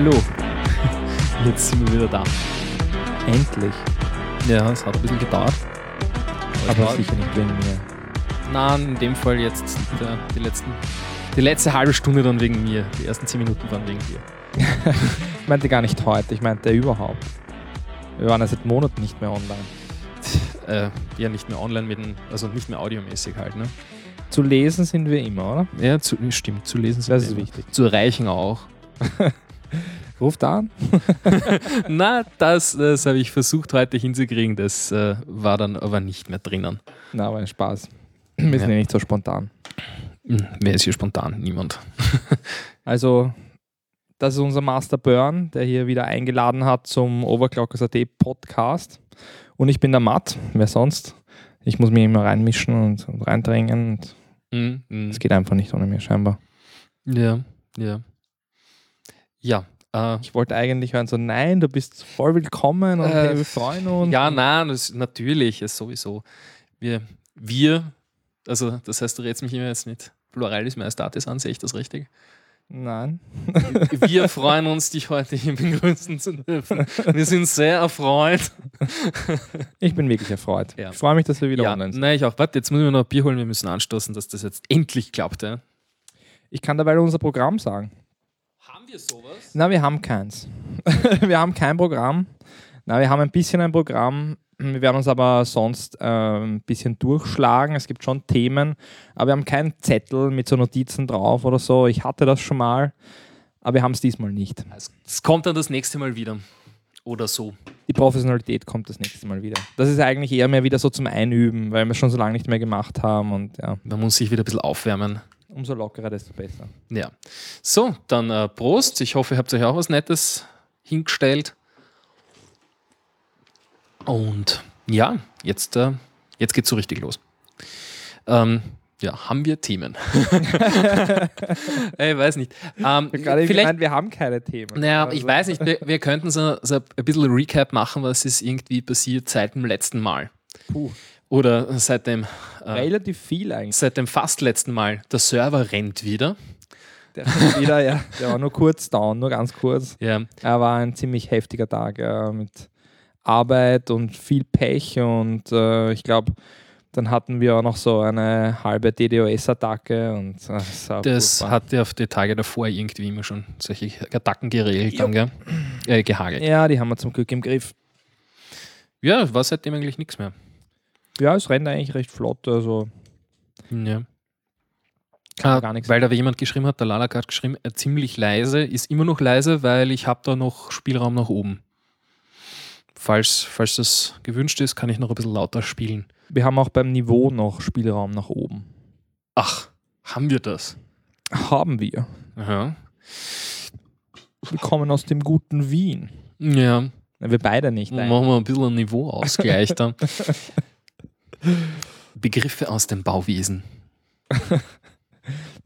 hallo. Jetzt sind wir wieder da. Endlich. Ja, es hat ein bisschen gedauert. Aber sicher nicht wegen mir. Nein, in dem Fall jetzt der, die letzten. Die letzte halbe Stunde dann wegen mir. Die ersten zehn Minuten waren wegen dir. Ich meinte gar nicht heute, ich meinte überhaupt. Wir waren ja seit Monaten nicht mehr online. Äh, ja, nicht mehr online mit dem, also nicht mehr audiomäßig halt, ne? Zu lesen sind wir immer, oder? Ja, zu, stimmt, zu lesen sind Das wir ist immer. wichtig. Zu erreichen auch. Ruft an. Na, das, das habe ich versucht heute hinzukriegen. Das äh, war dann aber nicht mehr drinnen. Na, aber ein Spaß. Wir sind Ja. ja nicht so spontan. Hm, Wer ist hier spontan? Niemand. Also, das ist unser Master Burn, der hier wieder eingeladen hat zum Overclockers.at Podcast. Und ich bin der Matt, wer sonst? Ich muss mich immer reinmischen und, und reindrängen. Und Hm, hm. es geht einfach nicht ohne mir, scheinbar. Ja, ja. Ja, äh, Ich wollte eigentlich hören, so, nein, du bist voll willkommen und Äh, hey, wir freuen uns. ja, nein, das, natürlich, ist sowieso. Wir, wir, also das heißt, du redest mich immer jetzt mit Pluralis Majestatis an, sehe ich das richtig? Nein. Wir freuen uns, dich heute hier begrüßen zu dürfen. Wir sind sehr erfreut. Ich bin wirklich erfreut. Ja. Ich freue mich, dass wir wieder Ja, online sind. nein, ich auch. Warte, jetzt müssen wir noch ein Bier holen, wir müssen anstoßen, dass das jetzt endlich klappt. Ja. Ich kann dabei unser Programm sagen. Wir sowas? Na, wir haben keins. wir haben kein Programm. Na, wir haben ein bisschen ein Programm. Wir werden uns aber sonst äh, ein bisschen durchschlagen. Es gibt schon Themen, aber wir haben keinen Zettel mit so Notizen drauf oder so. Ich hatte das schon mal, aber wir haben es diesmal nicht. Es kommt dann das nächste Mal wieder. Oder so. Die Professionalität kommt das nächste Mal wieder. Das ist eigentlich eher mehr wieder so zum Einüben, weil wir es schon so lange nicht mehr gemacht haben und ja, Man muss sich wieder ein bisschen aufwärmen. Umso lockerer, desto besser. Ja. So, dann äh, Prost. Ich hoffe, ihr habt euch auch was Nettes hingestellt. Und ja, jetzt, äh, jetzt geht's so richtig los. Ähm, ja, haben wir Themen? ich weiß nicht. Ähm, vielleicht, gemeint, wir haben keine Themen. naja, Also- ich weiß nicht, wir, wir könnten so, so ein bisschen Recap machen, was ist irgendwie passiert seit dem letzten Mal. Puh, Oder seit dem, äh, relativ viel eigentlich. seit dem fast letzten Mal. Der Server rennt wieder. Der, ist wieder, ja, der war nur kurz down, nur ganz kurz. Ja, Er war ein ziemlich heftiger Tag ja, mit Arbeit und viel Pech und äh, ich glaube, dann hatten wir auch noch so eine halbe DDoS-Attacke und äh, das, war Das hat ja auf die Tage davor irgendwie immer schon solche Attacken geregelt, dann, gell? Äh, gehagelt. ja, die haben wir zum Glück im Griff. Ja, war seitdem eigentlich nichts mehr. Ja, es rennt eigentlich recht flott, also Ja. Ah, gar nichts weil da jemand geschrieben hat, der Lalak hat geschrieben, äh, ziemlich leise, ist immer noch leise, weil ich habe da noch Spielraum nach oben. Falls, falls das gewünscht ist, kann ich noch ein bisschen lauter spielen. wir haben auch beim Niveau noch Spielraum nach oben. Ach, haben wir das? Haben wir. Aha. Wir kommen aus dem guten Wien. Ja, Wir beide nicht. machen eigentlich. wir ein bisschen einen Niveauausgleich dann. Begriffe aus dem Bauwesen.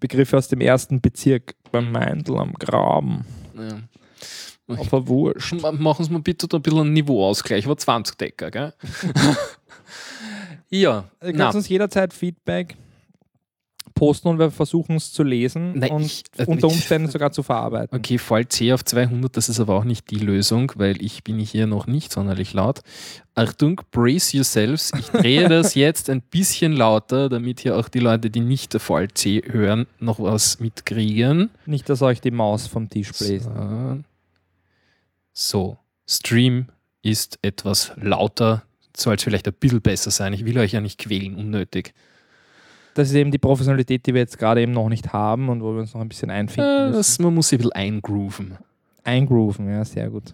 Begriffe aus dem ersten Bezirk beim Meindl am Graben. Ja. Wurst. Ma- Machen Sie mal bitte da ein bisschen einen Niveauausgleich, aber 20 Decker, gell? ja, könnt uns jederzeit Feedback posten und wir versuchen es zu lesen Nein, und ich- äh, unter Umständen sogar zu verarbeiten. okay, Fall C auf 200, das ist aber auch nicht die Lösung, weil ich bin hier noch nicht sonderlich laut. Achtung, brace yourselves. Ich drehe das jetzt ein bisschen lauter, damit hier auch die Leute, die nicht der Fall C hören, noch was mitkriegen. Nicht, dass euch die Maus vom Tisch bläst. So. so, Stream ist etwas lauter, soll es vielleicht ein bisschen besser sein. Ich will euch ja nicht quälen, unnötig. Das ist eben die Professionalität, die wir jetzt gerade eben noch nicht haben und wo wir uns noch ein bisschen einfinden Äh, müssen. das, man muss sich ein bisschen eingrooven. Eingrooven, ja, sehr gut.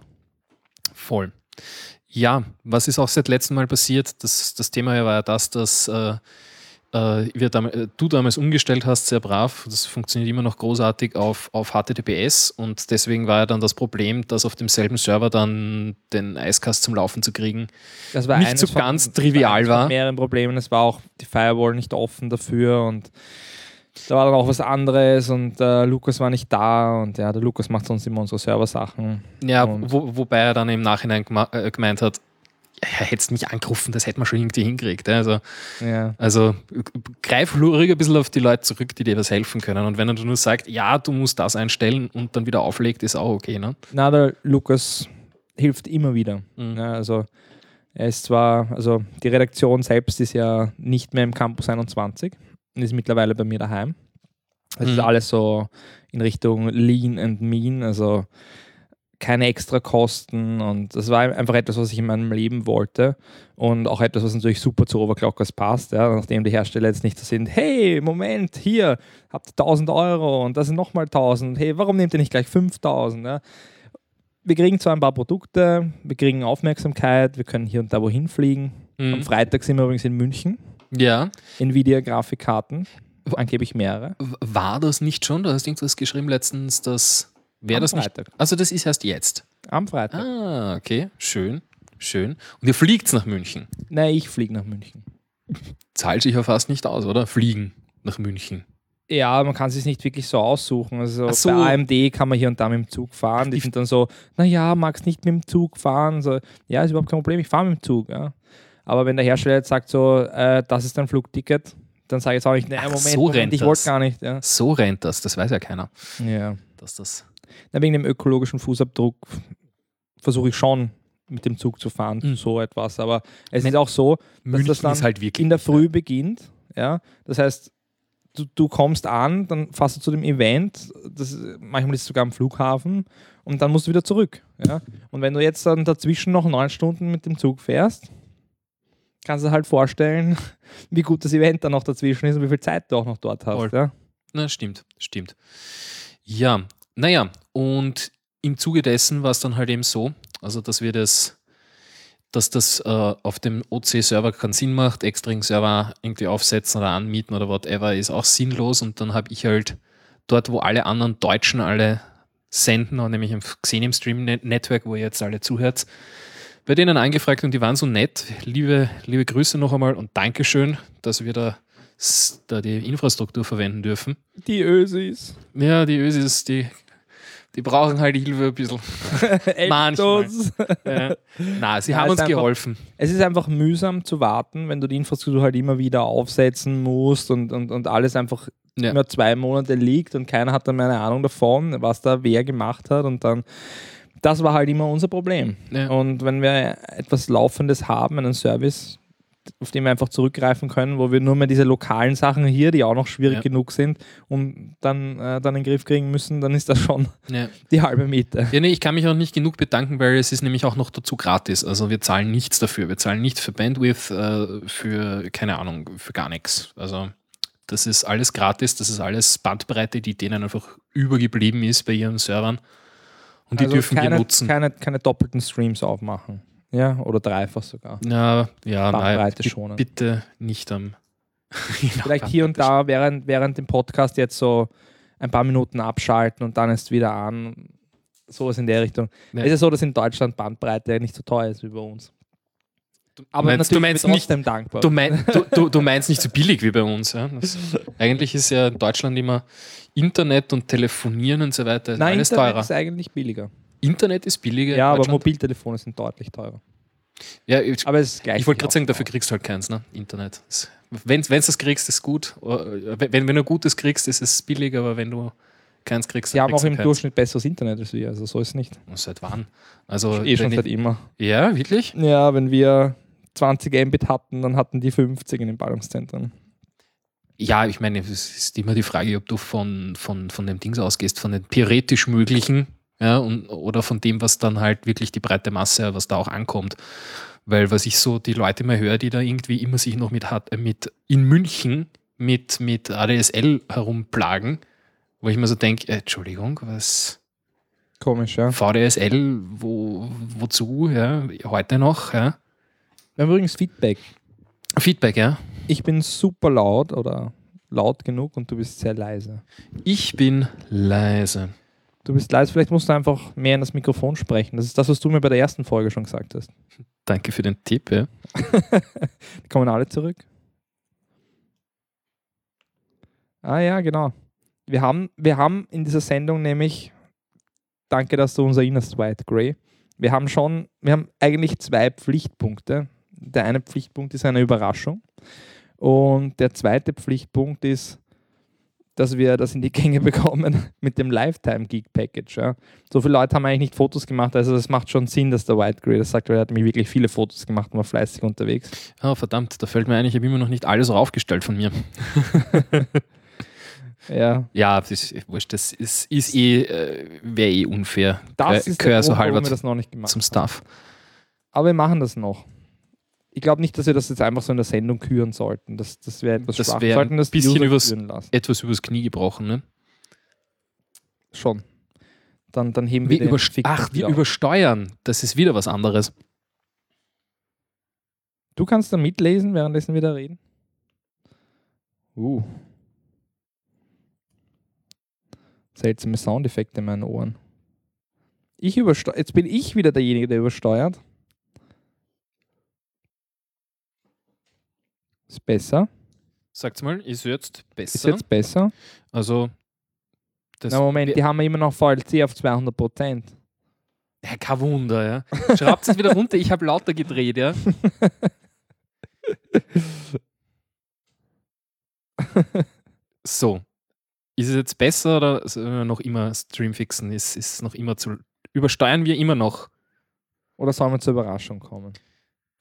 Voll. Ja, was ist auch seit letztem Mal passiert? Das, das Thema war ja das, dass äh, äh, äh, du damals umgestellt hast, sehr brav. Das funktioniert immer noch großartig auf, auf HTTPS und deswegen war ja dann das Problem, dass auf demselben Server dann den Icecast zum Laufen zu kriegen Das war nicht so von- ganz das war trivial eines war. mehreren Problemen. Es war auch die Firewall nicht offen dafür und da war dann auch was anderes und äh, Lukas war nicht da und ja, der Lukas macht sonst immer unsere Serversachen. Ja, wo, wobei er dann im Nachhinein äh, gemeint hat, ja, hättest mich angerufen, das hätte man schon irgendwie hingekriegt. Also, Ja. also greif ruhig ein bisschen auf die Leute zurück, die dir was helfen können. Und wenn er nur sagt, ja, du musst das einstellen und dann wieder auflegt, ist auch okay. Ne? Na, der Lukas hilft immer wieder. Mhm. Ja, also er ist zwar, also die Redaktion selbst ist ja nicht mehr im Campus 21 und ist mittlerweile bei mir daheim. Es ist Mhm. alles so in Richtung Lean and Mean, also keine extra Kosten und das war einfach etwas, was ich in meinem Leben wollte und auch etwas, was natürlich super zu Overclockers passt, ja, nachdem die Hersteller jetzt nicht so sind, hey, Moment, hier, habt ihr 1000 Euro und das sind nochmal 1000, hey, warum nehmt ihr nicht gleich 5000, ja? Wir kriegen zwar ein paar Produkte, wir kriegen Aufmerksamkeit, wir können hier und da wohin fliegen. Am Mhm. Freitag sind wir übrigens in München, Ja. Nvidia-Grafikkarten, angeblich mehrere. War das nicht schon? Du hast irgendwas geschrieben letztens, dass. Wäre das nicht. Freitag. Also, das ist erst jetzt. Am Freitag. Ah, okay. Schön. Schön. Und ihr fliegt nach München. Nein, ich fliege nach München. Zahlt sich ja fast nicht aus, oder? Fliegen nach München. Ja, man kann es sich nicht wirklich so aussuchen. Also so. bei AMD kann man hier und da mit dem Zug fahren. Die Die- sind dann so, naja, magst nicht mit dem Zug fahren? So, ja, ist überhaupt kein Problem, ich fahre mit dem Zug. Ja. Aber wenn der Hersteller jetzt sagt so, äh, das ist dein Flugticket, dann sage ich jetzt auch nicht, naja, Moment, so Moment rennt ich wollte gar nicht. Ja. So rennt das. Das weiß ja keiner. Ja. Dass das. Na, wegen dem ökologischen Fußabdruck versuche ich schon mit dem Zug zu fahren, Mhm. so etwas. Aber es ist auch so, München das dann ist halt wirklich. in der Früh beginnt. Ja? Das heißt, du, du kommst an, dann fährst du zu dem Event, das, manchmal ist es sogar am Flughafen, und dann musst du wieder zurück. Ja? Und wenn du jetzt dann dazwischen noch neun Stunden mit dem Zug fährst, kannst du dir halt vorstellen, wie gut das Event dann noch dazwischen ist und wie viel Zeit du auch noch dort hast. Voll. Ja? Na, stimmt, stimmt. Ja, naja, und im Zuge dessen war es dann halt eben so, also dass wir das, dass das äh, auf dem OC-Server keinen Sinn macht, extra einen Server irgendwie aufsetzen oder anmieten oder whatever, ist auch sinnlos und dann habe ich halt dort, wo alle anderen Deutschen alle senden, nämlich im Xenium Stream Net Network, wo ihr jetzt alle zuhört, bei denen angefragt und die waren so nett. Liebe, liebe Grüße noch einmal und Dankeschön, dass wir da, da die Infrastruktur verwenden dürfen. Die Ösis. Ja, die Ösis, die, die brauchen halt Hilfe ein bisschen. Manchmal. Ja. Na, sie Ja, haben uns einfach- geholfen. Es ist einfach mühsam zu warten, wenn du die Infrastruktur halt immer wieder aufsetzen musst und, und, und alles einfach Ja. immer zwei Monate liegt und keiner hat dann mehr eine Ahnung davon, was da wer gemacht hat und dann das war halt immer unser Problem. Ja. Und wenn wir etwas Laufendes haben, einen Service, auf den wir einfach zurückgreifen können, wo wir nur mehr diese lokalen Sachen hier, die auch noch schwierig Ja. genug sind, und dann, äh, dann in den Griff kriegen müssen, dann ist das schon Ja. die halbe Miete. Ja, nee, ich kann mich auch nicht genug bedanken, weil es ist nämlich auch noch dazu gratis. Also wir zahlen nichts dafür. Wir zahlen nichts für Bandwidth, äh, für, keine Ahnung, für gar nichts. Also das ist alles gratis, das ist alles Bandbreite, die denen einfach übergeblieben ist bei ihren Servern. Und die Also dürfen keine, wir nutzen. Keine, keine doppelten Streams aufmachen. Ja, oder dreifach sogar. ja, ja, nein, schonen. bitte nicht am. Vielleicht hier und da während, während dem Podcast jetzt so ein paar Minuten abschalten und dann erst wieder an. Sowas in der Richtung. Ja. Es ist so, dass in Deutschland Bandbreite nicht so teuer ist wie bei uns. Aber meinst- du meinst trotzdem dankbar. Du, mein, du, du, du meinst nicht so billig wie bei uns. Ja? Das, eigentlich ist ja in Deutschland immer Internet und Telefonieren und so weiter Nein, alles Internet teurer. ist eigentlich billiger. Internet ist billiger. Ja, aber. Mobiltelefone sind deutlich teurer. ja, ich, Aber es ist gleich. ich wollte gerade sagen, dafür kriegst du halt keins, ne? Internet. Wenn du das kriegst, ist gut. Wenn, wenn du Gutes kriegst, ist es billig, aber wenn du keins kriegst, Sie haben auch im keins. Durchschnitt besseres Internet als wir, also so ist es nicht. Und Seit wann? Also, eh schon seit ich, immer. ja, wirklich? Ja, wenn wir 20 Mbit hatten, dann hatten die 50 in den Ballungszentren. Ja, ich meine, es ist immer die Frage, ob du von, von, von dem Dings ausgehst, von den theoretisch möglichen, ja, und, oder von dem, was dann halt wirklich die breite Masse, was da auch ankommt. Weil was ich so die Leute immer höre, die da irgendwie immer sich noch mit, hat- äh, mit in München mit, mit ADSL herumplagen, wo ich mir so denke, äh, Entschuldigung, was Komisch, ja. VDSL, wo, wozu, ja, heute noch, ja. Wir haben übrigens Feedback. Feedback, ja. Ich bin super laut oder laut genug und du bist sehr leise. Ich bin leise. Du bist leise, vielleicht musst du einfach mehr in das Mikrofon sprechen. Das ist das, was du mir bei der ersten Folge schon gesagt hast. Danke für den Tipp, ja. Die kommen alle zurück. Ah ja, genau. Wir haben, wir haben in dieser Sendung nämlich, danke, dass du unser erinnerst, White Grey, Wir haben schon, wir haben eigentlich zwei Pflichtpunkte. Der eine Pflichtpunkt ist eine Überraschung. Und der zweite Pflichtpunkt ist, dass wir das in die Gänge bekommen mit dem Lifetime Geek Package. Ja. So viele Leute haben eigentlich nicht Fotos gemacht, also es macht schon Sinn, dass der White Grey das sagt, weil er hat mir wirklich viele Fotos gemacht und war fleißig unterwegs. Oh, verdammt, da fällt mir ein, ich habe immer noch nicht alles raufgestellt von mir. Ja, Ja, das ist wurscht, das ist, ist eh, äh, wäre eh unfair. das Gehör- ist der so Grund, warum halber wir das noch nicht gemacht zum haben. Stuff. Aber wir machen das noch. Ich glaube nicht, dass wir das jetzt einfach so in der Sendung küren sollten. Das, das wäre etwas Das schwach. wär sollten ein das die bisschen übers-. Etwas übers Knie gebrochen, ne? Schon. Dann, dann heben wir Wir den Ach, wir auf. übersteuern. Das ist wieder was anderes. Du kannst da mitlesen, währenddessen wir da reden. Uh. Seltsame Soundeffekte in meinen Ohren. Ich übersteuere. Jetzt bin ich wieder derjenige, der übersteuert. Ist besser. Sagt's mal, ist jetzt besser? Ist jetzt besser. also, das Na Moment, die haben wir immer noch VLC auf 200 Prozent. Ja, kein Wunder, ja. Schraubt es wieder runter, ich habe lauter gedreht, ja. So. Ist es jetzt besser oder sollen wir noch immer Stream fixen? Ist, ist noch immer zu. Übersteuern wir immer noch? Oder sollen wir zur Überraschung kommen?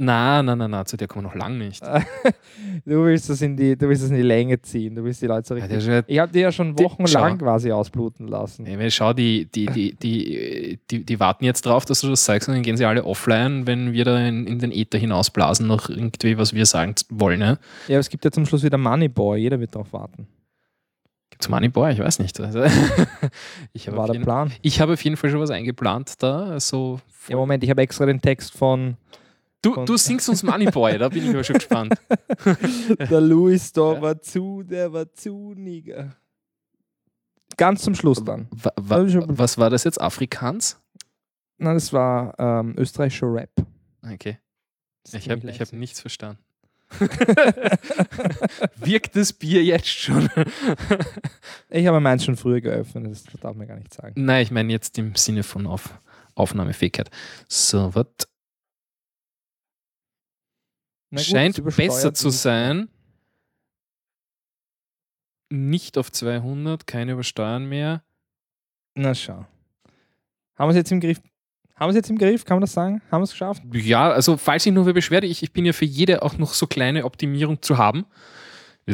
Na, na, na, na, zu der kommen wir noch lang nicht. Du willst das in die, du willst das in die Länge ziehen. Du willst die Leute so richtig. ja- Ich habe die ja schon Die- wochenlang schau. quasi ausbluten lassen. Weil schau, die, die, die, die, die, die warten jetzt drauf, dass du das sagst und dann gehen sie alle offline, wenn wir da in, in den Äther hinausblasen, noch irgendwie, was wir sagen wollen. Ne? Ja, aber es gibt ja zum Schluss wieder Moneyboy. Jeder wird darauf warten. Gibt's Moneyboy? Ich weiß nicht. Also, ich, habe War auf der jeden, Plan. ich habe auf jeden Fall schon was eingeplant da. Also, Ja, Moment, ich habe extra den Text von du, du singst uns Moneyboy, da bin ich aber schon gespannt. der Louis da Ja. war zu, der war zu nigger. Ganz zum Schluss dann. Wa, was war das jetzt? Afrikaans? Nein, das war ähm, österreichischer Rap. Okay. Ich habe hab nichts verstanden. Wirkt das Bier jetzt schon? Ich habe meins schon früher geöffnet, das darf man gar nicht sagen. Nein, ich meine jetzt im Sinne von Auf Aufnahmefähigkeit. So, was gut, scheint besser zu sein. Nicht auf 200, keine Übersteuern mehr. Na schau. Haben wir es jetzt im Griff? Haben wir es jetzt im Griff? Kann man das sagen? Haben wir es geschafft? Ja, also falls ich nur wer beschwerde, ich, ich bin ja für jede auch noch so kleine Optimierung zu haben.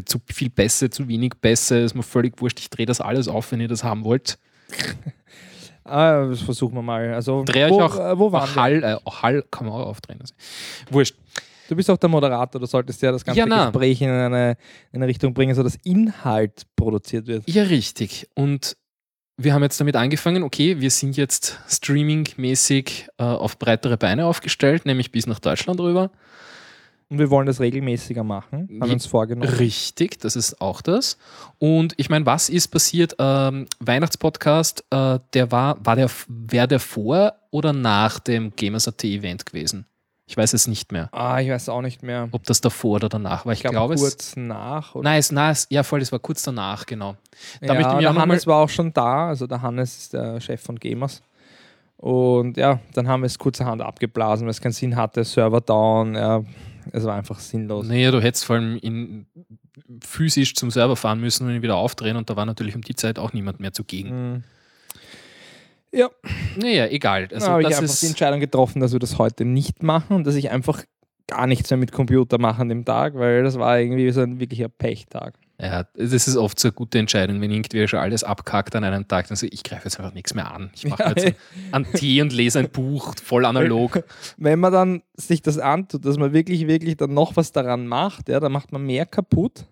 Zu viel besser, zu wenig besser, ist mir völlig wurscht. Ich drehe das alles auf, wenn ihr das haben wollt. Ah, das versuchen wir mal. Also, Dreh euch wo, auch- äh, wo waren Auch? Hall, äh, Hall kann man auch aufdrehen. Also. Wurscht. Du bist auch der Moderator, du solltest ja das ganze Ja. Gespräch in eine, in eine Richtung bringen, sodass Inhalt produziert wird. Ja, richtig. Und wir haben jetzt damit angefangen, okay, wir sind jetzt streamingmäßig äh, auf breitere Beine aufgestellt, nämlich bis nach Deutschland rüber. Und wir wollen das regelmäßiger machen, haben Je- uns vorgenommen. Richtig, das ist auch das. Und ich meine, was ist passiert? Ähm, Weihnachtspodcast, äh, der war, war der, wäre der vor oder nach dem Gamers.at Event gewesen? Ich weiß es nicht mehr, Ah, ich weiß auch nicht mehr. ob das davor oder danach war. Ich, Ich glaube, es. kurz nach. Oder? Nein, es, nein, es, ja, voll, es war kurz danach, genau. Da ja, ich der Hannes war auch schon da, also der Hannes ist der Chef von Gamers. Und ja, dann haben wir es kurzerhand abgeblasen, weil es keinen Sinn hatte, Server down, ja, es war einfach sinnlos. Naja, du hättest vor allem in, physisch zum Server fahren müssen und ihn wieder aufdrehen und da war natürlich um die Zeit auch niemand mehr zugegen. Mhm. Ja, Naja, egal. also habe ich das einfach die Entscheidung getroffen, dass wir das heute nicht machen und dass ich einfach gar nichts mehr mit Computer mache an dem Tag, weil das war irgendwie so ein wirklicher Pechtag. ja, das ist oft so eine gute Entscheidung, wenn irgendwer schon alles abkackt an einem Tag, dann so, ich greife jetzt einfach nichts mehr an. Ich mache Ja, jetzt einen Tee und lese ein Buch, voll analog. Wenn man dann sich das antut, dass man wirklich, wirklich dann noch was daran macht, ja, dann macht man mehr kaputt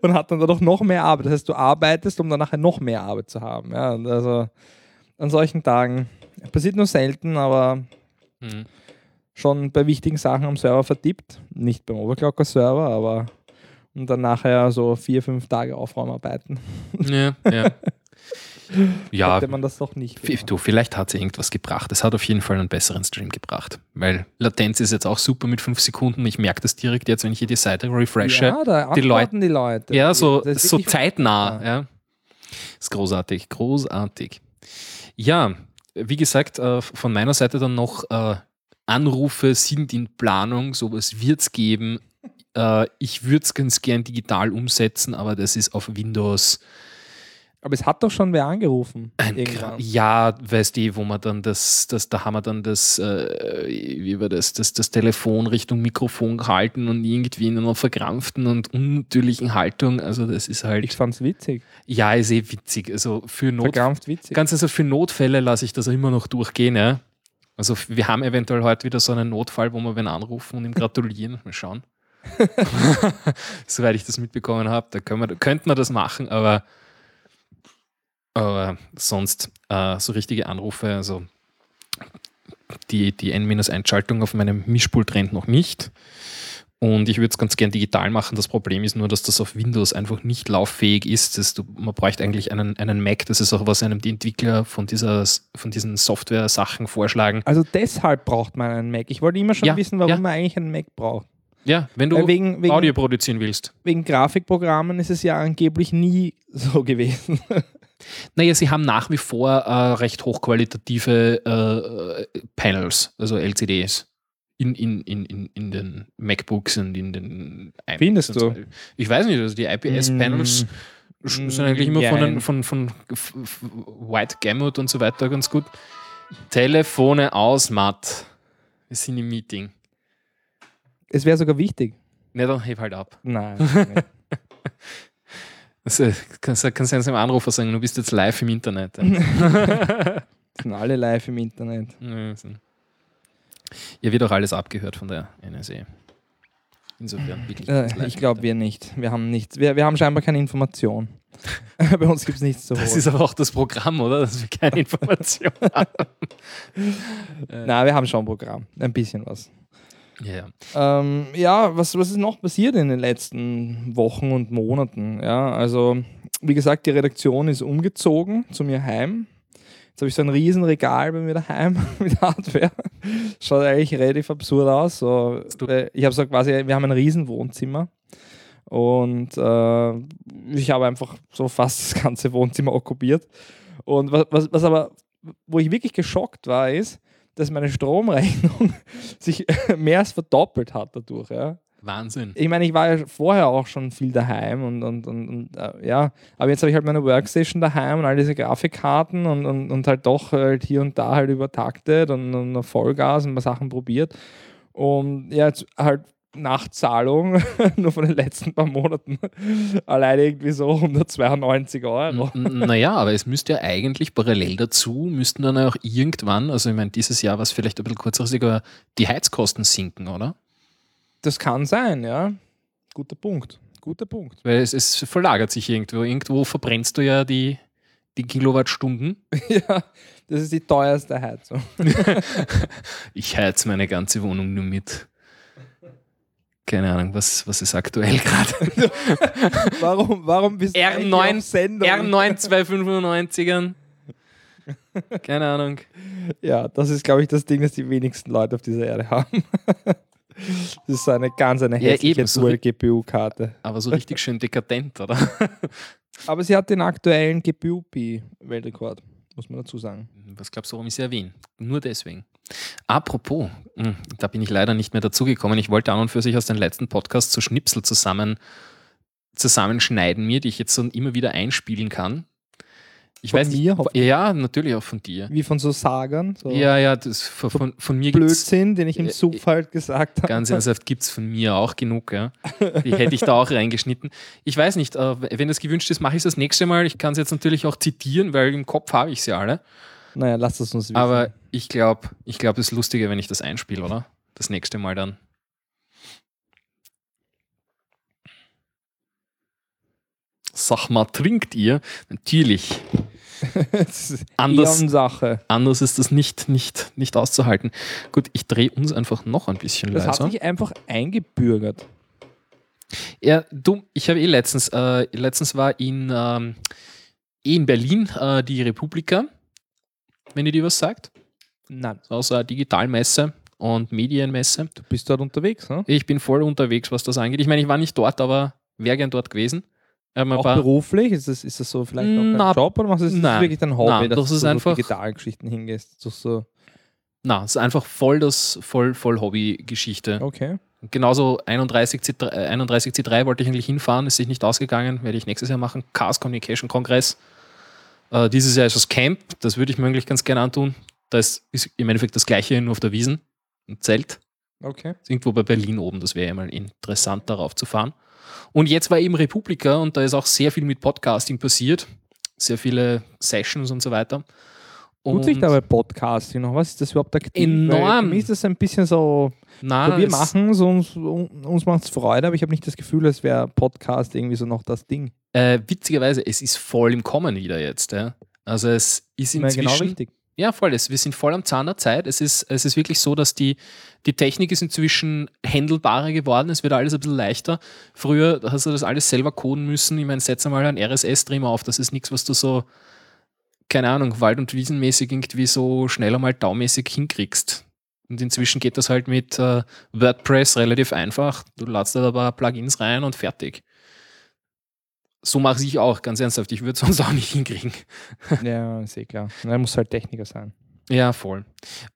und hat dann dadurch noch mehr Arbeit. Das heißt, du arbeitest, um dann nachher noch mehr Arbeit zu haben. Ja, also an solchen Tagen passiert nur selten, aber Hm. schon bei wichtigen Sachen am Server vertippt. Nicht beim Overclocker-Server, aber und dann nachher so vier, fünf Tage Aufräumarbeiten. Ja, ja. ja, Hätte man das doch nicht. du, vielleicht hat sie irgendwas gebracht. Es hat auf jeden Fall einen besseren Stream gebracht. Weil Latenz ist jetzt auch super mit fünf Sekunden. Ich merke das direkt jetzt, wenn ich hier die Seite refreshe. Ja, da die antworten die Leute. Ja, so, so zeitnah. Ja. Ja. Ist großartig, großartig. Ja, wie gesagt, äh, von meiner Seite dann noch äh, Anrufe sind in Planung, sowas wird es geben. Äh, ich würde es ganz gern digital umsetzen, aber das ist auf Windows. Aber es hat doch schon wer angerufen. Ja, weißt du, wo man dann das, das da haben wir dann das, äh, wie war das, das, das Telefon Richtung Mikrofon gehalten und irgendwie in einer verkrampften und unnatürlichen Haltung. Also das ist Ich halt, fand's witzig. ja, ist eh witzig. Also für Not, Verkrampft witzig. ganz also für Notfälle lasse ich das immer noch durchgehen. Ja? Also wir haben eventuell heute wieder so einen Notfall, wo wir wen anrufen und ihm gratulieren. Mal schauen. Soweit ich das mitbekommen habe, da können wir, könnten wir das machen, aber, aber sonst äh, so richtige Anrufe, also die, die N-1-Schaltung auf meinem Mischpult rennt noch nicht. Und ich würde es ganz gern digital machen. Das Problem ist nur, dass das auf Windows einfach nicht lauffähig ist. Das, du, man bräuchte eigentlich einen, einen Mac. Das ist auch, was einem die Entwickler von, dieser, von diesen Software-Sachen vorschlagen. Also deshalb braucht man einen Mac. Ich wollte immer schon Ja, wissen, warum ja. man eigentlich einen Mac braucht. Ja, wenn du Äh, wegen, wegen, Audio produzieren willst. wegen Grafikprogrammen ist es ja angeblich nie so gewesen. Naja, sie haben nach wie vor äh, recht hochqualitative äh, Panels, also LCDs. In, in, in, in, den MacBooks und in den iMacs Findest du? so. Ich weiß nicht, also die IPS-Panels Mm, sind eigentlich immer von, den- von, von White Gamut und so weiter ganz gut. Telefone aus, Matt. Wir sind im Meeting. Es wäre sogar wichtig. Ne, dann heb halt ab. Nein. Also, kannst du kannst einem Anrufer sagen, du bist jetzt live im Internet. sind alle live im Internet. Ja. Ja, wird auch alles abgehört von der NSA. Insofern wirklich. Äh, ich glaube, wir nicht. Wir haben nichts. Wir, wir haben scheinbar keine Information. Bei uns gibt es nichts zu Internet. Das holen. ist aber auch das Programm, oder? Dass wir keine Information haben. Äh, Nein, wir haben schon ein Programm. Ein bisschen was. Ja, ja. Ähm, ja, was, was ist noch passiert in den letzten Wochen und Monaten? Ja, also, wie gesagt, die Redaktion ist umgezogen zu mir heim. Jetzt habe ich so ein riesen Regal bei mir daheim mit Hardware. Schaut eigentlich relativ absurd aus. So, äh, ich habe so quasi, wir haben ein riesen Wohnzimmer. Und äh, ich habe einfach so fast das ganze Wohnzimmer okkupiert. Und was, was, was aber, wo ich wirklich geschockt war, ist, dass meine Stromrechnung sich mehr als verdoppelt hat dadurch. Ja. Wahnsinn. Ich meine, ich war ja vorher auch schon viel daheim und, und, und, und äh, ja, aber jetzt habe ich halt meine Workstation daheim und all diese Grafikkarten und, und, und halt doch halt hier und da halt übertaktet und, und Vollgas und ein paar Sachen probiert. Und ja, jetzt halt Nachzahlung nur von den letzten paar Monaten alleine irgendwie so 192 Euro. N- Naja, aber es müsste ja eigentlich parallel dazu, müssten dann auch irgendwann, also ich meine, dieses Jahr war es vielleicht ein bisschen kurzfristig, aber die Heizkosten sinken, oder? Das kann sein, ja. Guter Punkt. Guter Punkt. Weil es, es verlagert sich irgendwo. Irgendwo verbrennst du ja die, die Kilowattstunden. ja, das ist die teuerste Heizung. Ich heiz meine ganze Wohnung nur mit. Keine Ahnung, was, was ist aktuell gerade? Warum, warum bist du R9 eigentlich auf Sendung? R9295ern. Keine Ahnung. Ja, das ist, glaube ich, das Ding, das die wenigsten Leute auf dieser Erde haben. Das ist eine ganz eine Ja, hässliche so Dual-GPU-Karte. Aber so richtig schön dekadent, oder? Aber sie hat den aktuellen GPU-Weltrekord, muss man dazu sagen. Was glaubst du, warum ich sie erwähne? Nur deswegen. Apropos, mh, da bin ich leider nicht mehr dazugekommen. Ich wollte an und für sich aus den letzten Podcasts so Schnipsel zusammen, zusammenschneiden mir, die ich jetzt so immer wieder einspielen kann. Ich Von weiß mir? nicht. Ja, natürlich auch von dir. Wie von so Sagern, so Ja, ja, das, von, von, von mir gibt es Blödsinn, den ich im Äh, halt gesagt habe. ganz ernsthaft, gibt es von mir auch genug. Ja. Die hätte ich da auch reingeschnitten. Ich weiß nicht, äh, wenn es gewünscht ist, mache ich es das nächste Mal. Ich kann es jetzt natürlich auch zitieren, weil im Kopf habe ich sie alle. Naja, lass es uns wissen. Aber ich glaube, ich glaube, es ist lustiger, wenn ich das einspiele, oder? Das nächste Mal dann. Sag mal, trinkt ihr? Natürlich. das ist Anders, Sache. anders ist das nicht, nicht, nicht auszuhalten. Gut, ich drehe uns einfach noch ein bisschen Das hat leiser. sich einfach eingebürgert. Ja, du, ich habe eh letztens, äh, letztens war in, ähm, eh in Berlin äh, die Republika, wenn ihr die was sagt. Nein, Aus einer Digitalmesse und Medienmesse. du bist dort unterwegs, ne? Ich bin voll unterwegs, was das angeht. Ich meine, ich war nicht dort, aber wäre gern dort gewesen. Ähm, Auch beruflich? Ist das, ist das so vielleicht auch Na, Job oder machst du das, nein. wirklich dein Hobby, Nein, dass das du ist so einfach- digitalen Geschichten hingehst? So, so. Na, es ist einfach voll das voll, voll Hobby-Geschichte. Okay. Genauso 31C3, äh, 31C3 wollte ich eigentlich hinfahren, ist sich nicht ausgegangen, werde ich nächstes Jahr machen. Chaos Communication Kongress. Äh, dieses Jahr ist das Camp, das würde ich mir eigentlich ganz gerne antun. Da ist, ist im Endeffekt das gleiche, nur auf der Wiesen, ein Zelt. Okay. Irgendwo bei Berlin oben, das wäre ja mal interessant, darauf zu fahren. Und jetzt war eben Republika und da ist auch sehr viel mit Podcasting passiert. Sehr viele Sessions und so weiter. Tut sich Und- dabei Podcasting noch? Was ist das überhaupt aktiv? Enorm. Weil Für ist das ein bisschen so, Nein, so wir machen es, uns, uns macht es Freude, aber ich habe nicht das Gefühl, es wäre Podcast irgendwie so noch das Ding. Äh, witzigerweise, es ist voll im Kommen wieder jetzt. Ja. Also es ist Ja, inzwischen... genau richtig. Ja, voll. Wir sind voll am Zahn der Zeit. Es ist, es ist wirklich so, dass die, die Technik ist inzwischen handelbarer geworden. Es wird alles ein bisschen leichter. Früher hast du das alles selber coden müssen. Ich meine, setz einmal einen RSS-Stream auf. Das ist nichts, was du so, keine Ahnung, Wald- und Wiesenmäßig irgendwie so schnell einmal daumäßig hinkriegst. Und inzwischen geht das halt mit äh, WordPress relativ einfach. Du ladst da aber Plugins rein und fertig. So mache ich auch, ganz ernsthaft. Ich würde es sonst auch nicht hinkriegen. ja, ist eh klar. Er muss halt Techniker sein. Ja, voll.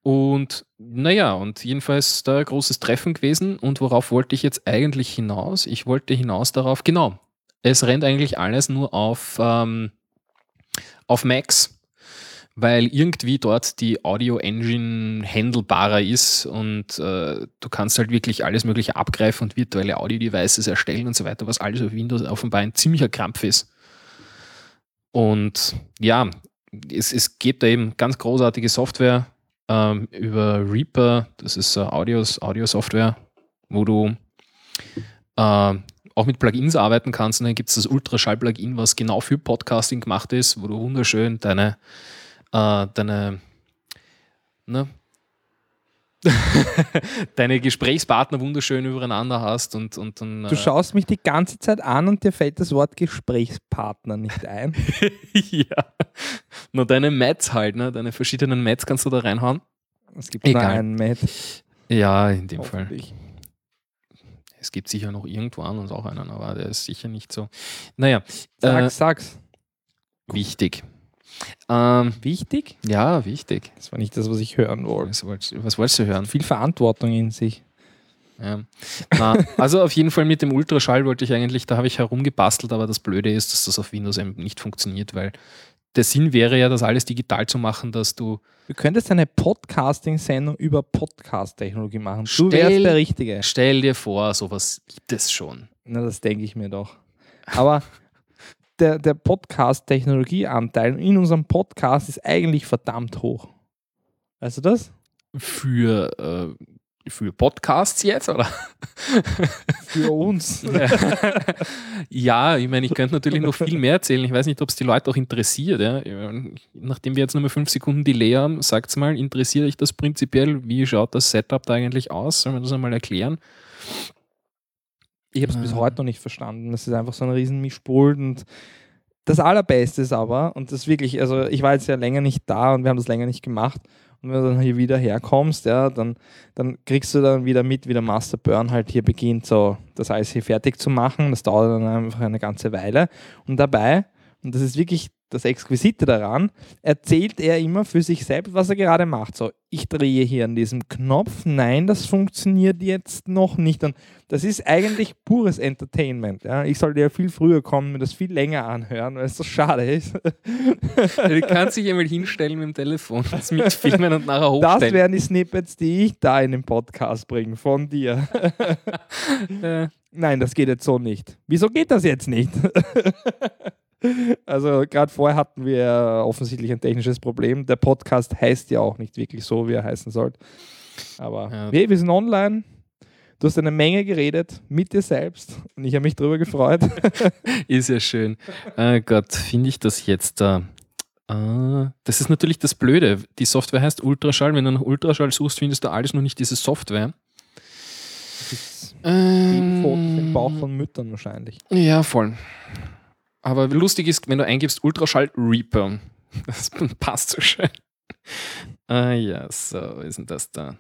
Und naja, und jedenfalls da ein großes Treffen gewesen. Und worauf wollte ich jetzt eigentlich hinaus? Ich wollte hinaus darauf, genau, es rennt eigentlich alles nur auf, ähm, auf Macs, weil irgendwie dort die Audio-Engine handelbarer ist und äh, du kannst halt wirklich alles Mögliche abgreifen und virtuelle Audio-Devices erstellen und so weiter, was alles auf Windows offenbar ein ziemlicher Krampf ist. Und ja, es, es gibt da eben ganz großartige Software ähm, über Reaper, das ist äh, Audios, Audio-Software, wo du äh, auch mit Plugins arbeiten kannst. Und dann gibt es das Ultraschall-Plugin, was genau für Podcasting gemacht ist, wo du wunderschön deine, äh, deine, ne? deine Gesprächspartner wunderschön übereinander hast und, und dann. Du äh, schaust mich die ganze Zeit an und dir fällt das Wort Gesprächspartner nicht ein. ja. Nur deine Mats halt, ne? Deine verschiedenen Mats kannst du da reinhauen. Es gibt nur Egal. einen Matt. Ja, in dem Fall. Es gibt sicher noch irgendwo anders auch einen, aber der ist sicher nicht so. Naja, Sag's, äh, sag's. wichtig. Ähm, Wichtig? ja, wichtig. Das war nicht das, was ich hören wollte. Was wolltest, was wolltest du hören? Viel Verantwortung in sich. Ja. Na, also auf jeden Fall mit dem Ultraschall wollte ich eigentlich, da habe ich herumgebastelt, aber das Blöde ist, dass das auf Windows eben nicht funktioniert, weil der Sinn wäre ja, das alles digital zu machen, dass du Du könntest eine Podcasting-Sendung über Podcast-Technologie machen. Du Stell- wärst der Richtige. Stell dir vor, sowas gibt es schon. Na, das denke ich mir doch. Aber der, der Podcast-Technologie-Anteil in unserem Podcast ist eigentlich verdammt hoch. Weißt du das? Für, äh, für Podcasts jetzt, oder? Für uns. ja, ich meine, ich könnte natürlich noch viel mehr erzählen. Ich weiß nicht, ob es die Leute auch interessiert. Ja? Nachdem wir jetzt nur mal fünf Sekunden Delay haben, sagt mal, interessiert euch das prinzipiell? Wie schaut das Setup da eigentlich aus? Sollen wir das einmal erklären? Ich habe es bis Ah. heute noch nicht verstanden. Das ist einfach so ein riesen Mischpult und das Allerbeste ist aber, und das wirklich, also ich war jetzt ja länger nicht da und wir haben das länger nicht gemacht. Und wenn du dann hier wieder herkommst, ja, dann, dann kriegst du dann wieder mit, wie der Master Burn halt hier beginnt, so das alles hier fertig zu machen. Das dauert dann einfach eine ganze Weile. Und dabei, und das ist wirklich das Exquisite daran, erzählt er immer für sich selbst, was er gerade macht. So, ich drehe hier an diesem Knopf, nein, das funktioniert jetzt noch nicht. Und das ist eigentlich pures Entertainment. Ja. Ich sollte ja viel früher kommen, mir das viel länger anhören, weil es so schade ist. Du kannst dich einmal hinstellen mit dem Telefon, das mitfilmen und nachher Das hochstellen. wären die Snippets, die ich da in den Podcast bringe, von dir. Äh, Nein, das geht jetzt so nicht. Wieso geht das jetzt nicht? also gerade vorher hatten wir offensichtlich ein technisches Problem. Der Podcast heißt ja auch nicht wirklich so, wie er heißen sollte. Aber Ja. hey, wir sind online. Du hast eine Menge geredet mit dir selbst und ich habe mich darüber gefreut. ist ja schön. Äh Gott, finde ich das jetzt da? Äh, das ist natürlich das Blöde. Die Software heißt Ultraschall. Wenn du nach Ultraschall suchst, findest du alles noch nicht diese Software. Das ist Fotos im Bauch Ähm, von Müttern wahrscheinlich. Ja, voll. Aber lustig ist, wenn du eingibst Ultraschall Reaper. Das passt so schön. Ah ja, so, ist denn das da?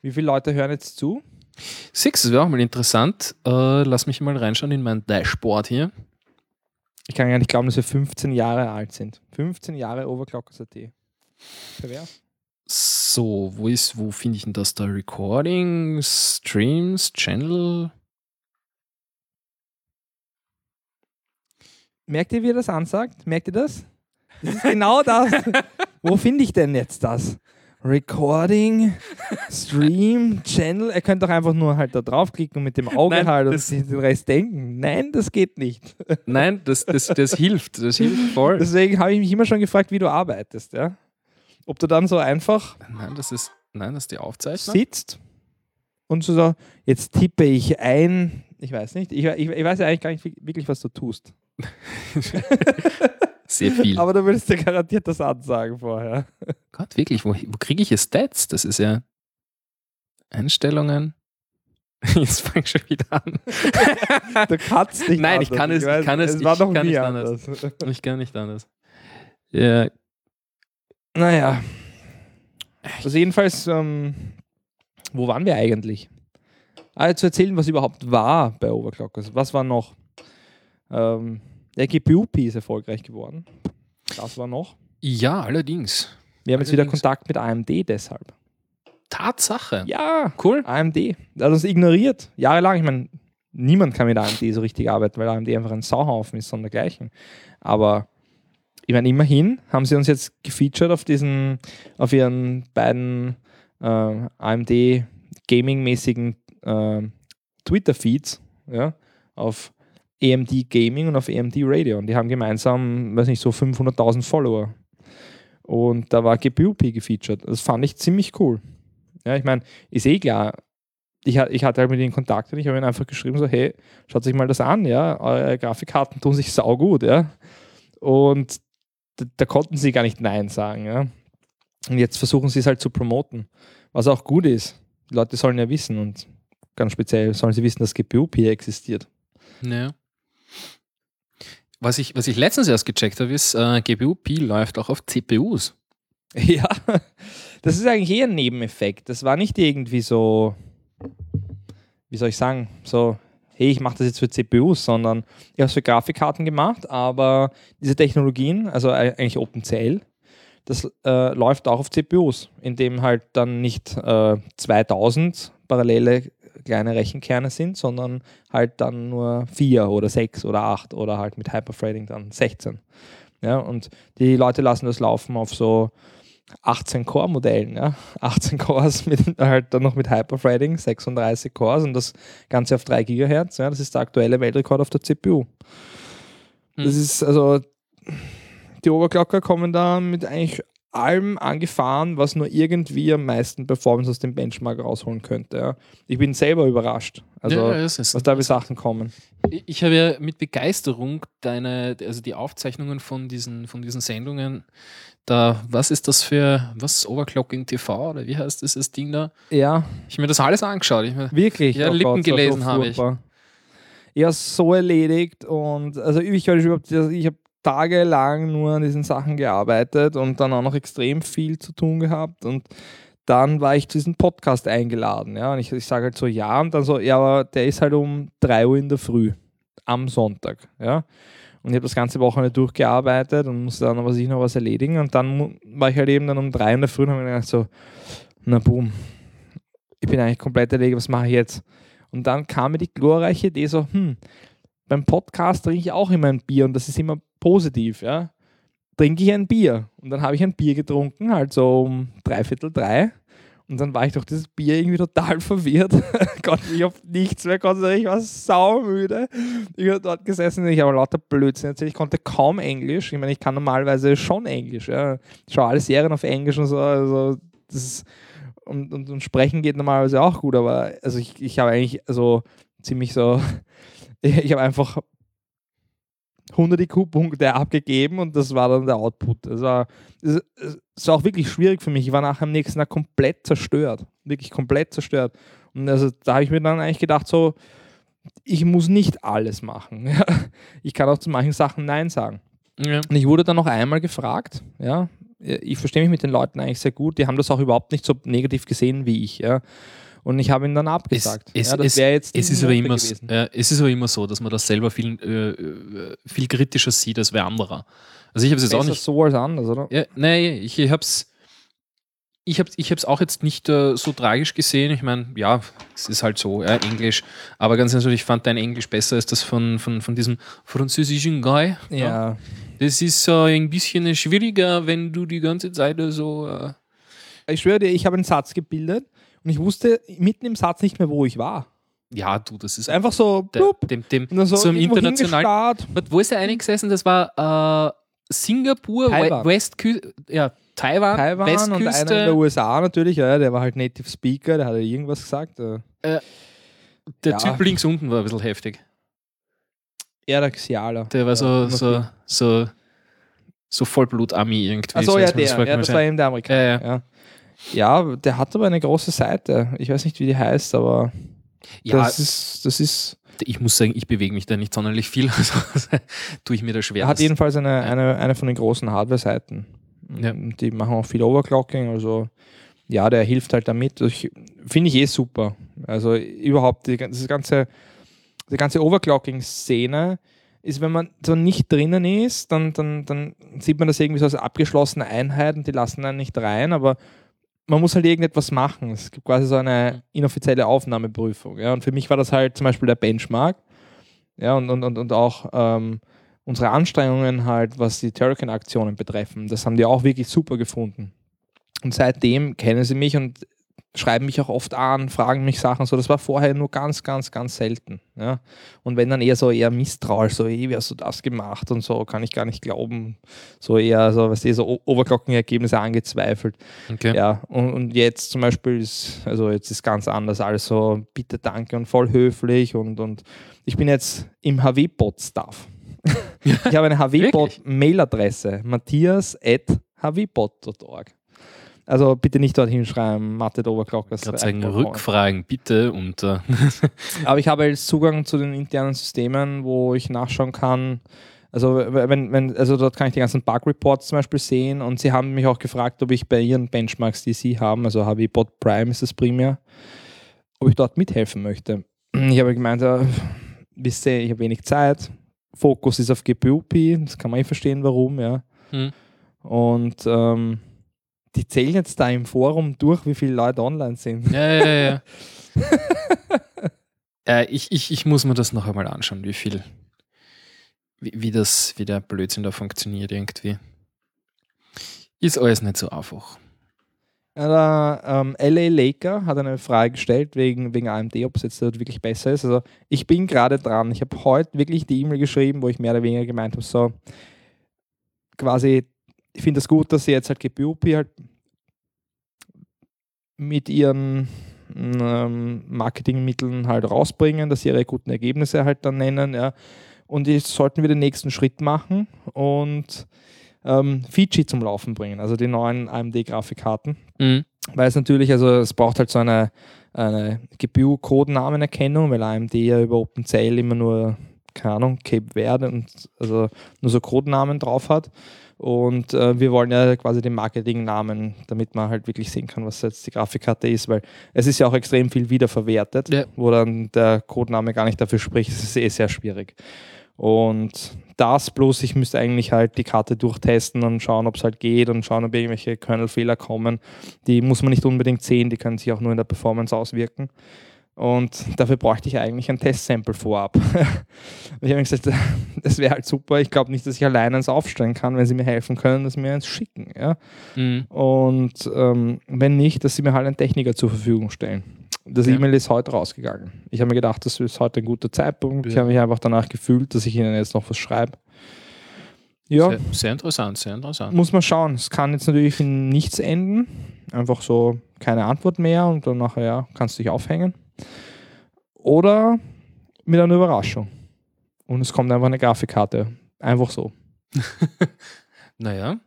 Wie viele Leute hören jetzt zu? Six, das wäre auch mal interessant. Äh, lass mich mal reinschauen in mein Dashboard hier. Ich kann gar nicht glauben, dass wir 15 Jahre alt sind. 15 Jahre Overclockers.at. Pervers. So, wo ist, wo finde ich denn das da? Recording, Streams, Channel. Merkt ihr, wie er das ansagt? Merkt ihr das? Das ist genau das. Wo finde ich denn jetzt das? Recording, Stream, Channel. Er könnte doch einfach nur halt da draufklicken und mit dem Auge Nein, halt und sich den Rest denken. Nein, das geht nicht. Nein, das, das, das hilft. Das hilft voll. Deswegen habe ich mich immer schon gefragt, wie du arbeitest. Ja? Ob du dann so einfach Nein, das ist, nein, das ist die Aufzeichnung. sitzt und so, so, jetzt tippe ich ein. Ich weiß nicht. Ich, ich, ich weiß ja eigentlich gar nicht wirklich, was du tust. Sehr viel. Aber du würdest dir garantiert das ansagen vorher. Gott, wirklich, wo, wo kriege ich hier Stats? Das ist ja Einstellungen. Jetzt fang ich schon wieder an. Du kannst nicht Nein, ich anders. kann es- ich kann es- Es war ich noch kann nie nicht anders. Ich kann nicht anders. Ja, Naja. Also jedenfalls, ähm, wo waren wir eigentlich? Ah, zu erzählen, was überhaupt war bei Overclockers. Was war noch? Ähm, der GPU-P ist erfolgreich geworden. Das war noch. ja allerdings. Wir haben jetzt wieder Allerdings. Kontakt mit AMD deshalb. Tatsache. Ja, Cool. AMD. Er hat uns ignoriert. Jahrelang. Ich meine, niemand kann mit AMD so richtig arbeiten, weil AMD einfach ein Sauhaufen ist, sondergleichen. Aber ich meine, immerhin haben sie uns jetzt gefeatured auf diesen, auf ihren beiden äh, AMD Gaming-mäßigen äh, Twitter-Feeds, ja, auf AMD Gaming und auf AMD Radio. Und die haben gemeinsam, weiß nicht, so 500.000 Follower. Und da war GPU-P gefeatured. Das fand ich ziemlich cool. Ja, ich meine, ist eh klar. Ich, ich hatte halt mit ihnen Kontakt und ich habe ihnen einfach geschrieben, so, hey, schaut sich mal das an, ja, eure Grafikkarten tun sich saugut, ja. Und da, da konnten sie gar nicht Nein sagen, ja. Und jetzt versuchen sie es halt zu promoten, was auch gut ist. Die Leute sollen ja wissen und ganz speziell sollen sie wissen, dass GPU-P existiert. Ja. Was ich, was ich letztens erst gecheckt habe, ist, äh, GPU-P läuft auch auf CPUs. Ja, das ist eigentlich eher ein Nebeneffekt. Das war nicht irgendwie so, wie soll ich sagen, so, hey, ich mache das jetzt für CPUs, sondern ich habe es für Grafikkarten gemacht, aber diese Technologien, also eigentlich OpenCL, das äh, läuft auch auf CPUs, indem halt dann nicht äh, 2000 parallele kleine Rechenkerne sind, sondern halt dann nur vier oder sechs oder acht oder halt mit Hyperthreading dann 16. Ja, und die Leute lassen das laufen auf so 18 Core-Modellen, ja. 18 Cores mit halt dann noch mit Hyperthreading, 36 Cores und das Ganze auf 3 GHz, ja, das ist der aktuelle Weltrekord auf der CPU. Das Hm. ist also, die Oberglocker kommen da mit eigentlich allem angefahren, was nur irgendwie am meisten Performance aus dem Benchmark rausholen könnte. Ja. Ich bin selber überrascht, also ja, das was da für Sachen kommen. Ich ich habe ja mit Begeisterung deine, also die Aufzeichnungen von diesen, von diesen Sendungen, da, was ist das für, was, Overclocking TV oder wie heißt dieses Ding da? Ja, Ich habe mir das alles angeschaut. Ich mir, Wirklich? Ja, Lippen es war gelesen habe ich. Ja, so erledigt und also ich überhaupt, ich habe tagelang nur an diesen Sachen gearbeitet und dann auch noch extrem viel zu tun gehabt. Und dann war ich zu diesem Podcast eingeladen, ja, und ich, ich sage halt so, ja, und dann so, ja, aber der ist halt um 3 Uhr in der Früh am Sonntag, ja, und ich habe das ganze Wochenende durchgearbeitet und musste dann was ich noch was erledigen. Und dann war ich halt eben dann um 3 in der Früh und habe mir gedacht so, na boom, ich bin eigentlich komplett erledigt, was mache ich jetzt? Und dann kam mir die glorreiche Idee so, hm, beim Podcast trinke ich auch immer ein Bier und das ist immer positiv, ja. Trinke ich ein Bier. Und dann habe ich ein Bier getrunken, halt so um dreiviertel drei. Und dann war ich durch dieses Bier irgendwie total verwirrt. konnte mich auf nichts mehr konzentrieren. Ich war saumüde. Ich habe dort gesessen ich habe lauter Blödsinn erzählt. Ich konnte kaum Englisch. Ich meine, ich kann normalerweise schon Englisch. Ja. Ich schaue alle Serien auf Englisch und so. Also das ist, und, und, und sprechen geht normalerweise auch gut, aber also ich, ich habe eigentlich also ziemlich so, ich, habe einfach 100 IQ-Punkte abgegeben und das war dann der Output. Es war, es, es war auch wirklich schwierig für mich. Ich war nachher am nächsten Tag komplett zerstört. Wirklich komplett zerstört. Und also da habe ich mir dann eigentlich gedacht, so, ich muss nicht alles machen. Ja. Ich kann auch zu manchen Sachen Nein sagen. ja. Und ich wurde dann noch einmal gefragt, ja. Ich verstehe mich mit den Leuten eigentlich sehr gut. Die haben das auch überhaupt nicht so negativ gesehen wie ich, ja. Und ich habe ihn dann abgesagt. Es, es, ja, es, es, die ist aber immer, ja, es ist aber immer so, dass man das selber viel, äh, äh, viel kritischer sieht als wer anderer. Also ich habe es jetzt auch nicht. so als anders, oder? Ja, nee, ich, ich habe es ich habe ich hab's auch jetzt nicht äh, so tragisch gesehen. Ich meine, ja, es ist halt so, ja, Englisch. Aber ganz ehrlich, ich fand dein Englisch besser als das von, von, von diesem französischen Guy. Ja. Das ist äh, ein bisschen schwieriger, wenn du die ganze Zeit so. Äh, Ich schwöre dir, ich habe einen Satz gebildet und ich wusste mitten im Satz nicht mehr, wo ich war. ja, du, das ist einfach so, der, blub, dem, dem, und dann so, im internationalen. wo ist er eingesessen? Das war äh, Singapur, Taiwan. Westküste, ja, Taiwan, Taiwan und einer in der Westküste, USA natürlich, ja, der war halt Native Speaker, der hat ja irgendwas gesagt. äh. der Ja. Typ links unten war ein bisschen heftig. Ja, der Xiala. Der war so, so, so, so Vollblut-Ami irgendwie. Achso, so ja, der, das ja, das war eben der Amerikaner. Ja, Ja, ja. der hat aber eine große Seite. Ich weiß nicht, wie die heißt, aber ja, das ist, das ist, ich muss sagen, ich bewege mich da nicht sonderlich viel. Also tue ich mir da schwer. er hat jedenfalls eine, eine, eine von den großen Hardware-Seiten. Ja. Die machen auch viel Overclocking, also ja, der hilft halt damit. Ich- Finde ich eh super. Also überhaupt die, das ganze, die ganze Overclocking-Szene ist, wenn man so nicht drinnen ist, dann, dann, dann sieht man das irgendwie so als abgeschlossene Einheit und die lassen einen nicht rein, aber man muss halt irgendetwas machen. Es gibt quasi so eine inoffizielle Aufnahmeprüfung. Ja? Und für mich war das halt zum Beispiel der Benchmark. Ja, und, und, und, und auch ähm, unsere Anstrengungen halt, was die Turrican-Aktionen betreffen, das haben die auch wirklich super gefunden. Und seitdem kennen sie mich und schreiben mich auch oft an, fragen mich Sachen so. Das war vorher nur ganz, ganz, ganz selten. Ja? Und wenn dann eher so eher misstrauisch, so, hey, wie hast du das gemacht und so, kann ich gar nicht glauben. So eher so, was so O- Overclocking-Ergebnisse angezweifelt. Okay. Ja, und, und jetzt zum Beispiel ist, also jetzt ist ganz anders, alles so, bitte danke und voll höflich und, und ich bin jetzt im HW-Bot-Stuff. ich habe eine HW-Bot-Mailadresse, matthias.hwbot.org. Also bitte nicht dorthin schreiben, Mathe Oberglockers. Gerade sagen, Rückfragen bitte und äh, Aber ich habe jetzt Zugang zu den internen Systemen, wo ich nachschauen kann. Also, wenn, wenn, also dort kann ich die ganzen Bug-Reports zum Beispiel sehen und sie haben mich auch gefragt, ob ich bei ihren Benchmarks, die sie haben, also HWBot Prime ist das primär, ob ich dort mithelfen möchte. Ich habe gemeint, ja, wisst ihr, ich habe wenig Zeit, Fokus ist auf GPU-P, das kann man eh verstehen, warum, ja. Hm. Und ähm, die zählen jetzt da im Forum durch, wie viele Leute online sind. ja, ja, ja. äh, ich, ich, ich muss mir das noch einmal anschauen, wie viel, wie, wie das, wie der Blödsinn da funktioniert irgendwie. Ist alles nicht so einfach. Der ähm, LA Laker hat eine Frage gestellt wegen, wegen AMD, ob es jetzt dort wirklich besser ist. Also ich bin gerade dran. Ich habe heute wirklich die E-Mail geschrieben, wo ich mehr oder weniger gemeint habe, so quasi, ich finde es das gut, dass sie jetzt halt GPU-P halt mit ihren ähm, Marketingmitteln halt rausbringen, dass sie ihre guten Ergebnisse halt dann nennen. Ja. Und jetzt sollten wir den nächsten Schritt machen und ähm, Fiji zum Laufen bringen, also die neuen AMD-Grafikkarten. Mhm. Weil es natürlich, also es braucht halt so eine, eine GPU-Codenamenerkennung, weil AMD ja über OpenCL immer nur, keine Ahnung, Cape Verde und also nur so Codenamen drauf hat. Und äh, wir wollen ja quasi den Marketingnamen, damit man halt wirklich sehen kann, was jetzt die Grafikkarte ist, weil es ist ja auch extrem viel wiederverwertet, Ja. wo dann der Codename gar nicht dafür spricht. Das ist eh sehr schwierig. Und das plus, ich müsste eigentlich halt die Karte durchtesten und schauen, ob es halt geht und schauen, ob irgendwelche Kernel-Fehler kommen. Die muss man nicht unbedingt sehen, die können sich auch nur in der Performance auswirken. Und dafür bräuchte ich eigentlich ein Testsample vorab. ich habe mir gesagt, das wäre halt super. Ich glaube nicht, dass ich alleine eins aufstellen kann, wenn sie mir helfen können, dass sie mir eins schicken. Ja? Mhm. Und ähm, wenn nicht, dass sie mir halt einen Techniker zur Verfügung stellen. Das Okay. E-Mail ist heute rausgegangen. Ich habe mir gedacht, das ist heute ein guter Zeitpunkt. Ich Ja. habe mich einfach danach gefühlt, dass ich ihnen jetzt noch was schreibe. Ja, Sehr, sehr interessant, sehr interessant. muss man schauen. Es kann jetzt natürlich in nichts enden. Einfach so keine Antwort mehr und dann nachher ja, kannst du dich aufhängen. Oder mit einer Überraschung. Und es kommt einfach eine Grafikkarte. Einfach so. Naja,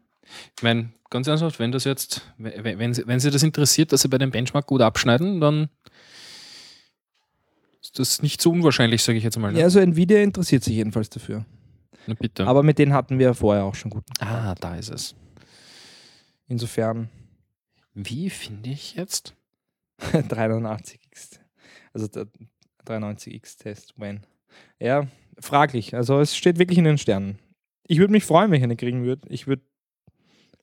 ich meine, ganz ernsthaft, wenn das jetzt, wenn, wenn, Sie, wenn Sie das interessiert, dass Sie bei dem Benchmark gut abschneiden, dann ist das nicht so unwahrscheinlich, sage ich jetzt mal. Ne? Ja, also Nvidia interessiert sich jedenfalls dafür. Na bitte. Aber mit denen hatten wir vorher auch schon guten. ah, da ist es. Insofern Wie finde ich jetzt? 380 93X. Also der 93X-Test, when. Ja, fraglich. Also es steht wirklich in den Sternen. Ich würde mich freuen, wenn ich eine kriegen würde. Ich würde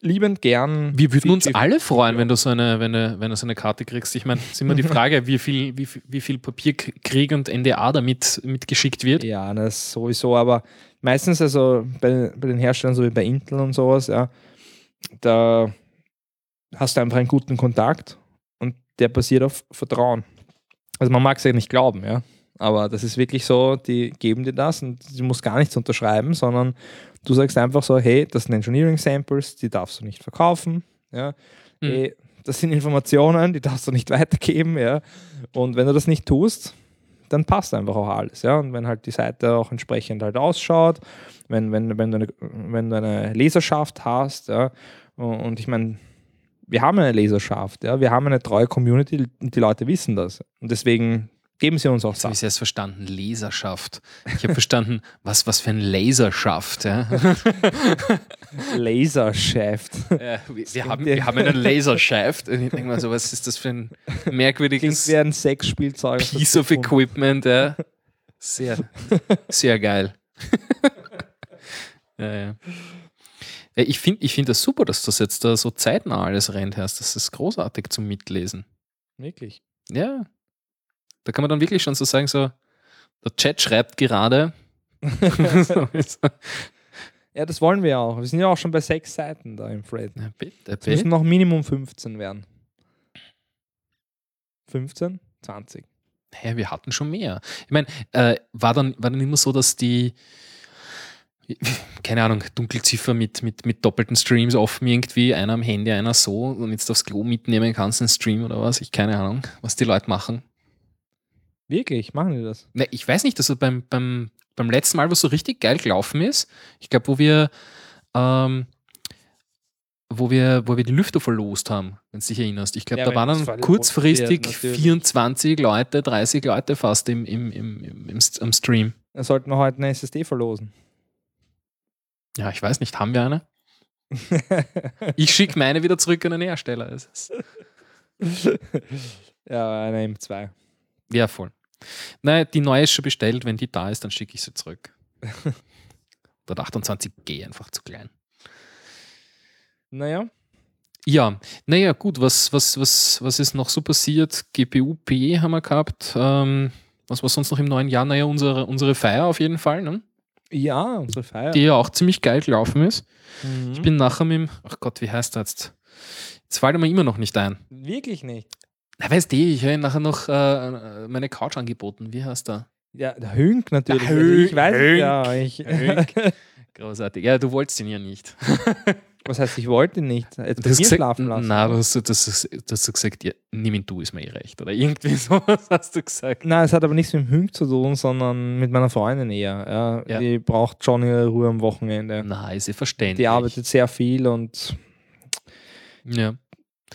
liebend gern. Wir würden uns 50 alle freuen, wenn du so eine, wenn du, wenn du so eine Karte kriegst. Ich meine, es ist immer die Frage, wie viel, wie, viel- wie viel Papierkrieg und NDA damit mitgeschickt wird. Ja, das sowieso, aber meistens also bei, bei den Herstellern, so wie bei Intel und sowas, ja, da hast du einfach einen guten Kontakt und der basiert auf Vertrauen. Also man mag es ja nicht glauben, ja, aber das ist wirklich so, die geben dir das und du musst gar nichts unterschreiben, sondern du sagst einfach so, hey, das sind Engineering Samples, die darfst du nicht verkaufen, ja, Mhm. hey, das sind Informationen, die darfst du nicht weitergeben, ja, und wenn du das nicht tust, dann passt einfach auch alles. Ja? Und wenn halt die Seite auch entsprechend halt ausschaut, wenn, wenn, wenn, du, eine, wenn du eine Leserschaft hast, ja, und ich meine, wir haben eine Leserschaft, ja, wir haben eine treue Community und die Leute wissen das. Und deswegen geben sie uns auch habe ich Sachen. es erst verstanden, Laserschaft. Ich habe verstanden, was, was für ein Laserschaft. Ja? Laserschaft. Ja, wir, wir, haben, wir haben einen Laserschaft. Und ich denke mal so, was ist das für ein Klingt merkwürdiges wie ein Sexspielzeug. Piece of. Equipment. Ja. Sehr, sehr geil. ja, ja. Ja, Ich finde ich find das super, dass das jetzt da so zeitnah alles rennt hast. Das ist großartig zum Mitlesen. Wirklich. Ja. Da kann man dann wirklich schon so sagen, so, der Chat schreibt gerade. Ja, das wollen wir ja auch. Wir sind ja auch schon bei sechs Seiten da im Thread. Na, bitte, Es müssen bitte. noch Minimum 15 werden. 15? 20. Hä, wir hatten schon mehr. Ich meine, äh, war, dann, war dann immer so, dass die, keine Ahnung, Dunkelziffer mit, mit, mit doppelten Streams offen irgendwie, einer am Handy, einer so und jetzt aufs Klo mitnehmen kannst, einen Stream oder was? Ich keine Ahnung, was die Leute machen. Wirklich? Machen die das? Ne, ich weiß nicht, also beim, beim, beim letzten Mal, was so richtig geil gelaufen ist, ich glaube, wo wir, ähm, wo wir, wo wir die Lüfter verlost haben, wenn du dich erinnerst. Ich glaube, Ja, da waren dann kurzfristig wird, natürlich. 24 Leute, 30 Leute fast im, im, im, im, im, am Stream. Dann sollten wir heute eine SSD verlosen. Ja, ich weiß nicht, haben wir eine? Ich schicke meine wieder zurück an den Hersteller. Ja, eine M2. Ja, voll. Nein, die neue ist schon bestellt. Wenn die da ist, dann schicke ich sie zurück. Der 28G einfach zu klein. Naja, Ja, naja, gut, was, was, was, was ist noch so passiert? GPU P haben wir gehabt. Ähm, was war sonst noch im neuen Jahr? Naja, unsere, unsere Feier auf jeden Fall, ne? Ja, unsere Feier. die ja auch ziemlich geil gelaufen ist. Mhm. Ich bin nachher mit dem, ach Gott, wie heißt das jetzt? Jetzt fällt mir immer noch nicht ein. Wirklich nicht. Na, weißt du, ich habe nachher noch äh, meine Couch angeboten. Wie heißt der? Ja, der Hünk natürlich. Der Also Hünk, ich weiß es Hünk, ja. Ich, Hünk. Großartig. Ja, du wolltest ihn ja nicht. was heißt, ich wollte nicht. Jetzt Du hast mir gesagt, schlafen lassen. Nein, du hast, das, das, das hast gesagt, ja, nimm ihn du, ist mir eh recht. Oder irgendwie sowas hast du gesagt. Nein, es hat aber nichts mit dem Hünk zu tun, sondern mit meiner Freundin eher. Ja, Ja. Die braucht schon ihre Ruhe am Wochenende. Nein, ist ja verständlich. Die arbeitet sehr viel und Ja.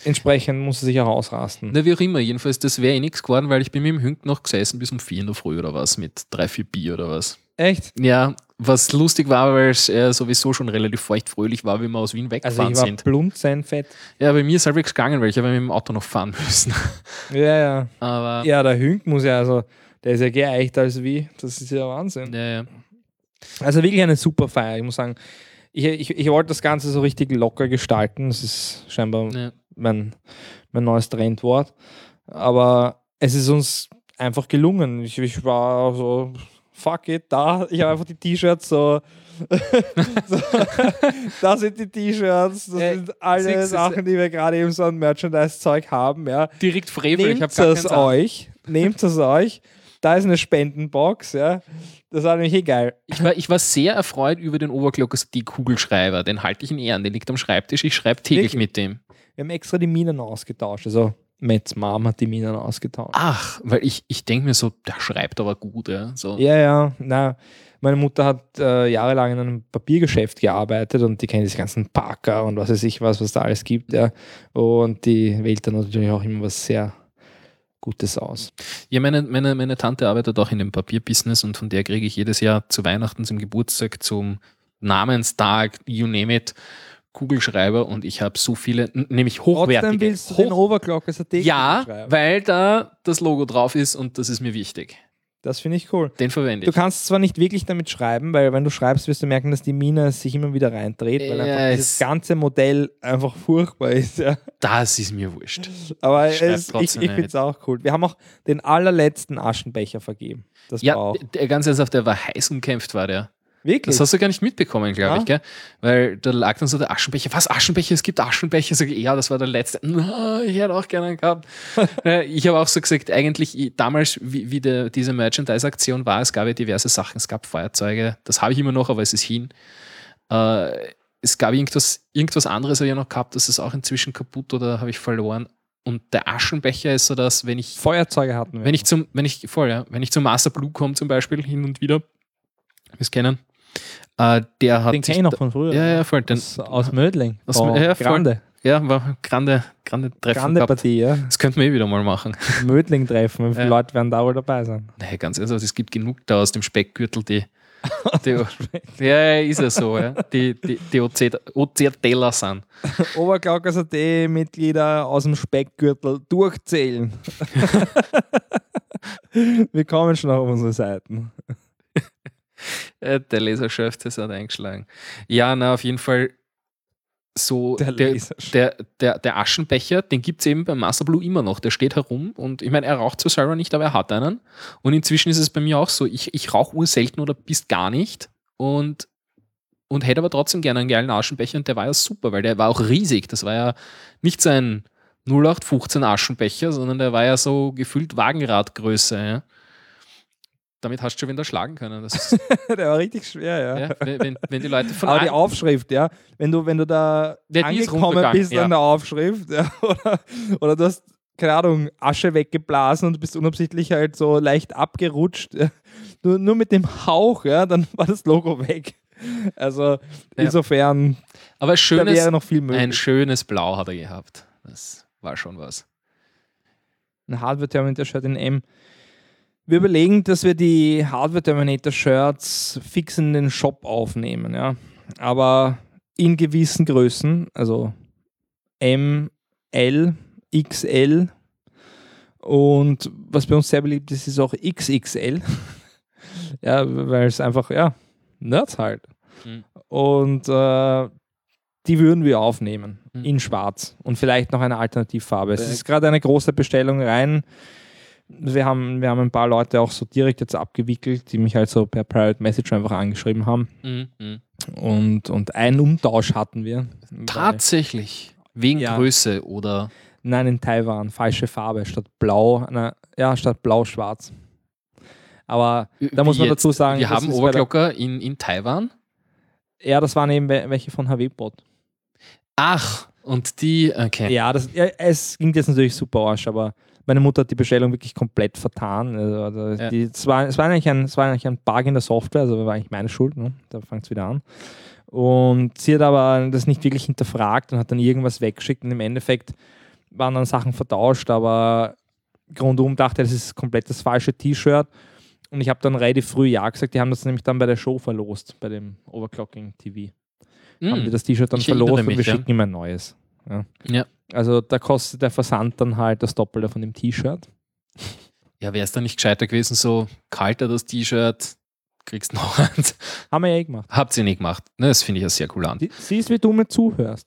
entsprechend muss sie sich auch ausrasten. Na, wie auch immer, jedenfalls, das wäre eh nichts geworden, weil ich bin mit dem Hünk noch gesessen bis um vier in der Früh oder was, mit drei, vier Bier oder was. Echt? Ja, was lustig war, weil es äh, sowieso schon relativ feuchtfröhlich war, wie wir aus Wien Also weggefahren ich war sind. blunzenfett. Ja, bei mir ist halbwegs gegangen, weil ich habe mit dem Auto noch fahren müssen. Ja, ja. Aber Ja, der Hünk muss ja, also, der ist ja geeicht als wie. Das ist ja Wahnsinn. ja, ja. Also wirklich eine super Feier. Ich muss sagen, ich, ich, ich wollte das Ganze so richtig locker gestalten. Das ist scheinbar ja. mein, mein neues Trendwort. Aber es ist uns einfach gelungen. Ich, ich war so, fuck it, da. Ich habe einfach die T-Shirts so. so da sind die T-Shirts, das Äh, sind alle Sachen, die wir gerade eben so an Merchandise-Zeug haben. Ja. Direkt Frevel, ich Nehmt habe gar es euch, nehmt es euch. Da ist eine Spendenbox, ja. Das war nämlich eh geil. ich war, ich war sehr erfreut über den Overclockers die Kugelschreiber. Den halte ich in Ehren. Der liegt am Schreibtisch. Ich schreibe täglich Wirklich? mit dem. Wir haben extra die Minen ausgetauscht. Also Mets Mom hat die Minen ausgetauscht. Ach, weil ich, ich denke mir so, der schreibt aber gut, ja. So. Ja, ja, na, meine Mutter hat äh, jahrelang in einem Papiergeschäft gearbeitet und die kennt diese ganzen Parker und was weiß ich was, was da alles gibt, ja. Und die wählt dann natürlich auch immer was sehr Gutes aus. Ja, meine, meine, meine Tante arbeitet auch in dem Papierbusiness und von der kriege ich jedes Jahr zu Weihnachten, zum Geburtstag, zum Namenstag, you name it, Kugelschreiber und ich habe so viele, nämlich Trotzdem hochwertige. willst du den hoch Overclock als AT ja, weil da das Logo drauf ist und das ist mir wichtig. Das finde ich cool. Den verwende Du ich. kannst zwar nicht wirklich damit schreiben, weil wenn du schreibst, wirst du merken, dass die Mine sich immer wieder reindreht, weil Ja, einfach dieses es- ganze Modell einfach furchtbar ist. Ja. Das ist mir wurscht. Aber Schreib es, ich, ich finde es auch cool. Wir haben auch den allerletzten Aschenbecher vergeben. Das Ja, war auch. der ganz ernsthaft, der war heiß umkämpft, war der. Wirklich? Das hast du gar nicht mitbekommen, glaube Ja. ich, gell? Weil da lag dann so der Aschenbecher. Was, Aschenbecher? Es gibt Aschenbecher. Sag ich, ja, das war der letzte. Na, ich hätte auch gerne einen gehabt. Äh, ich habe auch so gesagt, eigentlich ich- damals, wie, wie der, diese Merchandise-Aktion war, es gab ja diverse Sachen. Es gab Feuerzeuge, das habe ich immer noch, aber es ist hin. Äh, es gab irgendwas, irgendwas anderes habe ich ja noch gehabt, das ist auch inzwischen kaputt oder habe ich verloren. Und der Aschenbecher ist so das, wenn ich Feuerzeuge hatten wir. wenn ich zum, wenn ich voll, ja, wenn ich zum Master Blue komme zum Beispiel hin und wieder, wir es kennen, äh, der hat den kenne ich noch von früher. Ja, ja, voll. Den, aus, aus Mödling. Aus Oh, ja. Grande. ja, war grande, grande Treffen Grande gehabt. Partie, ja. Das könnten wir eh wieder mal machen. Mödling-Treffen. Wie viele Ja. Leute werden da wohl dabei sein? Nee, ganz ehrlich, es gibt genug da aus dem Speckgürtel, die, die ja, ist ja so, ja, die, die, die OC, OC-Teller sind. Oberglaukers AT-Mitglieder aus dem Speckgürtel durchzählen. wir kommen schon auf unsere Seiten. Der Laserchef, das hat eingeschlagen. Ja, na, auf jeden Fall so Der der, der, der, der Aschenbecher, den gibt es eben beim Master Blue immer noch. Der steht herum und ich meine, er raucht zwar selber nicht, aber er hat einen. Und inzwischen ist es bei mir auch so, ich, ich rauche urselten oder bis gar nicht und, und hätte aber trotzdem gerne einen geilen Aschenbecher und der war ja super, weil der war auch riesig. Das war ja nicht so ein 0815 Aschenbecher, sondern der war ja so gefühlt Wagenradgröße. Ja. Damit hast du schon wieder schlagen können. Das Der war richtig schwer, ja. ja, wenn, wenn- die Leute von Aber die Aufschrift, ja, wenn du, wenn du da Ja, angekommen bist ja. an der Aufschrift, ja, oder, oder du hast, keine Ahnung, Asche weggeblasen und bist unabsichtlich halt so leicht abgerutscht, nur, nur mit dem Hauch, ja, dann war das Logo weg. Also insofern, aber da schönes, wäre noch viel ein möglich. schönes Blau hat er gehabt. Das war schon was. Ein Hardware Terminator Shirt in M. Wir überlegen, dass wir die Hardware Terminator Shirts fix in den Shop aufnehmen, ja. Aber in gewissen Größen, also M, L, XL und was bei uns sehr beliebt ist, ist auch XXL. ja, weil es einfach, ja, Nerds halt. Mhm. Und äh, die würden wir aufnehmen Mhm. in schwarz und vielleicht noch eine Alternativfarbe. Es ist gerade eine große Bestellung rein. Wir haben, wir haben ein paar Leute auch so direkt jetzt abgewickelt, die mich halt so per Private Message einfach angeschrieben haben. Mhm, mhm. Und, und einen Umtausch hatten wir. Tatsächlich. Wegen Ja. Größe oder. Nein, in Taiwan. Falsche Farbe. Statt blau, na, ja, statt blau-schwarz. Aber da muss Wie man jetzt? dazu sagen, Wir haben Oberglocker in, in Taiwan. ja, das waren eben we- welche von HW-Bot. Ach, und die, okay. Ja, das, ja, es ging jetzt natürlich super Arsch, aber meine Mutter hat die Bestellung wirklich komplett vertan. Also, also Ja. die, es, war, es, war eigentlich ein, es war eigentlich ein Bug in der Software, also war eigentlich meine Schuld. Ne? Da fängt es wieder an. Und sie hat aber das nicht wirklich hinterfragt und hat dann irgendwas weggeschickt und im Endeffekt waren dann Sachen vertauscht, aber rundum dachte, das ist komplett das falsche T-Shirt. Und ich habe dann relativ früh Ja gesagt, die haben das nämlich dann bei der Show verlost, bei dem Overclocking TV. Haben die Hm. das T-Shirt dann Ich verlost und wir ja. schicken ihm ein neues. Ja. Ja. Also da kostet der Versand dann halt das Doppelte von dem T-Shirt. Ja, wäre es dann nicht gescheiter gewesen, so kalter das T-Shirt, kriegst noch eins. Haben wir ja eh gemacht. Habt ihr nicht gemacht. Ne, das finde ich ja sehr cool an. Siehst, wie du mir zuhörst.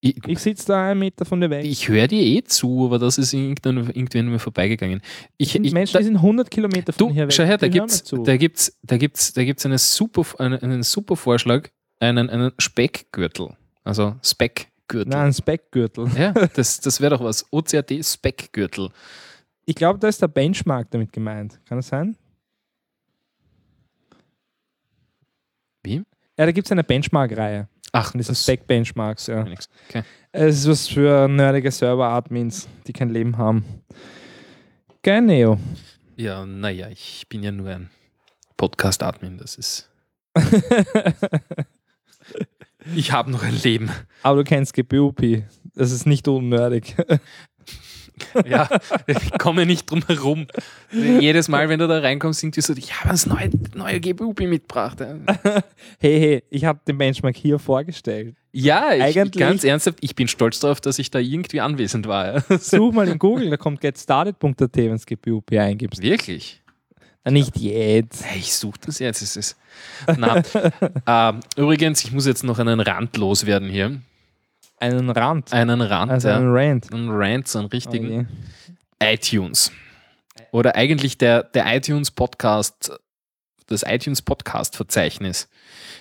Ich, Ich sitze da einen Meter von dir weg. ich höre dir eh zu, aber das ist irgendwann, irgendwann mir vorbeigegangen. Ich, ich, Menschen, da, die sind 100 Kilometer von Du, hier weg. schau her, da mir zu. da gibt's, da gibt's, da gibt's eine super, einen, einen super Vorschlag, einen, einen Speckgürtel. Also Speckgürtel. Nein, ein Speckgürtel. Ja, das, das wäre doch was. OCAD Speckgürtel. Ich glaube, da ist der Benchmark damit gemeint. Kann das sein? Wie? Ja, da gibt es eine Benchmark-Reihe. Ach, Und das sind das Spec-Benchmarks, ja. nix. Okay. Es ist was für nerdige Server-Admins, die kein Leben haben. Geil, Neo. Ja, naja, ich bin ja nur ein Podcast-Admin, das ist. Ich habe noch ein Leben. Aber du kennst GPUP. Das ist nicht unnerdig. Ja, ich komme nicht drum herum. Jedes Mal, wenn du da reinkommst, sind die so, ich habe das neue, neue GPU mitgebracht. hey, hey, ich habe den Benchmark hier vorgestellt. Ja, ich, Eigentlich- ganz ernsthaft, ich bin stolz darauf, dass ich da irgendwie anwesend war. Such mal in Google, da kommt getstarted.at, wenn du GPUP eingibst. Wirklich? Nicht jetzt. Ich suche das jetzt. Es ist. Na, ähm, übrigens, ich muss jetzt noch einen Rand loswerden hier. Einen Rand. Einen Rand, Also ja. einen Rant. Einen Rant, so einen richtigen. Okay. iTunes. Oder eigentlich der, der iTunes Podcast, das iTunes Podcast Verzeichnis.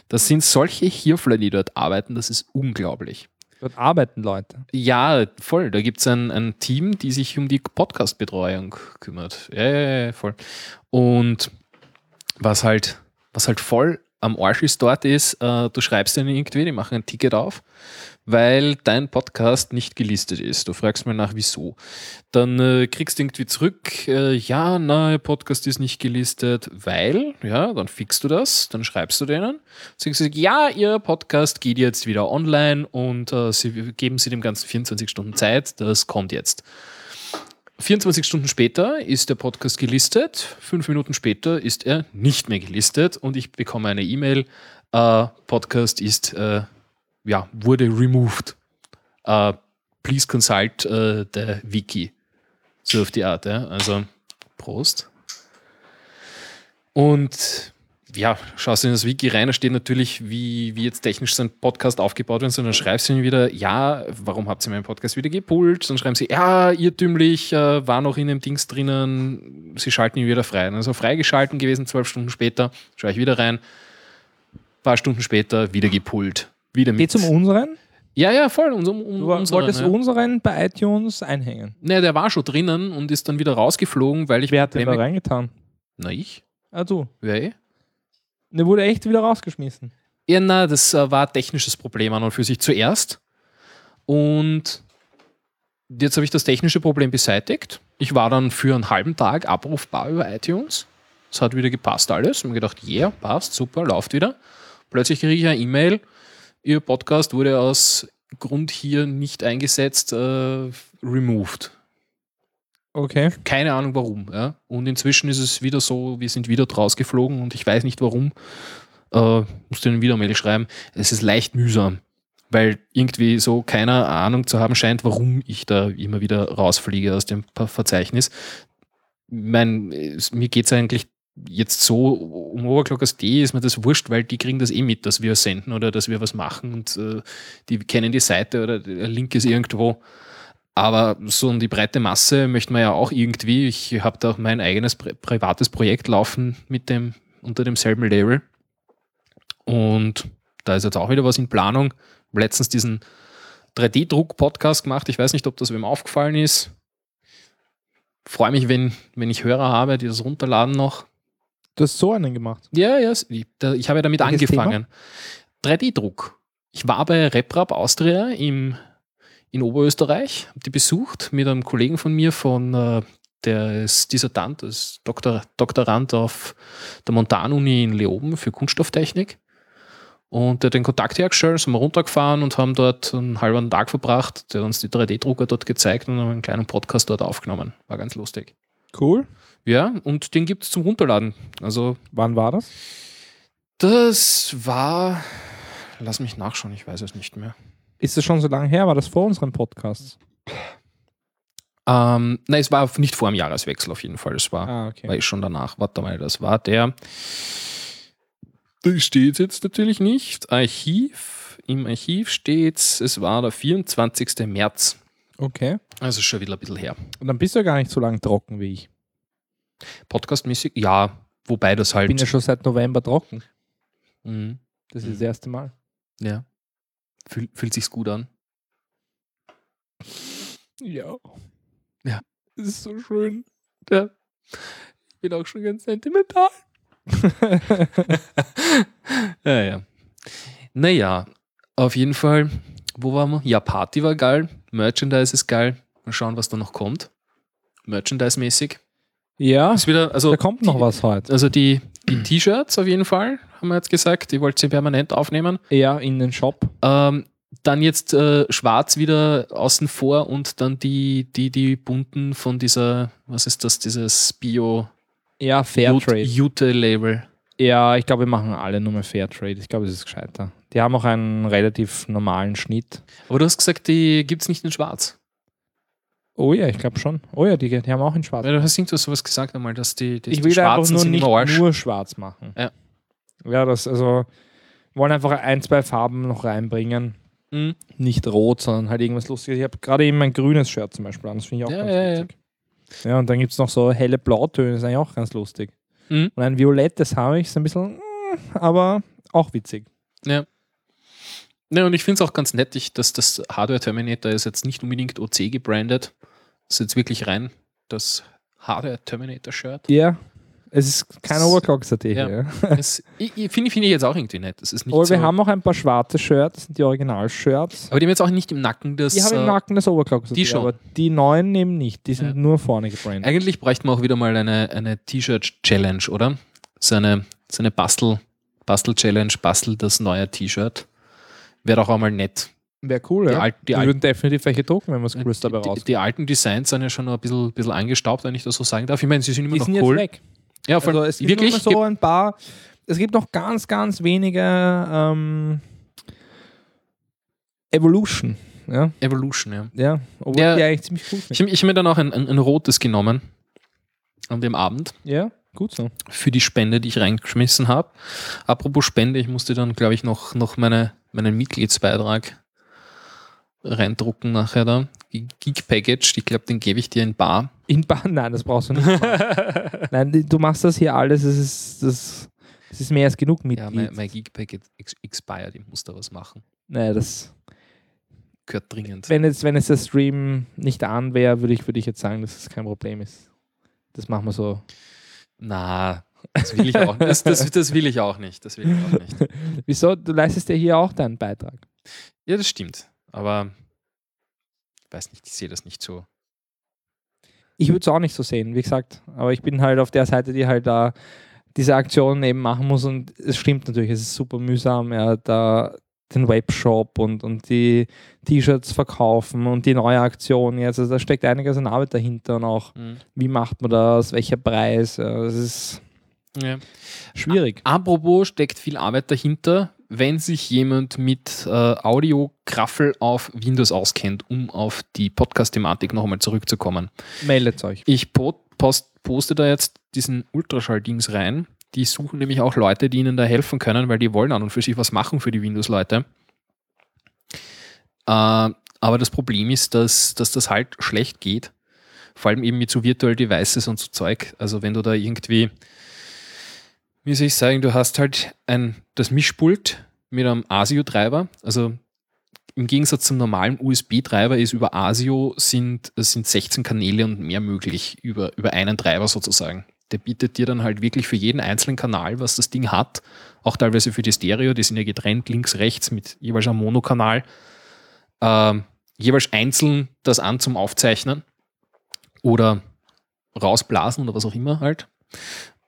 Das sind solche Hirfler, die dort arbeiten, das ist unglaublich. Dort arbeiten Leute. Ja, voll. Da gibt es ein, ein Team, die sich um die Podcast-Betreuung kümmert. Ja, ja, ja, voll. Und was halt, was halt voll am Arsch ist dort ist, äh, du schreibst denen irgendwie, die machen ein Ticket auf, weil dein Podcast nicht gelistet ist. Du fragst mal nach, wieso. Dann äh, kriegst du irgendwie zurück, äh, ja, nein, Podcast ist nicht gelistet, weil, ja, dann fixst du das, dann schreibst du denen, sagst du, ja, ihr Podcast geht jetzt wieder online und äh, sie geben sie dem Ganzen 24 Stunden Zeit, das kommt jetzt. 24 Stunden später ist der Podcast gelistet, fünf Minuten später ist er nicht mehr gelistet und ich bekomme eine E-Mail, äh, Podcast ist, äh, ja, wurde removed. Äh, please consult äh, the wiki. So auf die Art, ja. Also, Prost. Und ja, schaust du in das Wiki rein, da steht natürlich, wie, wie jetzt technisch sein Podcast aufgebaut wird, sondern schreibst du ihnen wieder, ja, warum habt ihr meinen Podcast wieder gepult? Dann schreiben sie, ja, irrtümlich, äh, war noch in dem Dings drinnen, sie schalten ihn wieder frei. Also freigeschalten gewesen, zwölf Stunden später, schaue ich wieder rein, paar Stunden später wieder gepult. Wieder mit. Geht zum unseren? ja, ja, voll. Um, um, um, Du unseren, wolltest ja. unseren bei iTunes einhängen. Ne, der war schon drinnen und ist dann wieder rausgeflogen, weil ich Wer hat den da reingetan? Na, ich? Ah, du. Wer eh? Der wurde echt wieder rausgeschmissen. Ja, na, das äh, war ein technisches Problem an und für sich zuerst. Und jetzt habe ich das technische Problem beseitigt. Ich war dann für einen halben Tag abrufbar über iTunes. Es hat wieder gepasst alles. Und mir gedacht, yeah, passt, super, läuft wieder. Plötzlich kriege ich eine E-Mail, Ihr Podcast wurde aus Grund hier nicht eingesetzt, äh, removed. Okay. Keine Ahnung warum. Ja? Und inzwischen ist es wieder so, wir sind wieder draus geflogen und ich weiß nicht warum. Äh, musste ihnen wieder Mail schreiben. Es ist leicht mühsam, weil irgendwie so keiner Ahnung zu haben scheint, warum ich da immer wieder rausfliege aus dem Verzeichnis. Mein, es- mir geht es eigentlich jetzt so, um Overclockers D ist mir das wurscht, weil die kriegen das eh mit, dass wir senden oder dass wir was machen und äh, die kennen die Seite oder der Link ist irgendwo. Aber so um die breite Masse möchte man ja auch irgendwie. Ich habe da auch mein eigenes pri privates Projekt laufen mit dem, unter demselben Label. Und da ist jetzt auch wieder was in Planung. Letztens diesen 3D-Druck-Podcast gemacht. Ich weiß nicht, ob das wem aufgefallen ist. Freue mich, wenn, wenn ich Hörer habe, die das runterladen noch. Du hast so einen gemacht. Ja, ja, ich, ich habe ja damit Welches angefangen. 3D-Druck. Ich war bei RepRap Austria im, in Oberösterreich, habe die besucht mit einem Kollegen von mir, von äh, der ist Dissertant, ist Doktor, Doktorand auf der Montanuni in Leoben für Kunststofftechnik. Und der hat den Kontakt hergestellt, sind wir runtergefahren und haben dort einen halben Tag verbracht. Der hat uns die 3D-Drucker dort gezeigt und haben einen kleinen Podcast dort aufgenommen. War ganz lustig. Cool. Ja, und den gibt es zum Runterladen. Also Wann war das? das war. Lass mich nachschauen, ich weiß es nicht mehr. Ist das schon so lange her? War das vor unserem Podcast? Ähm, nein, es war nicht vor dem Jahreswechsel auf jeden Fall. Es war, Ah, okay. war eh schon danach. Warte mal, das war der. Da steht jetzt natürlich nicht. Archiv. Im Archiv steht es war der 24. März. Okay. Also schon wieder ein bisschen her. Und dann bist du ja gar nicht so lange trocken wie ich. Podcastmäßig, ja, wobei das Ich halt. bin ja schon seit November trocken. Mhm, Das ist Mhm. das erste Mal. ja. Fühl, fühlt sich's gut an. Ja. Ja. Das ist so schön. Ja. Ich bin auch schon ganz sentimental. ja, ja. Naja, auf jeden Fall, wo waren wir? Ja, Party war geil, Merchandise ist geil. Mal schauen, was da noch kommt. Merchandise-mäßig. Ja, Ist wieder, also, da kommt noch die, was heute. Also die, die T-Shirts auf jeden Fall, haben wir jetzt gesagt, die wollt ihr permanent aufnehmen. Ja, in den Shop. Ähm, dann jetzt äh, schwarz wieder außen vor und dann die, die, die bunten von dieser, was ist das, dieses Bio Ja, Fairtrade. Jute Label. Ja, ich glaube, wir machen alle nur mehr Fairtrade. Ich glaube, es ist gescheiter. Die haben auch einen relativ normalen Schnitt. Aber du hast gesagt, die gibt es nicht in Schwarz. Oh ja, ich glaube schon. Oh ja, die, die haben auch in schwarz. Weil du hast irgendwas sowas gesagt einmal, dass die, die, ich die will einfach Schwarzen nur sind nicht Arsch. nur schwarz machen. Ja. Ja, das also wollen einfach ein, zwei Farben noch reinbringen. Mhm. Nicht rot, sondern halt irgendwas Lustiges. Ich habe gerade eben ein grünes Shirt zum Beispiel an. Das finde ich auch Ja, ganz ja, ja. lustig. Ja. und dann gibt es noch so helle Blautöne, das ist eigentlich auch ganz lustig. Mhm. Und ein violettes habe ich, ist ein bisschen, mm, aber auch witzig. Ja. Ja, und ich finde es auch ganz nett, ich, dass das Hardware Terminator ist jetzt nicht unbedingt OC gebrandet. Das ist jetzt wirklich rein das Hardware Terminator Shirt. Ja, es ist kein Das- Overclock-SAT Ja. ich finde finde ich jetzt auch irgendwie nett. Das ist nicht Aber so, wir haben auch ein paar schwarze Shirts, die Original-Shirts. aber die haben jetzt auch nicht im Nacken das. Die haben im äh, Nacken das Overclock-SAT, die schon. aber die neuen eben nicht. Die sind Ja. nur vorne gebrandet. Eigentlich bräuchten wir auch wieder mal eine, eine T-Shirt-Challenge, oder? So eine, so eine Bastel, Bastel-Challenge, bastel das neue T-Shirt. Wäre doch auch mal nett. Wäre cool, Die ja. alt- die würden definitiv welche drucken, wenn wir was Cooles dabei die, raus. die alten Designs sind ja schon noch ein bisschen, bisschen angestaubt, wenn ich das so sagen darf. Ich meine, sie sind immer Die noch sind cool. jetzt weg. Ja, vor Also es gibt wirklich. so ein paar, es gibt noch ganz, ganz wenige ähm, Evolution. Ja, Evolution, ja. ja. Obwohl Ja. die eigentlich ziemlich cool Ich, sind. ich habe mir dann auch ein, ein, ein rotes genommen an dem Abend Ja, gut so. für die Spende, die ich reingeschmissen habe. Apropos Spende, ich musste dann, glaube ich, noch, noch meine, meinen Mitgliedsbeitrag reindrucken nachher da. Geek Package, ich glaube, den gebe ich dir in Bar. In Bahn, nein, das brauchst du nicht. nein, du machst das hier alles, es ist, das, das ist mehr als genug Ja, Mitglied. mein, mein Geek Package ex- expired, ich muss da was machen. Nein, das, Gehört dringend. wenn, jetzt, wenn jetzt der Stream nicht an wäre, würde ich, würde ich jetzt sagen, dass es kein Problem ist. Das machen wir so. Na, das will ich auch nicht. Das, das, das will ich auch nicht. Das will ich auch nicht. Wieso? Du leistest ja hier auch deinen Beitrag. Ja, das stimmt. Aber ich weiß nicht, ich sehe das nicht so. Ich würde es auch nicht so sehen, wie gesagt. Aber ich bin halt auf der Seite, die halt da diese Aktionen eben machen muss. Und es stimmt natürlich, es ist super mühsam, ja, da den Webshop und, und die T-Shirts verkaufen und die neue Aktion jetzt. Also da steckt einiges an Arbeit dahinter und auch, wie macht man das, welcher Preis. Ja, das ist Ja. schwierig. Apropos steckt viel Arbeit dahinter, wenn sich jemand mit äh, Audio-Graffel auf Windows auskennt, um auf die Podcast-Thematik noch einmal zurückzukommen. Meldet euch. Ich po post poste da jetzt diesen Ultraschall-Dings rein. Die suchen nämlich auch Leute, die ihnen da helfen können, weil die wollen an und für sich was machen für die Windows-Leute. Äh, aber das Problem ist, dass, dass das halt schlecht geht. Vor allem eben mit so Virtual Devices und so Zeug. Also wenn du da irgendwie, soll ich sagen, du hast halt ein, das Mischpult mit einem ASIO-Treiber. Also im Gegensatz zum normalen USB-Treiber ist über ASIO sind, sind 16 Kanäle und mehr möglich über, über einen Treiber sozusagen. Der bietet dir dann halt wirklich für jeden einzelnen Kanal, was das Ding hat, auch teilweise für die Stereo, die sind ja getrennt links, rechts mit jeweils einem Monokanal, ähm, jeweils einzeln das an zum Aufzeichnen oder rausblasen oder was auch immer halt.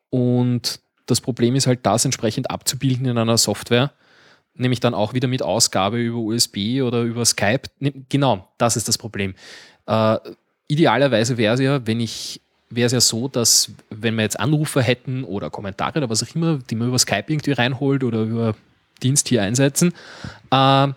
Und das Problem ist halt, das entsprechend abzubilden in einer Software, nämlich dann auch wieder mit Ausgabe über USB oder über Skype. Ne, Genau, das ist das Problem. Äh, idealerweise wäre es ja, wenn ich wäre es ja so, dass wenn wir jetzt Anrufer hätten oder Kommentare oder was auch immer, die man über Skype irgendwie reinholt oder über Dienst hier einsetzen, äh,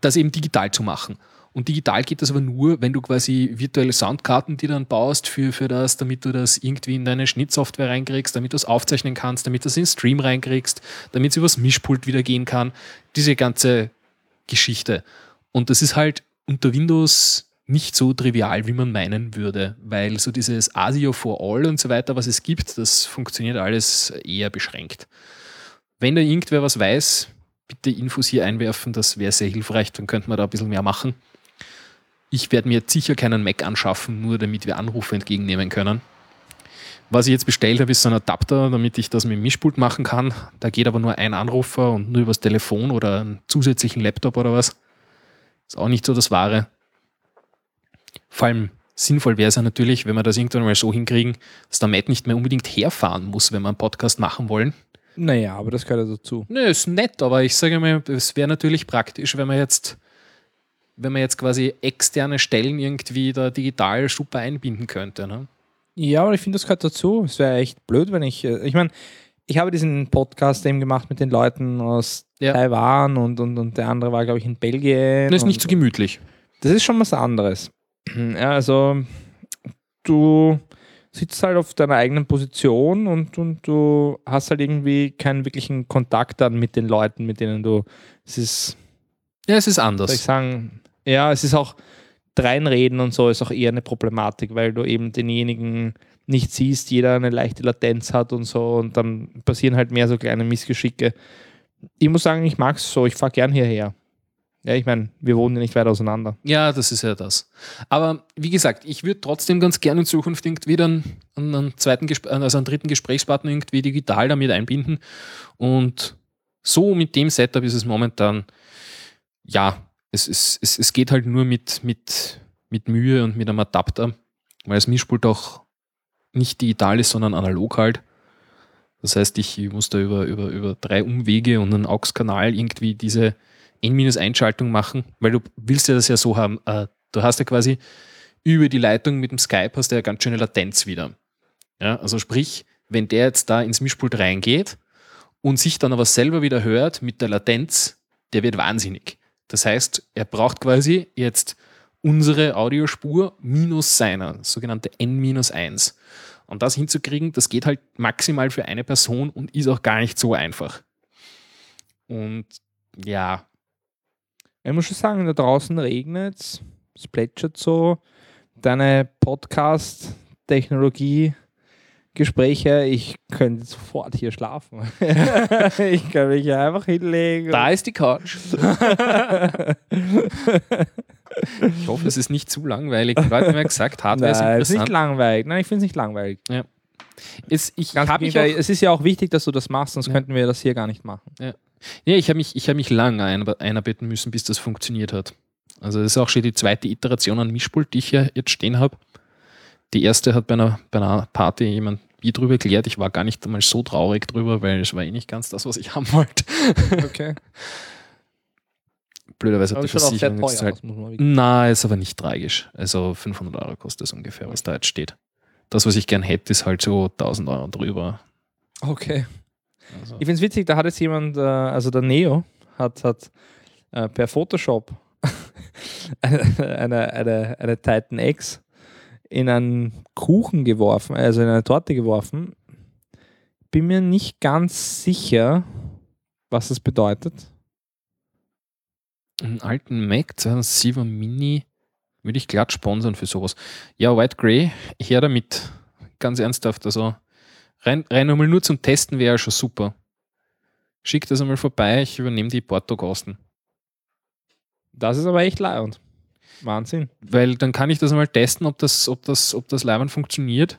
das eben digital zu machen. Und digital geht das aber nur, wenn du quasi virtuelle Soundkarten, die dann baust für, für das, damit du das irgendwie in deine Schnittsoftware reinkriegst, damit du es aufzeichnen kannst, damit du es in den Stream reinkriegst, damit es übers Mischpult wieder gehen kann. Diese ganze Geschichte. Und das ist halt unter Windows nicht so trivial, wie man meinen würde, weil so dieses ASIO for All und so weiter, was es gibt, das funktioniert alles eher beschränkt. Wenn da irgendwer was weiß, bitte Infos hier einwerfen, das wäre sehr hilfreich, dann könnte man da ein bisschen mehr machen. Ich werde mir jetzt sicher keinen Mac anschaffen, nur damit wir Anrufe entgegennehmen können. Was ich jetzt bestellt habe, ist so ein Adapter, damit ich das mit dem Mischpult machen kann. Da geht aber nur ein Anrufer und nur übers Telefon oder einen zusätzlichen Laptop oder was. Ist auch nicht so das Wahre. Vor allem sinnvoll wäre es ja natürlich, wenn wir das irgendwann mal so hinkriegen, dass der Matt nicht mehr unbedingt herfahren muss, wenn wir einen Podcast machen wollen. Naja, aber das gehört ja dazu. Nö, ist nett, aber ich sage mal, es wäre natürlich praktisch, wenn man jetzt, wenn man jetzt quasi externe Stellen irgendwie da digital super einbinden könnte. Ne? Ja, aber ich finde, das gehört dazu. Es wäre echt blöd, wenn ich. äh, Ich meine, ich habe diesen Podcast eben gemacht mit den Leuten aus Ja. Taiwan und, und, und der andere war, glaube ich, in Belgien. Das ist nicht so gemütlich. Das ist schon was anderes. Ja, also du sitzt halt auf deiner eigenen Position und, und du hast halt irgendwie keinen wirklichen Kontakt dann mit den Leuten, mit denen du. Es ist, Ja, es ist soll ich anders. sagen, ja, es ist auch dreinreden und so ist auch eher eine Problematik, weil du eben denjenigen nicht siehst, jeder eine leichte Latenz hat und so und dann passieren halt mehr so kleine Missgeschicke. Ich muss sagen, ich mag es so, ich fahre gern hierher. Ja, ich meine, wir wohnen ja nicht weit auseinander. Ja, das ist ja das. Aber wie gesagt, ich würde trotzdem ganz gerne in Zukunft irgendwie dann einen, zweiten, also einen dritten Gesprächspartner irgendwie digital damit einbinden. Und so mit dem Setup ist es momentan, ja, es, es, es, es geht halt nur mit, mit, mit Mühe und mit einem Adapter, weil das Mischpult auch nicht digital ist, sondern analog halt. Das heißt, ich muss da über, über, über drei Umwege und einen AUX-Kanal irgendwie diese N-Einschaltung machen, weil du willst ja das ja so haben, äh, du hast ja quasi über die Leitung mit dem Skype hast du ja ganz schöne Latenz wieder. Ja, also sprich, wenn der jetzt da ins Mischpult reingeht und sich dann aber selber wieder hört mit der Latenz, der wird wahnsinnig. Das heißt, er braucht quasi jetzt unsere Audiospur minus seiner, sogenannte N-1. Und das hinzukriegen, das geht halt maximal für eine Person und ist auch gar nicht so einfach. Und ja, Ich muss schon sagen, da draußen regnet es, es plätschert so. Deine Podcast-Technologie, Gespräche, ich könnte sofort hier schlafen. ich kann mich einfach hinlegen. da ist die Couch. Ich hoffe, es ist nicht zu langweilig. Die Leute haben ja gesagt, Hardware ist Nein, es ist nicht interessant. langweilig. Nein, ich finde es nicht langweilig. Es, ich im mich es ist ja auch wichtig, dass du das machst, sonst Ja. könnten wir das hier gar nicht machen. ja, ich habe mich, ich hab mich lange ein, einarbeiten müssen, bis das funktioniert hat. Also das ist auch schon die zweite Iteration an Mischpult, die ich hier jetzt stehen habe. Die erste hat bei einer, bei einer Party jemand wie drüber erklärt. Ich war gar nicht einmal so traurig drüber, weil es war eh nicht ganz das, was ich haben wollte. Okay. Blöderweise hat die Versicherung teuer halt wirklich Na, ist aber nicht tragisch. Also 500 Euro kostet es ungefähr, was da jetzt steht. Das, was ich gern hätte, ist halt so 1000 Euro drüber. Okay. Also, Ich finde es witzig, da hat jetzt jemand, äh, also der Neo, hat, hat äh, per Photoshop eine, eine, eine, eine Titan X in einen Kuchen geworfen, also in eine Torte geworfen. Bin mir nicht ganz sicher, was das bedeutet. einen alten Mac 2007 Mini würde ich glatt sponsern für sowas. Ja, White Grey, her damit. Ganz ernsthaft. Also rein, rein einmal nur zum Testen wäre ja schon super. Schick das einmal vorbei, ich übernehme die Portokosten. Das ist aber echt leid. Wahnsinn. Weil dann kann ich das einmal testen, ob das, ob das, ob das Leibern funktioniert.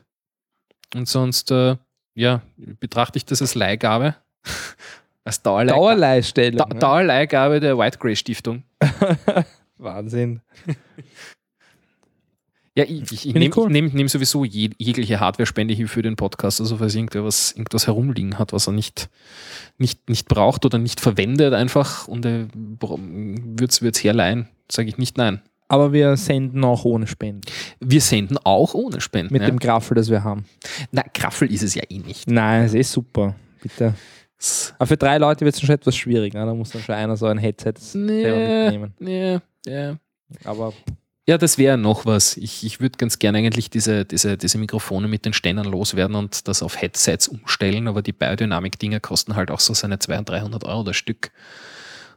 Und sonst, äh, ja, betrachte ich das als Leihgabe. als Dauerleihgabe. Dauerleihstellung. Da ne? Dauerleihgabe der White Grey Stiftung. Wahnsinn. Ja, ich, ich, ich nehme cool. nehm, nehm sowieso je, jegliche Hardware-Spende hier für den Podcast. Also falls irgendwer was, irgendwas herumliegen hat, was er nicht, nicht, nicht braucht oder nicht verwendet einfach und er würde es herleihen, sage ich nicht nein. Aber wir senden auch ohne Spenden. Wir senden auch ohne Spenden. Mit ja. dem Graffel, das wir haben. Na, Kraffel ist es ja eh nicht. Nein, es ist super. Bitte. Aber für drei Leute wird es schon etwas schwierig. Ne? Da muss dann schon einer so ein Headset Nee, mitnehmen. nee, ja. Aber Ja, das wäre noch was. Ich, ich würde ganz gerne eigentlich diese, diese, diese Mikrofone mit den Ständern loswerden und das auf Headsets umstellen, aber die Biodynamik-Dinger kosten halt auch so seine 200, 300 Euro das Stück.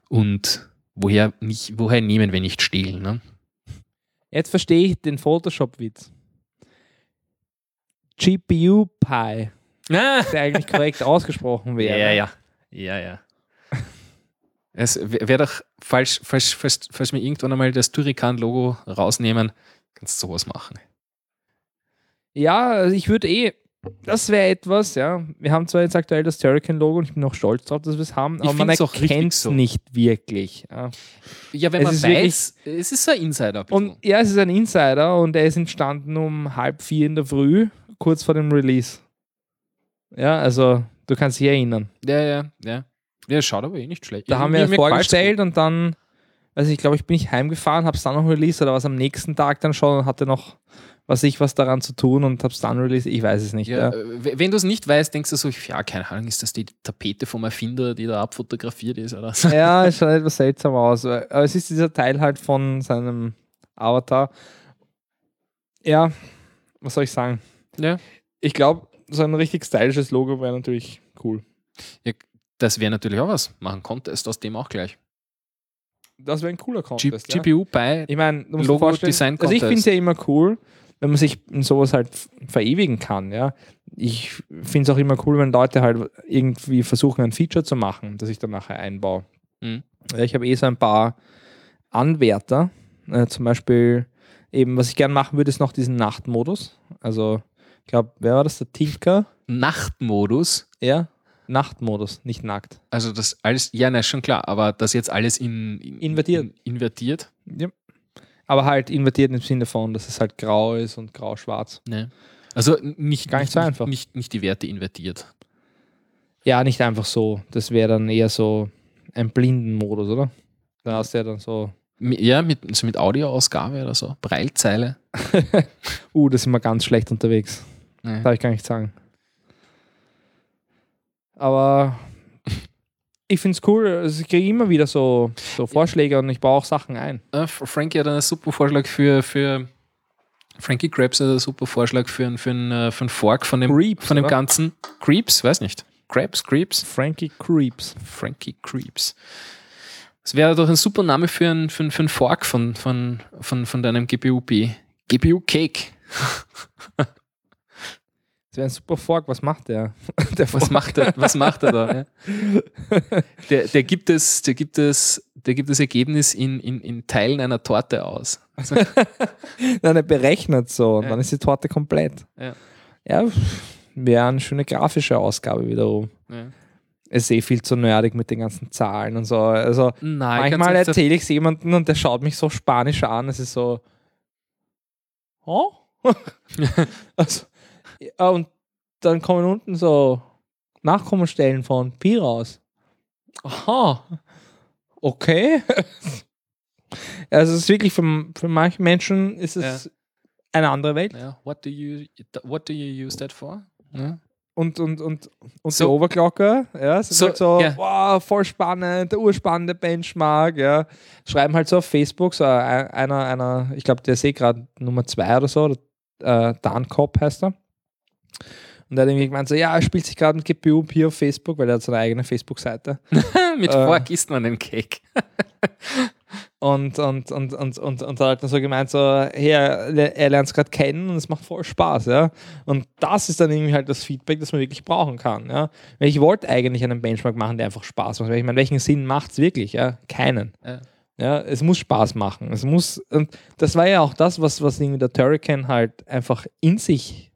Und woher, nicht, woher nehmen, wenn nicht stehlen? Ne? Jetzt verstehe ich den Photoshop-Witz. GPU-Pi, Ah, der eigentlich korrekt ausgesprochen wäre. ja, ja. Ja, ja. Es wäre wär doch, falls, falls, falls, falls wir irgendwann einmal das Turrican-Logo rausnehmen, kannst du sowas machen. Ja, also ich würde eh, das wäre etwas, ja. Wir haben zwar jetzt aktuell das Turrican-Logo und ich bin auch stolz drauf, dass wir es haben, Ich aber man erkennt es so. nicht wirklich. Ja. Ja, wenn Es man ist weiß, es ist so ein Insider. Und ja, es ist ein Insider und er ist entstanden um halb vier in der Früh, kurz vor dem Release. Ja, also du kannst dich erinnern. Ja, ja, ja. Ja, schaut aber eh nicht schlecht. Da Ja, haben wir vorgestellt und dann also ich glaube, ich bin nicht heimgefahren, habe es dann noch released oder was am nächsten Tag dann schon und hatte noch, was ich was daran zu tun und habe es dann released. Ich weiß es nicht. Ja, Ja. äh, Wenn du es nicht weißt, denkst du so, ja, keine Ahnung, ist das die Tapete vom Erfinder, die da abfotografiert ist oder so? Ja, es schaut etwas seltsam aus. Aber es ist dieser Teil halt von seinem Avatar. Ja, was soll ich sagen? Ja. Ich glaube, so ein richtig stylisches Logo wäre natürlich cool. Das wäre natürlich auch was. Machen Contest aus dem auch gleich. Das wäre ein cooler G Contest. ja. GPU bei Ich musst Logo Design also ich Contest. finde es ja immer cool, wenn man sich in sowas halt verewigen kann. Ja? Ich finde es auch immer cool, wenn Leute halt irgendwie versuchen, ein Feature zu machen, das ich dann nachher einbaue. Mhm. Ich habe eh so ein paar Anwärter, äh, zum Beispiel eben, was ich gerne machen würde, ist noch diesen Nachtmodus. Also, ich glaube, wer war das? Der Tinker? Nachtmodus. Ja, Nachtmodus, nicht nackt. Also das alles, ja, na, schon klar, aber das jetzt alles in, in Invertiert. In, invertiert. Ja. Aber halt invertiert im Sinne von, dass es halt grau ist und grau-schwarz. Ne? Also nicht, Gar nicht so einfach. Nicht, nicht die Werte invertiert. Ja, nicht einfach so. Das wäre dann eher so ein Blindenmodus, oder? Da hast du ja dann so, Ja, mit, also mit Audioausgabe oder so. Breilzeile. uh, da sind wir ganz schlecht unterwegs. Ne. Darf ich gar nicht sagen. Aber ich finde es cool. Also ich kriege immer wieder so, so Vorschläge und ich baue auch Sachen ein. Äh, Frankie hat einen super Vorschlag für, für Frankie Krabs hat einen super Vorschlag für, ein- für, ein, äh, für einen Fork von dem, Creeps, von dem oder? ganzen Creeps, weiß nicht. Krabs, Creeps, Frankie Creeps. Frankie Creeps. Das wäre doch ein super Name für einen für ein, für ein Fork von, von, von, von deinem GPU-P. GPU Cake. Das wäre ein super Fork. Was macht der? der Was macht er, was macht er da? Ja? Der, der, gibt es, der, gibt es, der gibt das Ergebnis in, in, in Teilen einer Torte aus. Nein, er berechnet so und Ja. dann ist die Torte komplett. Ja. Ja, wäre eine schöne grafische Ausgabe wiederum. Ja. Es ist eh viel zu nerdig mit den ganzen Zahlen und so. Also Nein, manchmal erzähle ich es jemandem und der schaut mich so spanisch an. Es ist so. Oh? also, ja, und dann kommen unten so Nachkommastellen von Pi raus. Aha. Okay. also es ist wirklich für, für manche Menschen ist es Ja. eine andere Welt. Ja, what do you what do you use that for? Ja. Und, und, und, und So- die Overclocker, ja, es ist So, halt so, ja. wow, voll spannend, der urspannende Benchmark, ja. Schreiben halt so auf Facebook, so ein- einer, einer, ich glaube, der eh gerade Nummer zwei oder so, äh, Dan Kopp heißt er. Und der hat irgendwie gemeint, so, ja, er spielt sich gerade mit GPU hier auf Facebook, weil er hat so eine eigene Facebook-Seite. Mit Äh. Fork isst man den Cake. Und, und, und, und, und, und hat dann so gemeint, so, hey, er, er lernt es gerade kennen und es macht voll Spaß, ja. Und das ist dann irgendwie halt das Feedback, das man wirklich brauchen kann, ja. Weil ich wollte eigentlich einen Benchmark machen, der einfach Spaß macht. Weil ich meine, welchen Sinn macht es wirklich, ja? Keinen. Ja. Ja, es muss Spaß machen. Es muss, und das war ja auch das, was, was irgendwie der Turrican halt einfach in sich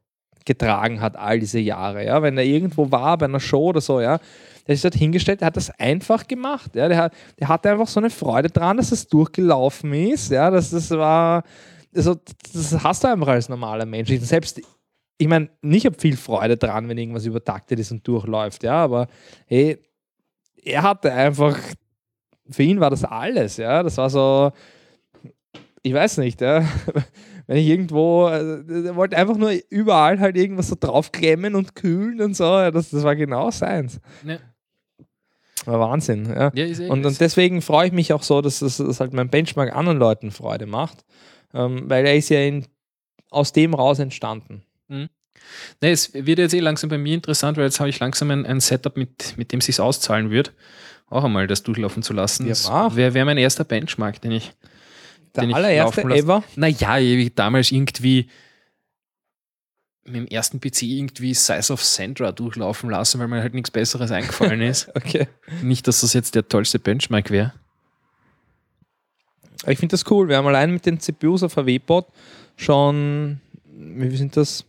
getragen hat, all diese Jahre. Ja, wenn er irgendwo war bei einer Show oder so, ja, der ist dort hingestellt, der hat das einfach gemacht. Ja, der, hat, der hatte einfach so eine Freude dran, dass es durchgelaufen ist. Ja, dass das war, also das hast du einfach als normaler Mensch. Ich, selbst, ich meine, ich habe viel Freude dran, wenn irgendwas übertaktet ist und durchläuft. Ja, aber hey, er hatte einfach für ihn war das alles, ja. Das war so, ich weiß nicht, ja. Wenn ich irgendwo, äh, er wollte einfach nur überall halt irgendwas so draufklemmen und kühlen und so. Ja, das, das war genau seins. Ja. War Wahnsinn, ja. Ja, ist eh Und, und deswegen freue ich mich auch so, dass das, das halt mein Benchmark anderen Leuten Freude macht. Ähm, weil er ist ja in, aus dem raus entstanden. Nee, es wird jetzt eh langsam bei mir interessant, weil jetzt habe ich langsam ein, ein Setup, mit, mit dem es sich auszahlen wird, auch einmal das durchlaufen zu lassen. Ja, das wäre wär mein erster Benchmark, den ich. Der Den ich allererste lasse. ever. Naja, ich damals irgendwie mit dem ersten PC irgendwie Size of Sandra durchlaufen lassen, weil mir halt nichts Besseres eingefallen ist. Okay. Nicht, dass das jetzt der tollste Benchmark wäre. Ich finde das cool. Wir haben allein mit den CPUs auf VW-Bot schon, wie sind das?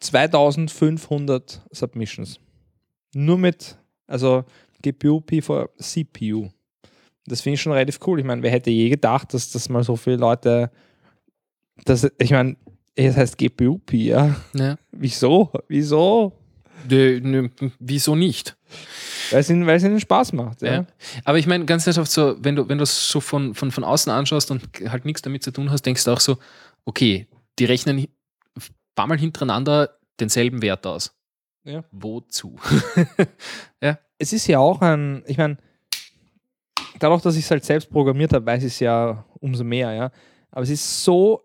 2500 Submissions. Nur mit, also GPU, P4, CPU. Das finde ich schon relativ cool. Ich meine, wer hätte je gedacht, dass das mal so viele Leute, das, ich meine, es heißt GPU-P, ja. Ja. Wieso? Wieso? Nö, nö, wieso nicht? Weil es ihnen, weil es ihnen Spaß macht. Ja. Ja. Aber ich meine, ganz ernsthaft, so, wenn du, wenn du es so von, von, von außen anschaust und halt nichts damit zu tun hast, denkst du auch so, okay, die rechnen ein paar Mal hintereinander denselben Wert aus. Ja. Wozu? Es ist ja auch ein, ich meine, dadurch, dass ich es halt selbst programmiert habe, weiß ich es ja umso mehr, ja. Aber es ist so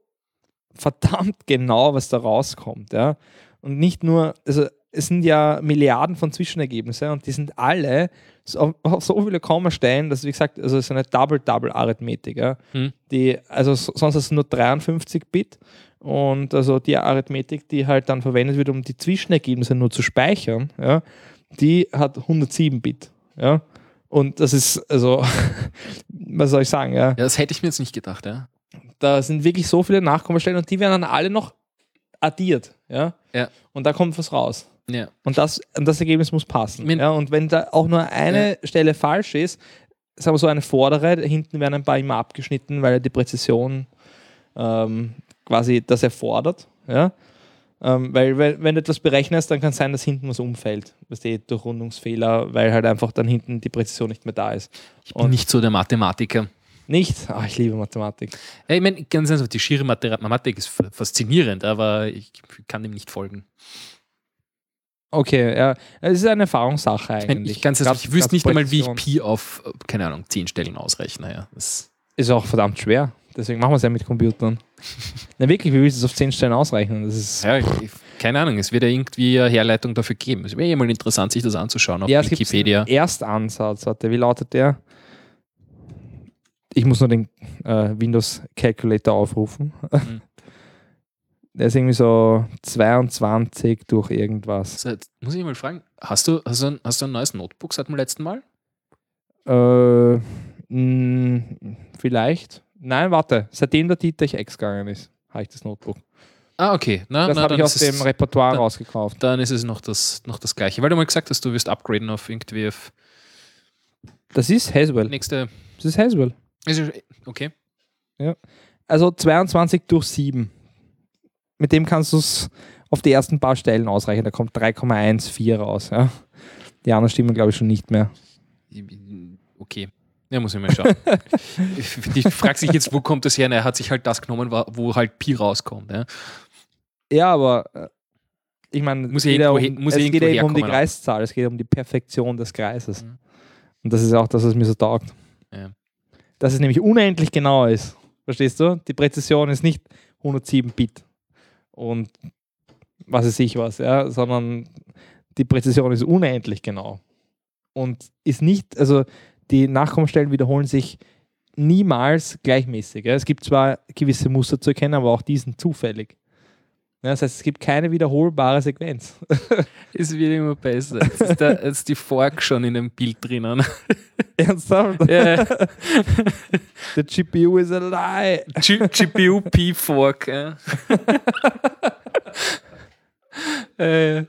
verdammt genau, was da rauskommt, ja. Und nicht nur, also es sind ja Milliarden von Zwischenergebnisse und die sind alle so, auf, so viele Kommastellen, dass wie gesagt, also es ist eine Double-Double-Arithmetik, ja. Hm. Die, also so- sonst ist es nur 53 Bit und also die Arithmetik, die halt dann verwendet wird, um die Zwischenergebnisse nur zu speichern, ja, die hat 107 Bit, ja. Und das ist, also, was soll ich sagen, ja. Ja, das hätte ich mir jetzt nicht gedacht, ja. Da sind wirklich so viele Nachkommastellen und die werden dann alle noch addiert, ja. Ja. Und da kommt was raus. Ja. Und das, und das Ergebnis muss passen. Min- ja, und wenn da auch nur eine Stelle falsch ist, sagen wir so eine vordere, hinten werden ein paar immer abgeschnitten, weil die Präzision ähm, quasi das erfordert. Ja? Ähm, weil, weil wenn du etwas berechnest, dann kann es sein, dass hinten was umfällt. Weißt du, durch Rundungsfehler, weil halt einfach dann hinten die Präzision nicht mehr da ist. Ich bin Und- nicht so der Mathematiker. Nicht? Ach, ich liebe Mathematik. Ja, Ich meine, ganz ernsthaft, die schiere Mathe- Mathematik ist faszinierend, aber ich kann dem nicht folgen. Okay, ja. Es ist eine Erfahrungssache Ich, mein, eigentlich. ich, ganz ehrlich, Grad- ich wüsste nicht einmal, wie ich Pi auf, keine Ahnung, 10 Stellen ausrechne. Ja. Das, Ist auch verdammt schwer. Deswegen machen wir es ja mit Computern. Na wirklich, wie willst du es auf 10 Stellen ausrechnen? Das ist ja, ich, keine Ahnung, es wird ja irgendwie eine Herleitung dafür geben. Es wäre ja mal interessant, sich das anzuschauen auf ja, Wikipedia. Erstansatz. Warte, wie lautet der? Ich muss nur den äh, Windows Calculator aufrufen. Mhm. Der ist irgendwie so 22 durch irgendwas. So, muss ich mal fragen, hast du, hast, du ein, hast du ein neues Notebook seit dem letzten Mal? Äh, mh, vielleicht. Nein, warte. Seitdem der Dietrich X gegangen ist, habe ich das Notebook. Ah, okay. Na, Das habe ich aus dem Repertoire dann- rausgekauft. dann ist es noch das, noch das Gleiche. Weil du mal gesagt hast, du wirst upgraden auf irgendwie auf Das ist Haswell. nächste. Das ist Haswell. Okay. Also 22 durch 7. Mit dem kannst du es auf die ersten paar Stellen ausrechnen. Da kommt 3,14 raus. Ja. Die anderen stimmen, glaube ich, schon nicht mehr. Okay. Ja, muss ich mal schauen. ich frage sich jetzt, wo kommt das her? Na, Er hat sich halt das genommen, wo halt Pi rauskommt. Ja? Ja, aber äh, ich meine, Muss es geht, um, irgendwo hin- muss es geht eben um die. Kreiszahl. Es geht um die Perfektion des Kreises. Mhm. Und das ist auch das, was mir so taugt. Ja. Dass es nämlich unendlich genau ist. Verstehst du? Die Präzision ist nicht 107 Bit und was weiß ich was, ja, sondern die Präzision ist unendlich genau. Und ist nicht, also die Nachkommastellen wiederholen sich niemals gleichmäßig. Ja. Es gibt zwar gewisse Muster zu erkennen, aber auch die sind zufällig. Ja, das heißt, es gibt keine wiederholbare Sequenz. Es wird immer besser. Jetzt ist, der, jetzt die Fork schon in dem Bild drinnen. Ernsthaft? Ja. The GPU is a lie. G- GPU P Fork. Ja. äh.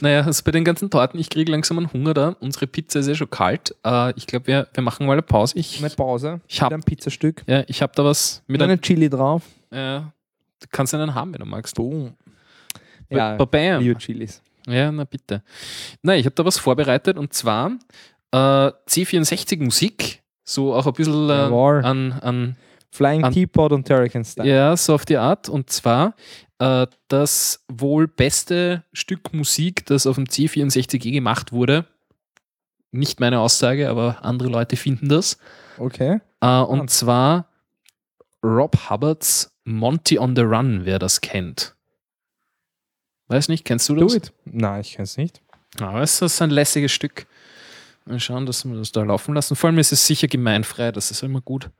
Naja, also bei den ganzen Torten, ich kriege langsam einen Hunger da. Unsere Pizza ist ja schon kalt. Äh, ich glaube, wir, wir machen mal eine Pause. Ich, Eine Pause. Ich hab- Mit einem Pizzastück. ja, ich habe da was mit einem. Chili drauf. Äh, du kannst einen haben, wenn du magst. Boom. Ja, Ja, Bam. Bio Chilis. Ja, na bitte. Nein, ich habe da was vorbereitet und zwar äh, C64 Musik. So auch ein bisschen äh, an, an Flying An- Teapot und Turrican Style. Ja, so auf die Art. Und zwar äh, das wohl beste Stück Musik, das auf dem C64 gemacht wurde. Nicht meine Aussage, aber andere Leute finden das. Okay. Äh, und zwar Rob Hubbards Monty on the Run, wer das kennt. Weiß nicht, kennst du Do das? it. Nein, ich kenne es nicht. Aber es ist ein lässiges Stück. Mal schauen, dass wir das da laufen lassen. Vor allem ist es sicher gemeinfrei, das ist immer gut.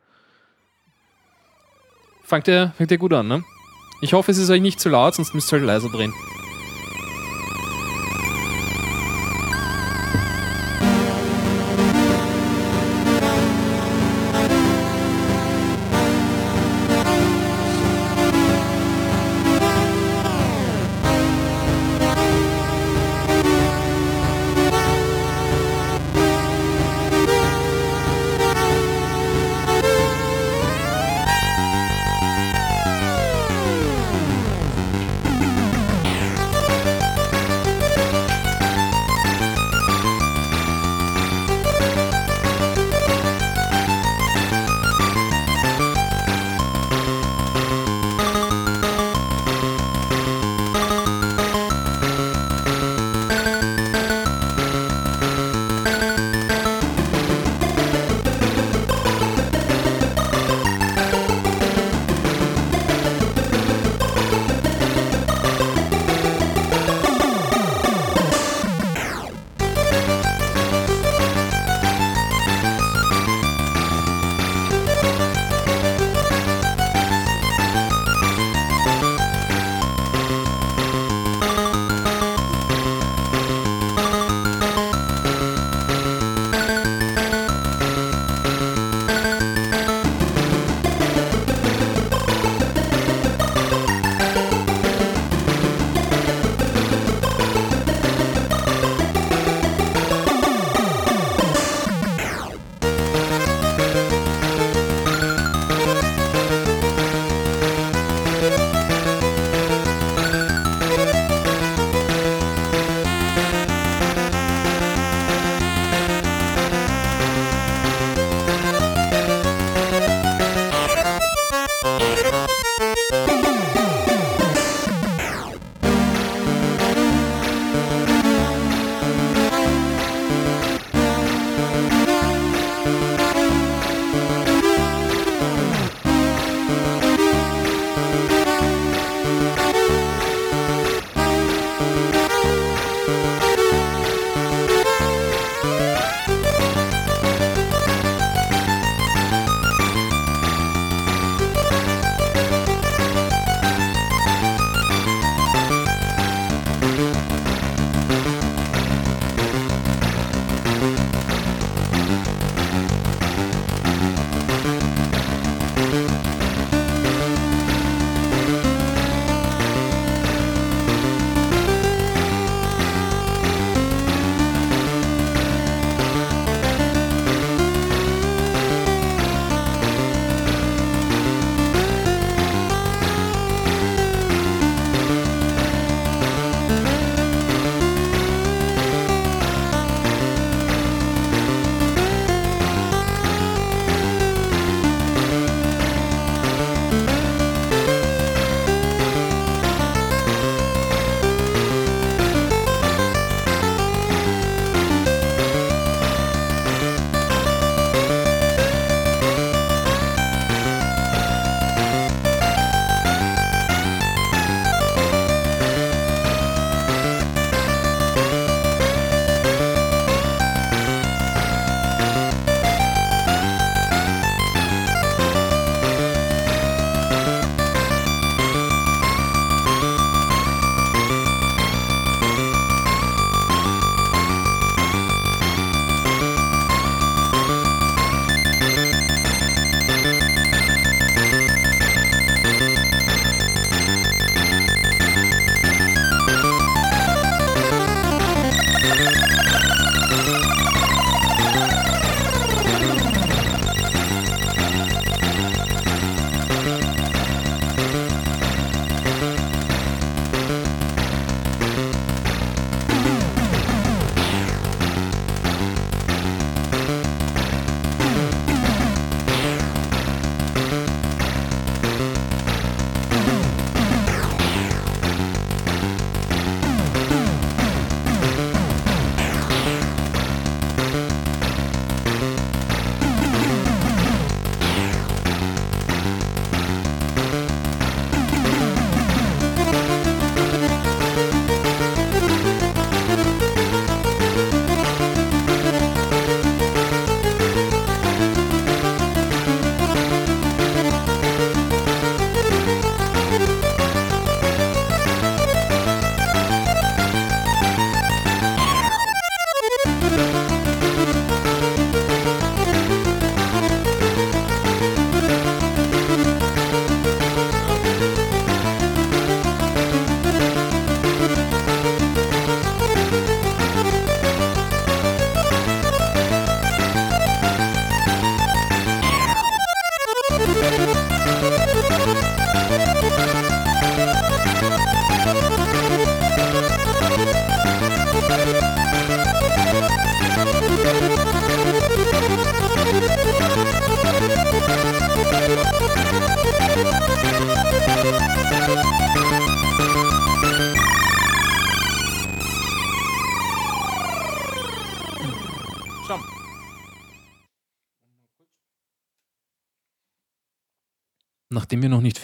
Fangt ihr, fangt ihr gut an, ne? Ich hoffe, es ist euch nicht zu laut, sonst müsst ihr halt leiser drehen.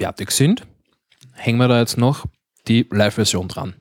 fertig sind, hängen wir da jetzt noch die Live-Version dran.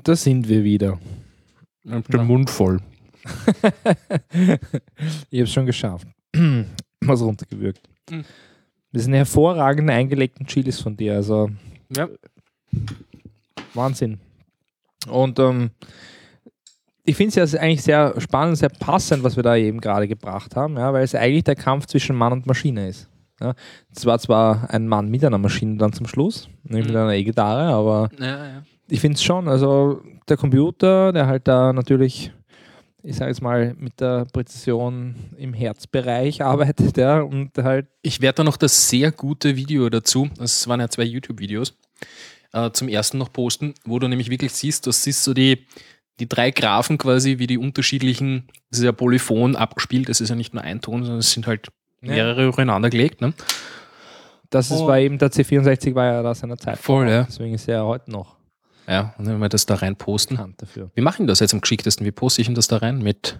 Und da sind wir wieder. Ich hab den Mund voll. ich habe es schon geschafft. Was runtergewürgt. Mhm. Das sind hervorragende eingelegten Chilis von dir. Also Ja. Wahnsinn. Und ähm, ich finde es ja eigentlich sehr spannend, sehr passend, was wir da eben gerade gebracht haben, ja, weil es eigentlich der Kampf zwischen Mann und Maschine ist. Ja. Es war zwar ein Mann mit einer Maschine dann zum Schluss, nicht mit Mhm. einer E-Gitarre, aber Ja, ja. Ich finde es schon, also der Computer, der halt da natürlich, ich sage jetzt mal, mit der Präzision im Herzbereich arbeitet, ja, und halt, Ich werde da noch das sehr gute Video dazu, das waren ja zwei YouTube-Videos, äh, zum ersten noch posten, wo du nämlich wirklich siehst, das ist so die, die drei Graphen quasi, wie die unterschiedlichen, das ist ja polyphon abgespielt, das ist ja nicht nur ein Ton, sondern es sind halt mehrere übereinander gelegt. Ne? das ist, Oh. war eben, der C64 war ja da seiner Zeit. Voll, ja. Deswegen ist er ja heute noch Ja, und wenn wir das da rein posten. dafür. Wie machen wir das jetzt am geschicktesten? Wie poste ich denn das da rein? Mit,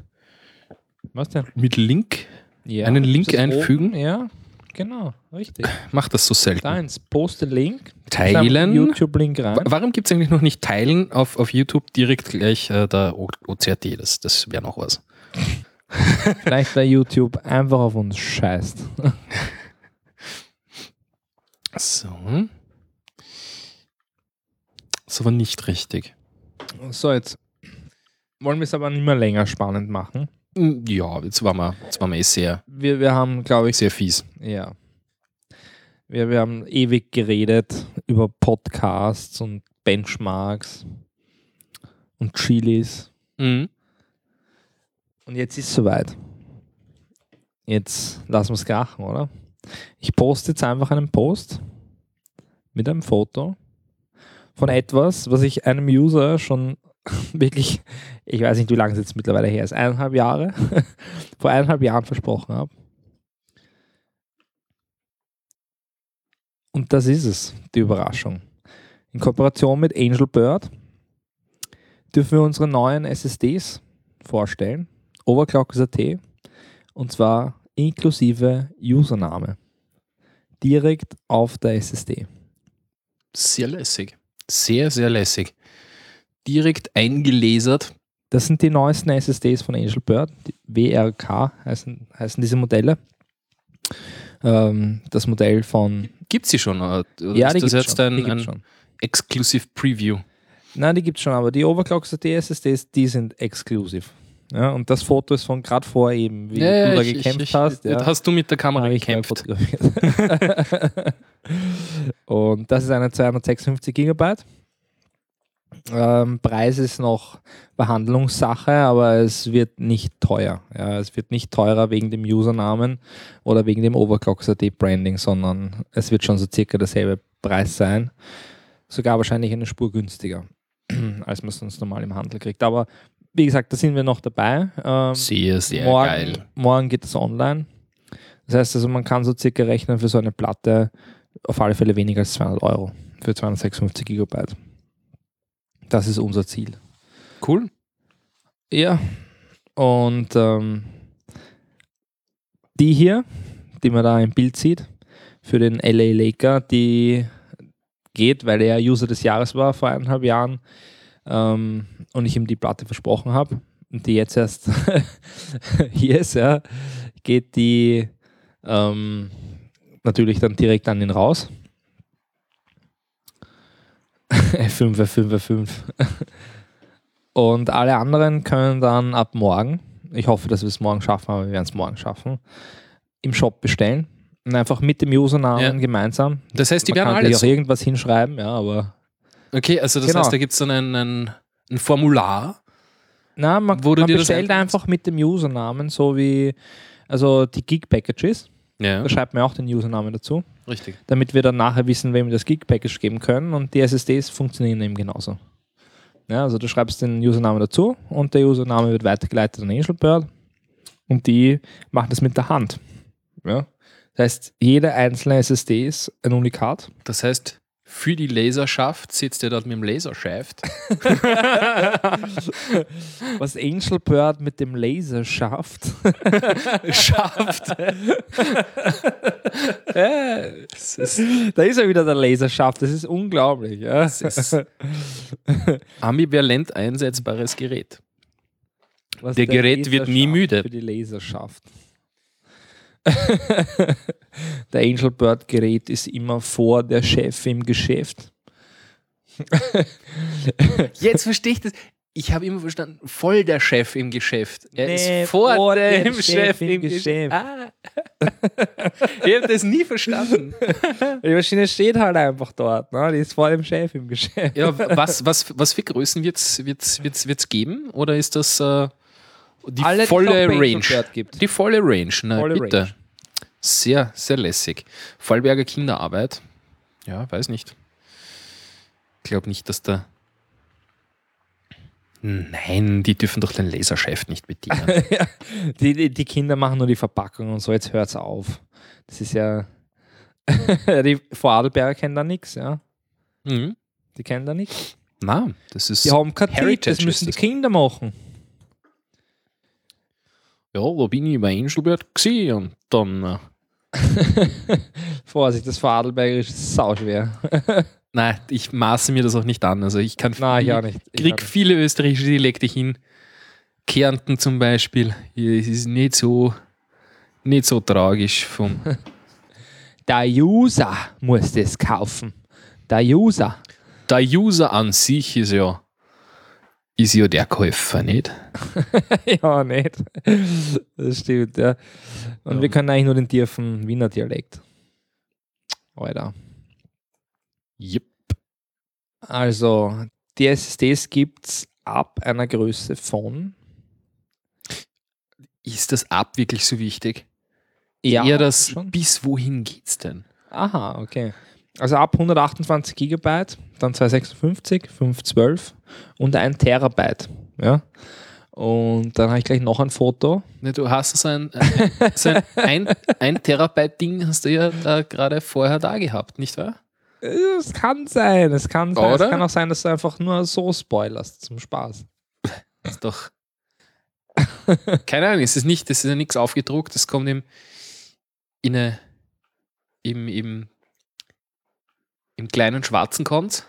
Was denn? mit Link? Ja, Einen Link einfügen? Oben? Ja, genau, richtig. Mach das so selten. Da ins Poste-Link. Teilen. YouTube-Link rein. Wa- Warum gibt es eigentlich noch nicht Teilen auf, auf YouTube direkt gleich äh, der O- OCRT? Das, das wäre noch was. Vielleicht bei YouTube einfach auf uns scheißt. So. Das war nicht richtig. So, jetzt wollen wir es aber nicht mehr länger spannend machen. Hm, Ja, jetzt waren wir, jetzt waren wir eh sehr, Wir, wir haben, glaube ich, sehr fies. ja. Wir, wir haben ewig geredet über Podcasts und Benchmarks und Chilis. Mhm. Und jetzt ist es soweit. Jetzt lassen wir es krachen, oder? Ich poste jetzt einfach einen Post mit einem Foto von etwas, was ich einem User schon wirklich, ich weiß nicht, wie lange es jetzt mittlerweile her ist, eineinhalb Jahre, vor eineinhalb Jahren versprochen habe. Und das ist es, die Überraschung. In Kooperation mit Angel Bird dürfen wir unsere neuen SSDs vorstellen. Overclock.at und zwar inklusive Username. Direkt auf der SSD. Sehr lässig. Sehr, sehr lässig. Direkt eingelesert. Das sind die neuesten SSDs von Angel Bird. Die WRK heißen, heißen diese Modelle. Ähm, das Modell von. Gibt sie schon? Oder ja, ist die das jetzt schon. ein, ein schon. Exclusive Preview? Nein, die gibt es schon, aber die Overclock.at SSDs, die sind exklusiv. Ja, und das Foto ist von gerade vor eben, wie du da ich- gekämpft ich, hast. Ja. Hast du mit der Kamera gekämpft? und das ist eine 256 Gigabyte. Ähm, Preis ist noch Behandlungssache, aber es wird nicht teuer. Ja, es wird nicht teurer wegen dem Usernamen oder wegen dem Overclock.at Branding, sondern es wird schon so circa derselbe Preis sein. Sogar wahrscheinlich eine Spur günstiger, als man es sonst normal im Handel kriegt. Aber wie gesagt, da sind wir noch dabei. Ähm, Sehr, sehr morgen, geil. morgen geht es online. Das heißt also, man kann so circa rechnen für so eine Platte auf alle Fälle weniger als 200 Euro für 256 Gigabyte. Das ist unser Ziel. Cool. Ja. Und ähm, die hier, die man da im Bild sieht, für den LA Laker, die geht, weil er User des Jahres war vor eineinhalb Jahren ähm, und ich ihm die Platte versprochen habe und die jetzt erst hier ist, ja, geht die ähm, natürlich dann direkt an ihn raus. F5, F5, F5. Und alle anderen können dann ab morgen, ich hoffe, dass wir es morgen schaffen, aber wir werden es morgen schaffen, im Shop bestellen. Und einfach mit dem Usernamen Ja. gemeinsam. Das heißt, die Man werden alle auch irgendwas hinschreiben, ja, aber. Okay, also das Genau. heißt, da gibt es dann ein, ein, ein Formular. Na, man, Wo du man bestellt einfach mit dem Usernamen, so wie also die Gig-Packages. Ja, Da schreibt man auch den Usernamen dazu, richtig. damit wir dann nachher wissen, wem wir das Gig-Package geben können. Und die SSDs funktionieren eben genauso. Ja, also du schreibst den Usernamen dazu und der Username wird weitergeleitet an Angelbird und die machen das mit der Hand. Ja. Das heißt, jede einzelne SSD ist ein Unikat. Das heißt, Für die Laserschaft sitzt er dort mit dem Laserschaft. Was Angel Bird mit dem Laser schafft. Schaft. Es ist, Da ist ja wieder der Laserschaft. Das ist unglaublich. Ja. es ist ambivalent einsetzbares Gerät. Was Der Gerät wird nie müde. schafft Für die Laserschaft. der Angel Bird Gerät ist immer vor der Chef im Geschäft. Jetzt verstehe ich das. Ich habe immer verstanden, voll der Chef im Geschäft. Er Nee, ist vor, vor dem Chef, Chef im im Geschäft. Geschäft. Ah. ich habe das nie verstanden. Die Maschine steht halt einfach dort. Ne? Die ist vor dem Chef im Geschäft. Ja, was, was, was für Größen wird es wird's, wird's, wird's geben? Oder ist das äh, die Alle, die volle Range? Die volle Range, na Volle bitte. Range. Sehr, sehr lässig. Vollberger Kinderarbeit. Ja, weiß nicht. Ich glaube nicht, dass da. Nein, die dürfen doch den Laserchef nicht bedienen. Die, die, die Kinder machen nur die Verpackung und so, jetzt hört's auf. Das ist ja. die Vorarlberger kennen da nichts, ja. mhm. Die kennen da nichts. Na, das ist. Die haben kein Tipp, Heritage das müssen die das. Kinder machen. Ja, da bin ich bei Angelbert gesehen und dann. Äh, Vorsicht, das Vorarlbergerisch ist sauschwer. nein, ich maße mir das auch nicht an. Also ich kann Nein, ich auch nicht. Ich krieg auch nicht. viele österreichische Dialekte hin. Kärnten zum Beispiel. Es ist nicht so, nicht so tragisch vom. Der User muss das kaufen. Der User. Der User an sich ist ja, ist ja der Käufer, nicht? ja, nicht. Das stimmt, ja. Und Ja. wir können eigentlich nur den tiefen Wiener Dialekt. Alter. Yep. Also, die SSDs gibt es ab einer Größe von. Ist das ab wirklich so wichtig? Ja, Eher das, schon. bis wohin geht's denn? Aha, okay. Also ab 128 Gigabyte, dann 256, 512 und ein Terabyte. Ja. Und dann habe ich gleich noch ein Foto. Ne, du hast so ein, ein, so ein, ein, ein Terabyte-Ding hast du ja da gerade vorher da gehabt, nicht wahr? Es kann sein, es kann sein. Oder? Es kann auch sein, dass du einfach nur so spoilerst zum Spaß. Das ist doch. Keine Ahnung, es ist nicht, es ist ja nichts aufgedruckt, es kommt im, in eine, im, im, im kleinen Schwarzen kommt.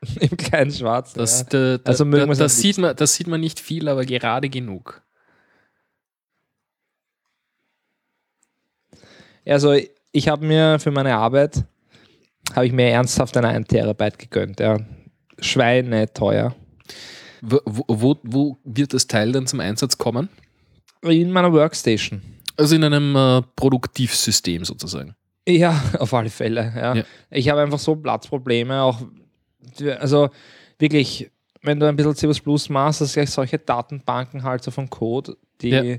Im kleinen Schwarzen. Das, da, da, Also da, das, sieht man, das sieht man nicht viel, aber gerade genug. Also ich habe mir für meine Arbeit, habe ich mir ernsthaft eine 1 Terabyte gegönnt. Ja. Schweine teuer. Wo, wo, wo, wo wird das Teil dann zum Einsatz kommen? In meiner Workstation. Also in einem äh, Produktivsystem sozusagen. Ja, auf alle Fälle. Ja. Ja. Ich habe einfach so Platzprobleme. Auch, also wirklich, wenn du ein bisschen C machst, dass gleich solche Datenbanken halt so von Code, die. Ja.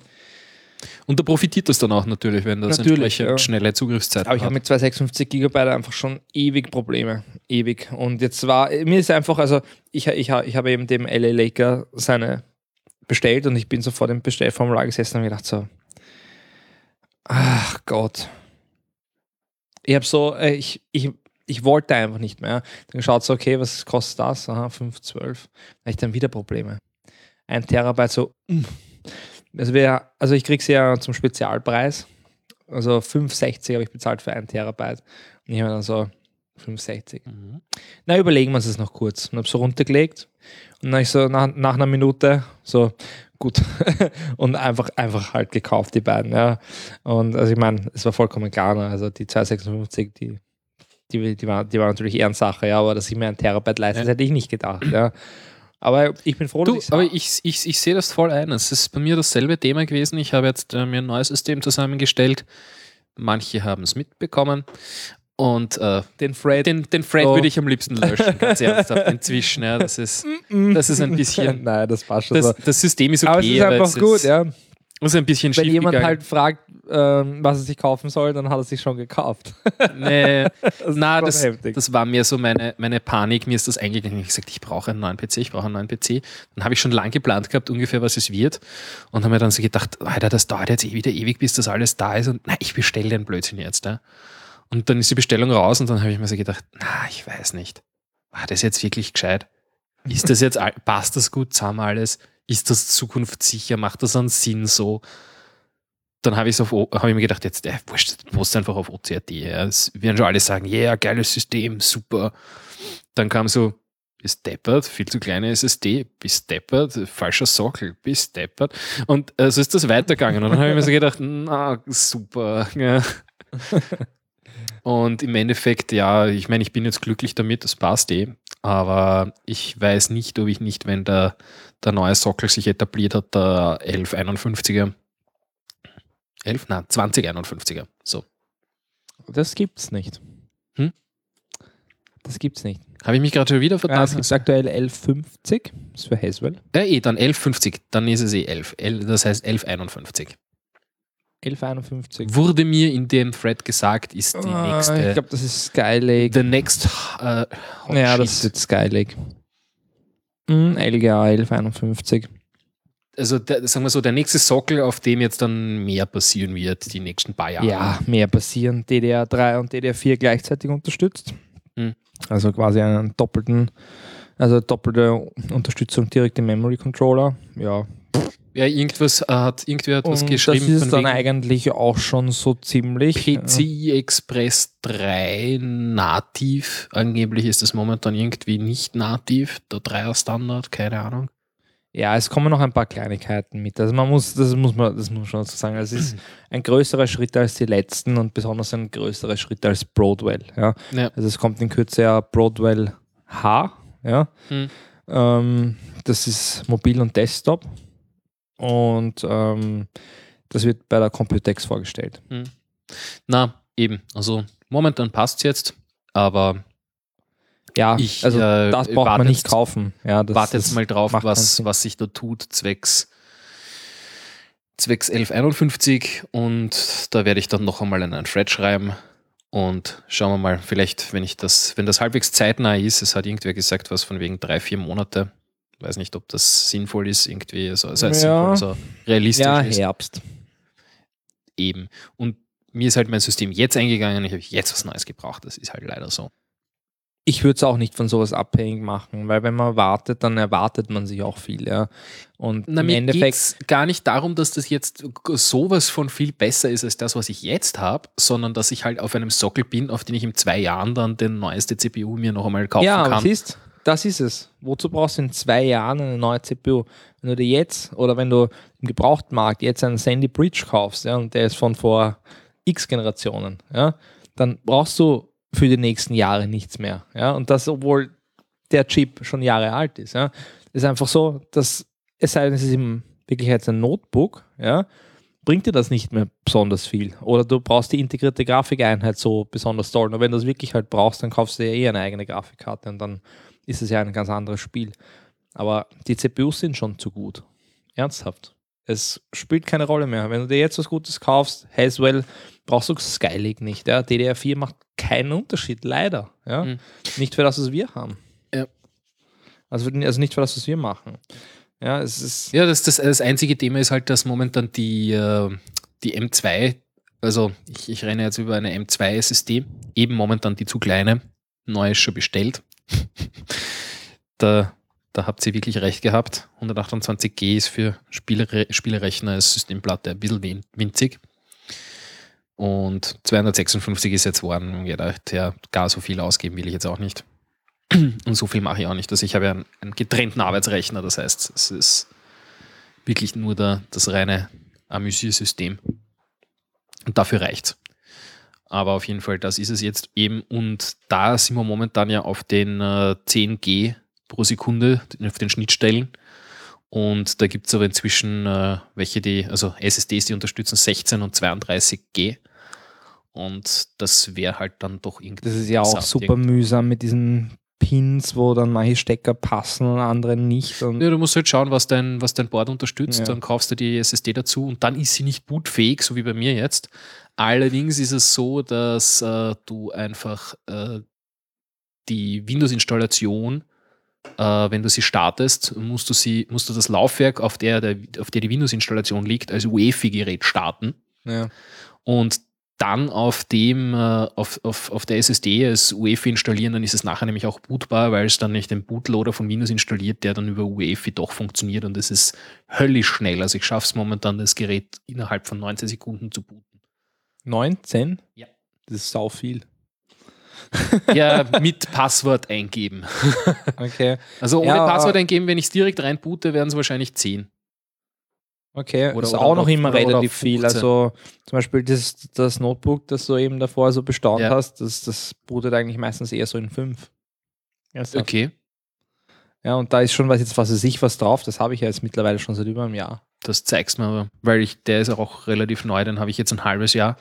Und da profitiert das dann auch natürlich, wenn das Natürlich, entsprechend ja. schnelle Zugriffszeit Aber ich habe mit 256 Gigabyte einfach schon ewig Probleme. Ewig. Und jetzt war, mir ist einfach, also ich, ich, ich habe eben dem LA Laker seine bestellt und ich bin so vor dem Bestellformular gesessen und habe gedacht so, ach Gott. Ich habe so, äh, ich, ich, ich wollte einfach nicht mehr. Dann geschaut so, okay, was kostet das? Aha, 5,12. Dann habe ich dann wieder Probleme. Ein Terabyte so, mm. also, wir, also ich kriege sie ja zum Spezialpreis. Also 5,60 habe ich bezahlt für ein Terabyte. Und ich habe dann so 5,60. Mhm. Na, überlegen wir uns das noch kurz. Und habe so runtergelegt. Und dann ich so nach, nach einer Minute so, gut. und einfach, einfach halt gekauft, die beiden. Ja. Und also ich meine, es war vollkommen klar. Ne? Also die 256, die, die, die, war, die war natürlich Ehrensache, ja, aber dass ich mir ein Terabyte leiste, Ja. hätte ich nicht gedacht. Ja. Aber ich bin froh, Du, dass aber ich, ich, ich sehe das voll ein. Es ist bei mir dasselbe Thema gewesen. Ich habe jetzt äh, mir ein neues System zusammengestellt. Manche haben es mitbekommen. Und äh, den Fred. den, den Thread Oh. würde ich am liebsten löschen, ganz ernsthaft. Inzwischen, ja, das ist, das ist ein bisschen. Nein, das passt schon Das, so. das System ist okay, aber es ist einfach es gut, ist, ja. ist ein bisschen Wenn jemand gegangen. halt fragt, ähm, was er sich kaufen soll, dann hat er sich schon gekauft. Nee, Das na, das, heftig. das war mir so meine, meine Panik. Mir ist das eingegangen. Ich habe gesagt, ich brauche einen neuen PC, ich brauche einen neuen PC. Dann habe ich schon lang geplant gehabt, ungefähr, was es wird. Und habe mir dann so gedacht, Alter, das dauert jetzt eh wieder ewig, bis das alles da ist. Und nein, ich bestelle den Blödsinn jetzt. Ja. Und dann ist die Bestellung raus und dann habe ich mir so gedacht, na, ich weiß nicht. War das jetzt wirklich gescheit? Ist das jetzt, passt das gut zusammen alles? Ist das zukunftssicher? Macht das einen Sinn so? Dann habe habe ich mir gedacht, jetzt, äh, wurscht, post einfach auf OCRT. Ja. Es werden schon alle sagen, ja, yeah, geiles System, super. Dann kam so, bist deppert, viel zu kleine SSD, bist deppert, falscher Sockel, bist deppert. Und äh, so ist das weitergegangen. Und dann habe ich mir so gedacht, na, super. Ja. Und im Endeffekt, ja, ich meine, ich bin jetzt glücklich damit, das passt eh. Aber ich weiß nicht, ob ich nicht, wenn der, der neue Sockel sich etabliert hat, der 1151er. 11? Nein, 2051er. So. Das gibt's nicht. Hm? Das gibt's nicht. Habe ich mich gerade schon wieder Ja, vertan? es gibt aktuell 1150, das ist für Haswell. Ja, eh, dann 1150, dann ist es eh 11. El- Das heißt 1151. 1151. Wurde mir in dem Thread gesagt, ist die Ah, nächste. ich glaube, das ist Skylake. the next hot ja, shit. das ist jetzt Skylake. Mhm, LGA 1151. also der, sagen wir so, der nächste Sockel, auf dem jetzt dann mehr passieren wird, die nächsten paar Jahre. Ja, mehr passieren. DDR3 und DDR4 gleichzeitig unterstützt. Hm. Also quasi einen doppelten, also doppelte Unterstützung direkt im Memory Controller. Ja. Ja, irgendwas äh, hat irgendwer hat was geschrieben das ist dann eigentlich auch schon so ziemlich. PCI Express 3 nativ. Angeblich ist es momentan irgendwie nicht nativ, der Dreier Standard, keine Ahnung. Ja, es kommen noch ein paar Kleinigkeiten mit. Also man muss, das muss man, das muss man schon so sagen. Es ist ein größerer Schritt als die letzten und besonders ein größerer Schritt als Broadwell. Ja. Ja. Also es kommt in Kürze ja Broadwell H. Ja. Hm. Ähm, das ist mobil und Desktop. Und ähm, das wird bei der Computex vorgestellt. Na, eben. Also momentan passt es jetzt, aber Ja, Ich, also äh, das braucht man nicht jetzt- kaufen. Ja, das, warte jetzt mal drauf, was, was sich da tut, zwecks, zwecks 1151 und da werde ich dann noch einmal einen Thread schreiben und schauen wir mal, vielleicht, wenn ich das, wenn das halbwegs zeitnah ist, es hat irgendwer gesagt, was von wegen drei, vier Monate, weiß nicht, ob das sinnvoll ist, irgendwie, so, also Ja. sinnvoll, so realistisch Ja, ist, Herbst. eben. Und mir ist halt mein System jetzt eingegangen, ich habe jetzt was Neues gebraucht, das ist halt leider so. Ich würde es auch nicht von sowas abhängig machen, weil wenn man wartet, dann erwartet man sich auch viel. Ja. Und Na, im Endeffekt, gar nicht darum, dass das jetzt sowas von viel besser ist als das, was ich jetzt habe, sondern dass ich halt auf einem Sockel bin, auf den ich in zwei Jahren dann den neueste CPU mir noch einmal kaufen ja, kann. siehst, das ist es. Wozu brauchst du in zwei Jahren eine neue CPU? Wenn du dir jetzt oder wenn du im Gebrauchtmarkt jetzt einen Sandy Bridge kaufst, ja, und der ist von vor x Generationen, ja, dann brauchst du für die nächsten Jahre nichts mehr. Ja, und das, obwohl der Chip schon Jahre alt ist. Ja, ist einfach so, dass es sei denn, es ist in Wirklichkeit ein Notebook, ja, bringt dir das nicht mehr besonders viel. Oder du brauchst die integrierte Grafikeinheit so besonders toll. Und wenn du das wirklich halt brauchst, dann kaufst du ja eh eine eigene Grafikkarte und dann ist es ja ein ganz anderes Spiel. Aber die CPUs sind schon zu gut. Ernsthaft. Es spielt keine Rolle mehr. Wenn du dir jetzt was Gutes kaufst, Haswell, brauchst du Skylake nicht. Ja? DDR4 macht keinen Unterschied, leider. Ja? Mhm. Nicht für das, was wir haben. Ja. Also, also nicht für das, was wir machen. Ja, es ist. Ja, das, das, das einzige Thema ist halt, dass momentan die, äh, die M2, also ich, ich renne jetzt über eine M2 SSD, eben momentan die zu kleine, neu ist schon bestellt. da, da habt ihr wirklich recht gehabt. 128G ist für Spielere Spielerechner als Systemplatte ein bisschen win- winzig. Und 256 ist jetzt worden und gedacht, ja, gar so viel ausgeben will ich jetzt auch nicht. Und so viel mache ich auch nicht. Also ich habe ja einen, einen getrennten Arbeitsrechner, das heißt, es ist wirklich nur der, das reine Amüsiersystem. Und dafür reicht's. Aber auf jeden Fall, das ist es jetzt eben. Und da sind wir momentan ja auf den äh, 10G pro Sekunde, auf den Schnittstellen. Und da gibt es aber inzwischen äh, welche, die, also SSDs, die unterstützen 16 und 32G. Und das wäre halt dann doch irgendwie. Das ist ja auch super mühsam mit diesen Pins, wo dann manche Stecker passen und andere nicht. Und Ja, du musst halt schauen, was dein, was dein Board unterstützt. Ja. Dann kaufst du die SSD dazu und dann ist sie nicht bootfähig, so wie bei mir jetzt. Allerdings ist es so, dass äh, du einfach äh, die Windows-Installation, äh, wenn du sie startest, musst du, sie, musst du das Laufwerk, auf der, der, auf der die Windows-Installation liegt, als UEFI-Gerät starten. ja. Und dann auf dem, äh, auf, auf, auf der SSD als UEFI installieren, dann ist es nachher nämlich auch bootbar, weil es dann nicht den Bootloader von Windows installiert, der dann über UEFI doch funktioniert und es ist höllisch schnell. Also ich schaffe es momentan, das Gerät innerhalb von 19 Sekunden zu booten. 19? Ja. Das ist sau viel. Ja, mit Passwort eingeben. Okay. Also ohne Ja, Passwort eingeben, wenn ich es direkt reinboote, wären es wahrscheinlich 10. Okay, Oder- ist oder auch noch immer relativ viel. 15. Also zum Beispiel das, das Notebook, das du eben davor so bestaunt Ja. hast, das, das bootet eigentlich meistens eher so in 5. Okay, Ja, und da ist schon was jetzt, was weiß ich, was drauf. Das habe ich ja jetzt mittlerweile schon seit über einem Jahr. das zeigst mir aber, weil ich, der ist auch relativ neu, den habe ich jetzt ein halbes Jahr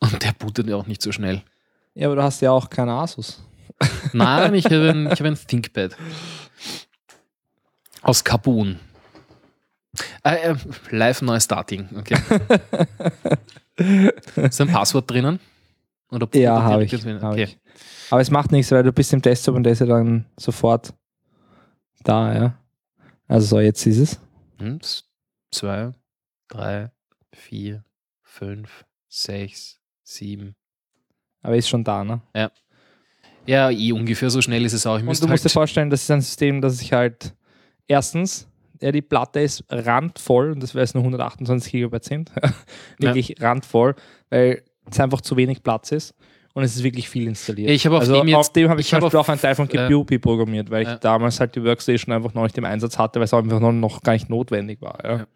und der bootet ja auch nicht so schnell. Ja, aber du hast ja auch keine Asus. Nein, ich habe ein, ich habe ein ThinkPad. Aus Carbon. Äh, äh, live neu starting, okay. ist ein Passwort drinnen? Oder Ja, habe ich, hab Okay. ich. Aber es macht nichts, weil du bist im Desktop und der ist ja dann sofort da, ja. Also so, jetzt ist es. Eins, zwei, drei, vier, fünf, sechs, sieben. Aber ist schon da, ne? Ja, eh ungefähr so schnell ist es auch. Ich Und du musst dir halt, vorstellen, das ist ein System, das ich halt erstens, ja, die Platte ist randvoll und das wäre jetzt nur 128 Gigabyte sind. wirklich randvoll, weil es einfach zu wenig Platz ist und es ist wirklich viel installiert. Ja, ich habe auf also dem jetzt- auf dem habe ich, ich auf- auch einen Teil von äh, GPU programmiert, weil ja. ich damals halt die Workstation einfach noch nicht im Einsatz hatte, weil es einfach noch, noch gar nicht notwendig war. Ja. Ja.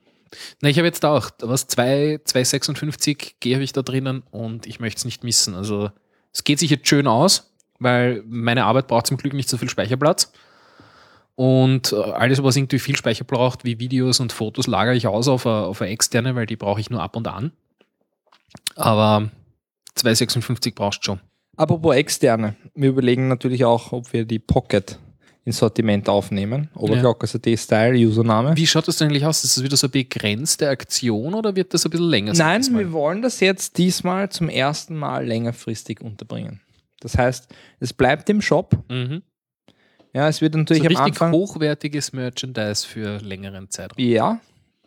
Na, ich habe jetzt auch was 256 G habe ich da drinnen und ich möchte es nicht missen. Also es geht sich jetzt schön aus, weil meine Arbeit braucht zum Glück nicht so viel Speicherplatz. Und äh, alles, was irgendwie viel Speicher braucht, wie Videos und Fotos, lagere ich aus auf eine, auf eine externe, weil die brauche ich nur ab und an. Aber 256 brauchst du schon. Apropos externe, wir überlegen natürlich auch, ob wir die Pocket ins Sortiment aufnehmen. Overclock SSD-Style, Username. Wie schaut das eigentlich aus? Ist das wieder so eine begrenzte Aktion oder wird das ein bisschen länger sein Nein, diesmal? wir wollen das jetzt diesmal zum ersten Mal längerfristig unterbringen. Das heißt, es bleibt im Shop. Mhm. Ja, es wird So natürlich am richtig Anfang. hochwertiges Merchandise für längeren Zeitraum. Ja,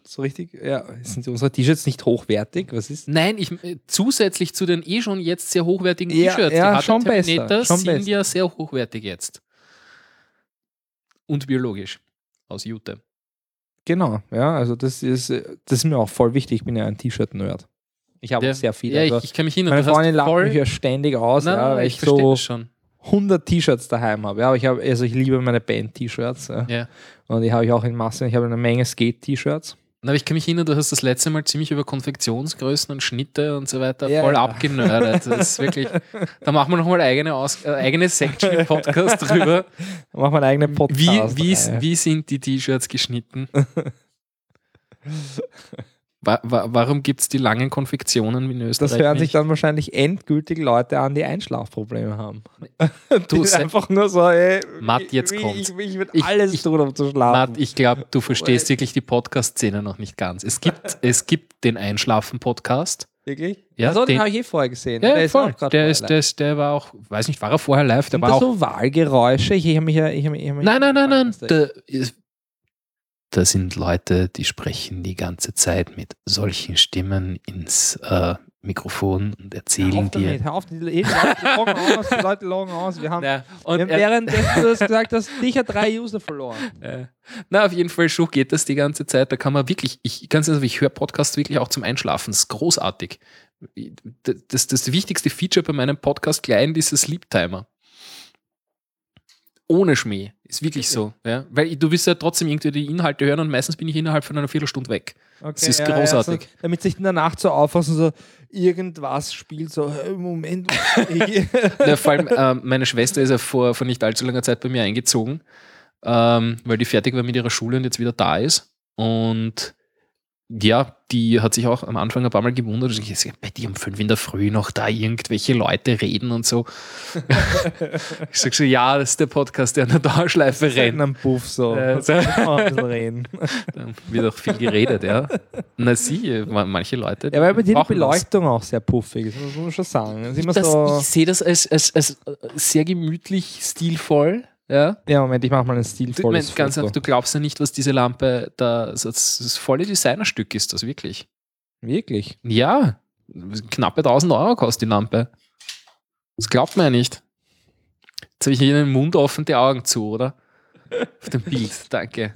so richtig. Ja, sind unsere T-Shirts nicht hochwertig? Was ist? Nein, ich, äh, zusätzlich zu den eh schon jetzt sehr hochwertigen Ja, T-Shirts, ja, die schon besser, schon sind besser. ja sehr hochwertig jetzt. Und biologisch. Aus Jute. Genau, ja, also das ist, äh, das ist mir auch voll wichtig. Ich bin ja ein T-Shirt-Nerd. Ich habe Ja, sehr viele. Ja, also ich, ich kann mich erinnern. meine Freundin lacht voll- mich ja ständig aus, Nein, ja, weil ich ich so das schon. 100 T-Shirts daheim habe. Ja, aber ich habe, also ich liebe meine Band-T-Shirts. Ja. Und die habe ich auch in Masse. Ich habe eine Menge Skate-T-Shirts. Na, Aber ich kann mich erinnern, du hast das letzte Mal ziemlich über Konfektionsgrößen und Schnitte und so weiter Ja, voll ja. abgenördet. Das ist wirklich, da machen wir nochmal eigene, Aus, äh, eigene Section im Podcast drüber. Ich mache meinen eigenen Wie, Podcast. wie, Reihe. wie sind die T-Shirts geschnitten? Wa wa warum gibt es die langen Konfektionen wie in Österreich? Das hören sich nicht? dann wahrscheinlich endgültig Leute an, die Einschlafprobleme haben. Du, sei- einfach nur so, ey, Matt, jetzt ich, kommt's. Ich, ich will Ich- alles tun, um zu schlafen. Matt, ich glaube, du verstehst wirklich die Podcast-Szene noch nicht ganz. Es gibt, es gibt den Einschlafen-Podcast. Wirklich? Ja, so, den, den- habe ich eh vorher gesehen. Ja, der ist voll. der, ist, der, ist, der war auch, weiß nicht, war er vorher live? Der Sind war auch. so Wahlgeräusche? Ich, ich habe mich ja. Ich hab, ich hab mich Nein, nein, nein, nein. Da, Da, sind Leute, die sprechen die ganze Zeit mit solchen Stimmen ins äh, Mikrofon und hör erzählen dir. damit, hör auf, die, die, Leute loggen aus, die Leute loggen aus. Wir haben, Ja, wir und haben er, während du das gesagt hast, sicher drei User verloren. äh, na, auf jeden Fall so geht das die ganze Zeit. Da kann man wirklich, ich ganz ehrlich, ich höre Podcasts wirklich auch zum Einschlafen. Das ist großartig. Das, das wichtigste Feature bei meinem Podcast Client ist der Sleep Timer. Ohne Schmäh. Ist wirklich so. Ja? Weil du willst ja trotzdem irgendwie die Inhalte hören und meistens bin ich innerhalb von einer Viertelstunde weg. Okay, Das ist großartig. so, damit sich in der Nacht so aufwachen, so irgendwas spielt, so hey, Moment. Ja, vor allem, ähm, meine Schwester ist ja vor, vor nicht allzu langer Zeit bei mir eingezogen, ähm, weil die fertig war mit ihrer Schule und jetzt wieder da ist. Und ja, die hat sich auch am Anfang ein paar Mal gewundert, ich sag, bei dir um fünf in der Früh noch da irgendwelche Leute reden und so. ich sag so, ja, das ist der Podcast, der in der Dauerschleife rennt. einem Puff so. Äh, so. Mal ein bisschen reden. Da wird auch viel geredet, ja. Na sie, ma- manche Leute. Ja, weil bei dir die brauchen das. Beleuchtung auch sehr puffig ist, muss man schon sagen. Das so. ich sehe das als, als, als sehr gemütlich, stilvoll. Ja. Ja, Moment, ich mache mal ein Du, stilvolles mein, ganz Foto. einfach, du glaubst ja nicht, was diese Lampe da, das, das volle Designerstück ist, das wirklich. Wirklich? Ja, knappe 1000 Euro kostet die Lampe. Das glaubt man ja nicht. Jetzt habe ich hier den Mund offen, die Augen zu, oder? Auf dem Bild, danke.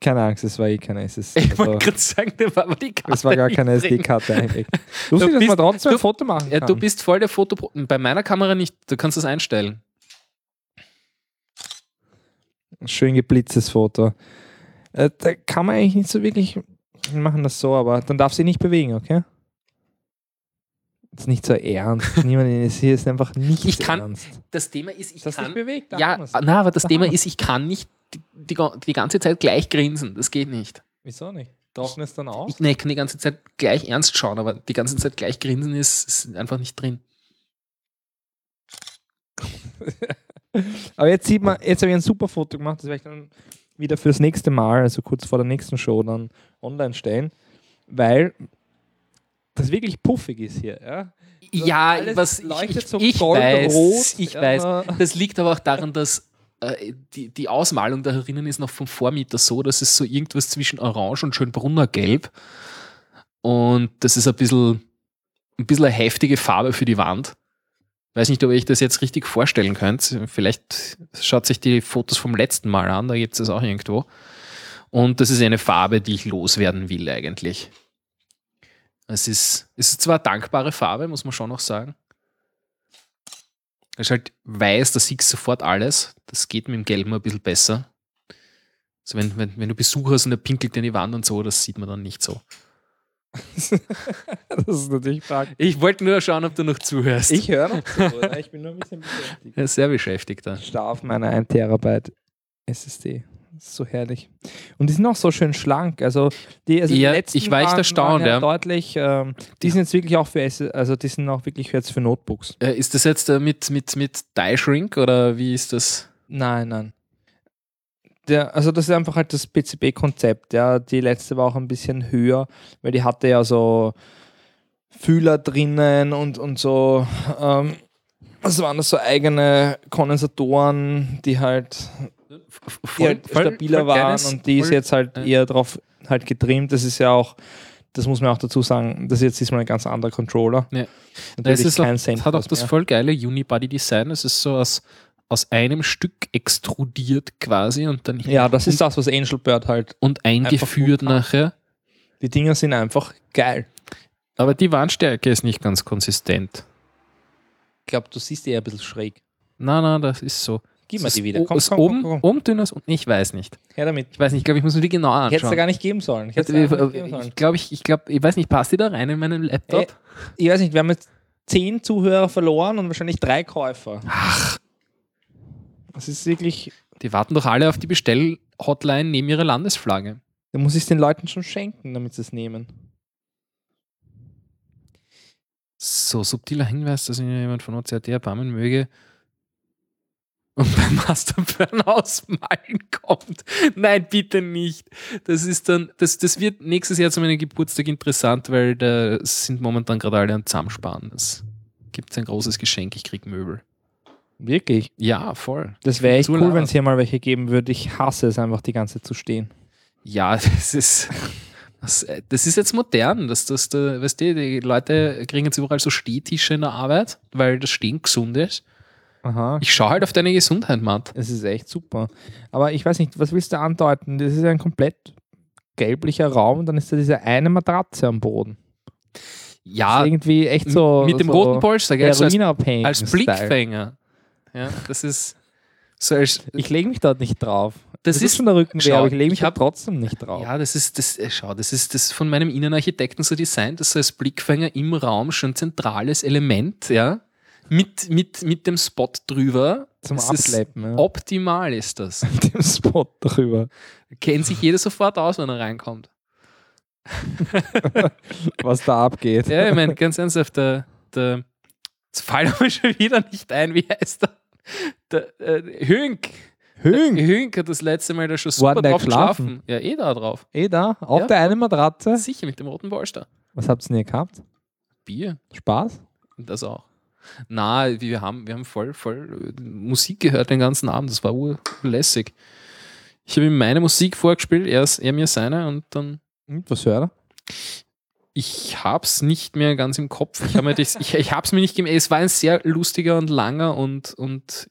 Keine Angst, es war eh keine SS. Ich also, wollte gerade sagen, da war die Karte. es war gar keine. SD-Karte eigentlich. Lustig, dass bist- man trotzdem du- ein Foto machen Ja, kann. du bist voll der Foto. Bei meiner Kamera nicht. Du kannst das einstellen. Schön geblitztes Foto. Äh, da kann man eigentlich nicht so wirklich wir machen das so, aber dann darf sie nicht bewegen, okay? Das ist nicht so ernst. Niemand ist hier ist einfach nicht Ich kann- ernst. Das Thema ist, ich Das kann. bewegt. Ja, na, aber das Da Thema ist, ich kann nicht die, die, die ganze Zeit gleich grinsen. Das geht nicht. Wieso nicht? Trocknen es dann aus? Ich, nee, kann die ganze Zeit gleich ernst schauen, aber die ganze Zeit gleich grinsen ist, ist einfach nicht drin. Aber jetzt sieht man, jetzt habe ich ein super Foto gemacht, das werde ich dann wieder fürs nächste Mal, also kurz vor der nächsten Show, dann online stellen, weil das wirklich puffig ist hier. Ja, Ja, alles was leuchtet ich, so ich, ich weiß, ich ja. weiß. Das liegt aber auch daran, dass äh, die, die Ausmalung da drinnen ist noch vom Vormieter so, dass es so irgendwas zwischen Orange und Schönbrunner Gelb und das ist ein bisschen, ein bisschen eine heftige Farbe für die Wand. Weiß nicht, ob euch das jetzt richtig vorstellen könnt. Vielleicht schaut sich die Fotos vom letzten Mal an, da gibt es das auch irgendwo. Und das ist eine Farbe, die ich loswerden will eigentlich. Es ist, es ist zwar eine dankbare Farbe, muss man schon noch sagen. Es ist halt weiß, da siehst du sofort alles. Das geht mit dem Gelben ein bisschen besser. Also wenn, wenn, wenn du Besuch hast und der pinkelt in die Wand und so, das sieht man dann nicht so. das ist natürlich praktisch. Ich wollte nur schauen, ob du noch zuhörst. Ich höre noch zu, oder? ich bin nur ein bisschen beschäftigt. ja, sehr beschäftigt da. Ich starr auf meiner 1 Terabyte SSD. Das ist so herrlich. Und die sind auch so schön schlank. Also die, also Ja, die letzten ich war echt erstaunt, waren ja. ja. deutlich. Ähm, die sind jetzt wirklich auch für also die sind auch wirklich jetzt für Notebooks. Äh, ist das jetzt äh, mit, mit, mit Die Shrink oder wie ist das? Nein, nein. Der, also das ist einfach halt das PCB-Konzept. Ja. Die letzte war auch ein bisschen höher, weil die hatte ja so Fühler drinnen und, und so. Ähm, also waren das so eigene Kondensatoren, die halt, die halt stabiler waren und die ist jetzt halt eher drauf halt getrimmt. Das ist ja auch, das muss man auch dazu sagen, das ist jetzt diesmal ein ganz anderer Controller. Ja. Das Natürlich ist auch, kein Cent hat auch das mehr. voll geile Unibody-Design. Es ist so aus, aus einem Stück extrudiert quasi und dann Ja, das ist das, was Angel Bird halt. und eingeführt nachher. Die Dinger sind einfach geil. Aber die Wandstärke ist nicht ganz konsistent. Ich glaube, du siehst die eher ein bisschen schräg. Na, na, das ist so. Gib mir die wieder. Komm, komm, oben, komm, komm. oben dünner ist unten. Ich weiß nicht. Her damit. Ich weiß nicht, ich glaube, ich muss mir die genauer Ich hätte es anschauen. gar nicht geben sollen. Ich, nicht geben sollen. ich glaube, ich, ich, glaub, ich weiß nicht, passt die da rein in meinen Laptop? Äh, ich weiß nicht, wir haben jetzt zehn Zuhörer verloren und wahrscheinlich drei Käufer. Ach, Das ist wirklich, die warten doch alle auf die Bestell-Hotline neben ihrer Landesflagge. da muss ich es den Leuten schon schenken, damit sie es nehmen. So, subtiler Hinweis, dass mir jemand von OCRT erbarmen möge und beim Masterplan ausmalen kommt. Nein, bitte nicht. Das ist dann, das, das wird nächstes Jahr zu meinem Geburtstag interessant, weil da sind momentan gerade alle am Zusammensparen. Das gibt ein großes Geschenk, ich krieg Möbel. Wirklich. Ja, voll. Das wäre echt cool, wenn es hier mal welche geben würde. Ich hasse es einfach, die ganze Zeit zu stehen. Ja, das ist. Das, das ist jetzt modern. Das, das, da, weißt du, die Leute kriegen jetzt überall so Stehtische in der Arbeit, weil das Stehen gesund ist. Aha. Ich schaue halt auf deine Gesundheit, Matt. Es ist echt super. Aber ich weiß nicht, was willst du andeuten? Das ist ein komplett gelblicher Raum und dann ist da diese eine Matratze am Boden. Ja, Das irgendwie echt so. mit dem so roten Polster, gell? So als, als. Blickfänger. Ja, das ist so als. Ich lege mich dort nicht drauf. Das Das ist- ist schon der Rücken schau, aber ich lege mich ich hab- da trotzdem nicht drauf. Ja, das ist, das, äh, schau, das ist das von meinem Innenarchitekten so designt, dass so als Blickfänger im Raum schon zentrales Element, ja, mit, mit, mit dem Spot drüber. Zum Das ist Abschleppen. Ja. Optimal ist das. Mit dem Spot drüber. Kennt sich jeder sofort aus, wenn er reinkommt. Was da abgeht. Ja, ich meine, ganz ernsthaft, der, der, jetzt fällt mir schon wieder nicht ein, wie heißt der? Der äh, Hünk. Hünk. Hünk hat das letzte Mal da schon super der drauf geschlafen? Ja, eh da drauf. Eh da, auf Ja. der einen Matratze. Sicher mit dem roten Polster. Was habt ihr denn hier gehabt? Bier. Spaß? Das auch. Na, wir haben, wir haben voll, voll äh, Musik gehört den ganzen Abend. Das war ur- urlässig. Ich habe ihm meine Musik vorgespielt, er, er mir seine und dann. Hm, was hört er? Ich hab's nicht mehr ganz im Kopf. Ich, hab mir das, ich, ich hab's mir nicht gemerkt. Es war ein sehr lustiger und langer und, und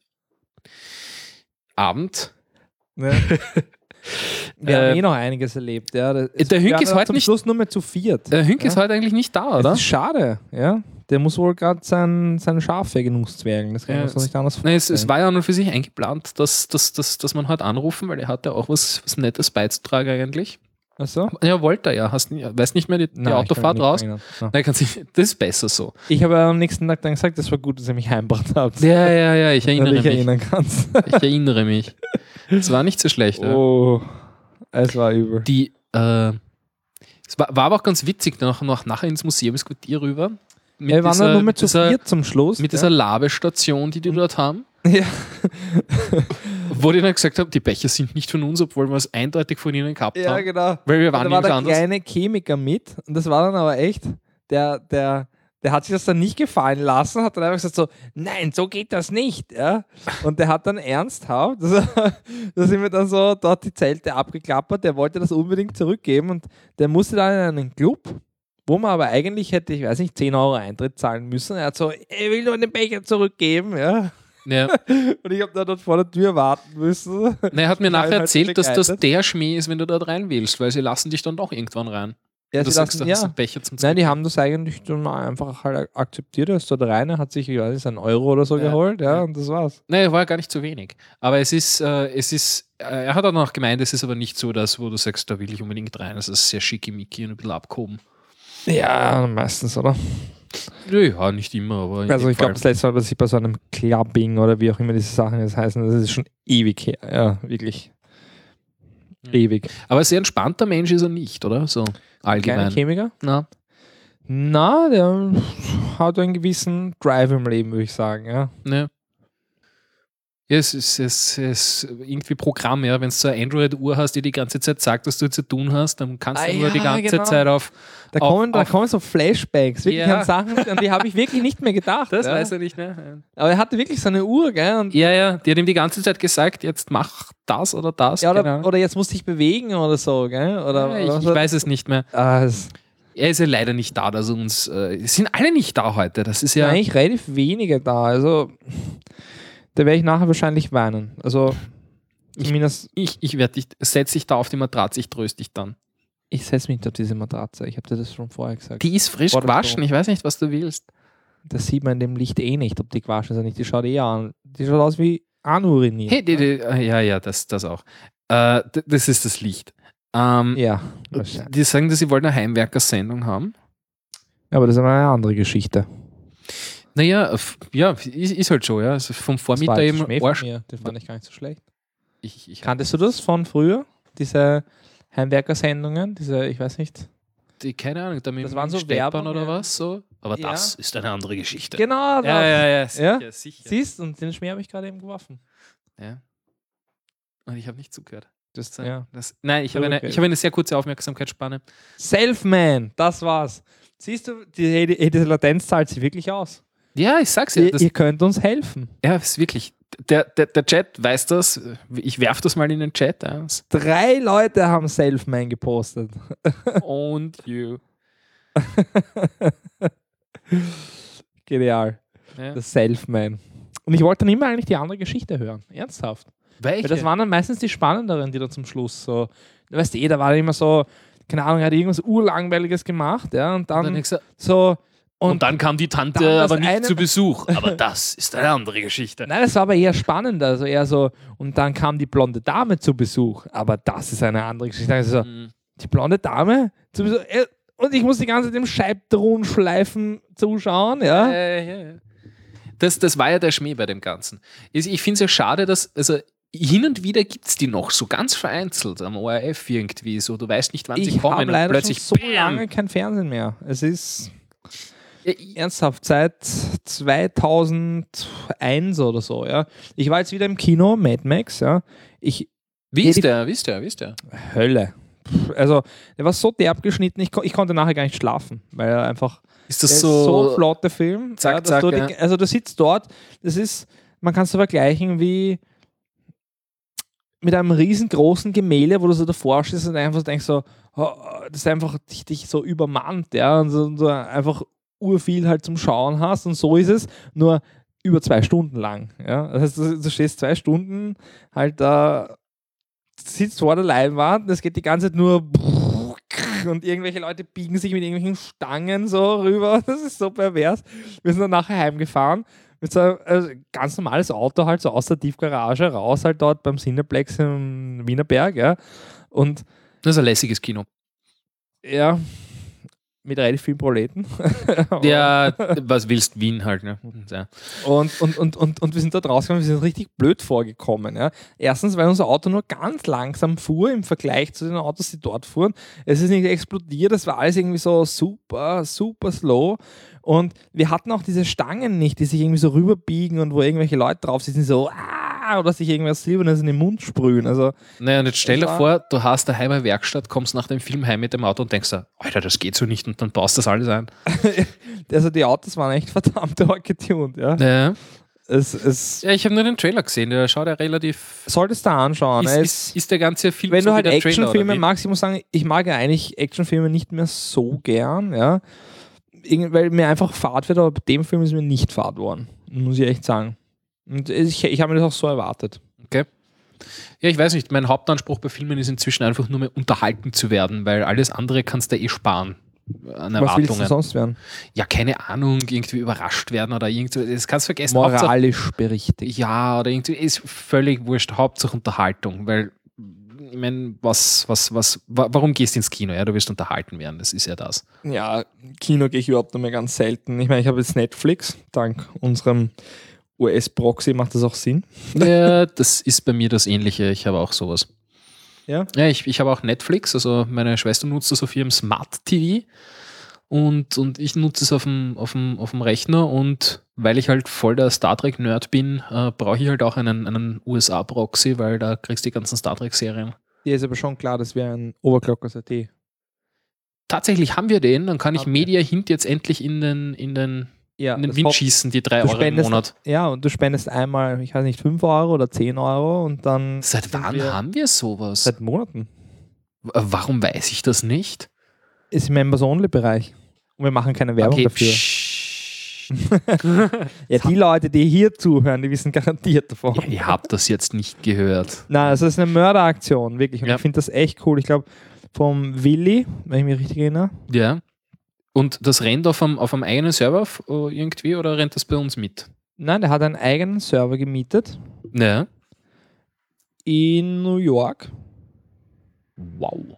Abend. Ja. Wir Äh, haben eh noch einiges erlebt. Ja. Das- der Hünk ist heute zum nicht- Schluss nur mehr zu viert. Der Hünk ja. ist heute eigentlich nicht da, Das oder? ist schade, ja. Der muss wohl gerade sein, sein Schaf genusszwergen. Das kann Ja, man sich nicht anders Nein, es, es vorstellen. war ja nur für sich eingeplant, dass, dass, dass, dass man heute anrufen, weil er hat ja auch was, was Nettes beizutragen eigentlich. Ach so? Ja, wollte er ja. Hast, weiß nicht mehr die, die Nein, Autofahrt raus? Ja. Nein, kannst das ist besser so. Ich habe am nächsten Tag dann gesagt, das war gut, dass ihr mich heimgebracht habt. Ja, ja, ja, ich erinnere mich. erinnern kannst. Ich erinnere mich. Es war nicht so schlecht. Ja. Oh, es war übel. Die, äh, es war, war aber auch ganz witzig, noch, noch nachher ins Museumsquartier rüber. Mit Wir waren dieser, dann nur mit zu dieser, viert zum Schluss. mit ja. dieser Labestation, die die dort haben. Ja. Wo die dann gesagt haben, die Becher sind nicht von uns, obwohl wir es eindeutig von ihnen gehabt ja, haben. genau. Weil wir Und waren da war der anders. kleine Chemiker mit und das war dann aber echt, der, der, der hat sich das dann nicht gefallen lassen, hat dann einfach gesagt so, nein, so geht das nicht. Ja? Und der hat dann ernsthaft, also, da sind wir dann so dort die Zelte abgeklappert, der wollte das unbedingt zurückgeben und der musste dann in einen Club, wo man aber eigentlich hätte, ich weiß nicht, 10 Euro Eintritt zahlen müssen. Er hat so, er will nur den Becher zurückgeben, ja. Ja. Und ich habe da dort vor der Tür warten müssen. Na, er hat mir nachher halt erzählt, dass das der Schmäh ist, wenn du dort rein willst, weil sie lassen dich dann doch irgendwann rein. Ja, du sie sagst, lassen- ja. einen Becher zum Nein, die haben das eigentlich dann einfach halt akzeptiert. Er ist dort rein, er hat sich, ich weiß nicht, einen Euro oder so Ja. geholt, ja, Ja. und das war's. Nein, war ja gar nicht zu wenig. Aber es ist, äh, es ist, äh, er hat auch noch gemeint, es ist aber nicht so, dass, wo du sagst, da will ich unbedingt rein. Es ist sehr schickimicki und ein bisschen abgehoben. Ja, meistens, oder? Ja, Ja, nicht immer, aber. Also ich glaube, das letzte Mal, dass ich bei so einem Clubbing oder wie auch immer diese Sachen jetzt heißen, das ist schon ewig her. Ja, wirklich. Mhm. Ewig. Aber sehr entspannter Mensch ist er nicht, oder? So allgemein. Chemiker? Na, Na, der hat einen gewissen Drive im Leben, würde ich sagen, ja. ne. Ja, es ist, es ist irgendwie Programm, ja. Wenn du so eine Android-Uhr hast, die die ganze Zeit sagt, was du zu tun hast, dann kannst du Ah, nur die ja, ganze genau. Zeit auf. Da, Auf- kommen, da auf- kommen so Flashbacks, wirklich Ja. an Sachen, an die habe ich wirklich nicht mehr gedacht. Das ja. weiß er nicht mehr. Aber er hatte wirklich so eine Uhr, gell? Und Ja, ja, die hat ihm die ganze Zeit gesagt, jetzt mach das oder das. Ja, oder, Ahnung. oder jetzt musst du dich bewegen oder so, gell? Oder, ich, so. ich weiß es nicht mehr. Ah, es Er ist ja leider nicht da, dass uns. Äh, es sind alle nicht da heute. Das ist ja. eigentlich relativ wenige da. Also, da werde ich nachher wahrscheinlich weinen. Also, zumindest, Ich, ich werde dich, setz dich da auf die Matratze, ich tröste dich dann. ich setze mich auf diese Matratze. Ich habe dir das schon vorher gesagt. Die ist frisch Vor gewaschen, ich weiß nicht, was du willst. Das sieht man in dem Licht eh nicht, ob die gewaschen ist oder nicht. Die schaut eh an. Die schaut aus wie anuriniert. Hey, die, die, äh, ja, ja, das, das auch. Äh, das ist das Licht. Ähm, Ja, wahrscheinlich. die sagen, dass sie wollen eine Heimwerker-Sendung haben. aber das ist eine andere Geschichte. Naja, ja, ist, halt so, ja. Also vom Vormittag eben Arsch. mir. Den fand ich gar nicht so schlecht. Ich, ich, Kanntest du das von früher? Diese Heimwerker-Sendungen? Diese, ich weiß nicht. die, keine Ahnung, da mit Das waren so Steppern Werbung, oder ja. was so. Aber Ja. das ist eine andere Geschichte. Genau, das. Ja, ja, ja, sicher, Ja? sicher. Siehst und den Schmäh habe ich gerade eben geworfen. Ja. Und ich habe nicht zugehört. Das, ja. Das, nein, ich habe, eine, ich habe eine sehr kurze Aufmerksamkeitsspanne. Selfman, das war's. Siehst du, die, die, diese Latenz zahlt sich wirklich aus. Ja, ich sag's ja. ihr, ihr könnt uns helfen. ja, ist wirklich. Der, der, der Chat weiß das. Ich werfe das mal in den Chat. Ja. Drei Leute haben Selfman gepostet. Und you. Genial. Ja. Das Selfman. Und ich wollte dann immer eigentlich die andere Geschichte hören. Ernsthaft. Welche? Weil das waren dann meistens die spannenderen, die dann zum Schluss so. Weißt du, eh, da war immer so, keine Ahnung, er hat irgendwas urlangweiliges gemacht, ja, und und, dann dann, ich gesagt, so. Und, dann kam die Tante dann aber nicht zu Besuch. Aber das ist eine andere Geschichte. Nein, das war aber eher spannend. Also eher so, und dann kam die blonde Dame zu Besuch. Aber das ist eine andere Geschichte. Also, Mhm. die blonde Dame zu Besuch. äh, Und ich muss die ganze Zeit dem Scheibtruhenschleifen zuschauen, ja. Ja. Das, das war ja der Schmäh bei dem Ganzen. Ich ich finde es ja schade, dass, also hin und wieder gibt es die noch, so ganz vereinzelt am ORF irgendwie, so du weißt nicht, wann sie Ich kommen habe und leider plötzlich schon so bam. lange kein Fernsehen mehr. Es ist Ja, ich- ernsthaft seit 2001 oder so, ja. Ich war jetzt wieder im Kino, Mad Max, ja. Ich, Wie ist der, wie ist der, wie ist der? Hölle. Also, der war so derb geschnitten, ich, ich konnte nachher gar nicht schlafen, weil er einfach Ist das ist so, so flott, der Film. zack, dass zack, du ja. Also du sitzt dort, das ist, man kann es so vergleichen wie mit einem riesengroßen Gemälde, wo du so davor stehst und einfach denkst so, oh, das ist einfach dich, dich so übermannt, ja, und so, und so einfach urviel halt zum Schauen hast und so ist es, nur über zwei Stunden lang, ja. Das heißt, du, du stehst zwei Stunden halt da, sitzt vor der Leinwand, es geht die ganze Zeit nur und irgendwelche Leute biegen sich mit irgendwelchen Stangen so rüber. Das ist so pervers. Wir sind dann nachher heimgefahren mit so einem also ganz normales Auto halt so aus der Tiefgarage raus halt dort beim Cineplex im Wienerberg, ja. Und Das ist ein lässiges Kino. ja, mit relativ vielen Proleten. Ja, was willst, Wien halt, ne? Ja. Und, und, und, und, und wir sind dort rausgekommen, wir sind richtig blöd vorgekommen. Ja. Erstens, weil unser Auto nur ganz langsam fuhr im Vergleich zu den Autos, die dort fuhren. Es ist nicht explodiert, das war alles irgendwie so super, super slow. Und wir hatten auch diese Stangen nicht, die sich irgendwie so rüberbiegen und wo irgendwelche Leute drauf sitzen, so ah, oder sich irgendwas Silbernes in den Mund sprühen. Also Naja, und jetzt stell dir vor, du hast daheim eine Werkstatt, kommst nach dem Film heim mit dem Auto und denkst dir, Alter, das geht so nicht und dann baust das alles ein. also die Autos waren echt verdammt arg getuned. Ja. Ja, Es, es ja ich habe nur den Trailer gesehen, der schaut ja relativ. solltest du anschauen. Ist, ist, ist der ganze Film wenn so du halt Actionfilme magst, ich muss sagen, ich mag ja eigentlich Actionfilme nicht mehr so gern, ja. Irgend- Weil mir einfach Fahrt wird, aber bei dem Film ist mir nicht Fahrt worden. Muss ich echt sagen. Und ich, ich habe mir das auch so erwartet. Okay. Ja, ich weiß nicht, mein Hauptanspruch bei Filmen ist inzwischen einfach nur mehr unterhalten zu werden, weil alles andere kannst du eh sparen. An Was willst du Erwartungen. sonst werden? Ja, keine Ahnung, irgendwie überrascht werden oder irgendwie, das kannst du vergessen. Hauptsache- Moralisch berichtigt. Ja, oder irgendwie ist völlig wurscht, Hauptsache Unterhaltung, weil ich meine, was, was, was, wa- warum gehst du ins Kino? Ja, du wirst unterhalten werden, das ist ja das. Ja, Kino gehe ich überhaupt nur mehr ganz selten. Ich meine, ich habe jetzt Netflix, dank unserem US-Proxy macht das auch Sinn. ja, das ist bei mir das Ähnliche, ich habe auch sowas. Ja. Ja, ich, ich habe auch Netflix, also meine Schwester nutzt das auf ihrem Smart TV und, und ich nutze es auf dem, auf, dem, auf dem Rechner und weil ich halt voll der Star Trek-Nerd bin, äh, brauche ich halt auch einen, einen USA-Proxy, weil da kriegst du die ganzen Star Trek-Serien. Dir ist aber schon klar, das wäre ein Overclockers.at. Tatsächlich haben wir den, dann kann ich wir. Media Hint jetzt endlich in den, in den, Ja, in den Wind schießen, die drei Euro im Monat. Ja, und du spendest einmal, ich weiß nicht, 5 Euro oder 10 Euro und dann. Seit wann wir- haben wir sowas? Seit Monaten. W- Warum weiß ich das nicht? Ist im Members-Only-Bereich. Und wir machen keine Werbung Okay, dafür. Ja, die Leute, die hier zuhören, die wissen garantiert davon. ja, ihr habt das jetzt nicht gehört. Nein, also es ist eine Mörderaktion, wirklich. Und Ja. ich finde das echt cool. Ich glaube, vom Willi, wenn ich mich richtig erinnere, Ja. Und das rennt auf einem, auf einem eigenen Server äh, irgendwie oder rennt das bei uns mit? nein, der hat einen eigenen Server gemietet Ja. in New York. Wow.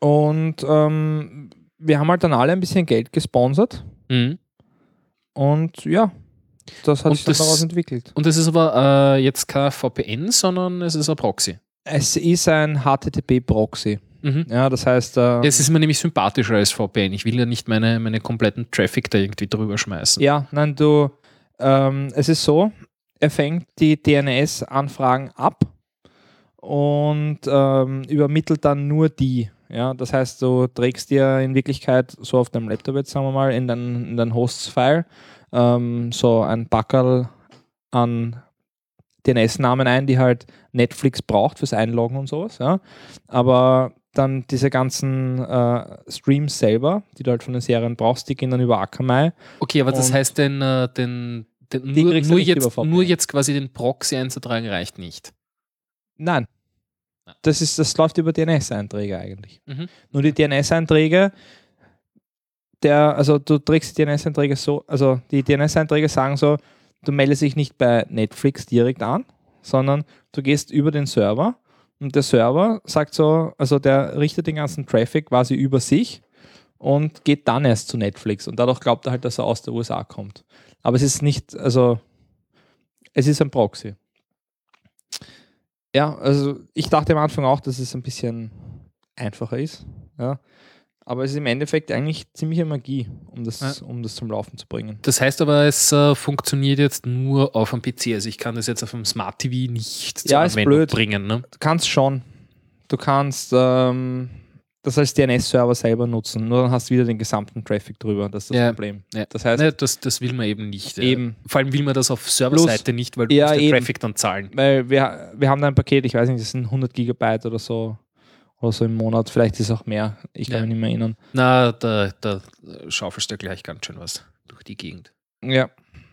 Und ähm, wir haben halt dann alle ein bisschen Geld gesponsert. Mhm. Und ja, das hat Und sich dann das- daraus entwickelt. Und es ist aber äh, jetzt kein VPN, sondern es ist ein Proxy. Es ist ein HTTP-Proxy. Mhm. Ja, das heißt, äh, Es ist mir nämlich sympathischer als VPN. Ich will ja nicht meine, meine kompletten Traffic da irgendwie drüber schmeißen. ja, nein, du, ähm, es ist so, er fängt die DNS-Anfragen ab und ähm, übermittelt dann nur die. Ja, das heißt, du trägst dir in Wirklichkeit so auf deinem Laptop jetzt, sagen wir mal, in dein, in dein Hosts-File ähm, so ein Backerl an DNS-Namen ein, die halt Netflix braucht fürs Einloggen und sowas. Ja. Aber dann diese ganzen äh, Streams selber, die du halt von den Serien brauchst, die gehen dann über Akamai. Okay, aber das heißt, den, äh, den, den nur, nur, jetzt, nur jetzt quasi den Proxy einzutragen reicht nicht. Nein. Ja. Das, ist, das läuft über DNS-Einträge eigentlich. Mhm. Nur die DNS-Einträge, der, also du trägst die DNS-Einträge so, also die DNS-Einträge sagen so, du meldest dich nicht bei Netflix direkt an, sondern du gehst über den Server und der Server sagt so, also der richtet den ganzen Traffic quasi über sich und geht dann erst zu Netflix und dadurch glaubt er halt, dass er aus der USA kommt. Aber es ist nicht, also es ist ein Proxy. Ja, also ich dachte am Anfang auch, dass es ein bisschen einfacher ist. Ja. Aber es ist im Endeffekt eigentlich ziemliche Magie, um das, Ja. um das zum Laufen zu bringen. Das heißt aber, es äh, funktioniert jetzt nur auf dem PC. Also ich kann das jetzt auf dem Smart TV nicht zur Ja, Anwendung blöd. bringen. Ne? Du kannst schon. Du kannst, ähm, das als DNS-Server selber nutzen. Nur dann hast du wieder den gesamten Traffic drüber. Das ist das Ja. Problem. Ja. Das heißt, Ne, das, das will man eben nicht. Eben. Vor allem will man das auf Serverseite nicht, weil du Ja, musst den eben. Traffic dann zahlen. weil wir, wir haben da ein Paket, ich weiß nicht, das sind 100 Gigabyte oder so, oder so im Monat. Vielleicht ist es auch mehr. Ich kann Ja. mich nicht mehr erinnern. Na, da, da schaufelst du gleich ganz schön was durch die Gegend. Ja,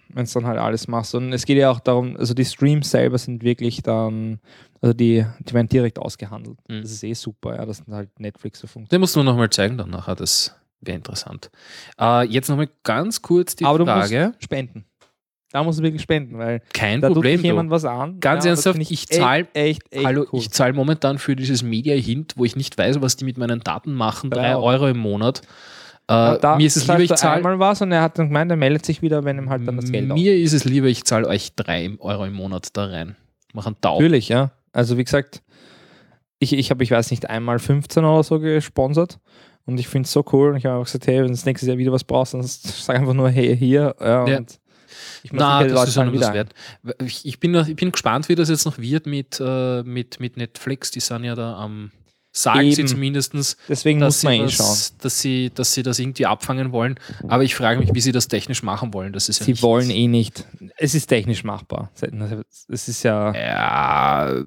wenn es dann halt alles machst. Und es geht ja auch darum, also die Streams selber sind wirklich dann, also die, die werden direkt ausgehandelt. Mhm. Das ist eh super, ja, dass dann halt Netflix so funktioniert. Den musst du mir nochmal zeigen dann nachher, das wäre interessant. Äh, jetzt nochmal ganz kurz die Aber du Frage. musst spenden. Da musst du wirklich spenden, weil Kein da Problem. tut jemand du. was an. Ganz ja, das ernsthaft, find ich zahl- echt, echt, echt Hallo, cool. ich zahle momentan für dieses Media Hint, wo ich nicht weiß, was die mit meinen Daten machen, drei Genau. Euro im Monat. Äh, Ja, da mir ist es zahlst lieber, ich zahle einmal was und er hat dann gemeint, er meldet sich wieder, wenn ihm halt dann das Geld. Mir ist es lieber, ich zahle euch drei Euro im Monat da rein. Mach einen Tau. Natürlich, ja. Also wie gesagt, ich, ich habe, ich weiß nicht, einmal 15 oder so gesponsert und ich finde es so cool. Und ich habe einfach gesagt, hey, wenn du das nächste Jahr wieder was brauchst, dann sag einfach nur, hey, hier. Ja, Ja. Und ich muss Na, das ist schon was wert. Ich, ich, bin, ich bin gespannt, wie das jetzt noch wird mit, äh, mit, mit Netflix. Die sind ja da am, sagen sie Eben. zumindest, Deswegen dass muss sie, man eh schauen. dass, sie, dass sie das irgendwie abfangen wollen. Aber ich frage mich, wie sie das technisch machen wollen. Das ist ja Sie nicht, wollen eh nicht. Es ist technisch machbar. Es ist ja, Ja,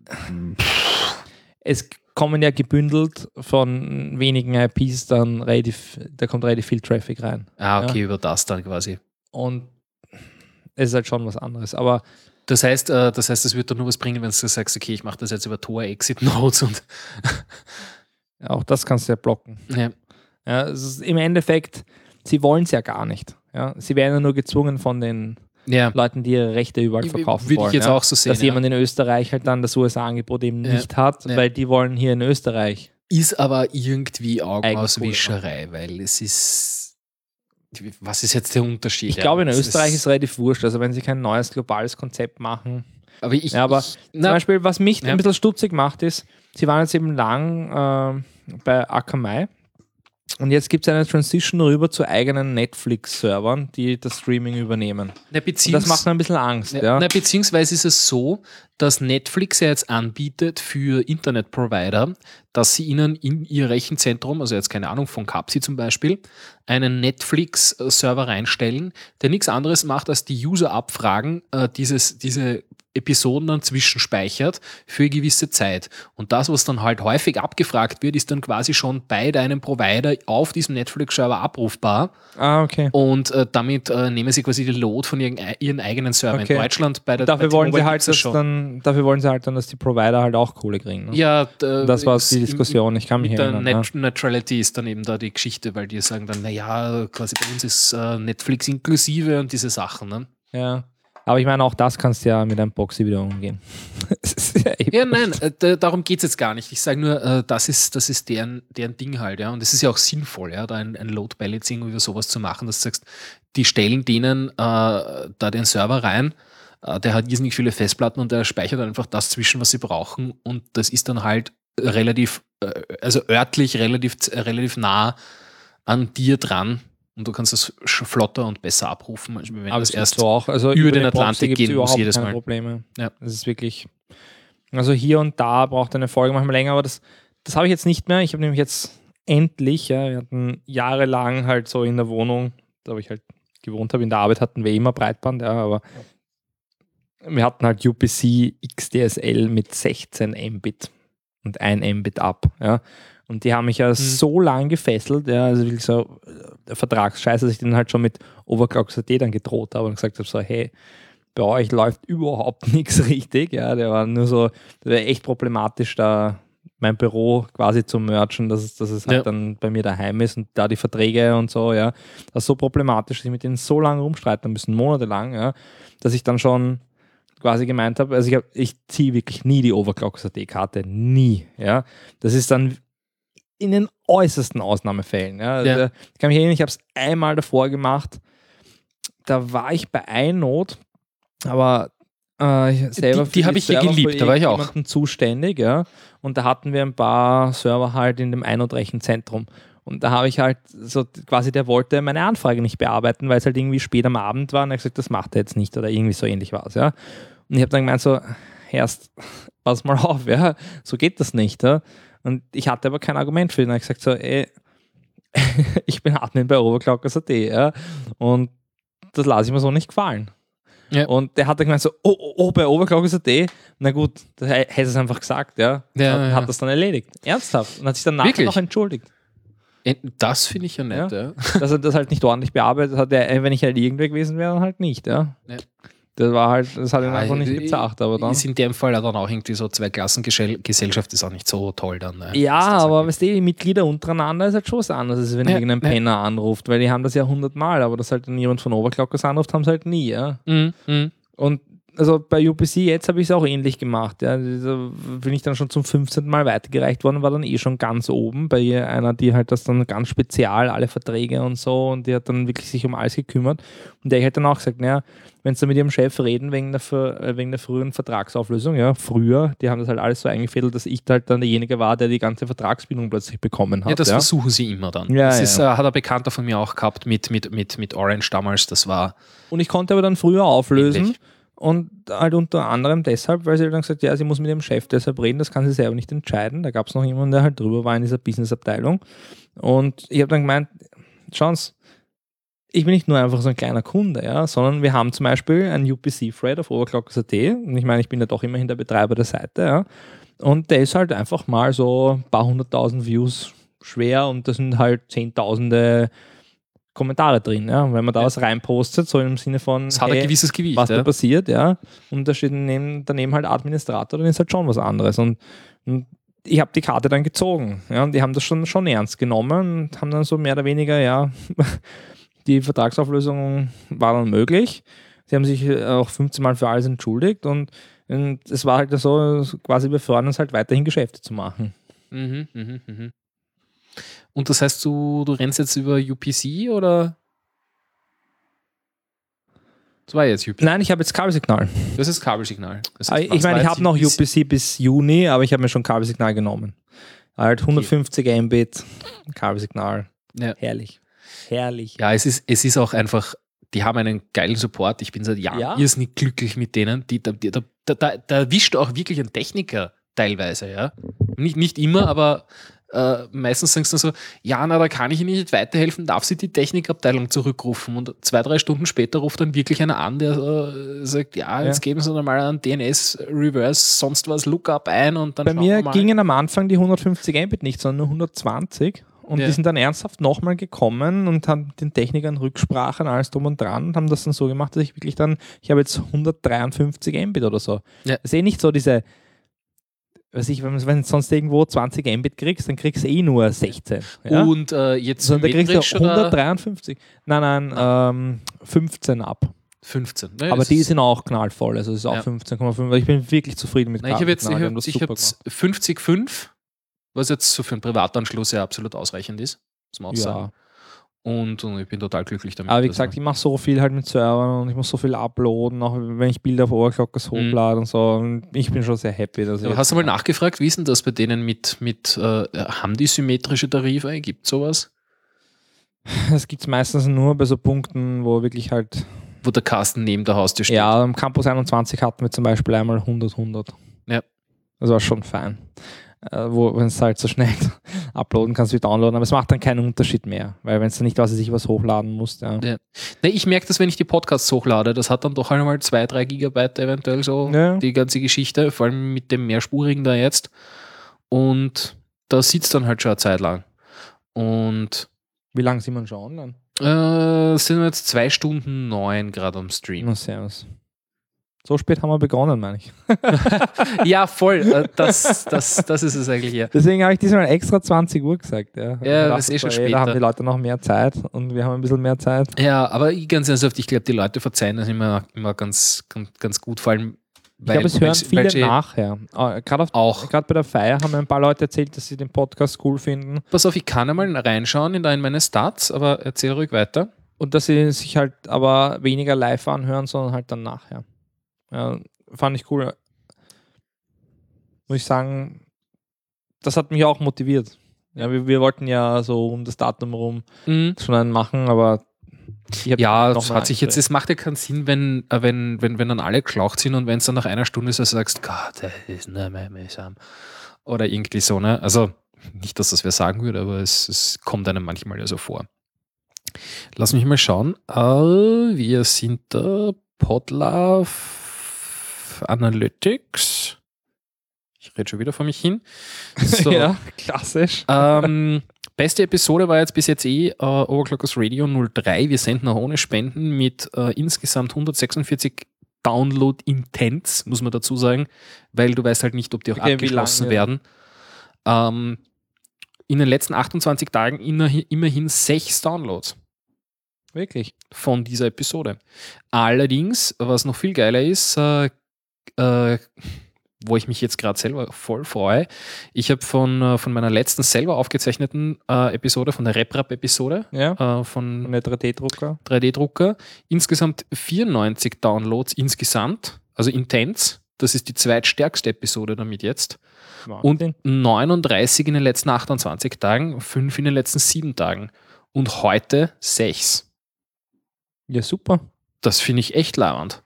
es kommen ja gebündelt von wenigen IPs dann relativ, da kommt relativ viel Traffic rein. ah, okay, über das dann quasi. Und es ist halt schon was anderes. Aber Das heißt, äh, das heißt, es wird dann nur was bringen, wenn du sagst, okay, ich mache das jetzt über Tor Exit Nodes und auch das kannst du ja blocken. ja, Ja, ist Im Endeffekt, sie wollen es ja gar nicht. Ja, sie werden ja nur gezwungen von den ja. Leuten, die ihre Rechte überall verkaufen würde wollen. ich jetzt ja, auch so sehen. dass ja. jemand in Österreich halt dann das USA-Angebot eben Ja. nicht hat, Ja. weil die wollen hier in Österreich. Ist aber irgendwie Augenauswischerei, weil es ist. Was ist jetzt der Unterschied? Ich Ja, glaube, in es Österreich ist relativ wurscht. Also wenn sie kein neues globales Konzept machen. Aber ich. Ja, aber ich, Zum na, Beispiel, was mich Ja. ein bisschen stutzig macht, ist, sie waren jetzt eben lang äh, bei Akamai und jetzt gibt es eine Transition rüber zu eigenen Netflix-Servern, die das Streaming übernehmen. na, das macht mir ein bisschen Angst. Ja, Ja, Na, beziehungsweise ist es so, dass Netflix ja jetzt anbietet für Internetprovider, dass sie ihnen in ihr Rechenzentrum, also jetzt keine Ahnung, von Capsi zum Beispiel, einen Netflix-Server reinstellen, der nichts anderes macht, als die User abfragen, äh, dieses, diese Episoden dann zwischenspeichert für eine gewisse Zeit. Und das, was dann halt häufig abgefragt wird, ist dann quasi schon bei deinem Provider auf diesem Netflix-Server abrufbar. Ah, okay. Und äh, damit äh, nehmen sie quasi die Load von ihren, ihren eigenen Server Okay. in Deutschland. Bei der Dafür bei wollen, sie halt, das dann, dafür wollen sie halt dann, dass die Provider halt auch Kohle kriegen. Ne? Ja, d- das war die Diskussion, ich kann mich Mit der erinnern. Ja. Net Neutrality ist dann eben da die Geschichte, weil die sagen dann, naja, quasi bei uns ist äh, Netflix inklusive und diese Sachen. Ne? ja. Aber ich meine, auch das kannst du ja mit einem Boxy wieder umgehen. Ja nein, äh, da- darum geht es jetzt gar nicht. Ich sage nur, äh, das ist, das ist deren, deren Ding halt, ja. Und es ist ja auch sinnvoll, ja, da ein, ein Load Balancing oder sowas zu machen, dass du sagst, die stellen denen äh, da den Server rein, äh, der hat irrsinnig viele Festplatten und der speichert einfach das zwischen, was sie brauchen. Und das ist dann halt relativ, äh, also örtlich relativ, relativ nah an dir dran. Und du kannst das sch- flotter und besser abrufen, als wenn Aber das es erst so auch. Also über den Proxy Atlantik gehen muss überhaupt jedes keine Mal. Probleme. Ja. Das ist wirklich. Also hier und da braucht eine Folge manchmal länger, aber das, das habe ich jetzt nicht mehr. Ich habe nämlich jetzt endlich, ja, wir hatten jahrelang halt so in der Wohnung, da wo ich halt gewohnt habe, in der Arbeit hatten wir immer Breitband, ja, aber wir hatten halt UPC XDSL mit 16 Mbit und 1 Mbit ab, ja. Und die haben mich ja so lang gefesselt, ja, also wirklich so äh, Vertragsscheiße, dass ich den halt schon mit Overclock dann gedroht habe und gesagt habe, so, hey, bei euch läuft überhaupt nichts richtig, ja, der war nur so, das wäre echt problematisch, da mein Büro quasi zu merchen, dass es, dass es halt Ja. dann bei mir daheim ist und da die Verträge und so, ja, das ist so problematisch, dass ich mit denen so lange rumstreiten müssen, monatelang, ja, dass ich dann schon quasi gemeint habe, also ich, hab, ich ziehe wirklich nie die Overclock-CD-Karte, nie, ja, das ist dann in den äußersten Ausnahmefällen, ja, Ja. Also, ich kann mich erinnern, ich habe es einmal davor gemacht, da war ich bei iNode, aber äh, selber Die- die für hab ich hier geliebt, da war ich auch. zuständig, ja. Und da hatten wir ein paar Server halt in dem iNode-Rechenzentrum. Und da habe ich halt so quasi, der wollte meine Anfrage nicht bearbeiten, weil es halt irgendwie spät am Abend war und er hat gesagt, das macht er jetzt nicht oder irgendwie so ähnlich war es, ja. Und ich habe dann gemeint so, erst pass mal auf, ja, so geht das nicht, ja. Und ich hatte aber kein Argument für ihn. Dann habe ich gesagt so, ey, ich bin Admin bei Overclockers.at, ja, und das lasse ich mir so nicht gefallen. Ja. Und der hat dann gemeint so, oh, oh, oh bei Overclockers.at, na gut, da hätte es einfach gesagt, ja. Ja, hat, ja. hat das dann erledigt. Ernsthaft. Und hat sich dann nachher noch entschuldigt. Äh, Das finde ich ja nett, ja. dass er das halt nicht ordentlich bearbeitet hat. Wenn ich halt irgendwer gewesen wäre, dann halt nicht, ja. Das war halt, das hat ihn einfach nicht gezacht, aber dann. Ist in dem Fall ja dann auch irgendwie so Zweiklassengesellschaft ist auch nicht so toll dann. Ne? Ja, aber weißt du, die Mitglieder untereinander ist halt schon was anderes, als wenn Ja, irgendein ja. Penner anruft, weil die haben das ja hundertmal, aber dass halt dann jemand von Overclockers anruft, haben sie halt nie, ja. Mhm, mhm. Und also bei UPC jetzt habe ich es auch ähnlich gemacht. Ja. Da bin ich dann schon zum 15. Mal weitergereicht worden, war dann eh schon ganz oben bei einer, die halt das dann ganz spezial, alle Verträge und so, und die hat dann wirklich sich um alles gekümmert. Und der hat dann auch gesagt, naja, wenn sie mit ihrem Chef reden wegen der, äh, wegen der frühen Vertragsauflösung, ja, früher, die haben das halt alles so eingefädelt, dass ich halt dann derjenige war, der die ganze Vertragsbindung plötzlich bekommen hat. Ja, das ja. versuchen sie immer dann. Ja, das ja, ist, ja. Äh, hat ein Bekannter von mir auch gehabt mit, mit, mit, mit Orange damals. Das war Und ich konnte aber dann früher auflösen. Ähnlich. Und halt unter anderem deshalb, weil sie dann gesagt ja, sie muss mit ihrem Chef deshalb reden, das kann sie selber nicht entscheiden. Da gab es noch jemanden, der halt drüber war in dieser Businessabteilung. Und ich habe dann gemeint, schauen Sie, ich bin nicht nur einfach so ein kleiner Kunde, ja, sondern wir haben zum Beispiel einen UPC-Thread auf Overclockers.at und ich meine, ich bin ja doch immerhin der Betreiber der Seite, ja. Und der ist halt einfach mal so ein paar hunderttausend Views schwer und das sind halt zehntausende Kommentare drin, ja. Wenn man da was reinpostet, so im Sinne von es hat hey, ein gewisses Gewicht. was da ja. passiert, ja. Und da steht daneben, daneben halt Administrator, dann ist halt schon was anderes. Und, und ich habe die Karte dann gezogen. Ja, und die haben das schon, schon ernst genommen und haben dann so mehr oder weniger, ja, die Vertragsauflösung war dann möglich. Sie haben sich äh, auch 15 Mal für alles entschuldigt und, und es war halt so, quasi wir fördern uns halt weiterhin Geschäfte zu machen. Mhm, mhm, mhm. Und das heißt, du, du rennst jetzt über UPC oder? Das war jetzt UPC. Nein, ich habe jetzt Kabelsignal. Das ist Kabelsignal. Das Ah, heißt, Ich was meine, ich habe noch UPC bis Juni, aber ich habe mir schon Kabelsignal genommen. Halt 150 Mbit Kabelsignal. Ja. Herrlich. Herrlich. Ja, es ist, es ist auch einfach, die haben einen geilen Support. Ich bin seit Jahren Ja. irrsinnig glücklich mit denen. Die, da, die, da, da, da, da erwischt auch wirklich ein Techniker teilweise, ja. Nicht, nicht immer, aber äh, meistens sagst du so, ja, na, da kann ich Ihnen nicht weiterhelfen, darf sie die Technikabteilung zurückrufen. Und zwei, drei Stunden später ruft dann wirklich einer an, der äh, sagt, ja, jetzt geben Sie mal einen DNS-Reverse, sonst was, Lookup ein und dann Bei mir gingen am Anfang die 150 Mbit nicht, sondern nur 120. Und Ja. die sind dann ernsthaft nochmal gekommen und haben den Technikern Rücksprache und alles drum und dran und haben das dann so gemacht, dass ich wirklich dann, ich habe jetzt 153 Mbit oder so. Ja. Das ist eh nicht so diese, weiß ich, wenn, du sonst irgendwo 20 Mbit kriegst, dann kriegst du eh nur 16. Ja? Und äh, jetzt da kriegst du oder 153. Nein, nein, ähm, 15 ab. 15. Ne, Aber die sind auch knallvoll. Also es ist auch Ja. 15,5. Ich bin wirklich zufrieden mit Nein, ich habe jetzt, ich hab, haben das ich super hab jetzt 50,5, was jetzt so für einen Privatanschluss ja absolut ausreichend ist. Muss man auch gemacht. sagen. Und, und ich bin total glücklich damit. Aber wie gesagt, ich mache so viel halt mit Servern und ich muss so viel uploaden, auch wenn ich Bilder auf Overclockers hochlade und so. Und ich bin schon sehr happy. Dass aber hast du mal nachgefragt, wie ist denn das bei denen mit, mit äh, haben die symmetrische Tarife? Gibt sowas? Das gibt es meistens nur bei so Punkten, wo wirklich halt. Wo der Kasten neben der Haustür steht. Ja, am Campus 21 hatten wir zum Beispiel einmal 100, 100. Ja. Das war schon fein. Äh, wo, wenn es halt so schnell uploaden kannst wie downloaden, aber es macht dann keinen Unterschied mehr, weil wenn es dann nicht was sich was hochladen musst. Ja. Ja. Nee, ich merke das, wenn ich die Podcasts hochlade, das hat dann doch einmal zwei, drei Gigabyte eventuell so, Ja. die ganze Geschichte, vor allem mit dem mehrspurigen da jetzt. Und da sitzt dann halt schon eine Zeit lang. Und Wie lange sind wir schon online? äh, sind wir jetzt zwei Stunden neun gerade am Stream. Na, servus. So spät haben wir begonnen, meine ich. ja, voll. Äh, das, das, das ist es eigentlich ja. Deswegen habe ich diesmal extra 20 Uhr gesagt. Ja, Ja, das ist eh schon ey, Da später. haben die Leute noch mehr Zeit und wir haben ein bisschen mehr Zeit. Ja, aber ganz ernsthaft, ich glaube, die Leute verzeihen das immer, immer ganz, ganz, ganz gut, vor allem, Ich glaube, es weil hören viele weil sie nachher. Äh, Gerade auf- auch. gerade bei der Feier haben mir ein paar Leute erzählt, dass sie den Podcast cool finden Pass auf, ich kann einmal reinschauen in meine Stats, aber erzähl ruhig weiter. und dass sie sich halt aber weniger live anhören, sondern halt dann nachher. Ja, fand ich cool. Muss ich sagen, das hat mich auch motiviert. Ja, wir, wir wollten ja so um das Datum rum Mhm. schon einen machen, aber Ja, das hat sich jetzt, es macht ja keinen Sinn, wenn, äh, wenn, wenn, wenn dann alle geschlaucht sind und wenn es dann nach einer Stunde so sagst, Gott, das ist nur mehr mühsam. Oder irgendwie so, ne? Also nicht, dass das wer sagen würde, aber es, es kommt einem manchmal ja so vor. Lass mich mal schauen. Äh, wir sind da. Podlove Analytics. Ich rede schon wieder vor mich hin. So, ja, klassisch. ähm, beste Episode war jetzt bis jetzt eh äh, Overclockers Radio 03. Wir senden auch ohne Spenden mit äh, insgesamt 146 Download-Intents, muss man dazu sagen, weil du weißt halt nicht, ob die auch Okay, abgeschlossen werden. Ähm, in den letzten 28 Tagen immerhin, immerhin sechs Downloads Wirklich. von dieser Episode. Allerdings, was noch viel geiler ist, äh, äh, wo ich mich jetzt gerade selber voll freue, ich habe von, äh, von meiner letzten selber aufgezeichneten äh, Episode, von der RepRap-Episode Ja. äh, von Von der 3D-Drucker. 3D-Drucker, insgesamt 94 Downloads insgesamt, also intens. Das ist die zweitstärkste Episode damit jetzt. Und 39 in den letzten 28 Tagen, 5 in den letzten 7 Tagen. Und heute 6. ja, super. Das finde ich echt lauernd.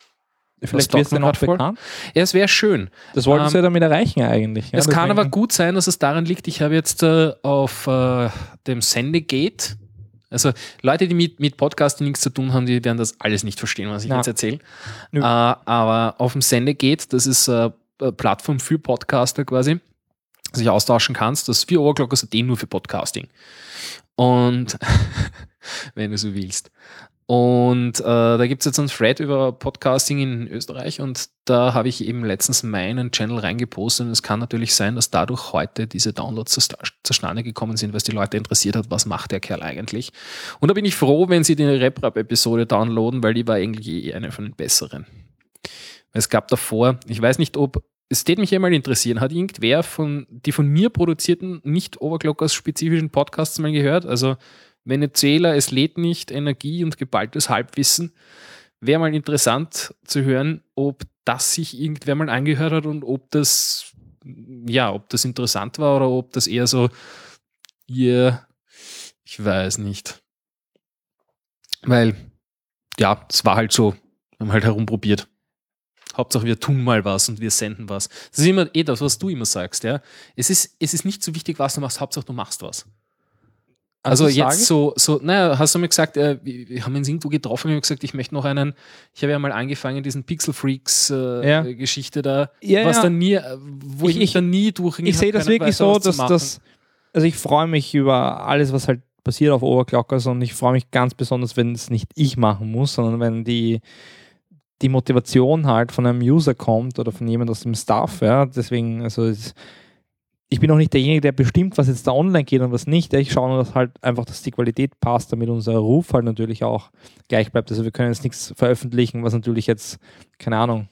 Vielleicht wird es dann auch bekannt. Ja, es wäre schön. Das wollten sie Ähm, ja damit erreichen eigentlich. Ja, es kann aber gut sein, dass es daran liegt, ich habe jetzt äh, auf äh, dem Sendegate, also Leute, die mit, mit Podcasting nichts zu tun haben, die werden das alles nicht verstehen, was ich Na. jetzt erzähle. Äh, aber auf dem Sendegate, das ist äh, eine Plattform für Podcaster quasi, sich austauschen kannst, das ist wie Overclockers.at nur für Podcasting. Und wenn du so willst. Und äh, da gibt es jetzt einen Thread über Podcasting in Österreich und da habe ich eben letztens meinen Channel reingepostet und es kann natürlich sein, dass dadurch heute diese Downloads zust- zustande gekommen sind, es die Leute interessiert hat, was macht der Kerl eigentlich. Und da bin ich froh, wenn sie die Rap-Rap-Episode downloaden, weil die war eigentlich eh eine von den besseren. Es gab davor, ich weiß nicht, ob, es täte mich eh mal interessieren, hat irgendwer von, die von mir produzierten, nicht Overclockers spezifischen Podcasts mal gehört? Also Venezuela, es lädt nicht, Energie und geballtes Halbwissen. Wäre mal interessant zu hören, ob das sich irgendwer mal angehört hat und ob das, ja, ob das interessant war oder ob das eher so, ja, ich weiß nicht. Weil, ja, es war halt so, wir haben halt herumprobiert. Hauptsache, wir tun mal was und wir senden was. Das ist immer eh das, was du immer sagst, ja. Es ist, es ist nicht so wichtig, was du machst, Hauptsache du machst was. Also, jetzt so, so, naja, hast du mir gesagt, äh, wir, haben uns irgendwo getroffen, haben gesagt, ich möchte noch einen, ich habe ja mal angefangen, diesen Pixel Freaks äh, Ja. Geschichte da, Ja, was ja. dann nie, äh, wo ich, Ich- mich ich- dann nie durch Ich sehe das wirklich so, dass das, also ich freue mich über alles, was halt passiert auf Overclockers und ich freue mich ganz besonders, wenn es nicht ich machen muss, sondern wenn die, die Motivation halt von einem User kommt oder von jemand aus dem Staff, ja, deswegen, also es, ich bin auch nicht derjenige, der bestimmt, was jetzt da online geht und was nicht. Ich schaue nur, dass halt einfach, dass die Qualität passt, damit unser Ruf halt natürlich auch gleich bleibt. Also wir können jetzt nichts veröffentlichen, was natürlich jetzt, keine Ahnung,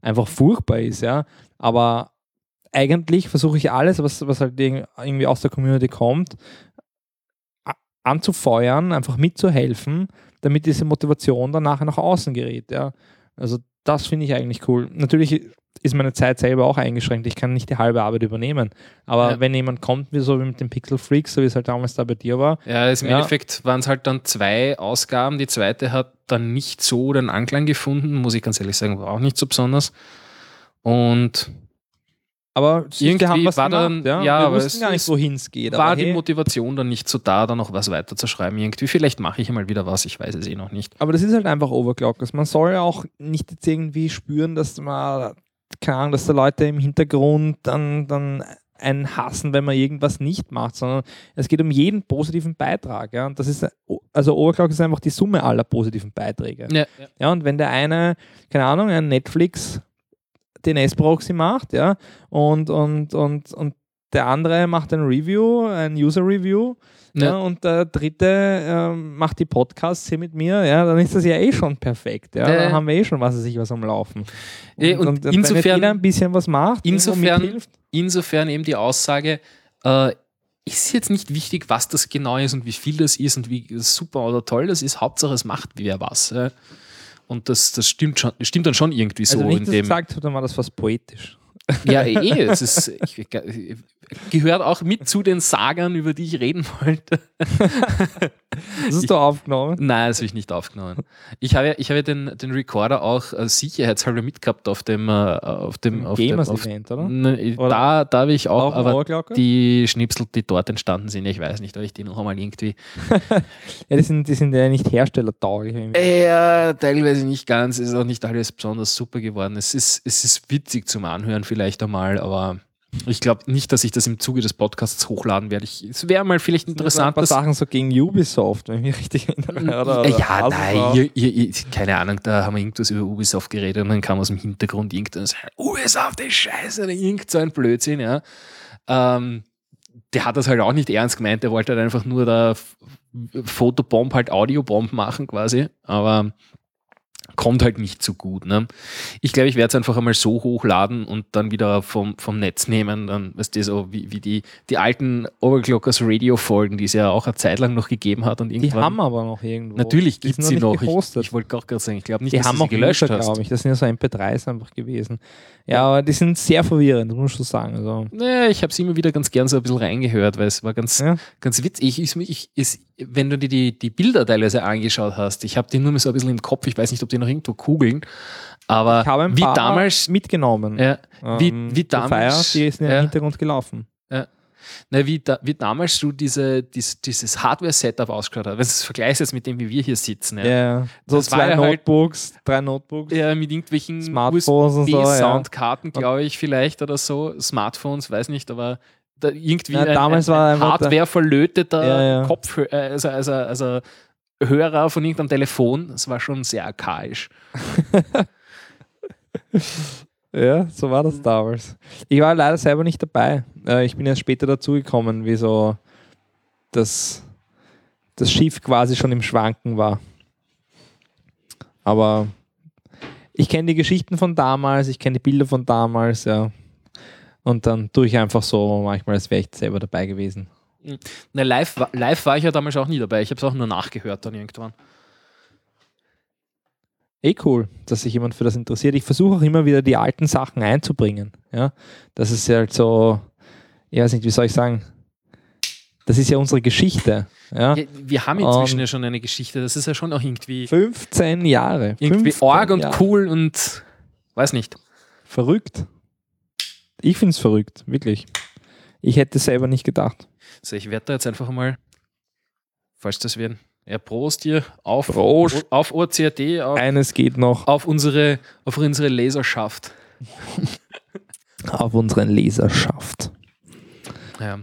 einfach furchtbar ist, ja. Aber eigentlich versuche ich alles, was, was halt irg- irgendwie aus der Community kommt, anzufeuern, einfach mitzuhelfen, damit diese Motivation dann nachher nach außen gerät. Ja. Also das finde ich eigentlich cool. Natürlich ist meine Zeit selber auch eingeschränkt. Ich kann nicht die halbe Arbeit übernehmen. Aber Ja. wenn jemand kommt, wie so wie mit dem Pixel Freaks, so wie es halt damals da bei dir war, Ja, im Ja. Endeffekt waren es halt dann zwei Ausgaben. Die zweite hat dann nicht so den Anklang gefunden, muss ich ganz ehrlich sagen, war auch nicht so besonders. Und aber Irgendwie haben was war gemacht, dann- ja. ja, wir aber wussten gar nicht, wohin es geht. war die hey, Motivation dann nicht so da, da noch was weiter zu schreiben irgendwie. Vielleicht mache ich mal wieder was, ich weiß es eh noch nicht. Aber das ist halt einfach Overclockers. Man soll ja auch nicht jetzt irgendwie spüren, dass man, keine Ahnung, dass da Leute im Hintergrund dann, dann einen hassen, wenn man irgendwas nicht macht, sondern es geht um jeden positiven Beitrag. Ja? Und das ist, also Overclock ist einfach die Summe aller positiven Beiträge. Ja, Ja, und wenn der eine, keine Ahnung, ein Netflix DNS-Proxy macht, ja, und, und, und, und der andere macht ein Review, ein User-Review, ja. Ja. und der dritte ähm, macht die Podcasts hier mit mir, ja, dann ist das ja eh schon perfekt. Ja, Ja, dann haben wir eh schon was weiß ich was am Laufen. Und wenn jetzt insofern- jeder ein bisschen was macht, insofern- mithilft, Insofern eben die Aussage, äh, ist jetzt nicht wichtig, was das genau ist und wie viel das ist und wie super oder toll das ist. Hauptsache, es macht wer was. Und das, das stimmt, schon, stimmt dann schon irgendwie so also wenn ich in das dem. gesagt habe, dann war das fast poetisch. Ja, eh. Es ist, ich, gehört auch mit zu den Sagern, über die ich reden wollte. Das ist doch aufgenommen. Nein, das habe ich nicht aufgenommen. Ich habe, ich habe den, den Recorder auch äh, sicherheitshalber mitgehabt auf dem, äh, auf dem, auf dem Gamers auf, Event, oder? Ne, Oder da, da habe ich auch, dem aber Ohrglocke? die Schnipsel, die dort entstanden sind, ich weiß nicht, ob ich die noch einmal irgendwie. Ja, die sind, die sind ja nicht herstellertauglich. Ja, teilweise nicht ganz, ist auch nicht alles besonders super geworden. Es ist, es ist witzig zum Anhören vielleicht einmal, aber ich glaube nicht, dass ich das im Zuge des Podcasts hochladen werde. Ich, es wäre mal vielleicht interessant, ein paar Sachen so gegen Ubisoft, wenn ich mich richtig erinnere. Oder, oder ja, nein, ihr, ihr, keine Ahnung, da haben wir irgendwas über Ubisoft geredet und dann kam aus dem Hintergrund irgendwas, Ubisoft ist scheiße oder irgend so ein Blödsinn, ja. Ähm, der hat das halt auch nicht ernst gemeint, der wollte halt einfach nur da Fotobomb, halt Audiobomb machen quasi, aber kommt halt nicht so gut. Ne? Ich glaube, ich werde es einfach einmal so hochladen und dann wieder vom, vom Netz nehmen, dann, weißt du, so wie, wie die, die alten Overclockers Radio-Folgen, die es ja auch eine Zeit lang noch gegeben hat und Die haben aber noch irgendwo. Natürlich gibt es sie noch nicht Ich, gehostet. ich wollte auch gerade sagen, ich glaube nicht, die dass haben du auch sie gelöscht hast. glaube ich. Das sind ja so MP3s einfach gewesen. Ja, aber die sind sehr verwirrend, muss ich schon sagen. Also, Naja, ich habe sie immer wieder ganz gern so ein bisschen reingehört, weil es war ganz, ja. ganz witzig. Ich, ich, ich, wenn du dir die, die Bilder teilweise angeschaut hast, ich habe die nur mal so ein bisschen im Kopf, ich weiß nicht, ob die noch irgendwo kugeln, aber Ich habe ein wie paar damals, mitgenommen. ja, wie, Ähm, wie zur Feier, damals, die ist im ja, Hintergrund gelaufen. na, wie, da, wie damals du diese, dies, dieses Hardware-Setup ausgeschaut hast, wenn du es vergleichst jetzt mit dem, wie wir hier sitzen, Ja. ja, So Das zwei ja halt- Notebooks, drei Notebooks, ja mit irgendwelchen Smartphones und so. Ja. USB-Soundkarten, glaube ich, vielleicht oder so, Smartphones, weiß nicht, aber da irgendwie Ja, ein, damals ein, war ein der- Hardware verlöteter Ja, ja. Kopf, äh, also, also, also Hörer von irgendeinem Telefon, das war schon sehr archaisch. Ja, so war das damals. Ich war leider selber nicht dabei. Äh, Ich bin erst später dazugekommen, wie so das, das Schiff quasi schon im Schwanken war. Aber ich kenne die Geschichten von damals, ich kenne die Bilder von damals, ja. Und dann tue ich einfach so manchmal, als wäre ich selber dabei gewesen. Na, live, live war ich ja damals auch nie dabei, ich habe es auch nur nachgehört dann irgendwann. Eh cool, dass sich jemand für das interessiert. Ich versuche auch immer wieder die alten Sachen einzubringen. Ja, das ist ja halt so, ich weiß nicht, wie soll ich sagen, das ist ja unsere Geschichte. Ja, Ja, wir haben inzwischen Ähm, ja schon eine Geschichte, das ist ja schon auch irgendwie, 15 Jahre. irgendwie 15 arg und Jahre. cool und weiß nicht. Verrückt. Ich finde es verrückt, wirklich. Ich hätte es selber nicht gedacht. So, ich werde da jetzt einfach mal, falls das werden, ja, Prost dir auf, Prost. auf OCRD, auf, Eines geht noch auf, unsere, auf unsere Leserschaft. auf unseren Leserschaft. Ja.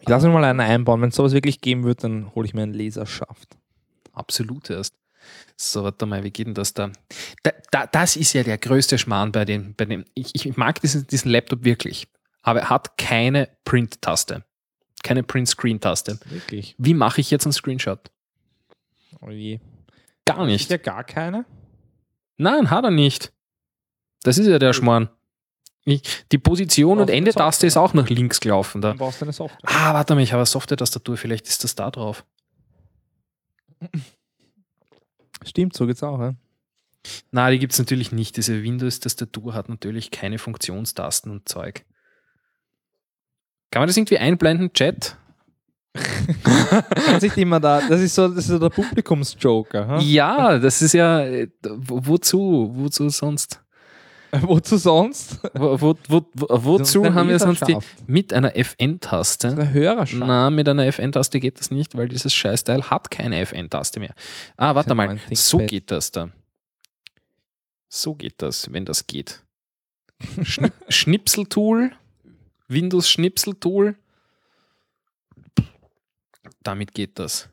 Ich lasse mir mal einen einbauen. Wenn es sowas wirklich geben wird, dann hole ich mir einen Leserschaft. Absolut erst. So, warte mal, wie geht denn das da? da, da das ist ja der größte Schmarrn bei dem, bei dem ich, ich mag diesen, diesen Laptop wirklich, aber er hat keine Print-Taste, keine Print-Screen-Taste. Wirklich. Wie mache ich jetzt einen Screenshot? Oh je. Gar Ist nicht. ja gar keine? Nein, hat er nicht. Das ist ja der Schmarrn. Ich, die Position und Ende-Taste ist auch nach links gelaufen. Da. Dann brauchst du eine Software. Ah, warte mal, ich habe eine Software-Tastatur, vielleicht ist das da drauf. Stimmt, so geht's auch. Ja? Na, die gibt es natürlich nicht. Diese Windows-Tastatur hat natürlich keine Funktionstasten und Zeug. Kann man das irgendwie einblenden, Chat? Das ist immer da. Das ist so, das ist so der Publikumsjoker. Ha? Ja, das ist ja. äh, wo- Wozu? Wozu sonst? Wozu sonst? Wo, wo, wo, wo, wozu Eine haben wir sonst die. Mit einer FN-Taste? Eine Hörerschaft. Na, mit einer FN-Taste geht das nicht, weil dieses Scheißteil hat keine FN-Taste mehr. Ah, warte mal. So geht das da. So geht das, wenn das geht. Schni Schnipseltool, Windows Schnipseltool. Damit geht das.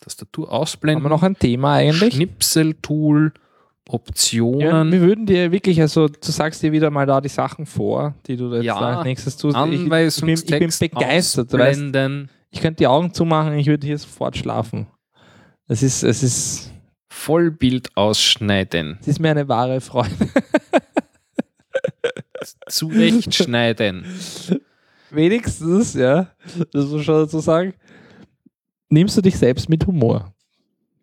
Tastatur Haben wir ausblenden. noch ein Thema eigentlich? Schnipseltool, Ja, Optionen. wir würden dir wirklich, also du sagst dir wieder mal da die Sachen vor, die du jetzt Ja, als nächstes tust. Ich, ich, bin, ich bin begeistert. Weißt, ich könnte die Augen zumachen, ich würde hier sofort schlafen. Es ist, es ist, Vollbild ausschneiden. es ist mir eine wahre Freude. Zurechtschneiden. Wenigstens, ja, das muss man schon dazu sagen, nimmst du dich selbst mit Humor.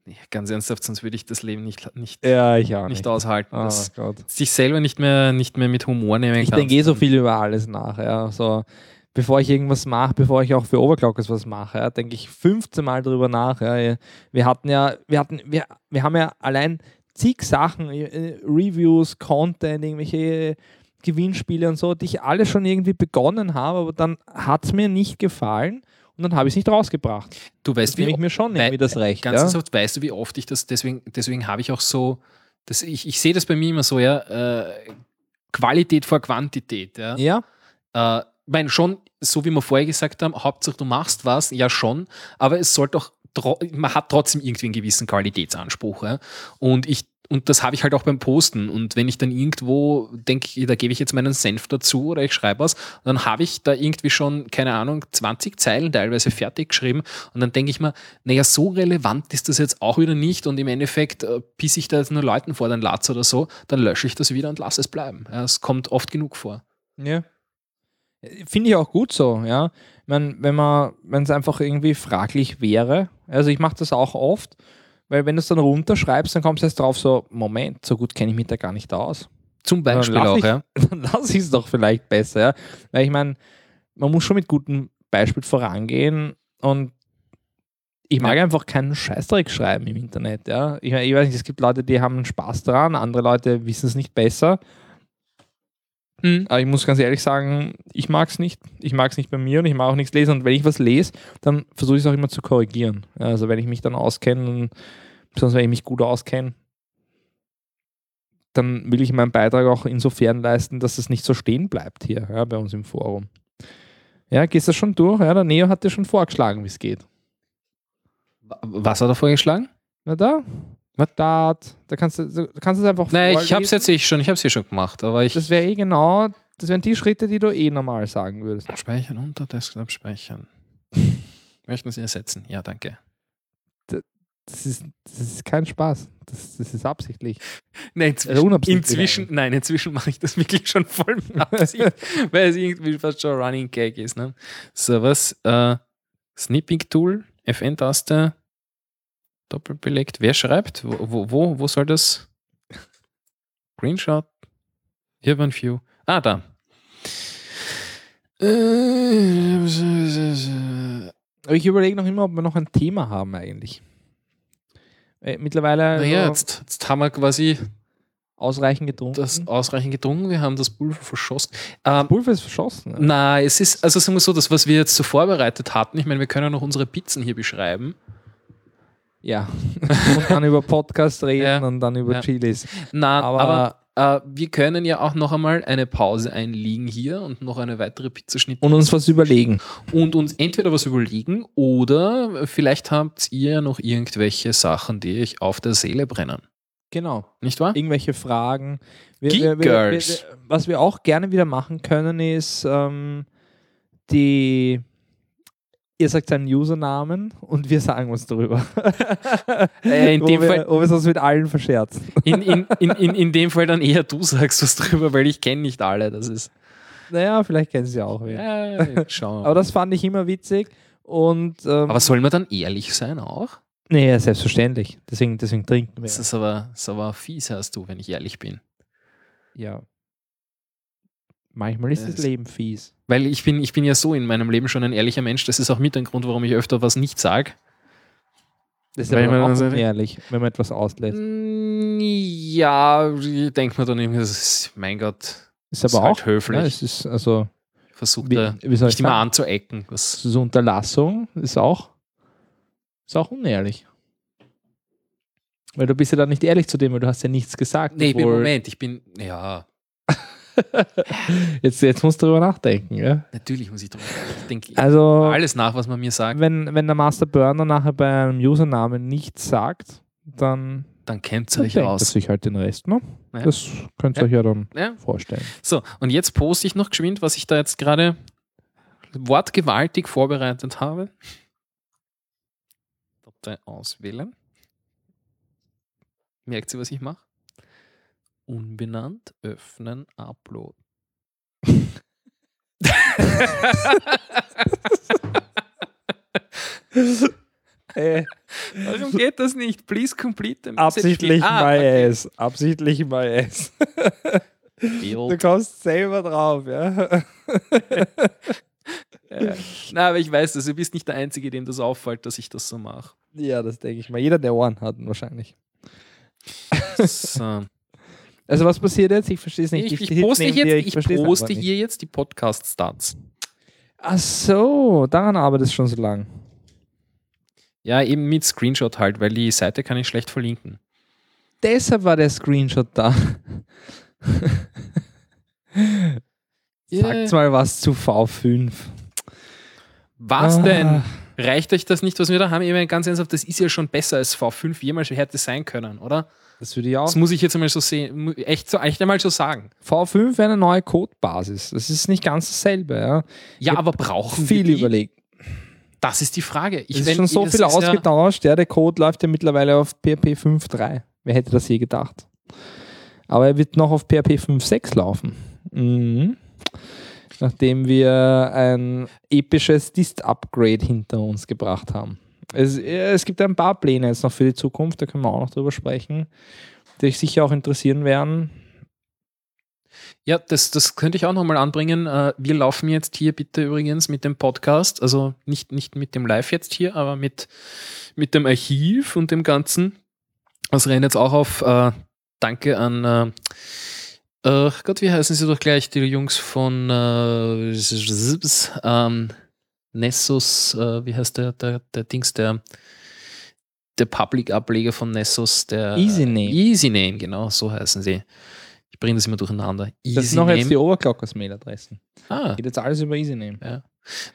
Ja, ganz ernsthaft, sonst würde ich das Leben nicht, nicht, Ja, ich nicht nicht. aushalten. Oh dass Gott. sich selber nicht mehr, nicht mehr mit Humor nehmen Ich kannst. denke eh so viel über alles nach. Ja. So, bevor ich irgendwas mache, bevor ich auch für Overclockers was mache, ja, denke ich 15 Mal drüber nach. Ja. Wir hatten ja, wir hatten, wir, wir haben ja allein zig Sachen, äh, Reviews, Content, irgendwelche Gewinnspiele und so, die ich alle schon irgendwie begonnen habe, aber dann hat es mir nicht gefallen und dann habe ich es nicht rausgebracht. Du weißt, Jetzt nehme ich mir schon irgendwie das Recht. Ganz Ja. ernsthaft, weißt du, wie oft ich das, deswegen, deswegen habe ich auch so, das, ich, ich sehe das bei mir immer so, ja, äh, Qualität vor Quantität. Ja. ja, Äh, ich meine, schon, so wie wir vorher gesagt haben, Hauptsache du machst was, ja schon, aber es sollte auch, man hat trotzdem irgendwie einen gewissen Qualitätsanspruch. Ja? Und ich und das habe ich halt auch beim Posten. Und wenn ich dann irgendwo denke, da gebe ich jetzt meinen Senf dazu oder ich schreibe was, dann habe ich da irgendwie schon, keine Ahnung, 20 Zeilen teilweise fertig geschrieben. Und dann denke ich mir, naja, so relevant ist das jetzt auch wieder nicht. Und im Endeffekt äh, pisse ich da jetzt nur Leuten vor den Latz oder so, dann lösche ich das wieder und lasse es bleiben. Ja, es kommt oft genug vor. Ja. Finde ich auch gut so, ja. Ich mein, wenn man, wenn es einfach irgendwie fraglich wäre, also ich mache das auch oft, weil wenn du es dann runterschreibst, dann kommst du jetzt drauf so, Moment, so gut kenne ich mich da gar nicht aus. Zum Beispiel auch, ich- ja. Dann lass ich es doch vielleicht besser, ja. Weil ich meine, man muss schon mit gutem Beispiel vorangehen und ich mag einfach keinen Scheißdreck schreiben im Internet, ja. Ich, mein, ich weiß nicht, es gibt Leute, die haben Spaß daran, andere Leute wissen es nicht besser. Hm. Aber ich muss ganz ehrlich sagen, ich mag es nicht. Ich mag es nicht bei mir und ich mag auch nichts lesen. Und wenn ich was lese, dann versuche ich es auch immer zu korrigieren. Also wenn ich mich dann auskenne, besonders wenn ich mich gut auskenne, dann will ich meinen Beitrag auch insofern leisten, dass es nicht so stehen bleibt hier ja, bei uns im Forum. Ja, gehst du schon durch? Ja, der Neo hat dir schon vorgeschlagen, wie es geht. Was hat er vorgeschlagen? Na da? Was? Dart. Da kannst du, da kannst du es einfach Nein, ich habe es vorlesen. jetzt eh schon, ich habe es eh schon gemacht, aber ich Das wäre eh genau, das wären die Schritte, die du eh normal sagen würdest. speichern unter Desktop speichern. Möchten Sie ersetzen? Ja, danke. Das ist, das ist kein Spaß. Das, das ist absichtlich. Nein, Also inzwischen, unabsichtlich inzwischen nein, inzwischen mache ich das wirklich schon voll mit Absicht, weil es irgendwie fast schon Running Gag ist. Ne? So, was? Äh, Snipping Tool, FN-Taste, doppelt belegt. Wer schreibt? Wo, wo, wo, wo soll das? Screenshot, Urban View. Ah, da. Äh, Aber ich überlege noch immer, ob wir noch ein Thema haben eigentlich. Äh, mittlerweile Naja, so jetzt, jetzt haben wir quasi ausreichend getrunken. das ausreichend getrunken, wir haben das Pulver verschossen. Ähm, Pulver ist verschossen. Ne? Na, es ist, also sagen wir so, das, was wir jetzt so vorbereitet hatten, ich meine, wir können noch unsere Pizzen hier beschreiben. Ja. und dann über Podcast reden Ja. und dann über Ja. Chilis. Na, Aber, aber, äh, wir können ja auch noch einmal eine Pause einlegen hier und noch eine weitere Pizzaschnitt und uns was überlegen. und uns entweder was überlegen oder vielleicht habt ihr noch irgendwelche Sachen, die euch auf der Seele brennen. Genau. Nicht wahr? Irgendwelche Fragen. Wir, wir, wir, was wir auch gerne wieder machen können, ist ähm, die. Ihr sagt seinen Usernamen und wir sagen was darüber. Äh, in wo dem wir, Fall- Wo wir es uns mit allen verscherzen. In, in, in, in, in dem Fall dann eher du sagst was drüber, weil ich kenne nicht alle. Das ist. Naja, vielleicht kennen sie auch. wer. Ja, schauen. Aber das fand ich immer witzig. Und ähm, Aber soll man dann ehrlich sein auch? nee, ja, selbstverständlich. Deswegen, deswegen trinken wir. Das ist aber, das ist aber fies, hast du, wenn ich ehrlich bin. Ja. Manchmal ist das Das- Leben fies. Weil ich bin, ich bin ja so in meinem Leben schon ein ehrlicher Mensch. Das ist auch mit ein Grund, warum ich öfter was nicht sage. Das ist Weil aber man auch unehrlich, wenn man etwas auslässt. Ja, ich denke mir dann irgendwie, das ist, mein Gott, Ist ist aber halt auch höflich. Ja, es ist also versucht wie, wie nicht immer anzuecken. Was, So Unterlassung ist auch, ist auch unehrlich. Weil du bist ja dann nicht ehrlich zu dem, weil du hast ja nichts gesagt. nee, obwohl- Moment, ich bin, ja, Jetzt, jetzt musst du drüber nachdenken. Ja? natürlich muss ich drüber. Ich denke Also, alles nach, was man mir sagt, wenn, wenn der Master Burner nachher bei einem Usernamen nichts sagt, dann dann kennt dann euch aus. sich halt den Rest. Ne? Ja. Das könnt ihr Ja. euch ja dann Ja. vorstellen. So, und jetzt poste ich noch geschwind, was ich da jetzt gerade wortgewaltig vorbereitet habe. Datei auswählen. Merkt ihr, was ich mache? Unbenannt, öffnen, upload. Äh, Warum geht das nicht? Please complete the message. absichtlich Ah, my okay. ass. Absichtlich my ass. Du kommst selber drauf, ja. Ja. Na, aber ich weiß das. Du bist nicht der Einzige, dem das auffällt, dass ich das so mache. Ja, das denke ich mal. Jeder, der Ohren hat, wahrscheinlich. So. Also was passiert jetzt? Ich verstehe es nicht. Ich, ich sitzt poste, jetzt, dir, ich versteh's poste hier jetzt die Podcast-Stats. Ach so, daran arbeitest du schon so lang. Ja, eben mit Screenshot halt, weil die Seite kann ich schlecht verlinken. Deshalb war der Screenshot da. Sagt mal was zu V5. Was Ah. denn? Reicht euch das nicht, was wir da haben? Ich meine, ganz ernsthaft, das ist ja schon besser als V5 jemals hätte sein können, oder? Das würde ich auch. Das muss ich jetzt einmal so sehen, echt, so, echt einmal so sagen. V5 wäre eine neue Codebasis. Das ist nicht ganz dasselbe. Ja. Ja, aber brauchen Viel wir die? überlegt. Das ist die Frage. Ich, Es ist schon so viel ausgetauscht. Ja, der Code läuft ja mittlerweile auf PHP 5.3. Wer hätte das je gedacht? Aber er wird noch auf PHP 5.6 laufen. Mhm. Nachdem wir ein episches Dist-Upgrade hinter uns gebracht haben. Es, es gibt ein paar Pläne jetzt noch für die Zukunft, da können wir auch noch drüber sprechen, die euch sicher auch interessieren werden. Ja, das, das könnte ich auch nochmal anbringen. Äh, Wir laufen jetzt hier bitte übrigens mit dem Podcast, also nicht, nicht mit dem Live jetzt hier, aber mit, mit dem Archiv und dem Ganzen. Das rennt jetzt auch auf. Äh, danke an, äh, äh, Gott, wie heißen sie doch gleich, die Jungs von äh, ähm, Nessus, äh, wie heißt der, der, der Dings, der, der Public-Ableger von Nessus, der EasyName. EasyName, genau, so heißen sie. Ich bringe das immer durcheinander. Das sind noch jetzt die. Overclockers-Mail-Adressen. Ah, Geht jetzt alles über EasyName. ja.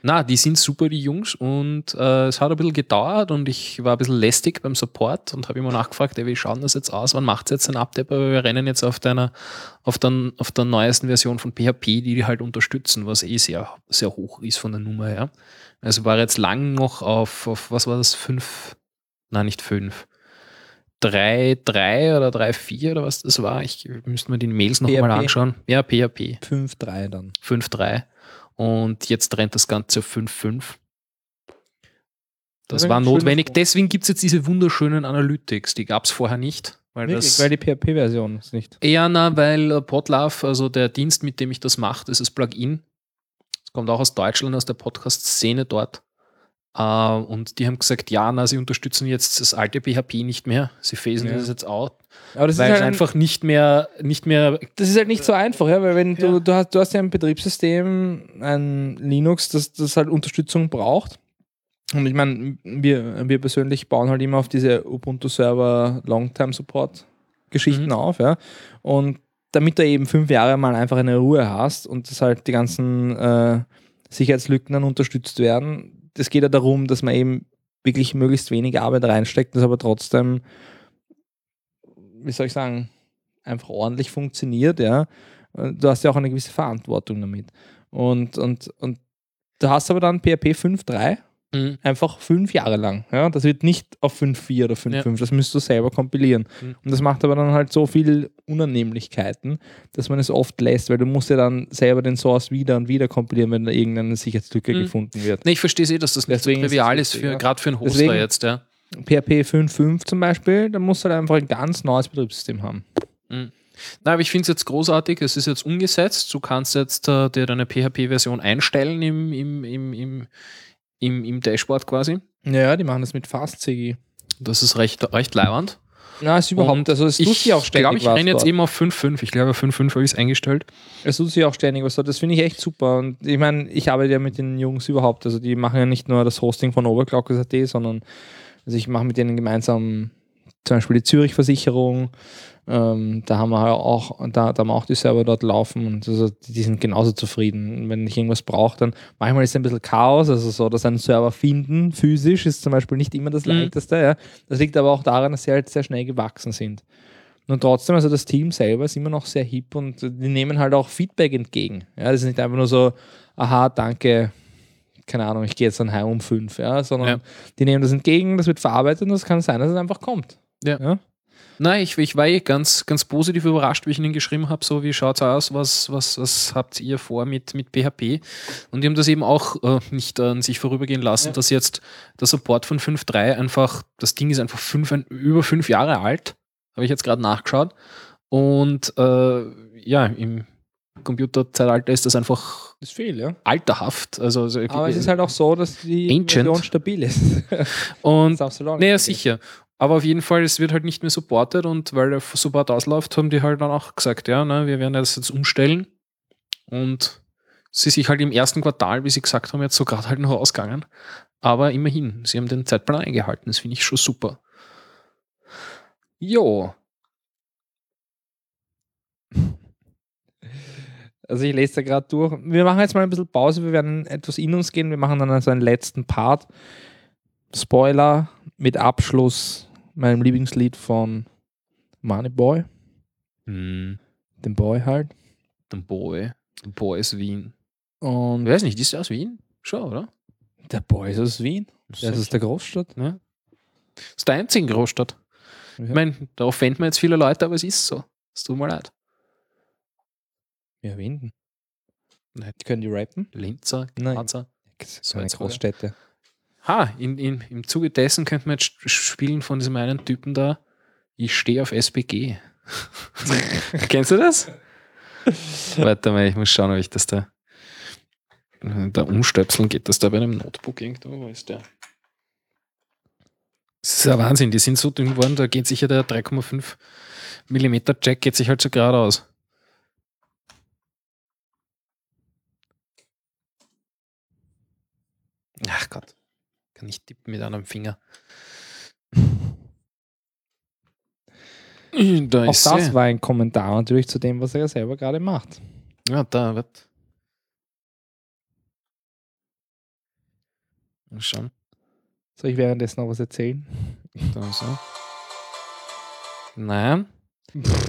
Na, die sind super, die Jungs, und äh, es hat ein bisschen gedauert und ich war ein bisschen lästig beim Support und habe immer nachgefragt, ey, wie schaut das jetzt aus? Wann macht es jetzt ein Update? Aber wir rennen jetzt auf deiner, auf der, auf der neuesten Version von PHP, die die halt unterstützen, was eh sehr, sehr hoch ist von der Nummer her. Also war jetzt lang noch auf, auf was war das? Fünf? Nein, nicht fünf. 3.3 oder 3.4 oder was das war. Ich müsste mir die Mails noch mal PHP. anschauen. Ja, PHP. 5.3 dann. 5.3 und jetzt rennt das Ganze auf 5.5. Das war notwendig. Deswegen gibt es jetzt diese wunderschönen Analytics. Die gab es vorher nicht. Weil Wirklich, das weil die PHP-Version ist nicht. eher, na, weil äh, Podlove, also der Dienst, mit dem ich das mache, das ist Plugin. Es kommt auch aus Deutschland, aus der Podcast-Szene dort. Äh, und die haben gesagt, ja, na, sie unterstützen jetzt das alte PHP nicht mehr. Sie phasen Ja. das jetzt out, Aber das weil ist es halt einfach nicht mehr, nicht mehr das ist halt nicht so einfach, ja, weil wenn Ja. du, du hast, du hast ja ein Betriebssystem, ein Linux, das, das halt Unterstützung braucht. Und ich meine, wir, wir persönlich bauen halt immer auf diese Ubuntu-Server Longtime-Support-Geschichten Mhm. auf, ja. Und damit du eben fünf Jahre mal einfach eine Ruhe hast und dass halt die ganzen äh, Sicherheitslücken dann unterstützt werden, das geht ja darum, dass man eben wirklich möglichst wenig Arbeit reinsteckt, das aber trotzdem, wie soll ich sagen, einfach ordentlich funktioniert, ja. Du hast ja auch eine gewisse Verantwortung damit. Und, und, und du hast aber dann PHP 5.3 Mhm. einfach fünf Jahre lang. Ja? Das wird nicht auf 5.4 oder 5.5, das müsst du selber kompilieren. Mhm. Und das macht aber dann halt so viel Unannehmlichkeiten, dass man es oft lässt, weil du musst ja dann selber den Source wieder und wieder kompilieren, wenn da irgendeine Sicherheitslücke Mhm. gefunden wird. Nee, ich verstehe eh, dass das nicht so Deswegen trivial ist, ja. gerade für einen Hoster Deswegen- jetzt, ja. PHP 5.5 zum Beispiel, da musst du halt einfach ein ganz neues Betriebssystem haben. Nein, aber ich finde es jetzt großartig, es ist jetzt umgesetzt. Du kannst jetzt äh, dir deine PHP-Version einstellen im, im, im, im, im, im Dashboard quasi. Ja, die machen das mit FastCG. Das ist recht, recht leiwand. Na, ist überhaupt, Und also es tut Ich sich auch ständig glaube, ich was renne jetzt dort. eben auf 5.5. Ich glaube, auf 5.5 habe ich es eingestellt. Es tut sich auch ständig was dort. Das finde ich echt super. Und ich meine, ich arbeite ja mit den Jungs überhaupt. Also die machen ja nicht nur das Hosting von Overclockers.at, sondern also ich mache mit denen gemeinsam zum Beispiel die Zürich-Versicherung. Ähm, da haben wir ja auch, da, da haben wir auch die Server dort laufen und also die, sind genauso zufrieden. Wenn ich irgendwas brauche, dann manchmal ist es ein bisschen Chaos, also so, dass einen Server finden, physisch, ist zum Beispiel nicht immer das Mhm. leichteste. Ja. Das liegt aber auch daran, dass sie halt sehr schnell gewachsen sind. Und trotzdem, also das Team selber ist immer noch sehr hip und die nehmen halt auch Feedback entgegen. Ja, das ist nicht einfach nur so, aha, danke, keine Ahnung, ich gehe jetzt dann heim um fünf, ja, sondern Ja. die nehmen das entgegen, das wird verarbeitet und das kann sein, dass es einfach kommt. Ja. Nein, ich, ich war eh ganz, ganz positiv überrascht, wie ich ihnen geschrieben habe, so wie schaut's aus, was, was, was habt ihr vor mit, mit PHP? Und die haben das eben auch äh, nicht an sich vorübergehen lassen, Ja. dass jetzt der Support von 5.3 einfach, das Ding ist einfach fünf, über fünf Jahre alt, habe ich jetzt gerade nachgeschaut. Und äh, ja, im Computerzeitalter ist das einfach ist viel, ja. alterhaft. Also, also Aber es ist halt auch so, dass die Ancient. Version stabil ist. und Naja, sicher. Aber auf jeden Fall, es wird halt nicht mehr supportet und weil der Support ausläuft, haben die halt dann auch gesagt, ja, ne, wir werden das jetzt umstellen. Und sie sich halt im ersten Quartal, wie sie gesagt haben, jetzt so gerade halt noch ausgegangen. Aber immerhin, sie haben den Zeitplan eingehalten. Das finde ich schon super. Jo, Also ich lese da gerade durch. Wir machen jetzt mal ein bisschen Pause. Wir werden etwas in uns gehen. Wir machen dann also einen letzten Part. Spoiler mit Abschluss meinem Lieblingslied von Moneyboy. hm, Dem Boy halt. der Boy. Der Boy ist Wien. Und Ich weiß nicht, ist der aus Wien? Schon, oder? der Boy ist aus Wien. Das ist der Großstadt. ja. ist der einzige Großstadt. Ja. Ich meine, da offenden wir jetzt viele Leute, aber es ist so. Es tut mir leid. Ja, Winden. Nein. Können die rappen? Linzer, Nein. Grazer. Das sind. Großstädte. Ha, in, in, im Zuge dessen könnten wir jetzt spielen von diesem einen Typen da. Ich stehe auf SPG. Kennst du das? Warte mal, ich muss schauen, ob ich das da. Da umstöpseln geht das da bei einem Notebook irgendwo. Wo ist der? Das ist ja Wahnsinn, die sind so dünn geworden, da geht sich ja der 3,5 mm Jack geht sich halt so gerade aus. Ach Gott, kann ich tippen mit einem Finger. Da Auch das sie. war ein Kommentar natürlich zu dem, was er selber gerade macht. Ja, da wird. Mal schauen. Soll ich währenddessen noch was erzählen? Da so. Nein,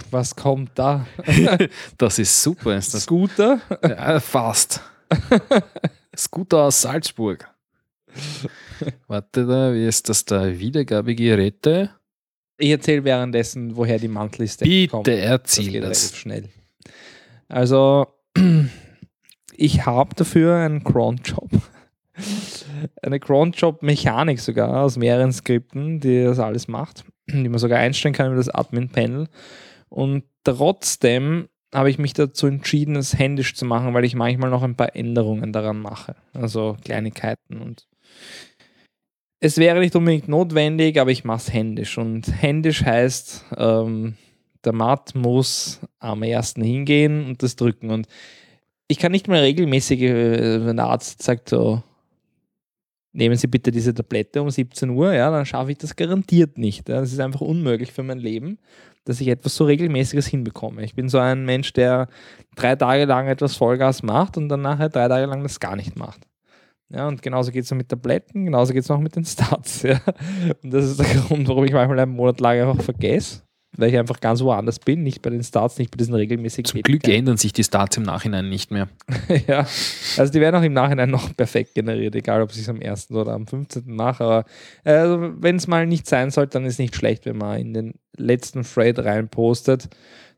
Was kommt da? das ist super. Ist das Scooter? ja, fast. Scooter aus Salzburg. Warte da, wie ist das da? Wiedergabegeräte? Ich erzähle währenddessen, woher die Mantliste kommt. Bitte Das erzähl das. relativ schnell. Also, ich habe dafür einen Cron-Job. Eine Cron-Job-Mechanik sogar aus mehreren Skripten, die das alles macht, die man sogar einstellen kann über das Admin-Panel. Und trotzdem habe ich mich dazu entschieden, es händisch zu machen, weil ich manchmal noch ein paar Änderungen daran mache. Also Kleinigkeiten und es wäre nicht unbedingt notwendig, aber ich mache es händisch. Und händisch heißt, ähm, der Matt muss am ersten hingehen und das drücken. Und ich kann nicht mehr regelmäßig, äh, wenn der Arzt sagt so, nehmen Sie bitte diese Tablette um 17 Uhr, ja, dann schaffe ich das garantiert nicht. Ja. Das ist einfach unmöglich für mein Leben, dass ich etwas so regelmäßiges hinbekomme. Ich bin so ein Mensch, der drei Tage lang etwas Vollgas macht und dann nachher drei Tage lang das gar nicht macht. Ja, und genauso geht es mit Tabletten, genauso geht es noch mit den Stats. Ja. Und das ist der Grund, warum ich manchmal einen Monat lang einfach vergesse, weil ich einfach ganz woanders bin, nicht bei den Stats, nicht bei diesen regelmäßigen Zum Glück ändern sich die Starts im Nachhinein nicht mehr. ja, also die werden auch im Nachhinein noch perfekt generiert, egal ob ich es am 1. oder am 15. mache. Aber äh, also, wenn es mal nicht sein sollte, dann ist nicht schlecht, wenn man in den letzten Thread reinpostet,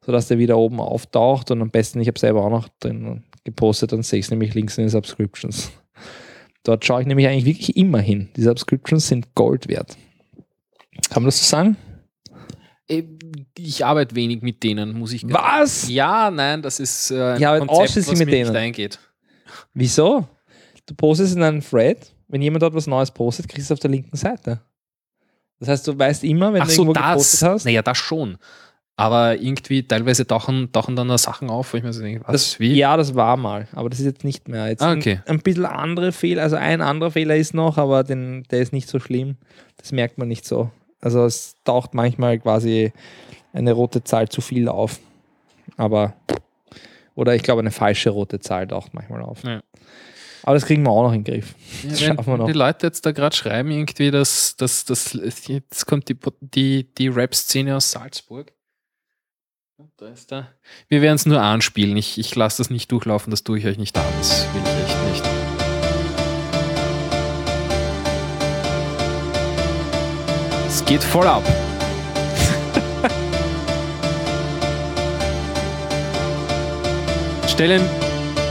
sodass der wieder oben auftaucht und am besten, ich habe selber auch noch drin gepostet, dann sehe ich es nämlich links in den Subscriptions. Dort schaue ich nämlich eigentlich wirklich immer hin. Die Subscriptions sind Gold wert. Kann man das so sagen? Äh, Ich arbeite wenig mit denen, muss ich Was? Ja, nein, das ist äh, ein Ja, aber Konzept, ausschließlich was mit mir nicht denen. eingeht. Wieso? Du postest in einem Thread, wenn jemand dort was Neues postet, kriegst du es auf der linken Seite. Das heißt, du weißt immer, wenn Ach du so, irgendwo das. gepostet hast. Naja, das schon. Aber irgendwie teilweise tauchen, tauchen dann da Sachen auf, wo ich mir so denke, was, Das, wie? Ja, das war mal, aber das ist jetzt nicht mehr. Jetzt Ah, okay. ein, ein bisschen andere Fehler, also ein anderer Fehler ist noch, aber den, der ist nicht so schlimm. Das merkt man nicht so. Also es taucht manchmal quasi eine rote Zahl zu viel auf. Aber, oder ich glaube, eine falsche rote Zahl taucht manchmal auf. Ja. Aber das kriegen wir auch noch in den Griff. Das Ja, schaffen wir noch. die Leute jetzt da gerade schreiben, irgendwie, dass, dass, dass jetzt kommt die, die, die Rap-Szene aus Salzburg. Da ist er. Wir werden es nur anspielen. Ich, ich lasse das nicht durchlaufen, das tue ich euch nicht an. Das will ich echt nicht. Es geht voll ab. Stellen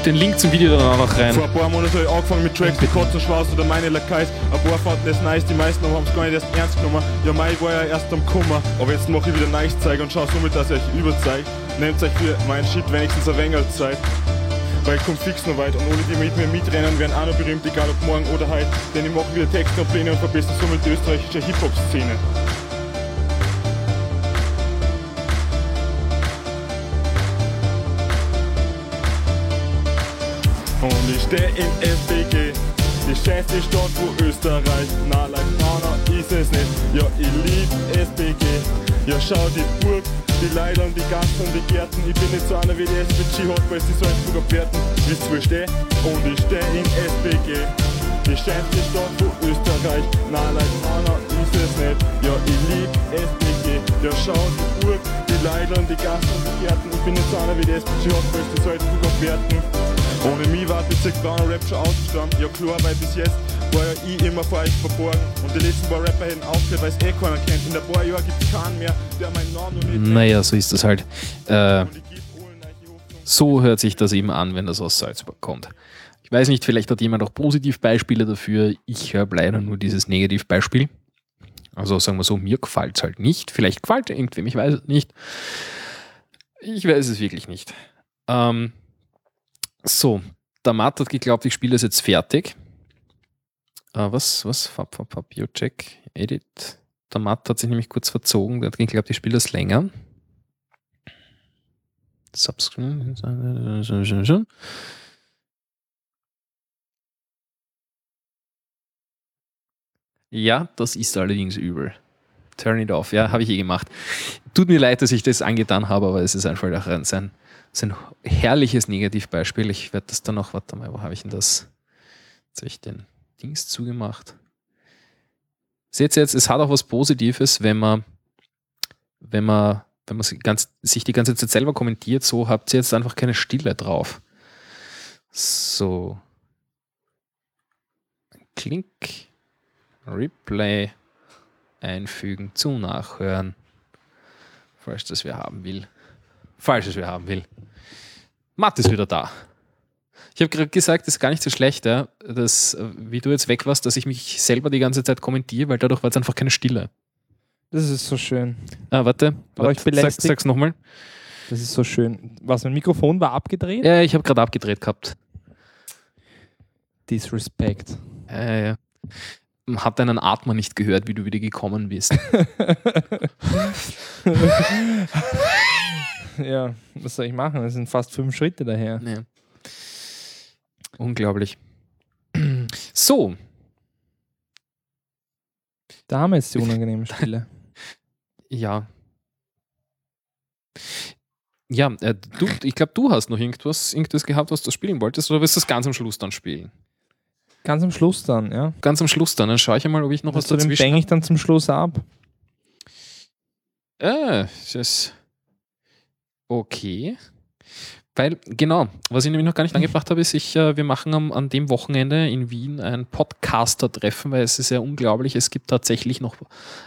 den Link zum Video dann auch noch rein. Vor ein paar Monaten habe ich angefangen mit Tracks wie Katzenschwanz oder meine Lakais. Ein paar fanden das nice, die meisten haben es gar nicht erst ernst genommen. Ja, Mai war ja erst am Kummer. Aber jetzt mache ich wieder nice Zeug und schau somit, dass ich euch überzeug. Nehmt euch für meinen Shit wenigstens ein wenig Zeit. Weil ich komm fix noch weit und alle, die mit mir mitrennen, werden auch noch berühmt, egal ob morgen oder heute. Denn ich mache wieder Texte und Pläne und verbessere somit die österreichische Hip-Hop-Szene. Steh in SBG, die schönste Stadt wo Österreich. Na, like Nana ist es nicht. Ja, ich lieb SBG. Ja, schau die Burg, die Leute und die Gassen und die Gärten. Ich bin nicht so einer wie die SBG hat, weil sie Salzburger Pferden. Wisst ihr, wo ich steh? Und ich steh in SBG. Die schönste Stadt wo Österreich. Na, like Nana ist es nicht. Ja, ich lieb SBG. Ja, schau die Burg, die Leute und die Gassen und die Gärten. Ich bin nicht so einer wie die SBG hat, weil sie Salzburger Pferden. Ohne mich war die Zigeuner Rap schon ausgestorben. Ja klar, weil bis jetzt war ja ich immer vor euch verborgen. Und die letzten paar Rapper hätten aufgehört, weil es eh keiner kennt. In ein paar Jahren gibt es keinen mehr, der meinen Namen noch nicht Naja, so ist das halt. Äh, so hört sich das eben an, wenn das aus Salzburg kommt. Ich weiß nicht, vielleicht hat jemand auch Positivbeispiele dafür. Ich habe leider nur dieses Negativbeispiel. Also sagen wir so, mir gefällt es halt nicht. Vielleicht gefällt irgendwem, ich weiß es nicht. Ich weiß es wirklich nicht. Ähm, so, der Matt hat geglaubt, ich spiele das jetzt fertig. Äh, was, was? Fab, fab, fab, Biocheck, Edit. Der Matt hat sich nämlich kurz verzogen, der hat geglaubt, ich spiele das länger. Subscreen. Ja, das ist allerdings übel. Turn it off, ja, habe ich eh gemacht. Tut mir leid, dass ich das angetan habe, aber es ist einfach auch ein, sein, sein herrliches Negativbeispiel. Ich werde das dann noch, warte mal, wo habe ich denn das? Jetzt habe ich den Dings zugemacht. Seht ihr jetzt, es hat auch was Positives, wenn man, wenn man, wenn man sich, ganz, sich die ganze Zeit selber kommentiert, so habt ihr jetzt einfach keine Stille drauf. So. Klick. Replay einfügen zum Nachhören. Falls das wer haben will. Falls es wer haben will. Matt ist wieder da. Ich habe gerade gesagt, das ist gar nicht so schlecht, ja, dass, wie du jetzt weg warst, dass ich mich selber die ganze Zeit kommentiere, weil dadurch war es einfach keine Stille. Das ist so schön. Ah, warte. War warte ich belästigt? Sag, sag's nochmal. Das ist so schön. Was, mein Mikrofon war abgedreht? Ja, ich habe gerade abgedreht gehabt. Disrespect. Ja, ja. Hat deinen Atmer nicht gehört, wie du wieder gekommen bist. ja, was soll ich machen? Das sind fast fünf Schritte daher. Ja. Unglaublich. So, Da haben wir jetzt die unangenehme Stille. ja. Ja, äh, du, ich glaube, du hast noch irgendwas, irgendwas gehabt, was du spielen wolltest, oder willst du das ganz am Schluss dann spielen? Ganz am Schluss dann, ja. Ganz am Schluss dann, dann schaue ich einmal, ob ich noch was Was du den dazwischen bänge ich dann zum Schluss ab. Äh, das ist okay. Weil, genau, was ich nämlich noch gar nicht angebracht habe, ist, ich, äh, wir machen am, an dem Wochenende in Wien ein Podcaster-Treffen, weil es ist ja unglaublich, es gibt tatsächlich noch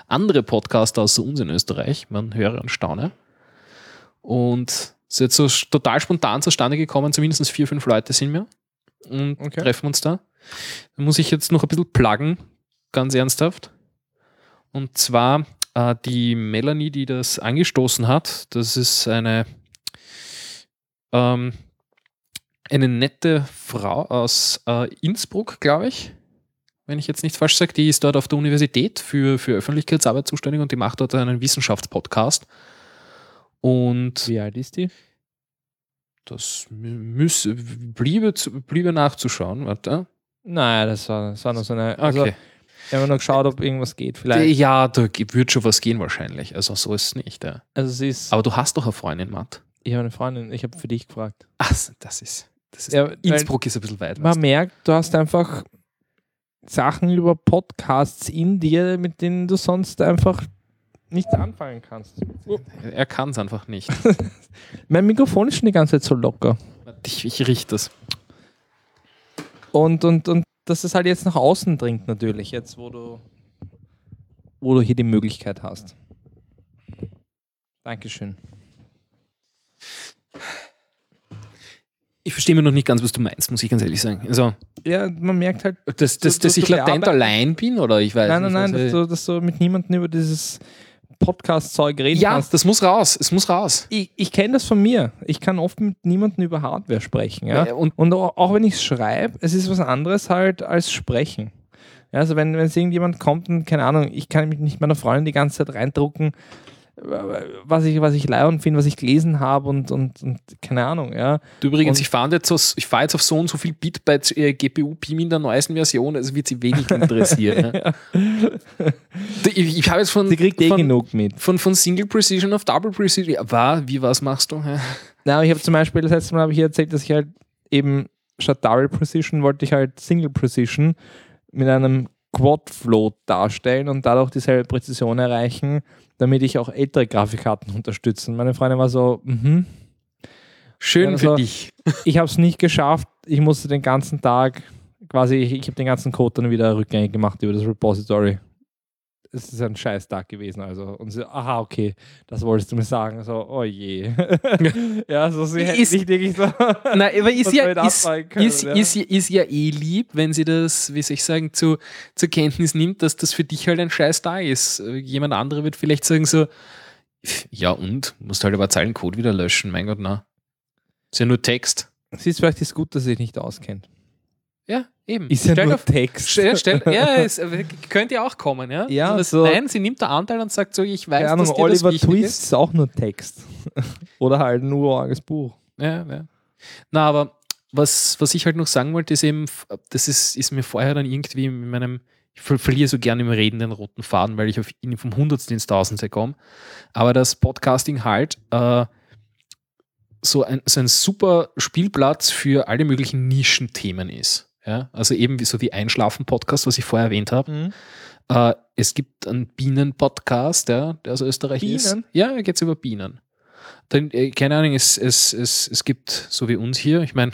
andere Podcaster außer uns in Österreich. Man höre und staune. Und es ist jetzt so total spontan zustande gekommen, zumindest vier, fünf Leute sind wir und Okay. treffen uns da. Da muss ich jetzt noch ein bisschen pluggen, ganz ernsthaft. Und zwar äh, die Melanie, die das angestoßen hat, das ist eine, ähm, eine nette Frau aus äh, Innsbruck, glaube ich. Wenn ich jetzt nicht falsch sage, die ist dort auf der Universität für, für Öffentlichkeitsarbeit zuständig und die macht dort einen Wissenschaftspodcast. Und Wie alt ist die? das mü- müsse, bliebe, bliebe nachzuschauen. Warte. Naja, das war, das war noch so eine. Also, Wir haben noch geschaut, ob irgendwas geht. Vielleicht. ja, da wird schon was gehen wahrscheinlich. Also so ist es nicht. Ja. Also, sie ist. Aber du hast doch eine Freundin, Matt. Ich habe eine Freundin, ich habe für dich gefragt. Ach, das ist. Das ist Ja, Innsbruck ist ein bisschen weit. Man weißt merkt, du hast einfach Sachen über Podcasts in dir, mit denen du sonst einfach nichts anfangen kannst. du. Er kann es einfach nicht. Mein Mikrofon ist schon die ganze Zeit so locker. ich, ich richte das. Und, und, und dass es halt jetzt nach außen dringt, natürlich, jetzt wo du, wo du hier die Möglichkeit hast. Dankeschön. Ich verstehe mir noch nicht ganz, was du meinst, muss ich ganz ehrlich sagen. Also, Ja, man merkt halt, dass, dass, Du- dass du- ich latent allein bin oder ich weiß nein, nicht. nein, nein, was- dass du, dass du mit niemandem über dieses Podcast-Zeug reden ja, kannst. das muss raus. Es muss raus. Ich, ich kenne das von mir. Ich kann oft mit niemandem über Hardware sprechen. Ja? Ja, und- Und auch, auch wenn ich es schreibe, es ist was anderes halt als sprechen. Ja, also wenn, wenn es irgendjemand kommt und, keine Ahnung, ich kann mich nicht meiner Freundin die ganze Zeit reindrucken, was ich, was ich leihend finde, was ich gelesen habe und, und, und keine Ahnung, ja. Du übrigens, Und- ich fahre jetzt, so- ich fahr jetzt auf so und so viel Bit bei äh, GPU PIM in der neuesten Version, also wird sie wenig interessieren. ja. Ich, ich habe jetzt von, Sie kriegt eh von, genug mit. von, von Single Precision auf Double Precision. Ja, war, wie was machst du? Ja. Na, ich habe zum Beispiel, das letzte Mal habe ich hier erzählt, dass ich halt eben statt Double Precision wollte ich halt Single Precision mit einem Quad Float darstellen und dadurch dieselbe Präzision erreichen, damit ich auch ältere Grafikkarten unterstützen. Meine Freundin war so, mhm. Schön Ja, für also- dich. ich habe es nicht geschafft. Ich musste den ganzen Tag quasi, ich, ich habe den ganzen Code dann wieder rückgängig gemacht über das Repository. Es ist ein scheiß Tag gewesen, also. Und sie, aha, okay, das wolltest du mir sagen. So, oh je. ja, so sie Ist- nicht wirklich so. Nein, aber ist ja, ist, können, ist, ja? ist, ist ja eh lieb, wenn sie das, wie soll ich sagen, zu, zur Kenntnis nimmt, dass das für dich halt ein Scheiß da ist. Jemand anderer wird vielleicht sagen so, ja und? Musst halt aber Zeilen Code wieder löschen, mein Gott, na. Ist ja nur Text. Siehst vielleicht ist gut, dass sie sich nicht auskennt. Ja, eben. Ist ja nur auf- Text. Stell, stell, ja, es äh, könnte ja auch kommen, ja. Ja, Also das, so- Nein, sie nimmt der Anteil und sagt so, ich weiß, Ahnung, dass dir Oliver das Twist ist. ist auch nur Text. Oder halt ein urarges Buch. Ja, ja. Na, aber was, was ich halt noch sagen wollte, ist eben, das ist, ist mir vorher dann irgendwie in meinem, ich ver verliere so gerne im Reden den roten Faden, weil ich auf ihn vom Hundertsten ins Tausendste komme. Aber das Podcasting halt äh, so, ein, so ein super Spielplatz für alle möglichen Nischenthemen ist. Ja? Also eben wie, so wie Einschlafen-Podcast, was ich vorher erwähnt habe. Äh, es gibt einen Bienen-Podcast, ja, der aus Österreich ist. Bienen? Ja, da geht es über Bienen. Dann, äh, keine Ahnung, es, es, es, es gibt, so wie uns hier, ich meine,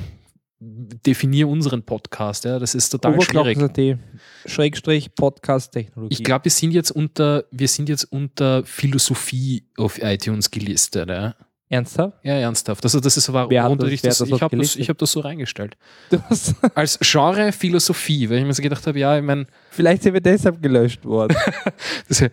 definier unseren Podcast, ja, das ist total schwierig. Schrägstrich Podcast Technologie. Ich glaube, wir sind jetzt unter, wir sind jetzt unter Philosophie auf iTunes gelistet, ja. Ernsthaft? Ja, ernsthaft. Also das ist aber Wer das- ich, das, das ich habe das, hab das so reingestellt. Du hast, Als Genre Philosophie, weil ich mir so gedacht habe, ja, ich meine, vielleicht sind wir deshalb gelöscht worden. das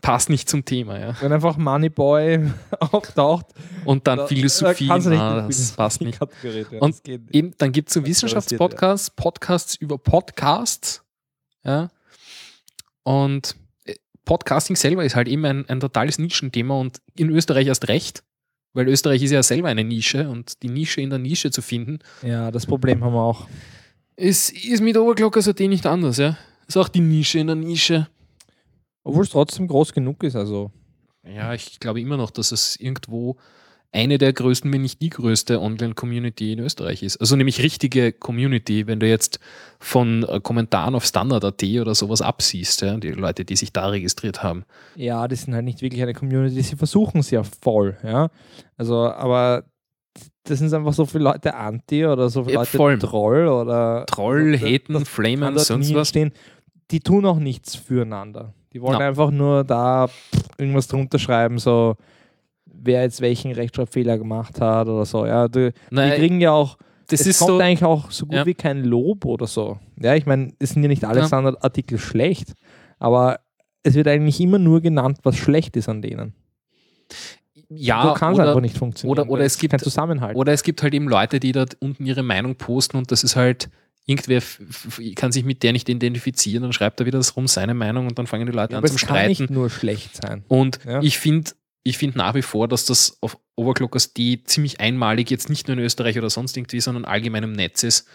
passt nicht zum Thema, ja. Wenn einfach Moneyboy auftaucht, Und dann da- Philosophie, da na, das passt nicht. Kategorie drin. Und Das nicht. Eben, dann gibt es so Das Wissenschaftspodcasts, Podcasts über Podcasts. Ja. Und äh, Podcasting selber ist halt eben ein, ein totales Nischenthema und in Österreich erst recht, weil Österreich ist ja selber eine Nische und die Nische in der Nische zu finden, Ja, das Problem haben wir auch. ist, ist mit Oberglocker so nicht anders, ja. Ist auch die Nische in der Nische. Obwohl es trotzdem groß genug ist. Also, Ja, ich glaube immer noch, dass es irgendwo eine der größten, wenn nicht die größte Online-Community in Österreich ist. Also nämlich richtige Community, wenn du jetzt von äh, Kommentaren auf Standard.at oder sowas absiehst, ja, die Leute, die sich da registriert haben. ja, die sind halt nicht wirklich eine Community. Sie versuchen es ja voll. Ja? Also, aber das sind einfach so viele Leute anti oder so viele Ja, Leute voll. Troll oder. Troll, das- Haten, das Flamen, sonst was. entstehen. Die tun auch nichts füreinander. Die wollen Ja. einfach nur da irgendwas drunter schreiben, so wer jetzt welchen Rechtschreibfehler gemacht hat oder so. Ja, die, die Nein, kriegen ja auch, das es ist kommt so, eigentlich auch so gut Ja. wie kein Lob oder so. Ja, ich meine, es sind ja nicht alle Ja. Standardartikel schlecht, aber es wird eigentlich immer nur genannt, was schlecht ist an denen. ja, so kann es einfach nicht funktionieren. oder- oder es gibt- kein Zusammenhalt. Oder es gibt halt eben Leute, die dort unten ihre Meinung posten und das ist halt, irgendwer kann sich mit der nicht identifizieren, dann schreibt er wieder das rum, seine Meinung und dann fangen die Leute Ja, an zum es kann Streiten. nicht nur schlecht sein. Und Ja. ich finde ich find nach wie vor, dass das auf Overclockers.de ziemlich einmalig jetzt nicht nur in Österreich oder sonst irgendwie, sondern allgemein im Netz ist.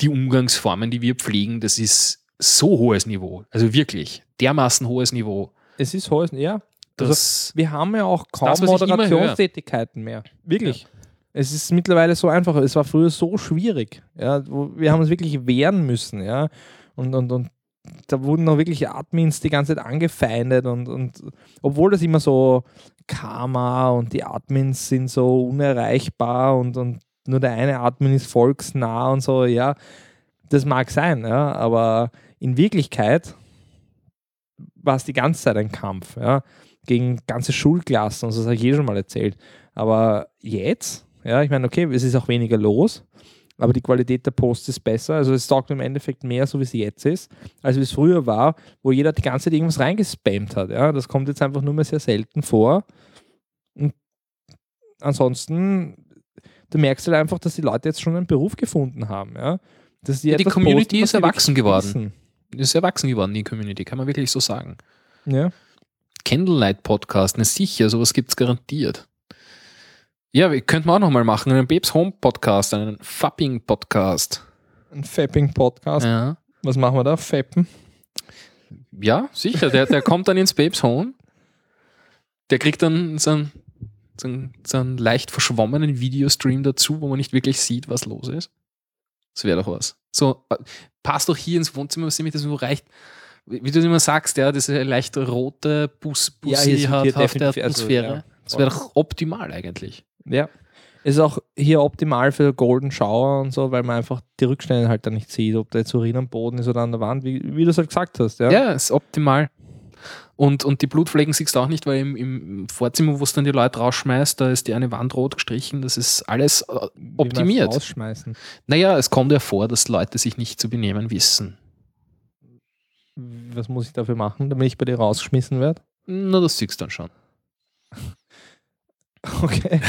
Die Umgangsformen, die wir pflegen, das ist so hohes Niveau. Also wirklich, dermaßen hohes Niveau. Es ist hohes, ja. Also, Das, wir haben ja auch kaum das. Moderationstätigkeiten mehr. Wirklich. Es ist mittlerweile so einfach. Es war früher so schwierig. Ja, wir haben uns wirklich wehren müssen. Ja, und, und, und da wurden noch wirklich Admins die ganze Zeit angefeindet und, und obwohl das immer so Karma und die Admins sind so unerreichbar und, und nur der eine Admin ist volksnah und so, ja, das mag sein, ja, aber in Wirklichkeit war es die ganze Zeit ein Kampf, ja, gegen ganze Schulklassen und so, das habe ich eh schon mal erzählt. Aber jetzt, Ja, ich meine, okay, es ist auch weniger los, aber die Qualität der Posts ist besser. Also es taugt im Endeffekt mehr, so wie es jetzt ist, als wie es früher war, wo jeder die ganze Zeit irgendwas reingespammt hat. Ja, das kommt jetzt einfach nur mehr sehr selten vor. Und ansonsten, du merkst halt einfach, dass die Leute jetzt schon einen Beruf gefunden haben. Ja, dass die, Ja, die Community posten, ist erwachsen geworden. wissen. Ist erwachsen geworden, die Community, kann man wirklich so sagen. Ja. Candlelight Podcast, ne sicher, sowas gibt es garantiert. Ja, wir könnten wir auch nochmal machen, einen Babes Home Podcast, einen Fapping Podcast. Ein Fapping-Podcast. Ja. Was machen wir da? Fappen? Ja, sicher. Der, der kommt dann ins Babes Home. Der kriegt dann so einen, so, einen, so einen leicht verschwommenen Videostream dazu, wo man nicht wirklich sieht, was los ist. Das wäre doch was. So, äh, passt doch hier ins Wohnzimmer, was damit das nur reicht. Wie du immer sagst, ja, diese leicht rote Bus Ja, Bussi sind hat auf der also, Atmosphäre. ja, das wäre doch optimal eigentlich. Ja. Ist auch hier optimal für Golden Shower und so, weil man einfach die Rückstände halt dann nicht sieht, ob da jetzt Urin am Boden ist oder an der Wand, wie, wie du es halt gesagt hast. Ja. Ja, ist optimal. Und, und die Blutflecken siehst du auch nicht, weil im, im Vorzimmer, wo es dann die Leute rausschmeißt, da ist die eine Wand rot gestrichen. Das ist alles äh, Wie optimiert. Rausschmeißen. Naja, es kommt ja vor, dass Leute sich nicht zu benehmen wissen. Was muss ich dafür machen, damit ich bei dir rausgeschmissen werde? Na, das siehst du dann schon. Okay.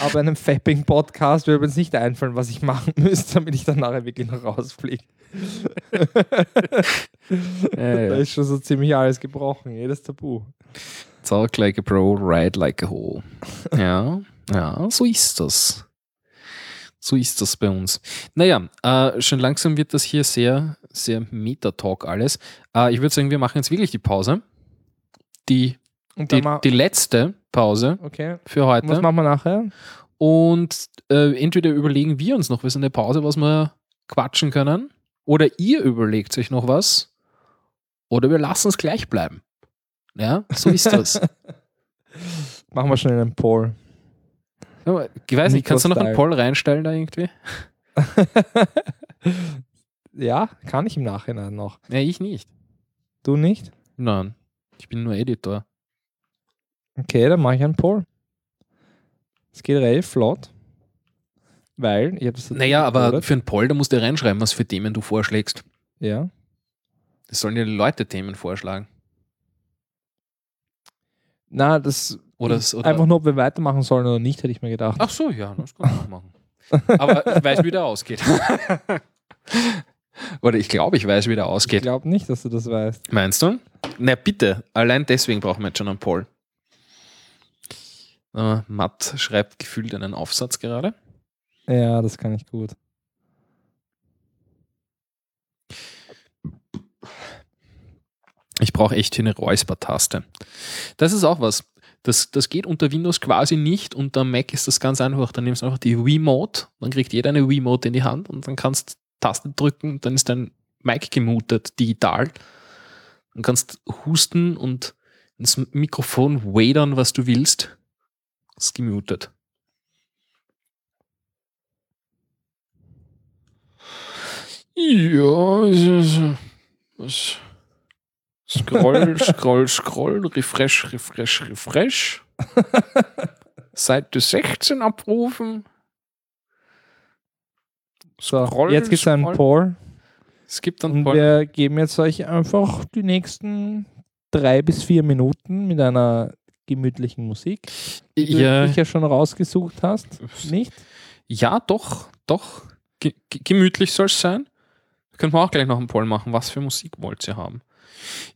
Aber einem Fapping-Podcast würde mir jetzt nicht einfallen, was ich machen müsste, damit ich dann nachher wirklich noch rausfliege. Da ist schon so ziemlich alles gebrochen, jedes Tabu. Talk like a bro, ride like a hoe. Ja, ja, so ist das. So ist das bei uns. Naja, äh, schon langsam wird das hier sehr, sehr Meta-Talk alles. Äh, ich würde sagen, wir machen jetzt wirklich die Pause. Die, die, die letzte Pause okay. für Und was heute. machen wir nachher? Und äh, entweder überlegen wir uns noch was in der Pause, was wir quatschen können, oder ihr überlegt euch noch was, oder wir lassen es gleich bleiben. Ja, so ist das. Machen wir schnell einen Poll. Ich weiß nicht, kannst du noch einen. Poll reinstellen da irgendwie? ja, kann ich im Nachhinein noch. Ja, ich nicht. Du nicht? Nein, ich bin nur Editor. Okay, dann mache ich einen Poll. Es geht relativ flott. Weil, ich habe das Naja, aber gecodet. für einen Poll, da musst du reinschreiben, was für Themen du vorschlägst. Ja. Das sollen ja die Leute Themen vorschlagen. Na, das Oder, oder einfach nur, ob wir weitermachen sollen oder nicht, hätte ich mir gedacht. Ach so, ja, das kann man machen. Aber ich weiß, wie der ausgeht. oder ich glaube, ich weiß, wie der ich ausgeht. glaube nicht, dass du das weißt. Meinst du? Na bitte, allein deswegen brauchen wir jetzt schon einen Poll. Äh, Matt schreibt gefühlt einen Aufsatz gerade. Ja, das kann ich gut. Ich brauche echt hier eine Räuspertaste. Das ist auch was. Das, das geht unter Windows quasi nicht. Unter Mac ist das ganz einfach. Dann nimmst du einfach die Wiimote, dann kriegt jeder eine Wiimote in die Hand und dann kannst du Taste drücken, dann ist dein Mic gemutet, digital. Dann kannst husten und ins Mikrofon wadern, was du willst. Ist gemutet. Ja, was, Scroll, scroll, scroll, refresh, refresh, refresh. Seite 16 abrufen. So, Scroll, jetzt gibt es einen. Poll Es gibt dann und Poll. wir geben jetzt euch einfach die nächsten drei bis vier Minuten mit einer gemütlichen Musik, die du ja, dich ja schon rausgesucht hast. Nicht? ja, doch, doch. Ge ge- gemütlich soll es sein. Können wir auch gleich noch einen Poll machen. Was für Musik wollt ihr haben?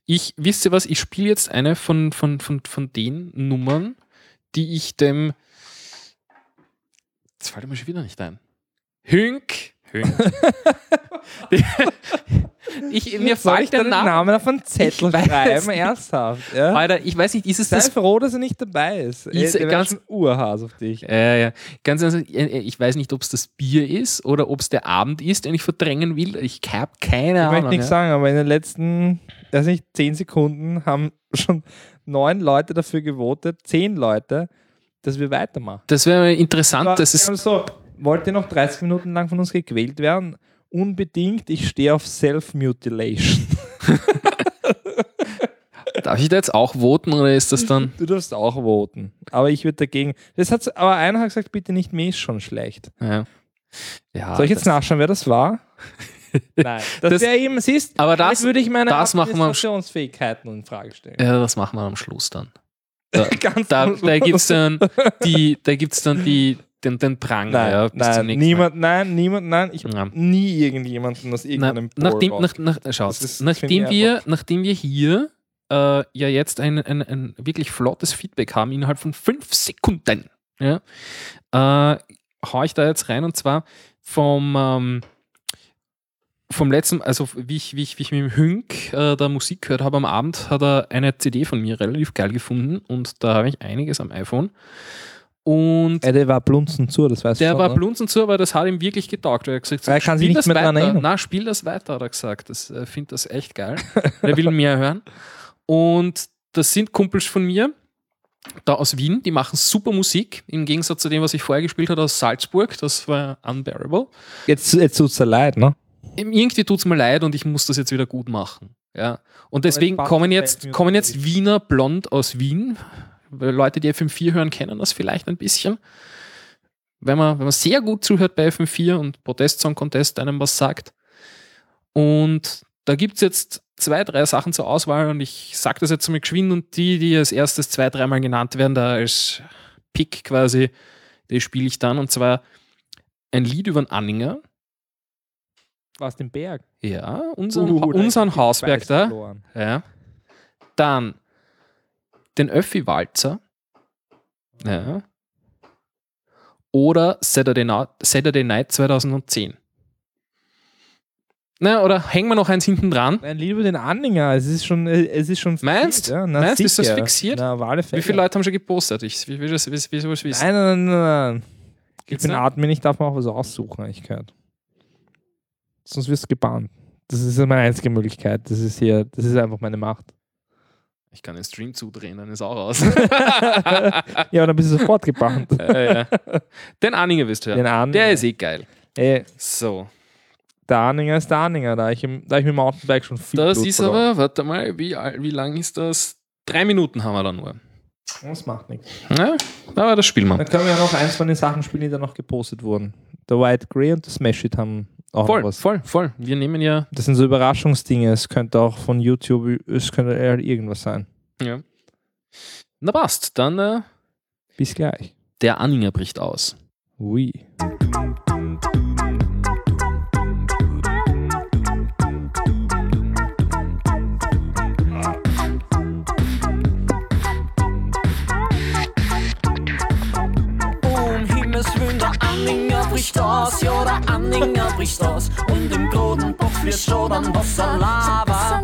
Ich, wisst ihr was, ich spiele jetzt eine von, von, von, von den Nummern, die ich dem. Jetzt fällt mir schon wieder nicht ein. Hünk. Hünk. ich, mir ich fällt der Name. Namen auf einen Zettel Ich schreiben? Ernsthaft. Ja? Alter, ich weiß nicht, ist es Sei das froh, dass er nicht dabei ist. Ey, Ist wäre ganz- Urhas auf dich. Ja, ja. Ganz ehrlich, äh, ich weiß nicht, ob es das Bier ist oder ob es der Abend ist, den ich verdrängen will. Ich habe keine Ich Ahnung. möchte nichts ja. sagen, aber in den letzten, weiß nicht, zehn Sekunden haben schon neun Leute dafür gewotet, zehn Leute, dass wir weitermachen. Das wäre interessant. Aber Das ist, so, wollt ihr noch 30 Minuten lang von uns gequält werden? Unbedingt, ich stehe auf Self-Mutilation. Darf ich da jetzt auch voten oder ist das dann. Du darfst auch voten. Aber ich würde dagegen. Das hat's, aber einer hat gesagt, bitte nicht mehr, ist schon schlecht. Ja. ja Soll ich jetzt nachschauen, wer das war? Nein. Dass Das- der eben siehst, Aber das- würde ich meine das Sch- Administrationsfähigkeiten in Frage stellen. Ja, das machen wir am Schluss dann. Ganz Da, da Schluss. gibt es dann, die, da gibt's dann die, den, den Drang. Nein, ja, nein, niemand, nein, niemand, nein, ich habe nie irgendjemanden aus irgendeinem Poll nachdem, nach, nach, schau, Das ist- nachdem, wir, nachdem wir hier äh, ja jetzt ein, ein, ein wirklich flottes Feedback haben, innerhalb von fünf Sekunden, ja, äh, hau ich da jetzt rein und zwar vom, ähm, vom letzten, also wie ich, wie ich, wie ich mit dem Hünk äh, da Musik gehört habe am Abend, hat er eine CD von mir relativ geil gefunden und da habe ich einiges am iPhone. Und Äh, der war blunzen zu, das weißt der du schon, war ne? blunzen zu, aber das hat ihm wirklich getaugt. Er hat gesagt, Er kann sich spiel nicht das mehr weiter. erinnern. Na, spiel das weiter, hat er gesagt. Das äh, findet das echt geil. er will mehr hören. Und das sind Kumpels von mir, da aus Wien, die machen super Musik, im Gegensatz zu dem, was ich vorher gespielt habe aus Salzburg. Das war unbearable. Jetzt, jetzt tut es leid, ne? Irgendwie tut es mir leid und ich muss das jetzt wieder gut machen. Ja. Und deswegen kommen jetzt, kommen jetzt Wiener Blond aus Wien. Weil Leute, die FM4 hören, kennen das vielleicht ein bisschen. Wenn man, wenn man sehr gut zuhört bei FM4 und Protest Song Contest einem was sagt. Und da gibt es jetzt zwei, drei Sachen zur Auswahl und ich sage das jetzt mal geschwind und die, die als erstes zwei, dreimal genannt werden, da als Pick quasi, die spiele ich dann und zwar ein Lied über einen Anhänger. Was den Berg? Ja, unseren, Uh, unseren Hausberg da. verloren. Ja. Dann den Öffi-Walzer. Ja. Oder Saturday Night, Saturday Night 2010. Na, oder hängen wir noch eins hinten dran? Ein Lied über den Anhänger, es ist schon, äh, es ist schon Meinst? fixiert, Ja? Na, Meinst, ist das fixiert? Na. Wie viele Leute haben schon gepostet? Ich will will das will, will sowas wissen. Nein, nein, nein, nein. Ich bin? Admin, ich darf mir auch was aussuchen, habe ich gehört. Sonst wirst du gebannt. Das ist meine einzige Möglichkeit. Das ist hier, das ist einfach meine Macht. Ich kann den Stream zudrehen, dann ist auch aus. Ja, dann bist du sofort gebannt. äh, ja. Den Anhänger ihr. Den Anhänger. Der ist eh geil. Ey, So. der Anhänger ist der Anhänger, da ich, im, da ich mit dem Mountainbike schon viel Das Blut ist verloren. aber, warte mal, wie, wie lang ist das? Drei Minuten haben wir da nur. Das macht nichts. Ja, aber das spielen wir. Dann können wir ja noch eins von den Sachen spielen, die da noch gepostet wurden. Der White Grey und der Smash It haben auch Voll, was. voll, voll. Wir nehmen ja. Das sind so Überraschungsdinge. Es könnte auch von YouTube, es könnte eher irgendwas sein. ja. Na passt, dann äh, Bis gleich. der Anhänger bricht aus. Ui. Bricht aus, ja, der Anhänger bricht aus. Und im Grodenbach fließt schon dann Wasser Lava.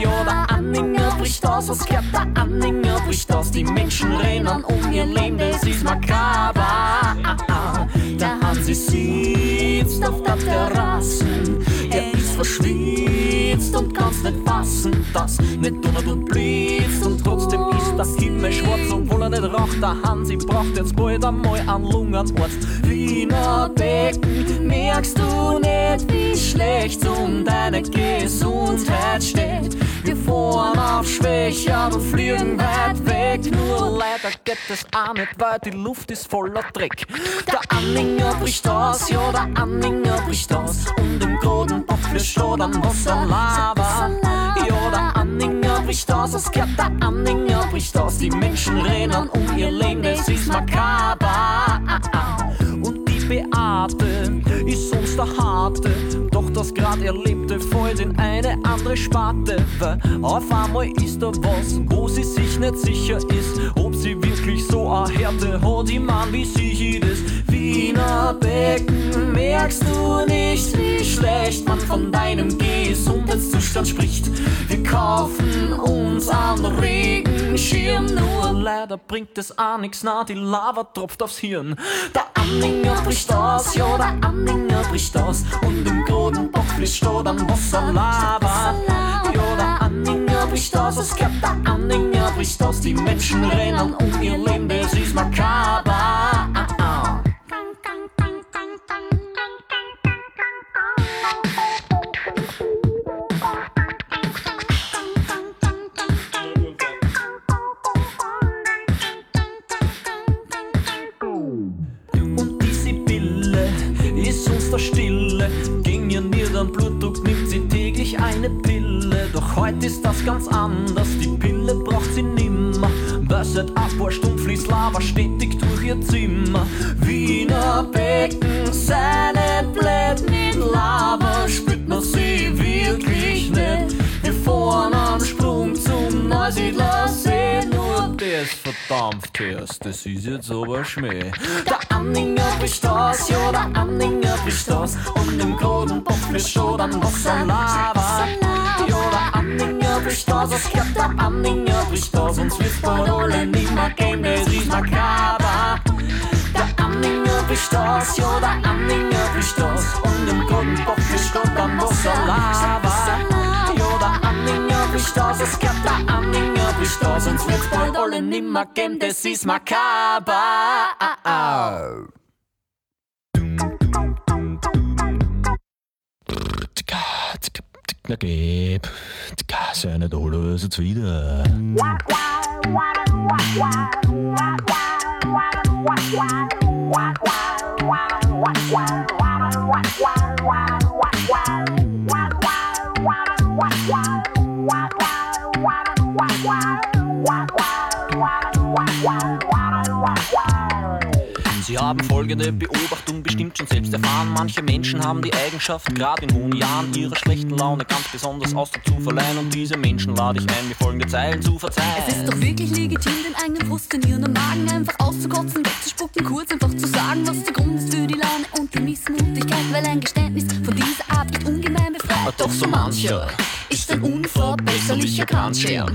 Ja, der Anhänger bricht aus, was gehört der Anhänger bricht aus. Die Menschen rennen um ihr Leben, das ist makaber. Ah, ah. Der Hansi sitzt auf der Terrasse, er ist verschwitzt und kann's nicht fassen, dass nicht donnert und blitzt und trotzdem ist der Himmel schwarz, obwohl er nicht raucht. Der Hansi braucht jetzt bald einmal einen Lungenarzt. Wiener Becken, merkst du nicht, wie schlecht um deine Gesundheit steht? Wir fahren auf Schwächer und fliegen weit weg, nur leider geht es auch nicht, weil die Luft ist voller Dreck. Der Anhänger bricht aus, ja, der Anhänger bricht aus. Und im Grodenbach fließt schon dann Wasser Lava. Ja, der Anhänger bricht aus, es gehört der Anhänger bricht aus. Die Menschen rennen um ihr Leben, das ist makaber. Und die Beate ist sonst der Harte, doch das grad Erlebte fällt in eine andere Sparte. Weil auf einmal ist da was, wo sie sich nicht sicher ist, ob sie wirklich so a Härte hat, die Mann wie sie das Wiener Becken. Merkst du nicht, wie schlecht man von deinem Gesundheitszustand spricht? Wir kaufen uns einen Regenschirm, nur leider bringt es auch nix, na, die Lava tropft aufs Hirn. Der Anhänger bricht aus, ja, der Anhänger bricht aus. Und im Grodenbach fließt schon dann Wasser Lava. Ja, der Anhänger bricht aus, es gehört der Anhänger bricht aus. Die Menschen rennen um ihr Leben, das ist makaber. Täglich eine Pille. Doch heute ist das ganz anders, die Pille braucht sie nimmer. Ein paar Stunden fließt Lava stetig durch ihr Zimmer. Wiener Becken, seine Blätt mit Lava, spürt man sie wirklich nicht. Wir fahren am Sprung zum Neusiedler See, nur erst, das ist jetzt aber Schmäh. Der bricht aus, ja, der bricht aus, und im Grodenbock fließt schon dann Wasser Lava. Ja, der bricht aus, es gibt der aus, uns wird's bald alle nicht mehr geben, das ist makaber. Der bricht aus, ja, der bricht aus, und im Grodenbock fließt schon dann Wasser Lava. Bricht aus, es gibt der Anhänger bricht aus, uns wird's bald alle nimmer geben, das ist makaber. Gib, sei nicht alles jetzt wieder. Sie haben folgende Beobachtung bestimmt schon selbst erfahren. Manche Menschen haben die Eigenschaft, gerade in hohen Jahren, ihrer schlechten Laune ganz besonders Ausdruck zu verleihen. Und diese Menschen lade ich ein, mir folgende Zeilen zu verzeihen. Es ist doch wirklich legitim, den eigenen Frust in ihren Magen einfach auszukotzen, wegzuspucken, kurz einfach zu sagen, was der Grund ist für die Laune und die Missmutigkeit, weil ein Geständnis von dieser Art nicht ungemein befreit. Doch so mancher ist ein unverbesserlicher Kranzstern.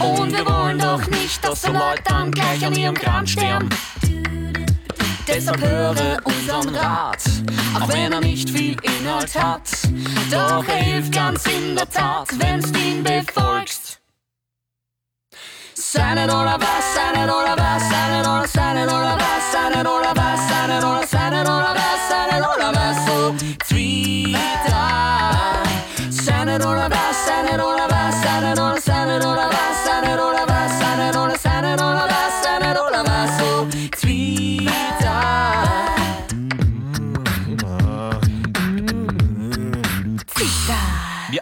Und wir wollen doch nicht, dass so Leute dann gleich an ihrem Kranz sterben. Deshalb höre unseren Rat, auch wenn er nicht viel Inhalt hat. Doch er hilft ganz in der Tat, wenn's ihn befolgst. Sei nicht oder was, sei nicht oder was, sei nicht oder sei nicht oder was, sei nicht oder was, sei nicht oder sei nicht oder was,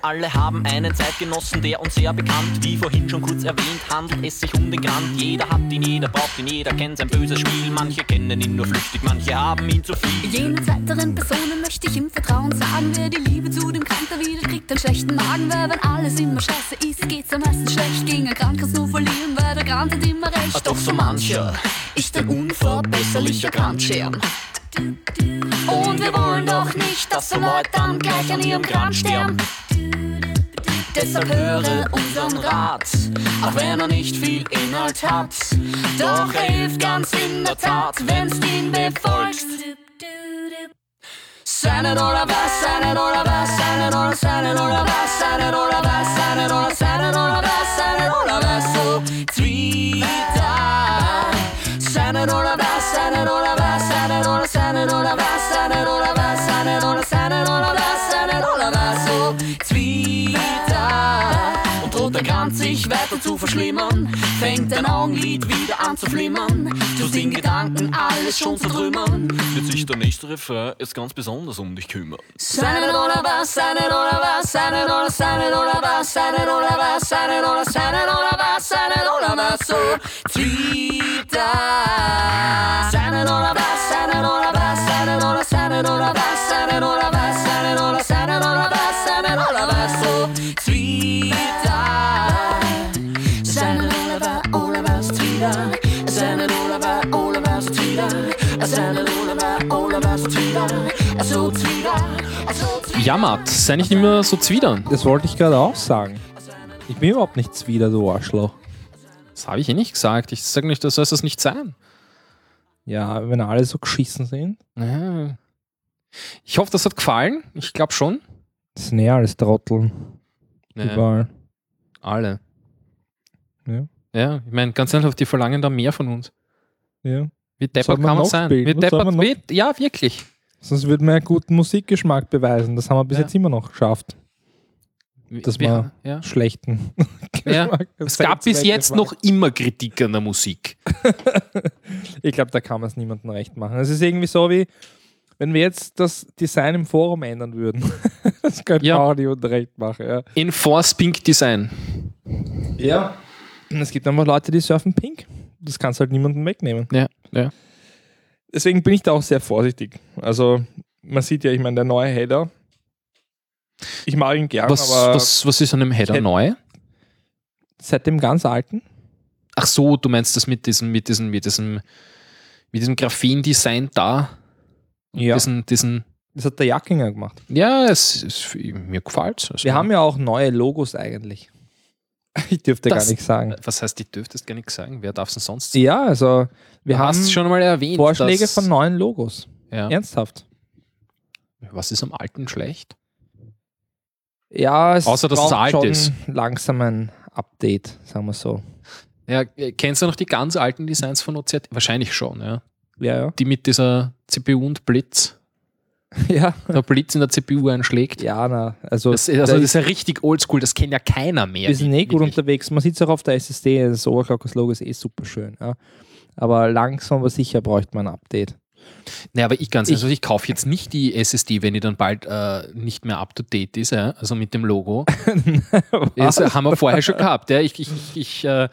alle haben einen Zeitgenossen, der uns sehr bekannt, wie vorhin schon kurz erwähnt, handelt es sich um den Grant. Jeder hat ihn, jeder braucht ihn, jeder kennt sein böses Spiel. Manche kennen ihn nur flüchtig, manche haben ihn zu viel. Jenen zweiteren Personen möchte ich im Vertrauen sagen, wer die Liebe zu dem Kranker wieder kriegt, einen schlechten Magen, weil wenn alles immer scheiße ist, geht's am meisten schlecht. Gegen ein Krank kannst nur verlieren, weil der Krank hat immer recht. Doch so mancher ist ein unverbesserlicher Grandscheren. Und wir wollen doch nicht, dass so Leute dann gleich an ihrem Grand sterben. Deshalb höre unseren Rat, auch wenn er nicht viel Inhalt hat. Doch er hilft ganz in der Tat, wenn's ihn befolgst. Sei nicht oder was, sei nicht oder was, sei nicht oder sei nicht oder was, sei nicht oder was, sei nicht oder sei nicht oder was, sei nicht oder was, so Zwieder. Sei nicht oder was, sei nicht oder was, sei nicht oder oder was, Kranz sich weiter zu verschlimmern, fängt dein Augenlid wieder an zu flimmern, tust in Gedanken alles schon zertrümmern. Wird sich der nächste Refrain jetzt ganz besonders um dich kümmern. Sei nicht oder was, sei nicht oder was, sei nicht oder sei nicht oder was, sei nicht oder was, sei nicht oder sei nicht oder was, sei nicht oder was, so Twitter. Sei nicht oder was, sei nicht oder was, sei nicht oder sei nicht oder was, sei nicht oder was, sei nicht oder sei nicht oder was, sei nicht oder was, so Twitter. Matt, sei nicht immer so zwiedern. Das wollte ich gerade auch sagen. Ich bin überhaupt nicht Zwider, du Arschloch. Das habe ich eh nicht gesagt. Ich sage nicht, das soll es nicht sein. Ja, wenn alle so geschissen sind. Ja. Ich hoffe, das hat gefallen. Ich glaube schon. Das sind eh alles Trotteln. Ja, Überall. alle. Ja. Ja, ich meine, ganz einfach, die verlangen da mehr von uns. Ja. Wie deppert man kann man sein? Wie deppert, man noch- wie, ja, wirklich. Sonst würde man ja guten Musikgeschmack beweisen. Das haben wir bis Ja. jetzt immer noch geschafft. Wie- Das wie- war- ja. Schlechten Ja. Geschmack. Es gab bis jetzt noch immer Kritik an der Musik. Ich glaube, da kann man es niemandem recht machen. Es ist irgendwie so wie, Wenn wir jetzt das Design im Forum ändern würden, das könnte Ja. man auch nicht unrecht machen. Ja. Enforce Pink Design. ja. Es gibt einfach Leute, die surfen pink. Das kannst du halt niemandem wegnehmen. Ja, ja. Deswegen bin ich da auch sehr vorsichtig. Also, man sieht ja, ich meine, der neue Header. Ich mag ihn gern, Was, aber was, was ist an dem Header hätte- neu? seit dem ganz alten. Ach so, du meinst das mit diesem, mit diesem, mit diesem, mit diesem Graphen-Design da? Ja. Diesen, diesen, Das hat der Jackinger gemacht. ja, es, es, mir gefällt es. Wir haben ja auch neue Logos eigentlich. Ich dürfte Das- gar nichts sagen. Was heißt, ich dürftest gar nichts sagen? Wer darf es denn sonst sagen? Ja, also wir du haben schon mal erwähnt. Vorschläge von neuen Logos. ja. Ernsthaft. Was ist am alten schlecht? Ja, es Außer, dass es alt schon ist. langsam ein Update, sagen wir so. Ja, äh, kennst du noch die ganz alten Designs von OZ? Wahrscheinlich schon, ja. Ja, ja. Die mit dieser CPU und Blitz, Ja, der Blitz in der CPU einschlägt. ja na, also, Das, also da das ist, ja richtig oldschool, das kennt ja keiner mehr. wir sind eh gut unterwegs. Man sieht es auch auf der SSD, das Overclockers-Logo ist eh super schön. Ja. Aber langsam aber sicher bräuchte man ein Update. Naja, aber ich ganz Ich- also ich kaufe jetzt nicht die SSD, wenn die dann bald äh, nicht mehr up to date ist, ja? also mit dem Logo. Das haben wir vorher schon gehabt. Ja? Ich, ich, ich, ich, äh,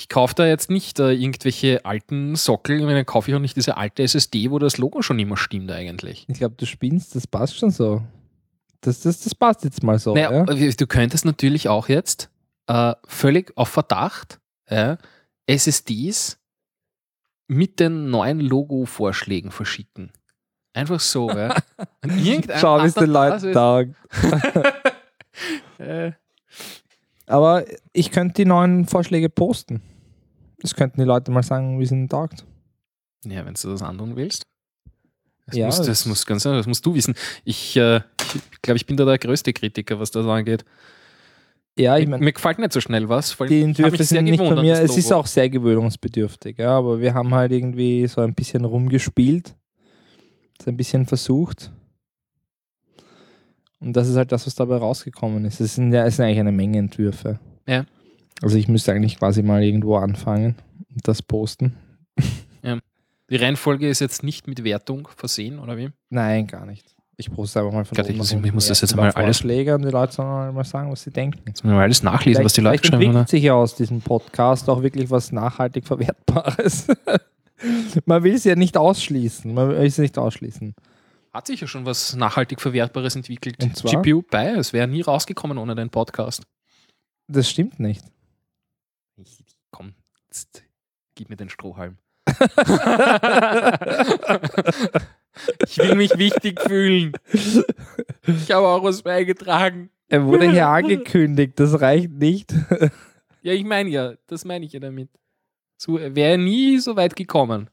ich kaufe da jetzt nicht äh, irgendwelche alten Sockel, ich meine, dann kaufe ich auch nicht diese alte SSD, wo das Logo schon immer stimmt eigentlich. Ich glaube, du spinnst, das passt schon so. Das, das, das passt jetzt mal so. naja, ja? du könntest natürlich auch jetzt äh, völlig auf Verdacht ja, SSDs mit den neuen Logo-Vorschlägen verschicken. Einfach so, ja. Irgendein Schau, wie es den Leuten taugt. Äh, Aber ich könnte die neuen Vorschläge posten. Das könnten die Leute mal sagen, wie es ihnen taugt. Ja, wenn du das anderen willst. Das, Ja, muss, das, das- muss ganz das musst du wissen. Ich äh, ich glaube, ich bin da der größte Kritiker, was das angeht. Ja, ich mir, meine, mir gefällt nicht so schnell was. Die Entwürfe sind nicht von mir. Es ist auch sehr gewöhnungsbedürftig, ja, aber wir haben halt irgendwie so ein bisschen rumgespielt, so ein bisschen versucht. Und das ist halt das, was dabei rausgekommen ist. Es sind ja es sind eigentlich eine Menge Entwürfe. Ja. Also ich müsste eigentlich quasi mal irgendwo anfangen und das posten. Die Reihenfolge ist jetzt nicht mit Wertung versehen, oder wie? Nein, gar nicht. Ich poste einfach mal von Gott, ich oben ich unten muss das jetzt mal alles- Vorschläge und die Leute sollen mal sagen, was sie denken. Jetzt müssen wir alles nachlesen, was die Leute vielleicht entwickelt haben. sich ja aus diesem Podcast auch wirklich was nachhaltig Verwertbares. man will es ja nicht ausschließen. Man will es nicht ausschließen. Hat sich ja schon was nachhaltig Verwertbares entwickelt. GPU bei, es wäre nie rausgekommen ohne den Podcast. Das stimmt nicht. Ich, komm, jetzt gib mir den Strohhalm. ich will mich wichtig fühlen. Ich habe auch was beigetragen. Er wurde hier angekündigt, das reicht nicht. Ja, ich meine ja, das meine ich ja damit. So wäre nie so weit gekommen.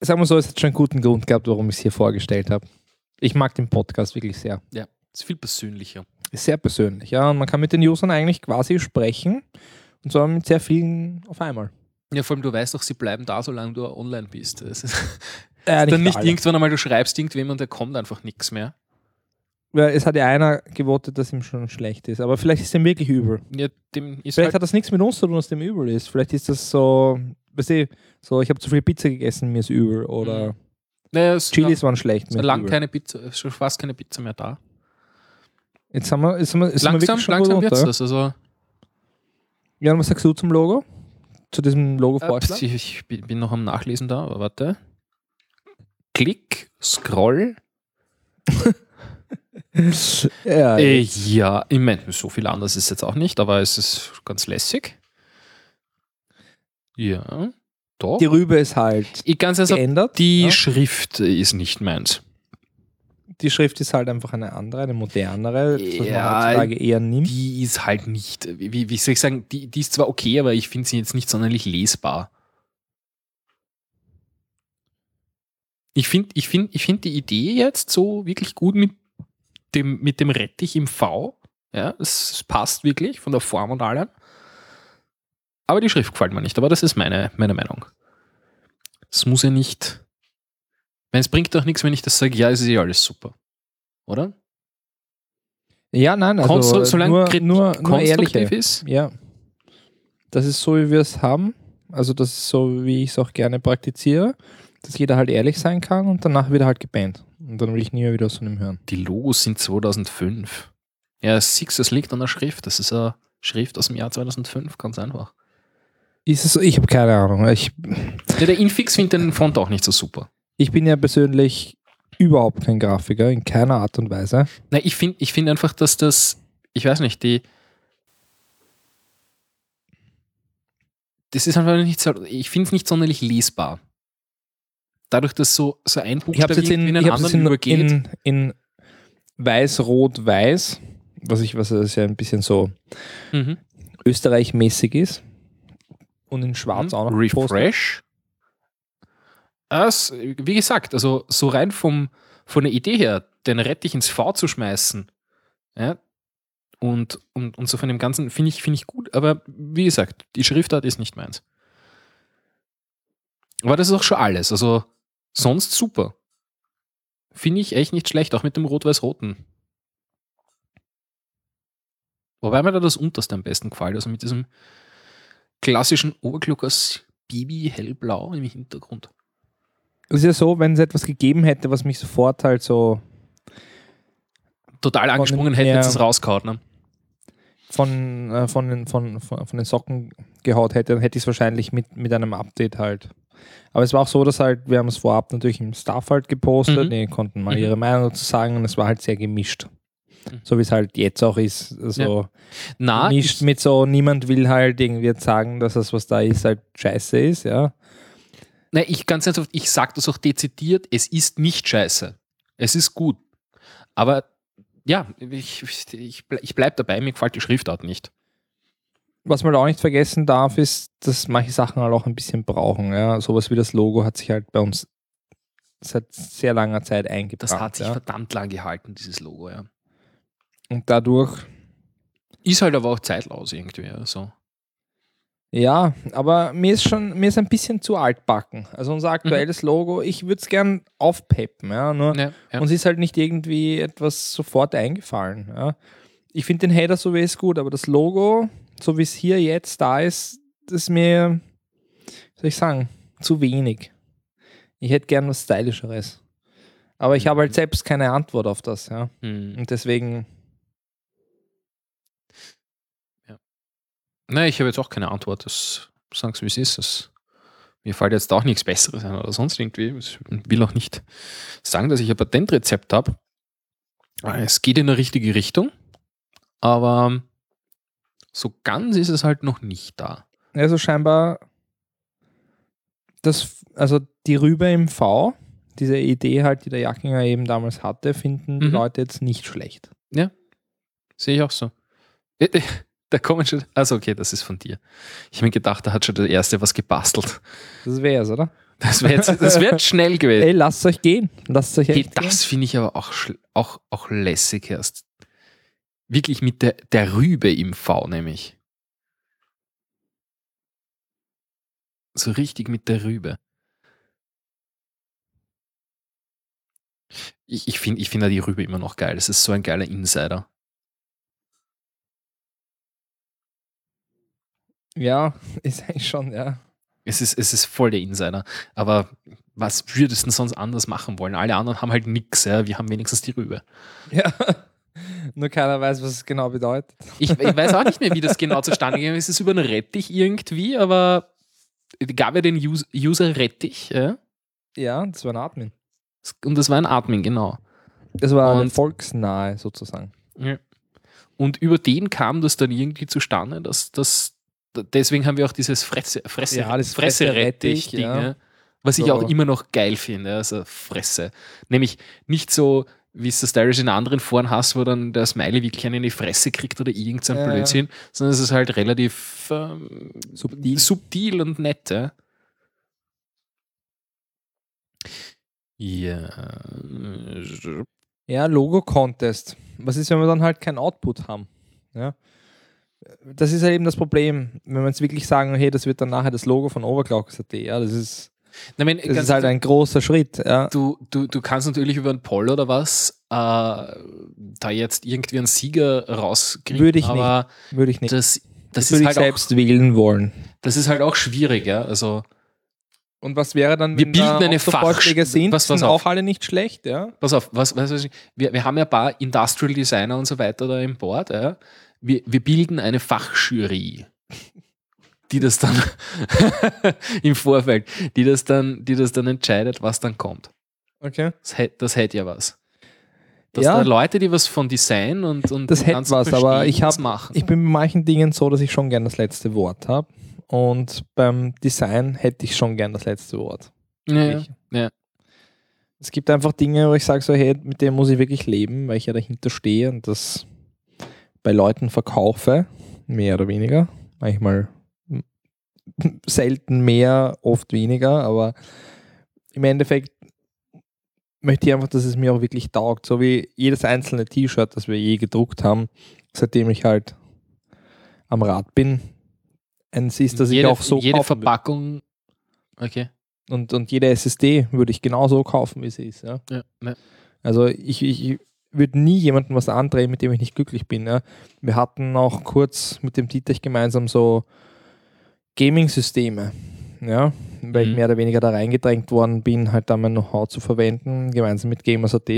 Sagen wir so, es hat schon einen guten Grund gehabt, warum ich es hier vorgestellt habe. Ich mag den Podcast wirklich sehr. Ja, ist viel persönlicher. Ist sehr persönlich, ja. Und man kann mit den Usern eigentlich quasi sprechen. Und zwar mit sehr vielen auf einmal. Ja, vor allem du weißt doch, sie bleiben da, solange du online bist. Das ist Äh, dann nicht alle. irgendwann einmal, du schreibst irgendwem und da kommt einfach nichts mehr. Ja, es hat ja einer gewotet, dass ihm schon schlecht ist. Aber vielleicht ist ihm wirklich übel. Ja, dem Vielleicht halt, hat das nichts mit uns zu tun, dass dem übel ist. Vielleicht ist das so, weißt du, so, ich habe zu viel Pizza gegessen, mir ist übel. Oder naja, es Chilis waren schlecht. mir ist lang übel. keine Pizza, ist schon fast keine Pizza mehr da. Jetzt haben wir, jetzt haben wir, jetzt sind wir langsam wirklich schon langsam gut wird das. Also, Ja, und was sagst du zum Logo? Zu diesem äh, Logo-Vorschlag? ich, ich bin bin noch am Nachlesen da, aber warte. Klick, Scroll. ja, Äh, ja, ich meine, so viel anders ist jetzt auch nicht, aber es ist ganz lässig. Ja, doch. die Rübe ist halt Ich ganz also, geändert. die ja. Schrift ist nicht meins. die Schrift ist halt einfach eine andere, eine modernere, das man Ja, heutzutage eher nimmt. Die ist halt nicht, wie, wie soll ich sagen, die, die ist zwar okay, aber ich finde sie jetzt nicht sonderlich lesbar. Ich finde ich find, ich find die Idee jetzt so wirklich gut mit dem, mit dem Rettich im V. Ja, es passt wirklich von der Form und allem. Aber die Schrift gefällt mir nicht, aber das ist meine, meine Meinung. Es muss ja nicht. Ich meine, Es bringt doch nichts, wenn ich das sage, ja, es ist eh alles super. Oder? Ja, nein, also Konstru solange nur, Kritik nur, nur konstruktiv ehrliche. ist. Ja. Das ist so, wie wir es haben. Also das ist so, wie ich es auch gerne praktiziere. dass jeder halt ehrlich sein kann und danach wird er halt gebannt. Und dann will ich nie mehr wieder was von ihm hören. Die Logos sind 2005. Ja, du, es liegt an der Schrift. Das ist eine Schrift aus dem Jahr 2005, ganz einfach. Ist es so? Ich habe keine Ahnung. Ich, Ja, der Infix findet den Font auch nicht so super. ich bin ja persönlich überhaupt kein Grafiker, in keiner Art und Weise. Nein, ich finde ich find einfach, dass das, ich weiß nicht, die. Das ist einfach nicht so, ich finde es nicht sonderlich lesbar. Dadurch, dass so, so ein Buchstabe jetzt in, in den ich anderen in, übergeht. in, in weiß-rot-weiß, was ich, was ja ein bisschen so mhm. österreichmäßig ist. Und in schwarz auch noch. Refresh. Das, wie gesagt, also so rein vom, von der Idee her, den Rettich ins V zu schmeißen, ja, und, und, und so von dem Ganzen finde ich, finde ich gut, aber wie gesagt, die Schriftart ist nicht meins. Aber das ist auch schon alles. Also sonst super. Finde ich echt nicht schlecht, auch mit dem Rot-Weiß-Roten. Wobei mir da das unterste am besten gefällt, also mit diesem klassischen Obergluckers Bibi hellblau im Hintergrund. Es ist ja so, wenn es etwas gegeben hätte, was mich sofort halt so Total angesprungen hätte, jetzt es rausgehauen. Ne? von, äh, von, den, von, von, von den Socken gehaut hätte, dann hätte ich es wahrscheinlich mit, mit einem Update halt. Aber es war auch so, dass halt, wir haben es vorab natürlich im Staff halt gepostet, Mhm. die konnten mal Mhm. ihre Meinung dazu sagen und es war halt sehr gemischt. Mhm. So wie es halt jetzt auch ist. So Na, gemischt ich, mit so, niemand will halt irgendwie jetzt sagen, dass das, was da ist, halt scheiße ist, ja. na, ich ganz ernsthaft, ich sage das auch dezidiert, es ist nicht scheiße. Es ist gut. Aber ja, ich, ich, ich bleibe dabei, mir gefällt die Schriftart nicht. Was man auch nicht vergessen darf, ist, dass manche Sachen halt auch ein bisschen brauchen. Ja. Sowas wie das Logo hat sich halt bei uns seit sehr langer Zeit eingebracht. Das hat sich ja. verdammt lang gehalten, dieses Logo, ja. Und dadurch Ist halt aber auch zeitlos irgendwie. Also. Ja, aber mir ist schon, mir ist ein bisschen zu altbacken. Also unser Mhm. aktuelles Logo, ich würde es gern aufpeppen, ja. Nur Ja, ja. uns ist halt nicht irgendwie etwas sofort eingefallen. Ja. Ich finde den Header so wie es gut, aber das Logo, so wie es hier jetzt da ist, das ist mir, wie soll ich sagen, zu wenig. Ich hätte gern was Stylischeres. Aber ich habe halt selbst keine Antwort auf das, ja. Hm. Und deswegen, Nein, ich habe jetzt auch keine Antwort. Das sagen Sie, wie es ist. Das, mir fällt jetzt auch nichts Besseres ein oder sonst irgendwie. Ich will auch nicht sagen, dass ich ein Patentrezept habe. Es geht in eine richtige Richtung, aber so ganz ist es halt noch nicht da. also scheinbar, das, also die Rübe im V, diese Idee halt, die der Jackinger eben damals hatte, finden die Mhm. Leute jetzt nicht schlecht. Sehe ich auch so. Da kommen schon. Also, okay, das ist von dir. Ich habe mir gedacht, da hat schon der Erste was gebastelt. Das wär's, oder? Das wäre jetzt, das wär schnell gewesen. Ey, lasst euch gehen. Lasst euch Hey, das finde ich aber auch, auch, auch lässig erst. Wirklich mit der, der Rübe im V, nämlich. So richtig mit der Rübe. Ich, ich finde ich find ja die Rübe immer noch geil. Das ist so ein geiler Insider. Ja, ist eigentlich schon, ja. Es ist, es ist voll der Insider. Aber was würdest du denn sonst anders machen wollen? Alle anderen haben halt nichts. Ja? Wir haben wenigstens die Rübe. Ja. Nur keiner weiß, was es genau bedeutet. Ich, ich weiß auch nicht mehr, wie das genau zustande gekommen ist. Es ist über einen Rettich irgendwie, aber es gab ja den Us- User Rettich. Ja? Ja, das war ein Admin. Und das war ein Admin, genau. Das war Und- volksnahe sozusagen. Ja. Und über den kam das dann irgendwie zustande, dass das. Deswegen haben wir auch dieses Fresse, Fresse, Ja, das Fresse-Rettich, Fresse-Rettich, ja. was ich So. auch immer noch geil finde, also Fresse. Nämlich nicht so, wie es das teilweise in anderen Foren hast, wo dann der Smiley wirklich einen in die Fresse kriegt oder irgend so ein Ja. Blödsinn, sondern es ist halt relativ ähm, Subtil. subtil und nett. Ja. Ja. Ja, Logo-Contest. Was ist, wenn wir dann halt kein Output haben? Ja. Das ist halt eben das Problem, wenn wir jetzt wirklich sagen, hey, das wird dann nachher das Logo von Overclock.at. Ja, das ist, Na, wenn, das ist halt ein großer Schritt. Ja. du, du, du kannst natürlich über einen Poll oder was äh, da jetzt irgendwie einen Sieger rauskriegen. Würde ich aber Würde ich nicht. das, das, Das ist würde ich halt selbst auch, wählen wollen. das ist halt auch schwierig, ja. Also, Und was wäre dann, Wir wenn bilden da eine Vorschläge sind? Was- was sind auch alle nicht schlecht, ja? Pass auf, was, was, was, wir, wir haben ja ein paar Industrial Designer und so weiter da im Board. Ja. Wir, wir bilden eine Fachjury, die das dann im Vorfeld, die das dann, die das dann entscheidet, was dann kommt. Okay. Das hätte das hätt ja was. Dass Ja. da Leute, die was von Design und, und Das hätte was, aber ich hab- das machen. Ich bin bei manchen Dingen so, dass ich schon gern das letzte Wort habe. Und beim Design hätte ich schon gern das letzte Wort. ja, ja. Es gibt einfach Dinge, wo ich sage so, hey, mit dem muss ich wirklich leben, weil ich ja dahinter stehe und das bei Leuten verkaufe, mehr oder weniger. Manchmal selten mehr, oft weniger, aber im Endeffekt möchte ich einfach, dass es mir auch wirklich taugt. So wie jedes einzelne T-Shirt, das wir je gedruckt haben, seitdem ich halt am Rad bin. Eins ist, dass jede, ich auch so jede. Verpackung. Okay. Und, und jede SSD würde ich genauso kaufen, wie sie ist. Ja? Ja, ja. Also ich, ich würde nie jemandem was andrehen, mit dem ich nicht glücklich bin. Ja? Wir hatten auch kurz mit dem Dietrich gemeinsam so Gaming-Systeme, ja? weil ich Mhm. mehr oder weniger da reingedrängt worden bin, halt da mein Know-how zu verwenden, gemeinsam mit Gamers.at.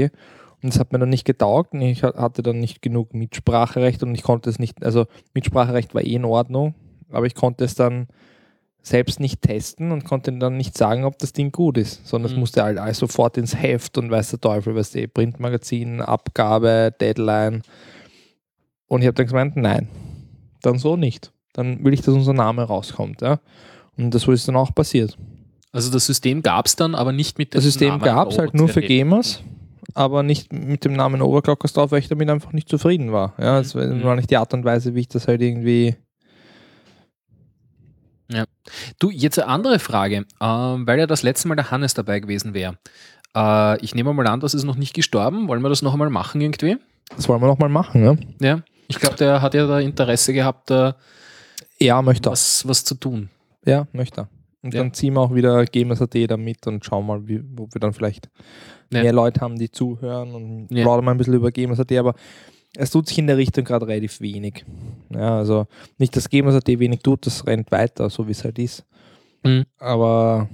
Und es hat mir dann nicht getaugt und ich ha- hatte dann nicht genug Mitspracherecht und ich konnte es nicht, also Mitspracherecht war eh in Ordnung, aber ich konnte es dann selbst nicht testen und konnte dann nicht sagen, ob das Ding gut ist, sondern es Mhm. musste halt alles sofort ins Heft und weiß der Teufel, was die Printmagazin, Abgabe, Deadline. Und ich habe dann gemeint, nein, dann so nicht. Dann will ich, dass unser Name rauskommt. Ja? Und das ist dann auch passiert. Also das System gab es dann, aber nicht mit dem Das System gab es halt nur für. Gamers, aber nicht mit dem Namen Overclockers drauf, weil ich damit einfach nicht zufrieden war. Ja, es Mhm. war nicht die Art und Weise, wie ich das halt irgendwie. Du, jetzt eine andere Frage, ähm, weil ja das letzte Mal der Hannes dabei gewesen wäre. Äh, ich nehme mal an, das ist noch nicht gestorben. Wollen wir das noch einmal machen irgendwie? Das wollen wir nochmal machen, ne? Ja. Ich glaube, der hat ja da Interesse gehabt, da Ja, möchte was, was zu tun. Ja, möchte er. Und Ja. dann ziehen wir auch wieder Gamers.at da mit und schauen mal, wie, wo wir dann vielleicht Ja. mehr Leute haben, die zuhören und Ja. plaudern mal ein bisschen über Gamers.at, aber es tut sich in der Richtung gerade relativ wenig. Ja, also nicht, dass Gamers.at wenig tut, das rennt weiter, so wie es halt ist. Mhm. Aber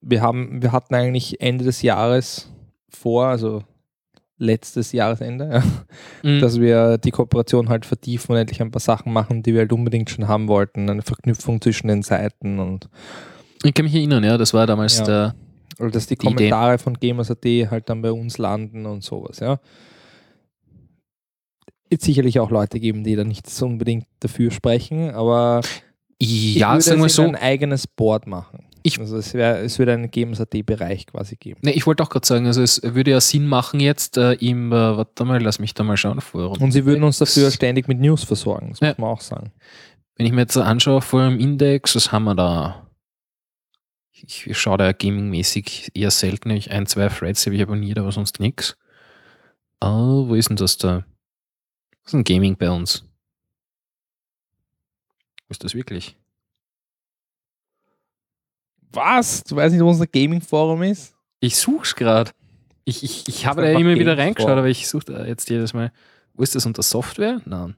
wir haben, wir hatten eigentlich Ende des Jahres vor, also letztes Jahresende, ja, Mhm. dass wir die Kooperation halt vertiefen und endlich ein paar Sachen machen, die wir halt unbedingt schon haben wollten. Eine Verknüpfung zwischen den Seiten und ich kann mich erinnern, ja, das war damals Ja. der. oder dass die, Die Idee. Kommentare von Gamers.at halt dann bei uns landen und sowas, ja. Jetzt sicherlich auch Leute geben, die da nicht so unbedingt dafür sprechen, aber ich Ja, würde sagen so. in ein eigenes Board machen. Ich- also es, wär, es würde einen Gamers.at-Bereich quasi geben. Ne, ich wollte auch gerade sagen, also es würde ja Sinn machen jetzt äh, im, äh, warte mal, lass mich da mal schauen, Forum. Und sie würden uns dafür ständig mit News versorgen, das Ja. muss man auch sagen. Wenn ich mir jetzt anschaue, vor dem Index, was haben wir da? Ich, ich schaue da gamingmäßig eher selten. Ich ein, zwei Threads habe ich abonniert, aber sonst nichts. Oh, wo ist denn das da? Was ist ein Gaming bei uns? Ist das wirklich? Was? Du weißt nicht, wo unser Gaming-Forum ist? Ich such's gerade. Ich, ich, ich habe da immer wieder reingeschaut, Forum. aber ich suche da jetzt jedes Mal. Wo ist das unter Software? Nein.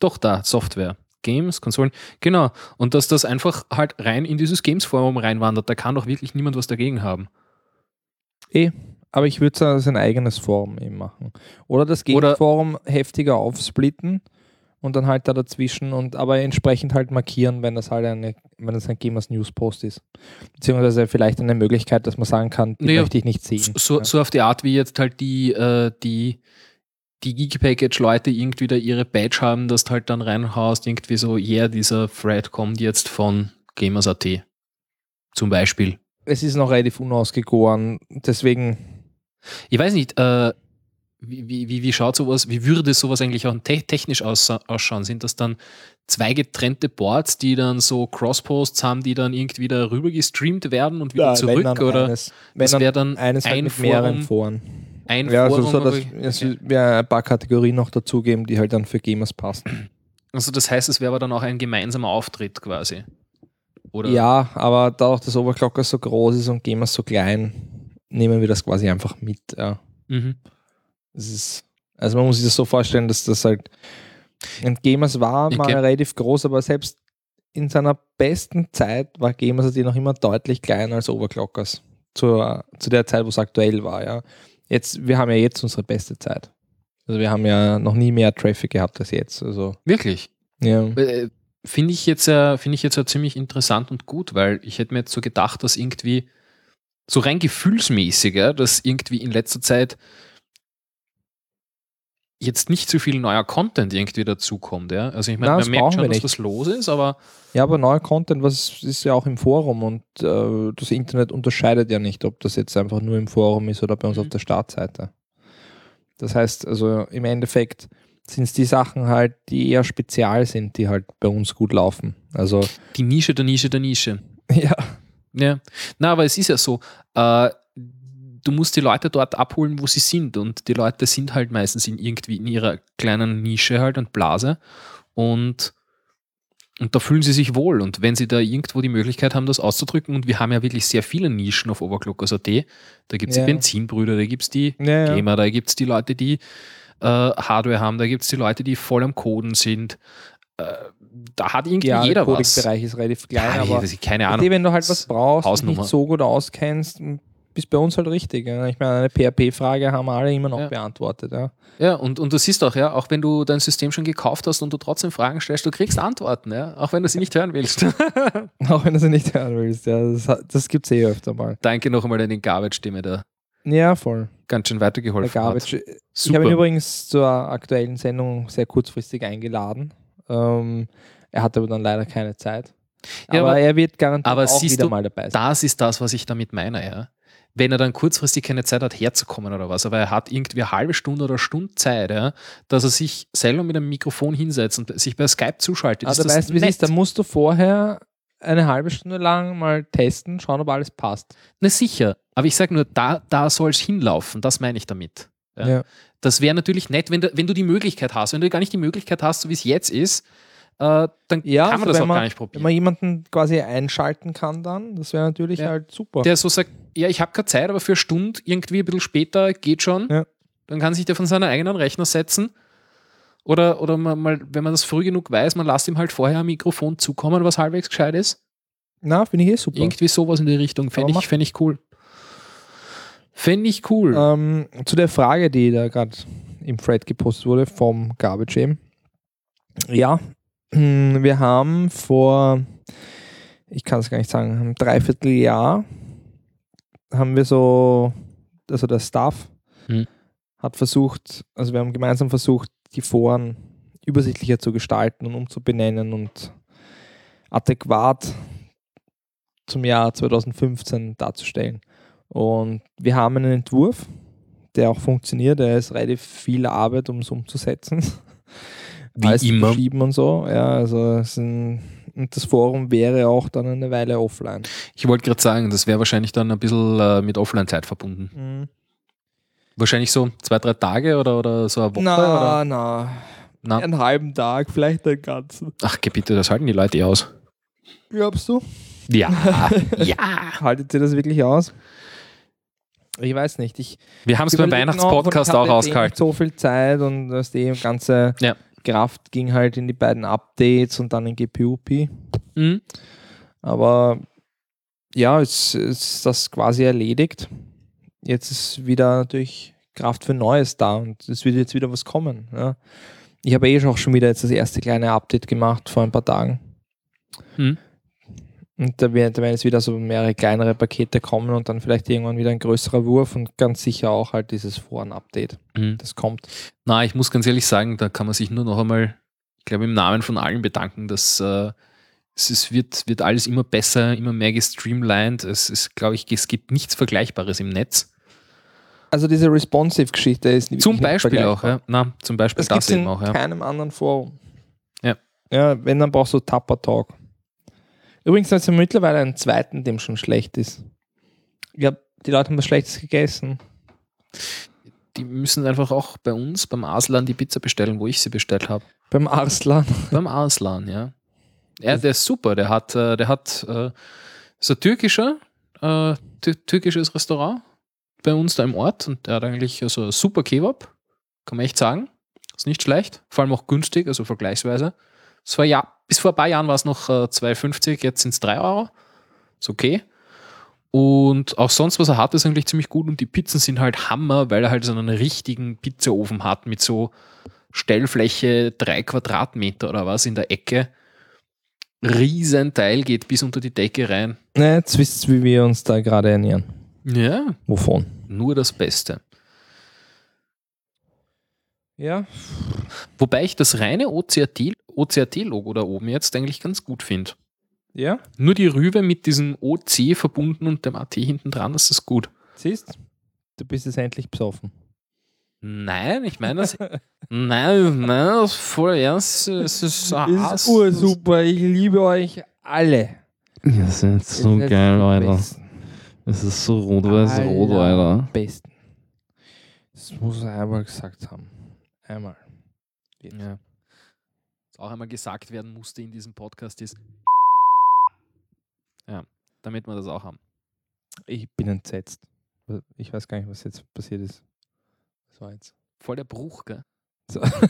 Doch da, Software. Games, Konsolen. Genau. Und dass das einfach halt rein in dieses Games-Forum reinwandert, da kann doch wirklich niemand was dagegen haben. Eh, aber ich würde es als ein eigenes Forum eben machen. Oder das Oder- Gaming-Forum heftiger aufsplitten und dann halt da dazwischen und aber entsprechend halt markieren, wenn das halt eine, wenn das ein Gamers News Post ist. Beziehungsweise vielleicht eine Möglichkeit, dass man sagen kann, die Naja, möchte ich nicht sehen. So, ja. so auf die Art, wie jetzt halt die, äh, die, die Geek-Package-Leute irgendwie da ihre Badge haben, dass du halt dann reinhaust, irgendwie so, yeah, dieser Thread kommt jetzt von Gamers.at. Zum Beispiel. Es ist noch relativ unausgegoren, deswegen Ich weiß nicht, äh, wie, wie, wie, schaut sowas, wie würde sowas eigentlich auch te technisch ausschauen? Sind das dann zwei getrennte Boards, die dann so Crossposts haben, die dann irgendwie da rüber gestreamt werden und wieder Ja, wenn zurück? dann Oder eines, wenn das wäre dann eines ein mit mehreren Forum, Foren. ein Ja, also Forum, so, dass aber- es okay. wäre ein paar Kategorien noch dazugeben, die halt dann für Gamers passen. Also das heißt, es wäre aber dann auch ein gemeinsamer Auftritt quasi. Oder? Ja, aber dadurch, dass Overclocker so groß ist und Gamers so klein, nehmen wir das quasi einfach mit. Ja. Mhm. Es ist, also man muss sich das so vorstellen, dass das halt ein Gamers war mal relativ groß, aber selbst in seiner besten Zeit war Gamersatie noch immer deutlich kleiner als Overclockers. Zur, zu der Zeit, wo es aktuell war, ja. Jetzt, wir haben ja jetzt unsere beste Zeit. Also wir haben ja noch nie mehr Traffic gehabt als jetzt. Also, Wirklich. ja. Äh, Finde ich jetzt ja, finde ich jetzt ja ziemlich interessant und gut, weil ich hätte mir jetzt so gedacht, dass irgendwie so rein gefühlsmäßig, ja, dass irgendwie in letzter Zeit jetzt nicht so viel neuer Content irgendwie dazukommt, ja. Also ich meine, man merkt schon, dass was los ist, aber Ja, aber neuer Content, was ist ja auch im Forum und äh, das Internet unterscheidet ja nicht, ob das jetzt einfach nur im Forum ist oder bei uns Mhm. auf der Startseite. Das heißt, also im Endeffekt sind es die Sachen halt, die eher spezial sind, die halt bei uns gut laufen. Also die Nische der Nische der Nische. ja, Ja, na, aber es ist ja so, äh, du musst die Leute dort abholen, wo sie sind. Und die Leute sind halt meistens in irgendwie in ihrer kleinen Nische halt und Blase. Und, und da fühlen sie sich wohl. Und wenn sie da irgendwo die Möglichkeit haben, das auszudrücken und wir haben ja wirklich sehr viele Nischen auf Overclockers.at, da gibt es Ja. die Benzinbrüder, da gibt es die ja, ja. Gamer, da gibt es die Leute, die äh, Hardware haben, da gibt es die Leute, die voll am Coden sind, da hat irgendwie ja jeder der was. Codec-Bereich ist relativ klein, Ja, aber ich- keine Ahnung. wenn du halt was brauchst, Hausnummer. nicht so gut auskennst, bist bei uns halt richtig. Ich meine, eine PHP-Frage haben alle immer noch Ja. beantwortet. Ja. Ja, und, und du siehst auch, ja, auch wenn du dein System schon gekauft hast und du trotzdem Fragen stellst, du kriegst Antworten, ja, auch wenn du sie nicht hören willst. Auch wenn du sie nicht hören willst. Ja. Das, das gibt es eh öfter mal. Danke noch einmal an den Garbage-Stimme, der Ja, voll. ganz schön Der weitergeholfen Garbage. hat. Ich habe ihn übrigens zur aktuellen Sendung sehr kurzfristig eingeladen. Ähm, er hatte aber dann leider keine Zeit. Ja, aber, aber- er wird garantiert aber auch wieder du, mal dabei sein. Das ist das, was ich damit meine, ja. Wenn er dann kurzfristig keine Zeit hat, herzukommen oder was, aber er hat irgendwie eine halbe Stunde oder Stunde Zeit, ja, dass er sich selber mit einem Mikrofon hinsetzt und sich bei Skype zuschaltet. Also, das weißt du, wie ist? Da musst du vorher eine halbe Stunde lang mal testen, schauen, ob alles passt. Na sicher, aber ich sage nur, da, da soll es hinlaufen, das meine ich damit. Ja. Ja. Das wäre natürlich nett, wenn du, wenn du die Möglichkeit hast. Wenn du gar nicht die Möglichkeit hast, so wie es jetzt ist, äh, dann Ja, kann man also das wenn auch man- gar nicht Wenn probieren. man jemanden quasi einschalten kann, dann, das wäre natürlich halt super. Der so sagt, ja, ich habe keine Zeit, aber für eine Stunde irgendwie ein bisschen später geht schon. Dann kann sich der von seinem eigenen Rechner setzen. Oder, oder man mal, wenn man das früh genug weiß, man lässt ihm halt vorher ein Mikrofon zukommen, was halbwegs gescheit ist. Na, finde ich eh super. Irgendwie sowas in die Richtung. Fände Aber ich, fänd ich cool. Fände ich cool. Ähm, zu der Frage, die da gerade im Thread gepostet wurde vom Garbage eben. Ja, wir haben vor, ich kann es gar nicht sagen, einem Dreivierteljahr haben wir so, also der Staff Hm. hat versucht, also wir haben gemeinsam versucht, die Foren übersichtlicher zu gestalten und umzubenennen und adäquat zum Jahr 2015 darzustellen. Und wir haben einen Entwurf, der auch funktioniert. Der ist relativ viel Arbeit, um es umzusetzen. Wie Alles immer. verschieben und so. Ja, also sind, und das Forum wäre auch dann eine Weile offline. Ich wollte gerade sagen, das wäre wahrscheinlich dann ein bisschen äh, mit Offline-Zeit verbunden. Wahrscheinlich so zwei, drei Tage oder, oder so eine Woche. Na, oder? na. Na. Einen halben Tag, vielleicht den ganzen. Ach, bitte, das halten die Leute eh aus. Glaubst du? Ja, ja. Haltet ihr das wirklich aus? Ich weiß nicht. Ich Wir haben es beim Weihnachtspodcast auch jetzt eh ausgehalten. so viel Zeit und das die ganze Ja. Kraft ging halt in die beiden Updates und dann in GPUP. Mhm. Aber ja, es es ist das quasi erledigt. Jetzt ist wieder natürlich Kraft für Neues da und es wird jetzt wieder was kommen. Ja. Ich habe eh auch schon wieder jetzt das erste kleine Update gemacht vor ein paar Tagen. Mhm. Und da werden, da werden jetzt wieder so mehrere kleinere Pakete kommen und dann vielleicht irgendwann wieder ein größerer Wurf und ganz sicher auch halt dieses Foren-Update. Mhm. Das kommt. Na, ich muss ganz ehrlich sagen, da kann man sich nur noch einmal, ich glaube, im Namen von allen bedanken, dass äh, es wird, wird alles immer besser, immer mehr gestreamlined. Es ist, glaube ich, es gibt nichts Vergleichbares im Netz. Also diese Responsive-Geschichte ist Zum nicht Beispiel auch, ja. Na, zum Beispiel Das, das, eben in auch, ja. keinem anderen Forum. Ja. Ja, wenn, dann brauchst du Tapper Talk. Übrigens hat es ja mittlerweile einen zweiten, dem schon schlecht ist. Ich glaube, die Leute haben was Schlechtes gegessen. Die müssen einfach auch bei uns beim Arslan die Pizza bestellen, wo ich sie bestellt habe. Beim Arslan. beim Arslan, ja. Ja, der ist super. Der hat, äh, der hat äh, so ein türkischer, äh, tü- türkisches Restaurant bei uns da im Ort und der hat eigentlich also super Kebab, kann man echt sagen. Ist nicht schlecht, vor allem auch günstig, also vergleichsweise. Es war ja, bis vor ein paar Jahren war es noch äh, 2,50, jetzt sind es 3 Euro. Ist okay. Und auch sonst, was er hat, ist eigentlich ziemlich gut. Und die Pizzen sind halt Hammer, weil er halt so einen richtigen Pizzaofen hat mit so Stellfläche drei Quadratmeter oder was in der Ecke. Riesenteil geht bis unter die Decke rein. Na, jetzt wisst ihr, wie wir uns da gerade ernähren. Ja, Wovon? nur das Beste. Ja. Wobei ich das reine OCAT OCAT-Logo da oben jetzt eigentlich ganz gut finde. Ja? Nur die Rübe mit diesem OC verbunden und dem AT hinten dran, das ist gut. Siehst du? bist jetzt endlich besoffen. Nein, ich meine das. nein, nein, das ist voll ernst. Es ist ist ursuper. Ich liebe euch alle. Ihr seid so seid geil. Besten. Es ist so rot-weiß-rot, Alter. Besten. Das muss er einmal gesagt haben. Einmal. Jetzt. Ja. Was auch einmal gesagt werden musste in diesem Podcast ist. Ja, damit wir das auch haben. Ich bin entsetzt. Ich weiß gar nicht, was jetzt passiert ist. Das war jetzt. Voll der Bruch, gell? So. das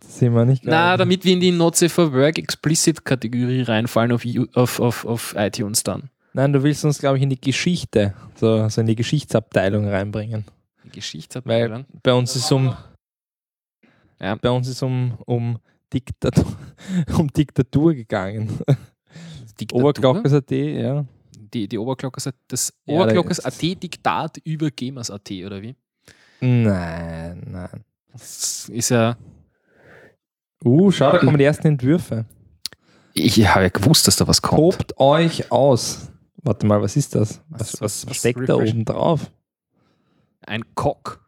sind wir nicht Na, damit wir in die Not Safe for Work Explicit Kategorie reinfallen auf, auf, auf, auf iTunes dann. Nein, du willst uns, glaube ich, in die Geschichte, so, so in die Geschichtsabteilung reinbringen. Die Geschichtsabteilung. Weil bei uns ist um, Ja. bei uns ist um, um, Diktatur, um Diktatur gegangen. Diktatur? Oberglockers.at, ja. Die, die Oberglockers, das Ja, da Oberglockers ist- AT Diktat über Gamers AT, oder wie? Nein, nein. Das ist ja. Uh, schau, da kommen die ersten Entwürfe. Ich habe ja gewusst, dass da was kommt. Tobt euch aus. Warte mal, was ist das? Was, Was- was, was steckt da oben drauf? Ein Cock.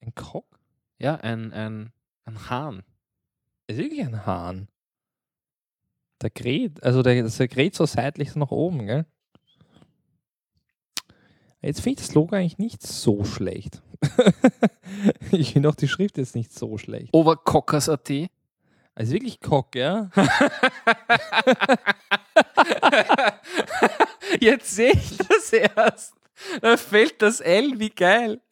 Ein Kock? Ja, ein, ein, ein Hahn. ist wirklich ein Hahn. Der kräht, also der, der kräht so seitlich so nach oben, gell? Jetzt finde ich das Logo eigentlich nicht so schlecht. ich finde auch die Schrift jetzt nicht so schlecht. Obercockers AT. Also wirklich Kock, ja? Jetzt sehe ich das erst. Da fällt das L, wie geil.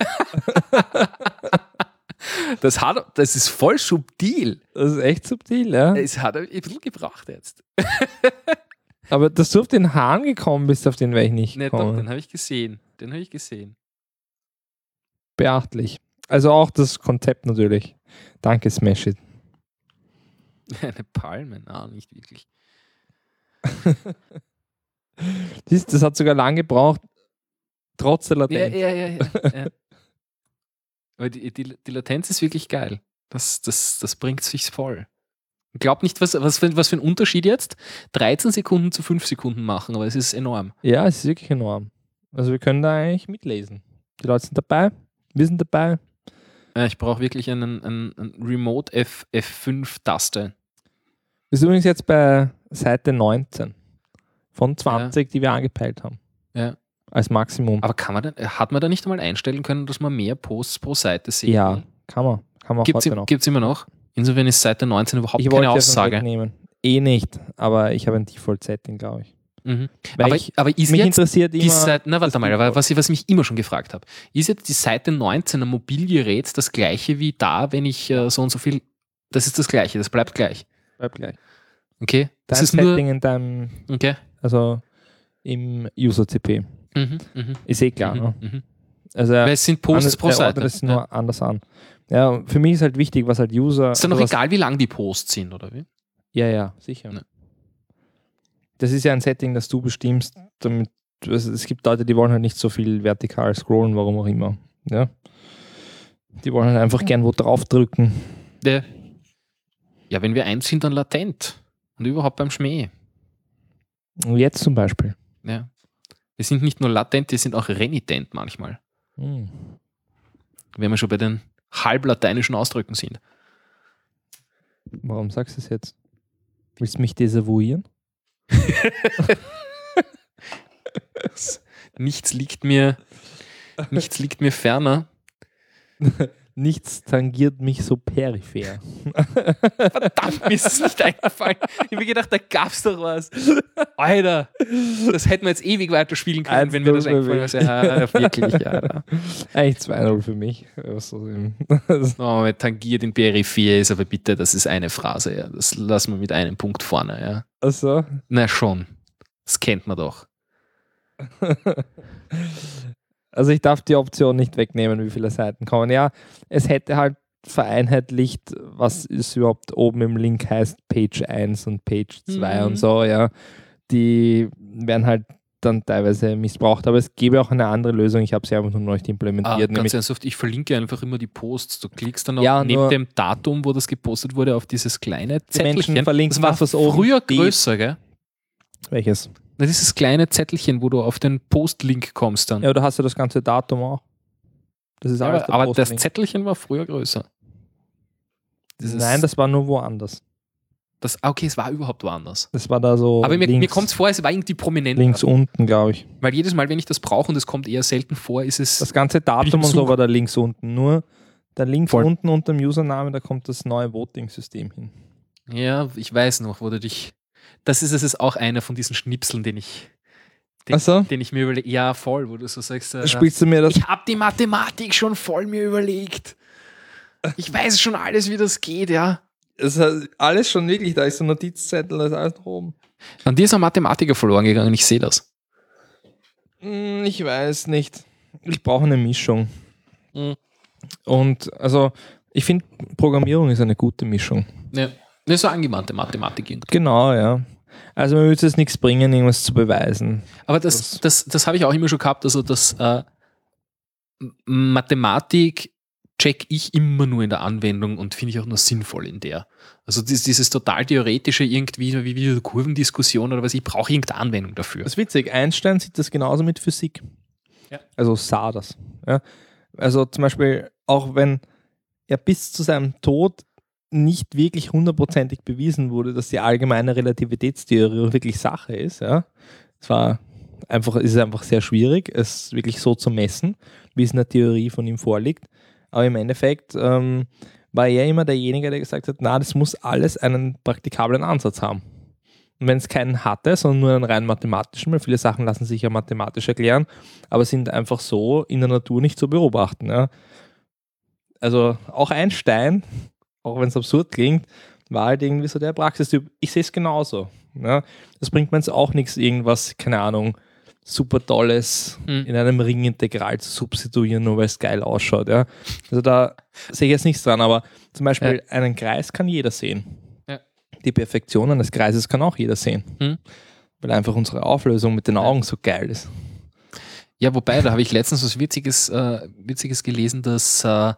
Das, hat, das ist voll subtil. Das ist echt subtil, ja? Es hat ein bisschen gebracht jetzt. Aber dass du auf den Hahn gekommen bist, auf den wäre ich nicht Ne, doch, gekommen. den habe ich gesehen. Den habe ich gesehen. Beachtlich. Also auch das Konzept natürlich. Danke, Smash It. Eine Palme, na, nicht wirklich. Das hat sogar lange gebraucht, trotz der Ja, Latenz. ja, ja. ja, ja. Aber die, die, die Latenz ist wirklich geil. Das, das, das bringt sich voll. Ich glaube nicht, was, was, für, was für ein Unterschied jetzt 13 Sekunden zu 5 Sekunden machen, aber es ist enorm. Ja, es ist wirklich enorm. Also wir können da eigentlich mitlesen. Die Leute sind dabei, wir sind dabei. Ja, ich brauche wirklich einen, einen, einen Remote F, F5-Taste. Wir sind übrigens jetzt bei Seite 19 von 20, die wir angepeilt haben. Als Maximum. Aber kann man denn, hat man da nicht einmal einstellen können, dass man mehr Posts pro Seite sehen ja, kann man. Kann man Gibt es immer noch? Insofern ist Seite 19 überhaupt ich keine Aussage. wegnehmen. Eh nicht, aber ich habe ein Default-Setting, glaube ich. Mhm. Aber, ich, aber ist mich jetzt interessiert die immer. Seite, na warte mal, aber was ich, was ich mich immer schon gefragt habe, ist jetzt die Seite 19 am Mobilgerät das gleiche wie da, wenn ich äh, so und so viel, das ist das gleiche, das bleibt gleich. Bleib gleich. Okay? Das Dein ist nur, Setting in deinem, okay. also im User-CP. Mhm, mhm, Ist eh klar, mhm, ne? mhm. Also Weil es sind Posts anders- pro Seite. es Ja. nur anders an. Ja, für mich ist halt wichtig, was halt User. Ist dann noch also egal, wie lang die Posts sind, oder wie? Ja, ja, sicher. Ne. Das ist ja ein Setting, das du bestimmst, damit es, es gibt Leute, die wollen halt nicht so viel vertikal scrollen, warum auch immer. Ja. Die wollen halt einfach gern wo draufdrücken. Der, ja, wenn wir eins sind, dann latent. Und überhaupt beim Schmäh. Und jetzt zum Beispiel. Ja. Wir sind nicht nur latent, wir sind auch renitent manchmal. Hm. Wenn wir schon bei den halblateinischen Ausdrücken sind. Warum sagst du es jetzt? Willst du mich desavouieren? Nichts liegt mir, nichts liegt mir ferner. Nichts tangiert mich so peripher. Verdammt, mir ist es nicht eingefallen. Ich habe gedacht, da gab's doch was. Alter, das hätten wir jetzt ewig weiterspielen können, wenn mir das 1-0 für eingefallen wäre. Ja, wirklich, Alter. Eigentlich 2-0 für mich. Also, tangiert in Peripher ist aber bitte, das ist eine Phrase, ja. Das lassen wir mit einem Punkt vorne, ja. also, Na schon. Das kennt man doch. Also ich darf die Option nicht wegnehmen, wie viele Seiten kommen. Ja, es hätte halt vereinheitlicht, was ist überhaupt oben im Link heißt, Page 1 und Page 2 Mhm. und so, ja. Die werden halt dann teilweise missbraucht, aber es gäbe auch eine andere Lösung. Ich habe sie einfach nur noch nicht Ah, implementiert. ganz nämlich, ernsthaft, ich verlinke einfach immer die Posts. Du klickst dann auch Ja, neben dem Datum, wo das gepostet wurde, auf dieses kleine Zettelchen. Menschen verlinken das war was oben früher größer, gell? welches? Na, dieses kleine Zettelchen, wo du auf den Post-Link kommst dann. Ja, du hast ja das ganze Datum auch. Das ist Ja, alles aber aber das. Zettelchen war früher größer. Dieses- Nein, das war nur woanders. das, ah, okay, es war überhaupt woanders. Das war da so Aber mir, mir kommt es vor, es war irgendwie prominent. links unten, glaube ich. Weil jedes Mal, wenn ich das brauche und es kommt eher selten vor, ist es. Das ganze Datum und so war da links unten. Nur da links Voll. unten unter dem Username, da kommt das neue Voting-System hin. ja, ich weiß noch, wo du dich. Das ist es ist auch einer von diesen Schnipseln, den ich, den, Achso, den ich mir überlege. Ja, voll, wo du so sagst. Äh, spielst du mir das? ich habe die Mathematik schon voll mir überlegt. Ich weiß schon alles, wie das geht, ja. Es hat alles schon wirklich, da ist so ein Notizzettel, da ist alles oben. An dir ist ein Mathematiker verloren gegangen, ich sehe das. Hm, Ich weiß nicht. Ich brauche eine Mischung. Mhm. Und also, ich finde, Programmierung ist eine gute Mischung. Ja. Ne, so angewandte Mathematik irgendwie. Genau, ja. Also mir würde es nichts bringen, irgendwas zu beweisen. Aber das, das, das habe ich auch immer schon gehabt, also das äh, Mathematik check ich immer nur in der Anwendung und finde ich auch nur sinnvoll in der. Also dieses, dieses total theoretische irgendwie, wie wieder Kurvendiskussion oder was, ich brauche irgendeine Anwendung dafür. Das ist witzig, Einstein sieht das genauso mit Physik. Ja. Also sah das. Ja. Also zum Beispiel, auch wenn er bis zu seinem Tod nicht wirklich hundertprozentig bewiesen wurde, dass die allgemeine Relativitätstheorie wirklich Sache ist, ja. Es war einfach, es ist einfach sehr schwierig, es wirklich so zu messen, wie es in der Theorie von ihm vorliegt. Aber im Endeffekt ähm, war er immer derjenige, der gesagt hat, na, das muss alles einen praktikablen Ansatz haben. Und wenn es keinen hatte, sondern nur einen rein mathematischen, weil viele Sachen lassen sich ja mathematisch erklären, aber sind einfach so in der Natur nicht zu beobachten. Ja. Also auch Einstein, auch wenn es absurd klingt, war halt irgendwie so der Praxistyp. Ich sehe es genauso. Ja. Das bringt mir jetzt auch nichts, irgendwas, keine Ahnung, super Tolles Hm. in einem Ringintegral zu substituieren, nur weil es geil ausschaut. Ja. Also da sehe ich jetzt nichts dran, aber zum Beispiel einen Kreis kann jeder sehen. Ja. Die Perfektion eines Kreises kann auch jeder sehen. Hm. Weil einfach unsere Auflösung mit den Augen so geil ist. Ja, wobei, da habe ich letztens was Witziges, äh, Witziges gelesen, dass, äh,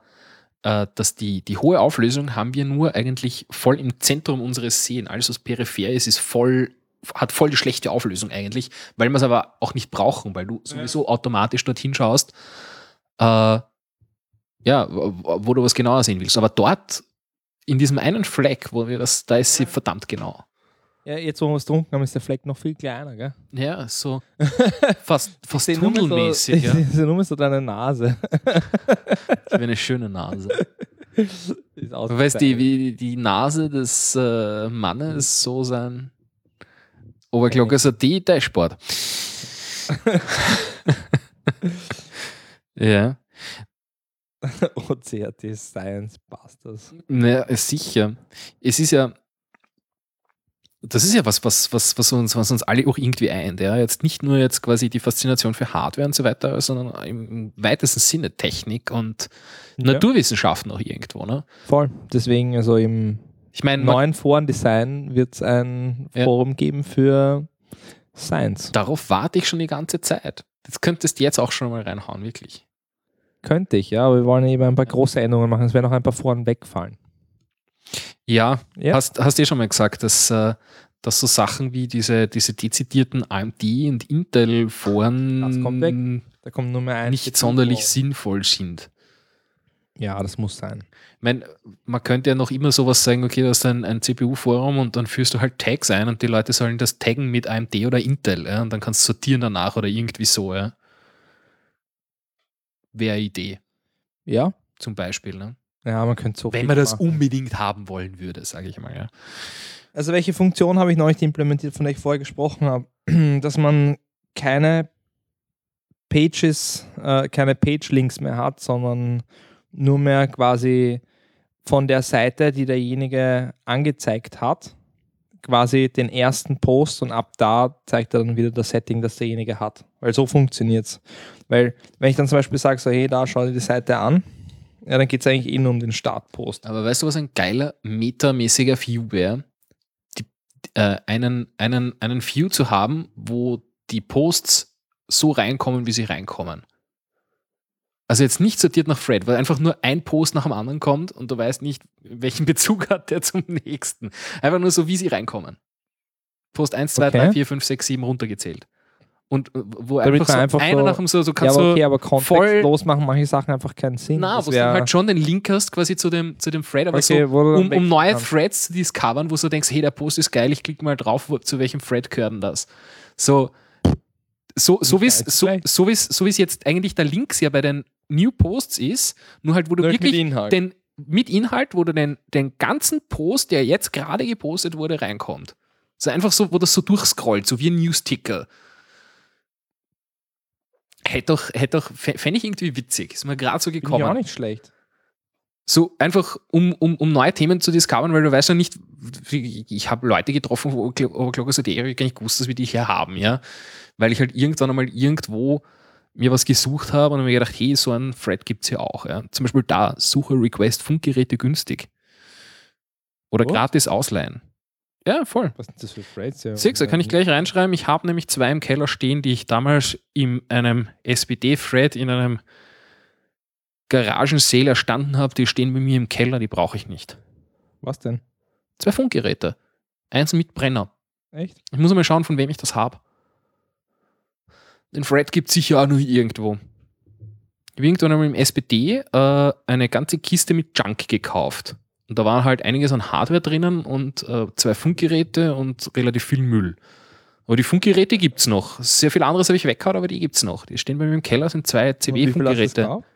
dass die, die hohe Auflösung haben wir nur eigentlich voll im Zentrum unseres Sehen. Alles, was peripher ist, ist voll, hat voll die schlechte Auflösung eigentlich, weil wir es aber auch nicht brauchen, weil du sowieso automatisch dorthin schaust, äh, ja, wo wo du was genauer sehen willst. Aber dort, in diesem einen Fleck, wo wir das, da ist sie verdammt genau. Ja, jetzt wo wir es trunken haben, ist der Fleck noch viel kleiner, gell? Ja, so fast, fast Ich tunnelmäßig. So, ja. Ich sehe nur so deine Nase. Wie eine schöne Nase. Ist Du weißt, die, wie die Nase des äh, Mannes so sein Oberglocke ist ein die Dashboard. ja, OCRT Science Busters. na, sicher. Es ist ja, das ist ja was, was, was, was, uns, was uns alle auch irgendwie eint. Ja? Jetzt nicht nur jetzt quasi die Faszination für Hardware und so weiter, sondern im weitesten Sinne Technik und Ja. Naturwissenschaften auch irgendwo. Ne? Voll. Deswegen, also im Ich meine, man- neuen Forendesign wird es ein Ja. Forum geben für Science. darauf warte ich schon die ganze Zeit. Das könntest du jetzt auch schon mal reinhauen, wirklich. Könnte ich, ja, aber wir wollen eben ein paar große Änderungen machen. Es werden auch ein paar Foren wegfallen. Ja, Ja. hast, hast eh schon mal gesagt, dass, äh, dass so Sachen wie diese, diese dezidierten AMD und Intel-Foren nicht CPU sonderlich sinnvoll sind. Ja, das muss sein. Ich meine, man könnte ja noch immer sowas sagen, okay, du hast ein, ein CPU-Forum und dann führst du halt Tags ein und die Leute sollen das taggen mit AMD oder Intel ja, und dann kannst du sortieren danach oder irgendwie so. Ja. Wäre eine Idee. Ja, zum Beispiel. Ne? Ja, man könnte so Wenn man das machen. unbedingt haben wollen würde, sage ich mal. Ja. Also welche Funktion habe ich noch nicht implementiert, von der ich vorher gesprochen habe? Dass man keine Pages, äh, keine Page-Links mehr hat, sondern nur mehr quasi von der Seite, die derjenige angezeigt hat, quasi den ersten Post und ab da zeigt er dann wieder das Setting, das derjenige hat. Weil so funktioniert es. Weil wenn ich dann zum Beispiel sage, so hey, da schau dir die Seite an, ja, dann geht es eigentlich eh nur um den Startpost. Aber weißt du, was ein geiler metamäßiger View wäre? Äh, einen, einen, einen View zu haben, wo die Posts so reinkommen, wie sie reinkommen. Also jetzt nicht sortiert nach Thread, weil einfach nur ein Post nach dem anderen kommt und du weißt nicht, welchen Bezug hat der zum nächsten. Einfach nur so, wie sie reinkommen. Post 1, 2, Okay. 3, 4, 5, 6, 7 runtergezählt. Und äh, wo Damit einfach so einfach einer so- nach dem so, so Ja, kannst aber okay, aber voll kontextlos machen manche Sachen einfach keinen Sinn. na, Das wo du halt schon den Link hast, quasi zu dem, zu dem Thread, aber Okay, so, um, um neue. Threads zu discovern, wo du denkst, hey, der Post ist geil, ich klicke mal drauf, wo, zu welchem Thread gehört denn das? So, so, so wie es so, so wie's- so wie's jetzt eigentlich der Links ja bei den New Posts ist, nur halt, wo du Nur mit wirklich Inhalt. den mit Inhalt, wo du den, den ganzen Post, der jetzt gerade gepostet wurde, reinkommt. So einfach so, wo das so durchscrollt, so wie ein Newsticker. Hätte doch, hätte doch, fände ich irgendwie witzig. Ist mir gerade so gekommen. auch nicht schlecht. So einfach, um, um, um neue Themen zu discovern, weil du weißt ja nicht, ich habe Leute getroffen, wo Overclockers Erik gar nicht gewusst, dass wir die hier haben, ja. Weil ich halt irgendwann einmal irgendwo mir was gesucht habe und habe mir gedacht, hey, so ein Thread gibt es ja auch. Ja. Zum Beispiel da, Suche Request Funkgeräte günstig. Oder Was? gratis ausleihen. Ja, voll. Was sind das für Threads? Ja, Six, da kann ich gleich reinschreiben. Ich habe nämlich zwei im Keller stehen, die ich damals in einem SPD-Thread in einem Garagensale erstanden habe. Die stehen bei mir im Keller, die brauche ich nicht. Was denn? Zwei Funkgeräte. Eins mit Brenner. Echt? Ich muss mal schauen, von wem ich das habe. Den Thread gibt es sicher auch nur irgendwo. Ich habe irgendwann einmal im SPD äh, eine ganze Kiste mit Junk gekauft. Und da war halt einiges an Hardware drinnen und äh, zwei Funkgeräte und relativ viel Müll. Aber die Funkgeräte gibt es noch. Sehr viel anderes habe ich weggehauen, aber die gibt es noch. Die stehen bei mir im Keller, sind zwei gekauft?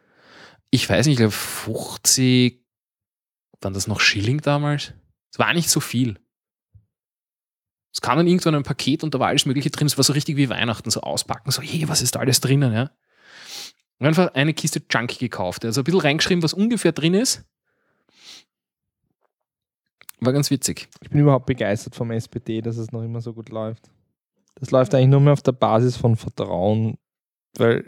Ich weiß nicht, ich glaube 50, waren das noch Schilling damals? Es war nicht so viel. Es kam dann irgendwann ein Paket und da war alles Mögliche drin. Es war so richtig wie Weihnachten, so auspacken, so, hey, was ist da alles drinnen, ja? Und einfach eine Kiste Junk gekauft. Also ein bisschen reingeschrieben, was ungefähr drin ist. War ganz witzig. Ich bin überhaupt begeistert vom SPD, dass es noch immer so gut läuft. Das läuft eigentlich nur mehr auf der Basis von Vertrauen, weil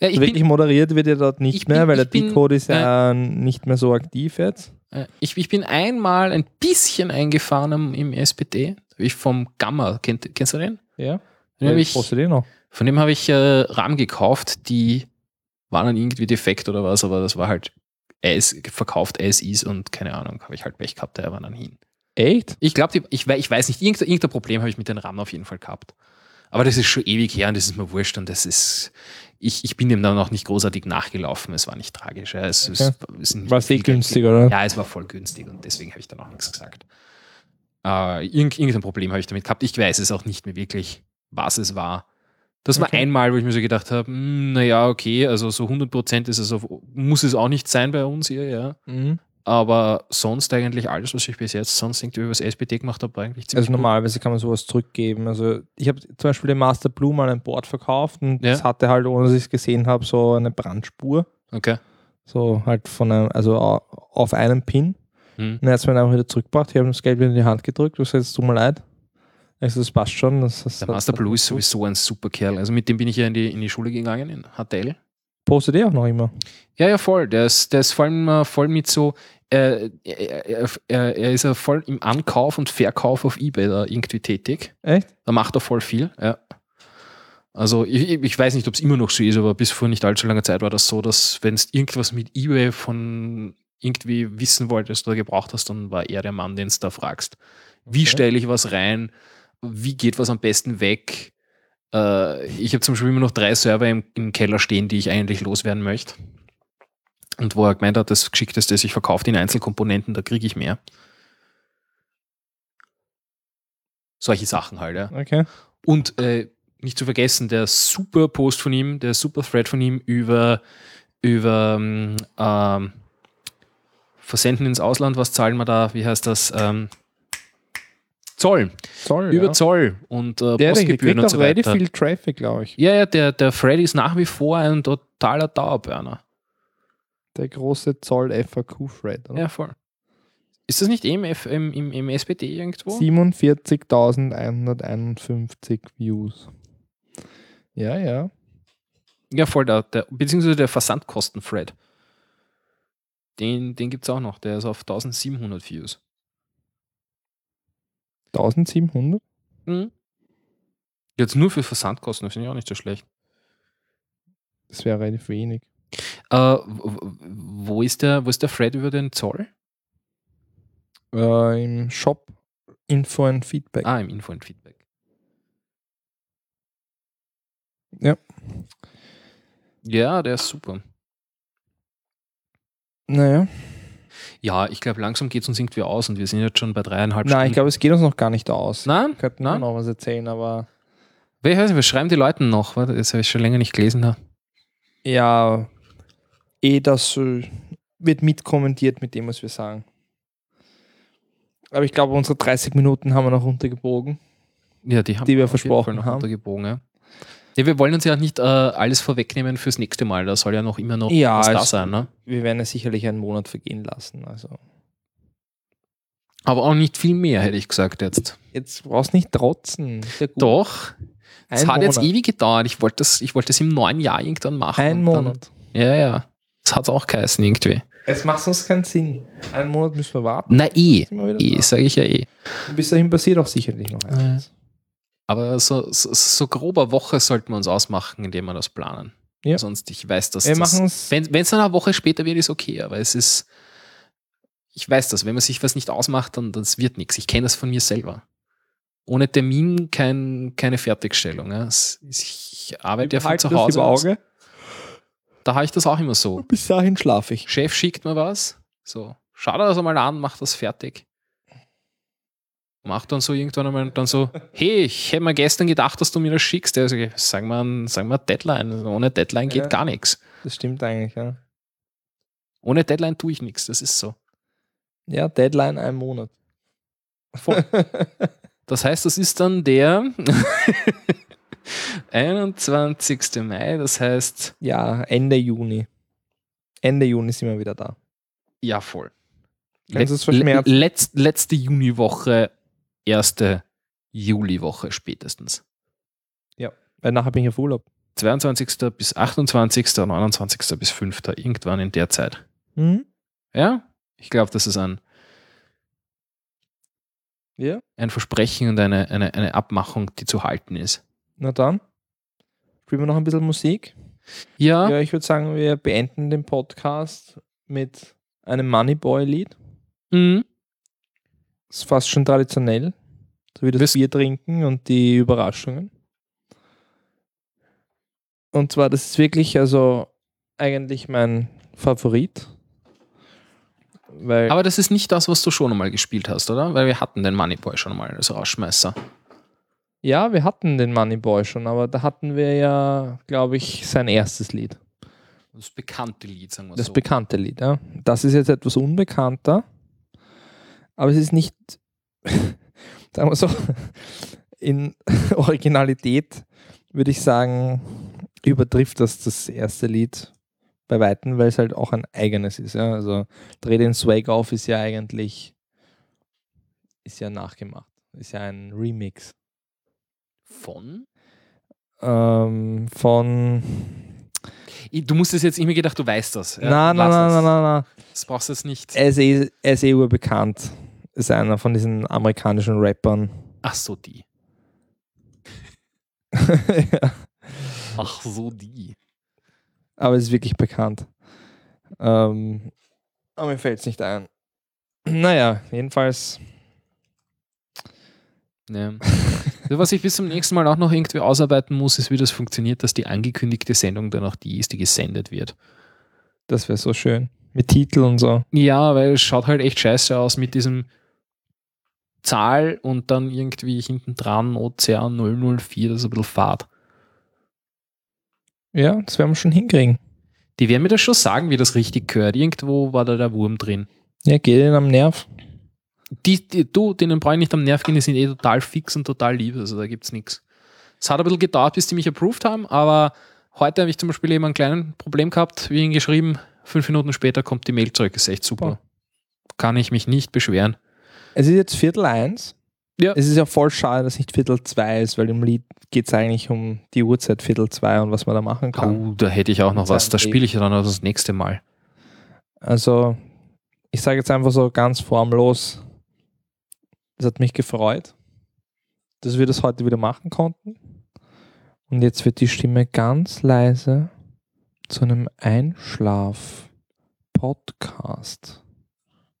Ja, ich, wirklich moderiert wird ja dort nicht ich bin- mehr, weil der Decode ist ja nicht mehr so aktiv jetzt. äh, ich, ich bin einmal ein bisschen eingefahren am- im SPD. Ich vom Gamma, kennt, kennst du den? Ja. Den ich, noch. Von dem habe ich äh, RAM gekauft, die waren dann irgendwie defekt oder was, aber das war halt as, verkauft as is und keine Ahnung, habe ich halt Pech gehabt, der war dann hin. Echt? Ich glaube, ich, ich weiß nicht, irgendein, irgendein Problem habe ich mit den RAM auf jeden Fall gehabt. Aber das ist schon ewig her und das ist mir wurscht und das ist, ich, ich bin dem dann auch nicht großartig nachgelaufen, es war nicht tragisch. Ja. Es, Okay. es, es War eh Geld- günstig, oder? Ja, es war voll günstig und deswegen habe ich dann auch nichts gesagt. Äh, irgend, irgendein Problem habe ich damit gehabt. Ich weiß es auch nicht mehr wirklich, was es war. Das war Okay. einmal, wo ich mir so gedacht habe, hm, naja, okay, also so 100% ist es auf, muss es auch nicht sein bei uns hier, ja. Mhm. Aber sonst eigentlich alles, was ich bis jetzt sonst irgendwie über das SPT gemacht habe, eigentlich ziemlich Also normalerweise kann man sowas zurückgeben. Also ich habe zum Beispiel dem Master Blue mal ein Board verkauft und Ja. das hatte halt, ohne dass ich es gesehen habe, so eine Brandspur. Okay. So halt von einem, also au- auf einem Pin. Hm. Und er hat es mir einfach wieder zurückgebracht. Ich habe das Geld wieder in die Hand gedrückt. Sage, es tut mir leid. Ich so, das passt schon. Das, das, Der Master Blue ist sowieso ein super Kerl. Also mit dem bin ich ja in die, in die Schule gegangen, in HTL. Postet ihr auch noch immer. Ja, ja, voll. Der ist, der ist vor allem voll mit so, äh, er, er, er er ist ja voll im Ankauf und Verkauf auf Ebay da irgendwie tätig. Echt? Da macht er voll viel, ja. Also ich, ich weiß nicht, ob es immer noch so ist, aber bis vor nicht allzu langer Zeit war das so, dass wenn du irgendwas mit Ebay von irgendwie wissen wolltest oder gebraucht hast, dann war er der Mann, den du da fragst. Wie Okay. stelle ich was rein? Wie geht was am besten weg? Äh, ich habe zum Beispiel immer noch drei Server im, im Keller stehen, die ich eigentlich loswerden möchte. Und wo er gemeint hat, das Geschickteste ist, ich verkaufe in Einzelkomponenten, da kriege ich mehr. Solche Sachen halt, ja. Okay. Und äh, nicht zu vergessen, der super Post von ihm, der super Thread von ihm über, über ähm, ähm, Versenden ins Ausland, was zahlen wir da? Wie heißt das? Ähm, Zoll. Zoll, Über ja. Zoll und äh, Der, der Postgebühren kriegt und so relativ weiter. viel Traffic, glaube ich. Ja, ja, der, der Freddy ist nach wie vor ein totaler Dauerburner. Der große Zoll-FAQ-Thread. oder? Ja, voll. Ist das nicht im, im, im, im SPD irgendwo? 47.151 Views. Ja, ja. Ja, voll, der, der, beziehungsweise der Versandkosten-Thread. Den, den gibt es auch noch, der ist auf 1700 Views. 1700? Mhm. Jetzt nur für Versandkosten, das finde ich auch nicht so schlecht. Das wäre relativ wenig. Äh, wo, ist der, wo ist der Thread über den Zoll? Äh, Im Shop Info und Feedback. Ah, im Info und Feedback. Ja. Ja, der ist super. Naja. Ja, ich glaube, langsam geht es uns irgendwie aus und wir sind jetzt schon bei dreieinhalb Nein, ich Stunden. glaube, es geht uns noch gar nicht aus. Nein? Wir könnten Nein? noch was erzählen, aber Ich weiß nicht, wir schreiben die Leuten noch, das habe ich schon länger nicht gelesen. habe. ja, eh das äh, wird mitkommentiert mit dem, was wir sagen. Aber ich glaube, unsere 30 Minuten haben wir noch runtergebogen. Ja, die haben Die wir versprochen haben. runtergebogen. Ja. Ja, wir wollen uns ja nicht äh, alles vorwegnehmen fürs nächste Mal. Da soll ja noch immer noch Ja, was da es- sein. Ne? Wir werden es sicherlich einen Monat vergehen lassen. Also Aber auch nicht viel mehr, hätte ich gesagt jetzt. jetzt brauchst du nicht trotzen. Ja. Doch, es hat jetzt Monat. ewig gedauert. Ich wollte das, ich wollte das im neuen Jahr irgendwann machen. Ein und dann- Monat. Ja, ja. Das hat auch geheißen irgendwie. Es macht sonst keinen Sinn. Einen Monat müssen wir warten. Na eh, eh, sage ich ja eh. Bis dahin passiert auch sicherlich noch eins. Aber so, so, so grober Woche sollten wir uns ausmachen, indem wir das planen. Ja. Sonst, ich weiß, dass Wir das, wenn es dann eine Woche später wird, ist okay, aber es ist, ich weiß das, wenn man sich was nicht ausmacht, dann das wird nichts. Ich kenne das von mir selber. Ohne Termin kein, keine Fertigstellung. Ja. Ich arbeite ja von zu das Hause. im aus. Auge. Da habe ich das auch immer so. Bis dahin schlafe ich. Chef schickt mir was, so, schau dir das einmal an, mach das fertig. Macht dann so irgendwann einmal dann so, hey, ich hätte mir gestern gedacht, dass du mir das schickst. Also, sag mal, sag mal Deadline. Ohne Deadline geht Ja. gar nichts. Das stimmt eigentlich, ja. Ohne Deadline tue ich nichts, das ist so. Ja, Deadline ein Monat. Voll. Das heißt, das ist dann der 21. Mai, das heißt, Ja, Ende Juni. Ende Juni sind wir wieder da. ja, voll. Kannst verschmerzen? Letz, letzte Juniwoche, erste Juliwoche spätestens. Weil nachher bin ich auf Urlaub. 22. bis 28., 29. bis 5. irgendwann in der Zeit. Mhm. Ja, ich glaube, das ist ein, Ja. ein Versprechen und eine, eine, eine Abmachung, die zu halten ist. Na dann. Spielen wir noch ein bisschen Musik. Ja, Ja, ich würde sagen, wir beenden den Podcast mit einem Moneyboy-Lied. mhm. Ist fast schon traditionell. So wie das Wisst- Bier trinken und die Überraschungen. Und zwar, das ist wirklich, also eigentlich mein Favorit. Weil, aber das ist nicht das, was du schon einmal gespielt hast, oder? Weil wir hatten den Moneyboy schon mal als Rausschmeißer. ja, wir hatten den Moneyboy schon, aber da hatten wir ja, glaube ich, sein erstes Lied. Das bekannte Lied, sagen wir Das so. bekannte Lied, ja. Das ist jetzt etwas unbekannter, aber es ist nicht, sagen wir so, in Originalität würde ich sagen, übertrifft das das erste Lied bei Weitem, weil es halt auch ein eigenes ist. Ja. Also Dreh den Swag auf ist ja eigentlich, ist ja nachgemacht, ist ja ein Remix Von? ähm, von, Du musst es jetzt immer gedacht, du weißt das. Ja, na, es. na, na, na, Das brauchst du jetzt nicht. er ist er ist urbekannt. Ist einer von diesen amerikanischen Rappern. Ach so, die. ja, Ach so, die. aber es ist wirklich bekannt. Ähm, aber mir fällt es nicht ein. Naja, jedenfalls. Ja. Was ich bis zum nächsten Mal auch noch irgendwie ausarbeiten muss, ist, wie das funktioniert, dass die angekündigte Sendung dann auch die ist, die gesendet wird. Das wäre so schön. Mit Titel und so. Ja, weil es schaut halt echt scheiße aus mit diesem Zahl und dann irgendwie hinten dran Ozean 004, das ist ein bisschen fad. Ja, das werden wir schon hinkriegen. Die werden mir das schon sagen, wie das richtig gehört. Irgendwo war da der Wurm drin. Ja, geht ihnen am Nerv. Die, die, du, denen brauche ich nicht am Nerv gehen, die sind eh total fix und total lieb. Also da gibt's nichts. Es hat ein bisschen gedauert, bis die mich approved haben, aber heute habe ich zum Beispiel eben ein kleines Problem gehabt, wie ihnen geschrieben, fünf Minuten später kommt die Mail zurück. Ist echt super. Kann ich mich nicht beschweren. Es ist jetzt Viertel eins. Ja. Es ist ja voll schade, dass nicht Viertel zwei ist, weil im Lied geht es eigentlich um die Uhrzeit Viertel zwei und was man da machen kann. Oh, da hätte ich auch noch was. Da spiele ich dann auch das nächste Mal. Also, ich sage jetzt einfach so ganz formlos, es hat mich gefreut, dass wir das heute wieder machen konnten. Und jetzt wird die Stimme ganz leise zu einem Einschlaf-Podcast.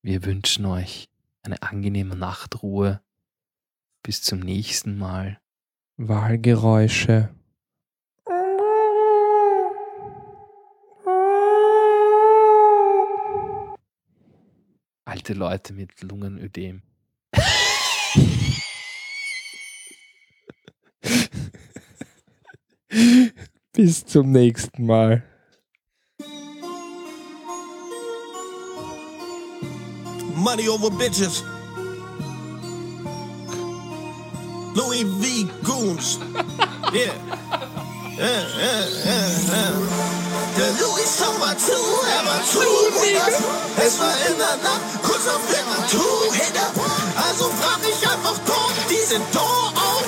Wir wünschen euch eine angenehme Nachtruhe. Bis zum nächsten Mal. Wahlgeräusche. Alte Leute mit Lungenödem. Bis zum nächsten Mal. Money over bitches. Louis V. Goons. Yeah. Yeah, yeah, yeah. Der Louis Song war zu, er war zu. Es war in der Nacht, kurz auf Finger, two Hitter. Also brach ich einfach dort diesen Tor auf.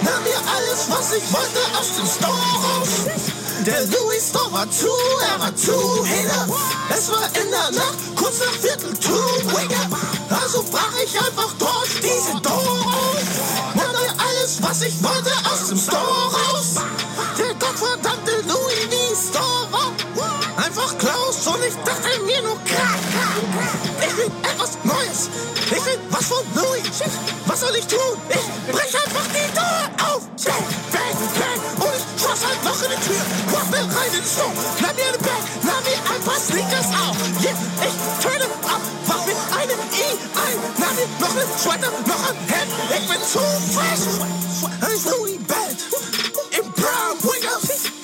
Nahm mir alles, was ich wollte, aus dem Store raus. Der Louis Store war zu, er war zu Hitter. Es war in der Nacht, kurz nach Viertel, two Wigger. Also brach ich einfach. Nahm mir alles, was ich wollte, aus dem Store raus. Der gottverdammte Louis. Store war einfach Klaus und ich dachte mir nur krass. Ich will etwas Neues. Ich will was von Louis. Was soll ich tun? Ich brech einfach die Tür auf. Mir den Store. Nahm mir eine Bag. Nahm mir ein paar Sneakers auf. Yeah, ich töne ab. Wach mit einem I ein. Nahm mir noch einen Sweater, noch ein Hemd. Ich bin zu fresh. Ein Louis Band. Im Brown Winger.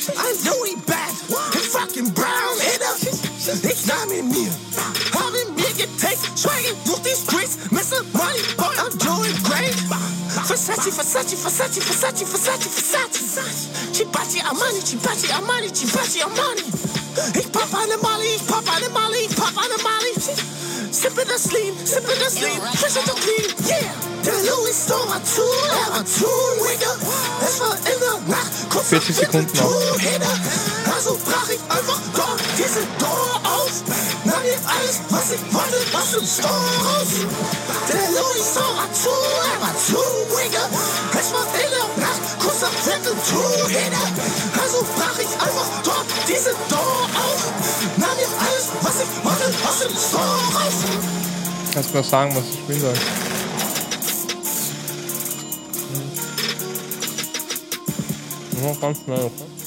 Ein Louis Band. Im fucking Brown Hitter. Ich nahm ihn mir. Hab ihn mir getaked. Schweige durch die Streets. Mr. Money Versace, Versace, Versace, Versace, Versace, Versace. Chibachi Armani, Chibachi Armani, Chibachi Armani. Ich pop eine Mali, ich pop eine Mali, ich pop eine Mali. Sippe das Lean, sippe das Lean, frisch und clean, yeah. Der Louis Store war zu, er war zu, Nigga. Es war in der Nacht, kurz 40 Sekunden noch. Also brach ich einfach dort diese Door auf. Nahm mir alles, was ich wollte, aus dem Store raus. Der Louis Store war zu, er zu, Nigga. Es war in der Nacht, kurz nach Viertel, two Hitter. Also brach ich einfach dort diese Door auf. Nahm mir alles, was ich wollte, aus dem Store raus. Kannst du mir sagen, was ich spielen soll? Ja, ganz schnell, okay?